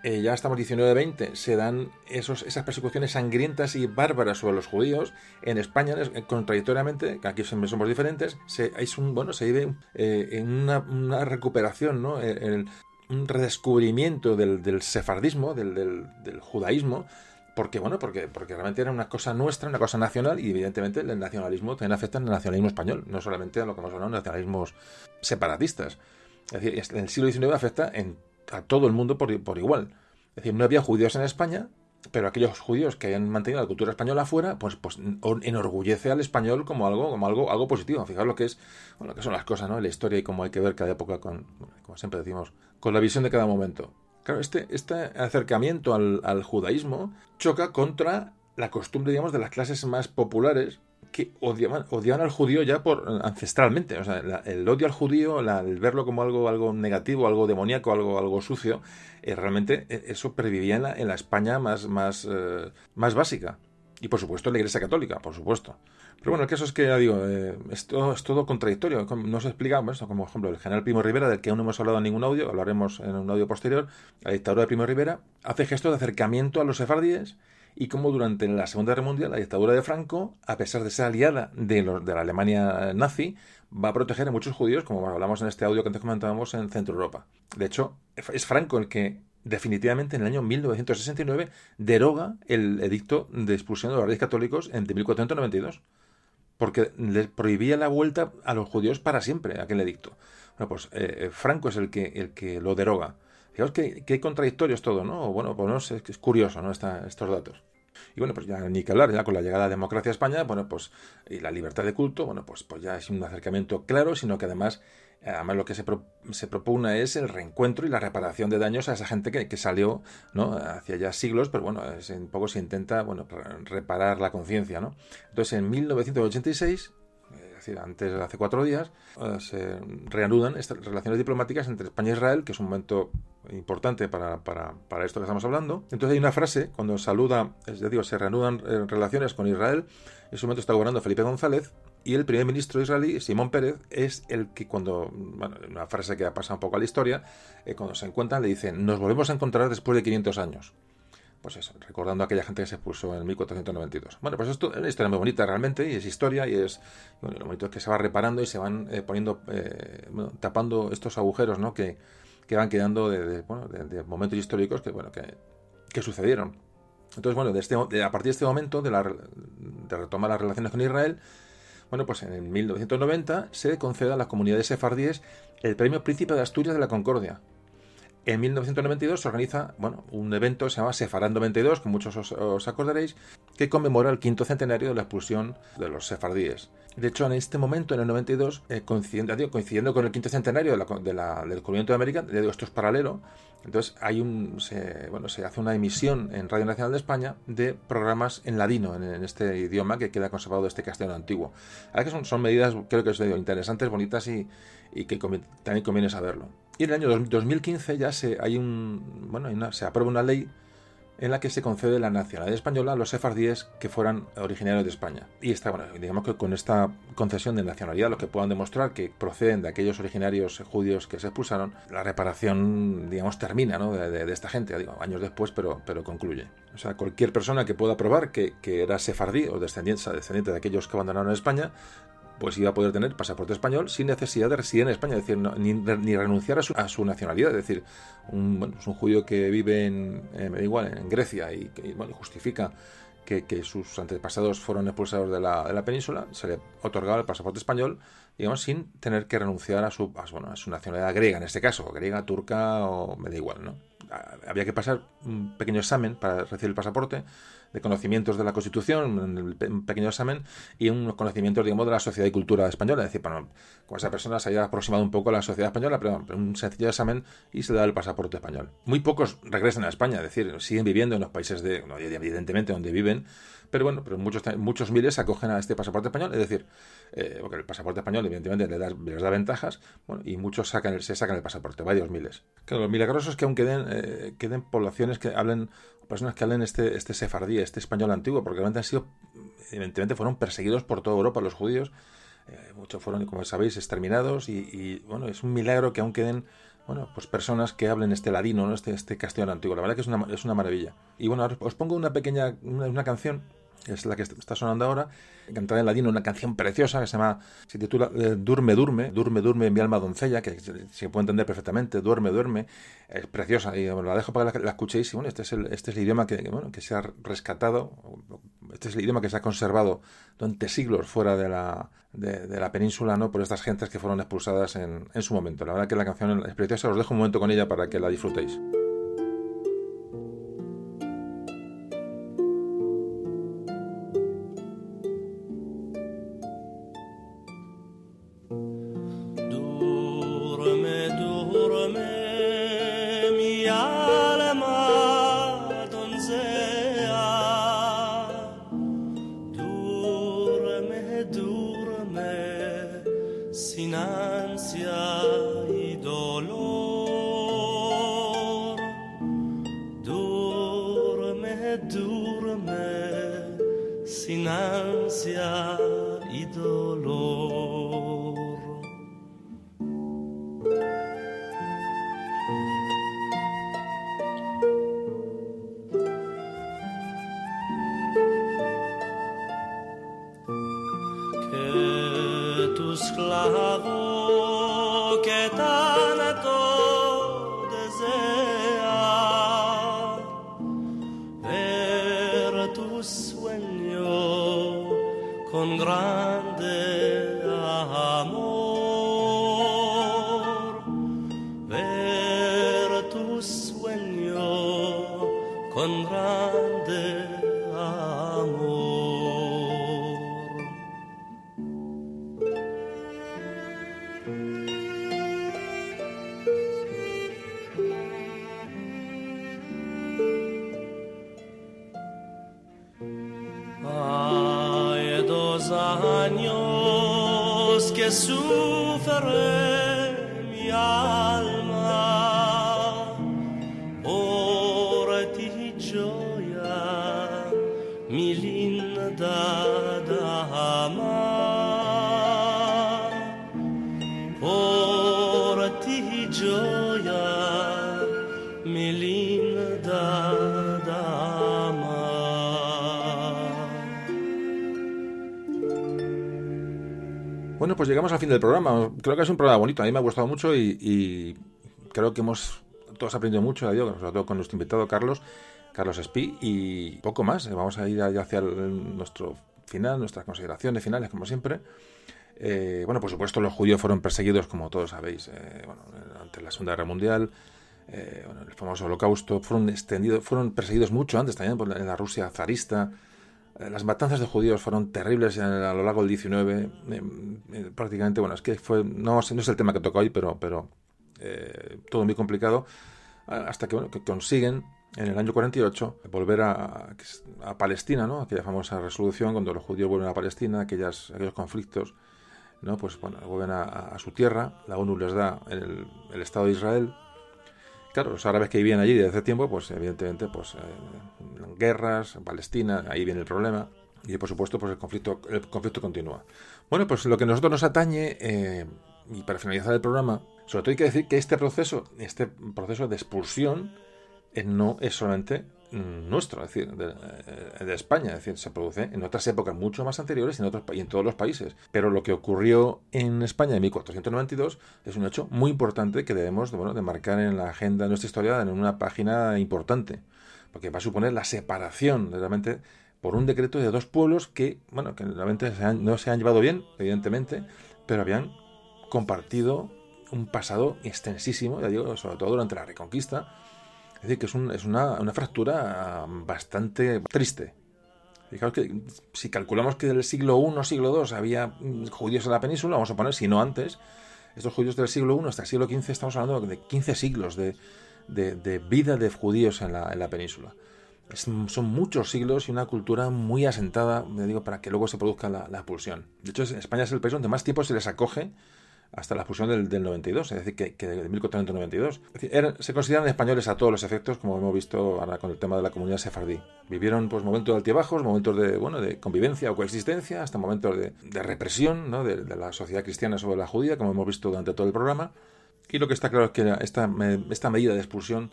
ya estamos 19-20, se dan esos, esas persecuciones sangrientas y bárbaras sobre los judíos. En España, contradictoriamente, que aquí somos diferentes, se, vive en una, recuperación, ¿no? Un redescubrimiento del, del sefardismo, del, del, judaísmo, porque bueno, porque, porque realmente era una cosa nuestra, una cosa nacional, y evidentemente el nacionalismo también afecta al nacionalismo español, no solamente a lo que hemos hablado, nacionalismos separatistas. Es decir, en el siglo XIX afecta en, a todo el mundo por, por igual. Es decir, no había judíos en España, pero aquellos judíos que hayan mantenido la cultura española afuera, pues, pues enorgullece al español como algo, como algo, algo positivo. Fijaos lo que es, bueno, que son las cosas, ¿no? La historia y cómo hay que ver cada época con, como siempre decimos, con la visión de cada momento. Claro, este, este acercamiento al, al judaísmo choca contra la costumbre, digamos, de las clases más populares que odiaban, odiaban al judío ya por ancestralmente. O sea, el odio al judío, el verlo como algo, algo negativo, algo demoníaco, algo, algo sucio, eh, realmente eh, eso pervivía en la, la España más, más, eh, más básica. Y por supuesto la Iglesia Católica, por supuesto. Pero bueno, el caso es que, ya digo, esto es todo contradictorio. No se explica, esto como ejemplo, el general Primo Rivera, del que aún no hemos hablado en ningún audio, hablaremos en un audio posterior, la dictadura de Primo Rivera, hace gestos de acercamiento a los sefardíes y como durante la Segunda Guerra Mundial la dictadura de Franco, a pesar de ser aliada de, de la Alemania nazi, va a proteger a muchos judíos, como hablamos en este audio que antes comentábamos en Centro Europa. De hecho, es Franco el que definitivamente en el año 1969 deroga el edicto de expulsión de los reyes católicos en 1492 porque les prohibía la vuelta a los judíos para siempre aquel edicto. Bueno, pues eh, Franco es el que, el que lo deroga. Fijaos que, que contradictorio es todo, ¿no? Bueno, pues es, curioso, ¿no? estos datos. Y bueno, pues ya ni que hablar, ya con la llegada de la democracia a España, bueno, pues y la libertad de culto, bueno, pues, pues ya es un acercamiento claro, sino que además, además lo que se, se propone es el reencuentro y la reparación de daños a esa gente que, que salió, ¿no? Hacia ya siglos, pero bueno, es, un poco se intenta, bueno, reparar la conciencia, ¿no? Entonces, en 1986 decir, antes, hace cuatro días, eh, se reanudan estas relaciones diplomáticas entre España e Israel, que es un momento importante para, esto que estamos hablando. Entonces hay una frase, cuando saluda, es decir, se reanudan eh, relaciones con Israel, en ese momento está gobernando Felipe González, y el primer ministro israelí, Simón Pérez, es el que cuando, bueno, una frase que ha pasado un poco a la historia, eh, cuando se encuentran le dicen, nos volvemos a encontrar después de 500 años pues eso, recordando a aquella gente que se expulsó en 1492. Bueno, pues esto es una historia muy bonita realmente, y es historia, y es bueno, lo bonito es que se va reparando y se van eh, poniendo, eh, tapando estos agujeros ¿no? que, que van quedando de, bueno, de, momentos históricos que, bueno, que, que sucedieron. Entonces, bueno, este, a partir de este momento, de, la, de retomar las relaciones con Israel, bueno, pues en 1990 se concede a las comunidades sefardíes el premio Príncipe de Asturias de la Concordia, En 1992 se organiza bueno, un evento que se llama Sefarad 92, que muchos os, acordaréis, que conmemora el quinto centenario de la expulsión de los sefardíes. De hecho, en este momento, en el 92, eh, coincidiendo, con el quinto centenario del descubrimiento de América, digo, esto es paralelo, entonces hay un, se, bueno, se hace una emisión en Radio Nacional de España de programas en ladino, en, este idioma que queda conservado de este castellano antiguo. Ahora que son, son medidas, creo que es interesantes, bonitas y que también conviene saberlo. Y en el año 2015 ya se, hay un, bueno, se aprueba una ley en la que se concede la nacionalidad española a los sefardíes que fueran originarios de España. Y está, bueno, digamos que con esta concesión de nacionalidad, los que puedan demostrar que proceden de aquellos originarios judíos que se expulsaron, la reparación, digamos, termina ¿no? de, esta gente, años después, pero, pero concluye. O sea, cualquier persona que pueda probar que, que era sefardí o descendiente, descendiente de aquellos que abandonaron España, pues iba a poder tener pasaporte español sin necesidad de residir en España, es decir, ni, renunciar a su, nacionalidad. Es decir, un, bueno, un judío que vive en, eh, me da igual, en Grecia y que bueno, justifica que, sus antepasados fueron expulsados de la, de la, península, se le otorgaba el pasaporte español, digamos, sin tener que renunciar a su, a su nacionalidad griega, en este caso, griega, turca o me da igual, ¿no? Había que pasar un pequeño examen para recibir el pasaporte de conocimientos de la Constitución, un pequeño examen, y unos conocimientos, digamos, de la sociedad y cultura española. Es decir, bueno, con esa persona se haya aproximado un poco a la sociedad española, pero, un sencillo examen y se da el pasaporte español. Muy pocos regresan a España, es decir, siguen viviendo en los países de, evidentemente, donde viven, pero bueno, pero muchos, muchos miles se acogen a este pasaporte español, es decir, eh, porque el pasaporte español evidentemente les da, les da ventajas, bueno, y muchos sacan se sacan el pasaporte, varios miles. Claro, lo milagroso es que aún queden, eh, queden poblaciones que hablen personas que hablen este, este sefardí, este español antiguo, porque realmente han sido, evidentemente fueron perseguidos por toda Europa los judíos, eh, muchos fueron, como sabéis, exterminados y, bueno, es un milagro que aún queden bueno, pues personas que hablen este ladino, ¿no? este, este castellano antiguo. La verdad que es una, es una maravilla. Y bueno, os pongo una pequeña, una canción es la que está sonando ahora, cantada en ladino, una canción preciosa que se llama, se titula eh, Durme, Durme, Durme, Durme, mi alma doncella, que se, puede entender perfectamente, Duerme, Duerme, es preciosa, y la dejo para que la, escuchéis, y bueno, este es el, este es el idioma que, bueno, que se ha rescatado, este es el idioma que se ha conservado durante siglos fuera de la, de, la península, ¿no?, por estas gentes que fueron expulsadas en, en su momento. La verdad que la canción es preciosa, os dejo un momento con ella para que la disfrutéis. Es un programa bonito. A mí me ha gustado mucho y, creo que hemos todos aprendido mucho, sobre todo con nuestro invitado Carlos, Carlos Espí, y poco más. Vamos a ir hacia nuestro final, nuestras consideraciones finales, como siempre. Eh, bueno, por supuesto, los judíos fueron perseguidos, como todos sabéis, eh, ante la Segunda Guerra Mundial. eh, el famoso holocausto, fueron extendidos, fueron perseguidos mucho antes también por en la Rusia zarista. Eh, las matanzas de judíos fueron terribles a lo largo del 19. prácticamente, bueno, es que fue, no, no es el tema que toca hoy, pero, pero todo muy complicado, hasta que, bueno, que consiguen en el año 48 volver a, a, Palestina, ¿no? aquella famosa resolución cuando los judíos vuelven a Palestina, aquellas, aquellos conflictos, ¿no? pues bueno, vuelven a, su tierra, la ONU les da el, el, Estado de Israel. Claro, los árabes que vivían allí desde hace tiempo, pues evidentemente, pues eh, guerras, Palestina, ahí viene el problema. Y por supuesto, pues el conflicto, el conflicto continúa. Bueno, pues lo que nosotros nos atañe, eh, y para finalizar el programa, sobre todo hay que decir que este proceso, este proceso de expulsión, eh, no es solamente nuestro, es decir, eh, de, España, es decir, se produce en otras épocas mucho más anteriores en, otros, y en todos los países. Pero lo que ocurrió en España en 1492 es un hecho muy importante que debemos bueno, de marcar en la agenda de nuestra historia en una página importante, porque va a suponer la separación realmente por un decreto de dos pueblos que, bueno, que realmente no se han llevado bien, evidentemente, pero habían compartido un pasado extensísimo, ya digo, sobre todo durante la Reconquista, es decir, que es, es una, fractura bastante triste. Fijaos que si calculamos que del siglo I, siglo II había mm, judíos en la península, vamos a poner, si no antes, estos judíos del siglo I hasta el siglo XV, estamos hablando de 15 siglos de, de, vida de judíos en la, en la península. son muchos siglos y una cultura muy asentada, digo, para que luego se produzca la, la expulsión. De hecho, España es el país donde más tiempo se les acoge hasta la fusión del, del 92, es decir, que, que de 1492. se consideran españoles a todos los efectos, como hemos visto ahora con el tema de la comunidad sefardí. Vivieron pues, momentos de altibajos, momentos de, bueno, de convivencia o coexistencia, hasta momentos de, de represión ¿no? de, la sociedad cristiana sobre la judía, como hemos visto durante todo el programa. Y lo que está claro es que esta, esta medida de expulsión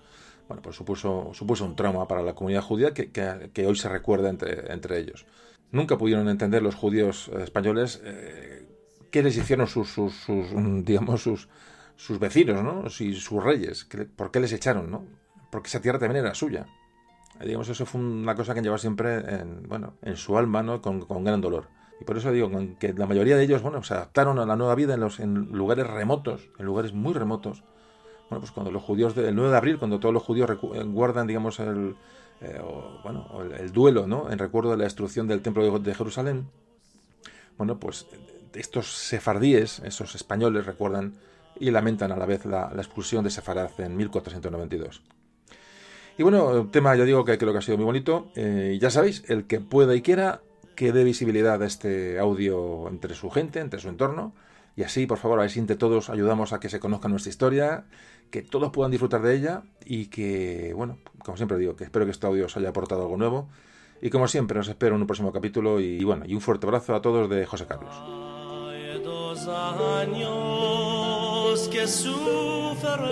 bueno, pues supuso, supuso un trauma para la comunidad judía que, que, hoy se recuerda entre, entre ellos. Nunca pudieron entender los judíos españoles eh, qué les hicieron sus, sus, mm, digamos, sus, sus vecinos, ¿no? Si, sus reyes, ¿por qué les echaron, no? Porque esa tierra también era suya. Digamos, eso fue una cosa que llevaba siempre en, bueno, en su alma, ¿no? Con, con gran dolor. Y por eso digo que la mayoría de ellos, bueno, se adaptaron a la nueva vida en, los, en lugares remotos, en lugares muy remotos. Bueno, pues cuando los judíos del 9 de abril, cuando todos los judíos guardan, digamos, el, eh, bueno, el, duelo, ¿no? En recuerdo de la destrucción del templo de Jerusalén, bueno, pues estos sefardíes, esos españoles, recuerdan y lamentan a la vez la, expulsión de Sefarad en 1492. Y bueno, tema, ya digo que creo que ha sido muy bonito. Eh, ya sabéis, el que pueda y quiera, que dé visibilidad a este audio entre su gente, entre su entorno. Y así, por favor, a ver si entre todos ayudamos a que se conozca nuestra historia, que todos puedan disfrutar de ella y que, bueno, como siempre digo, que espero que este audio os haya aportado algo nuevo. Y como siempre, os espero en un próximo capítulo y, y bueno, y un fuerte abrazo a todos de José Carlos. Años que sufre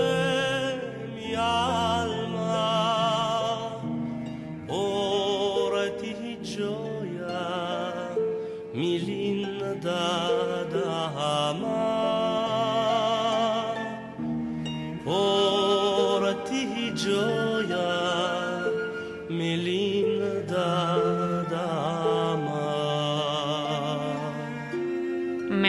mi alma. Por ti gioia mi linda dama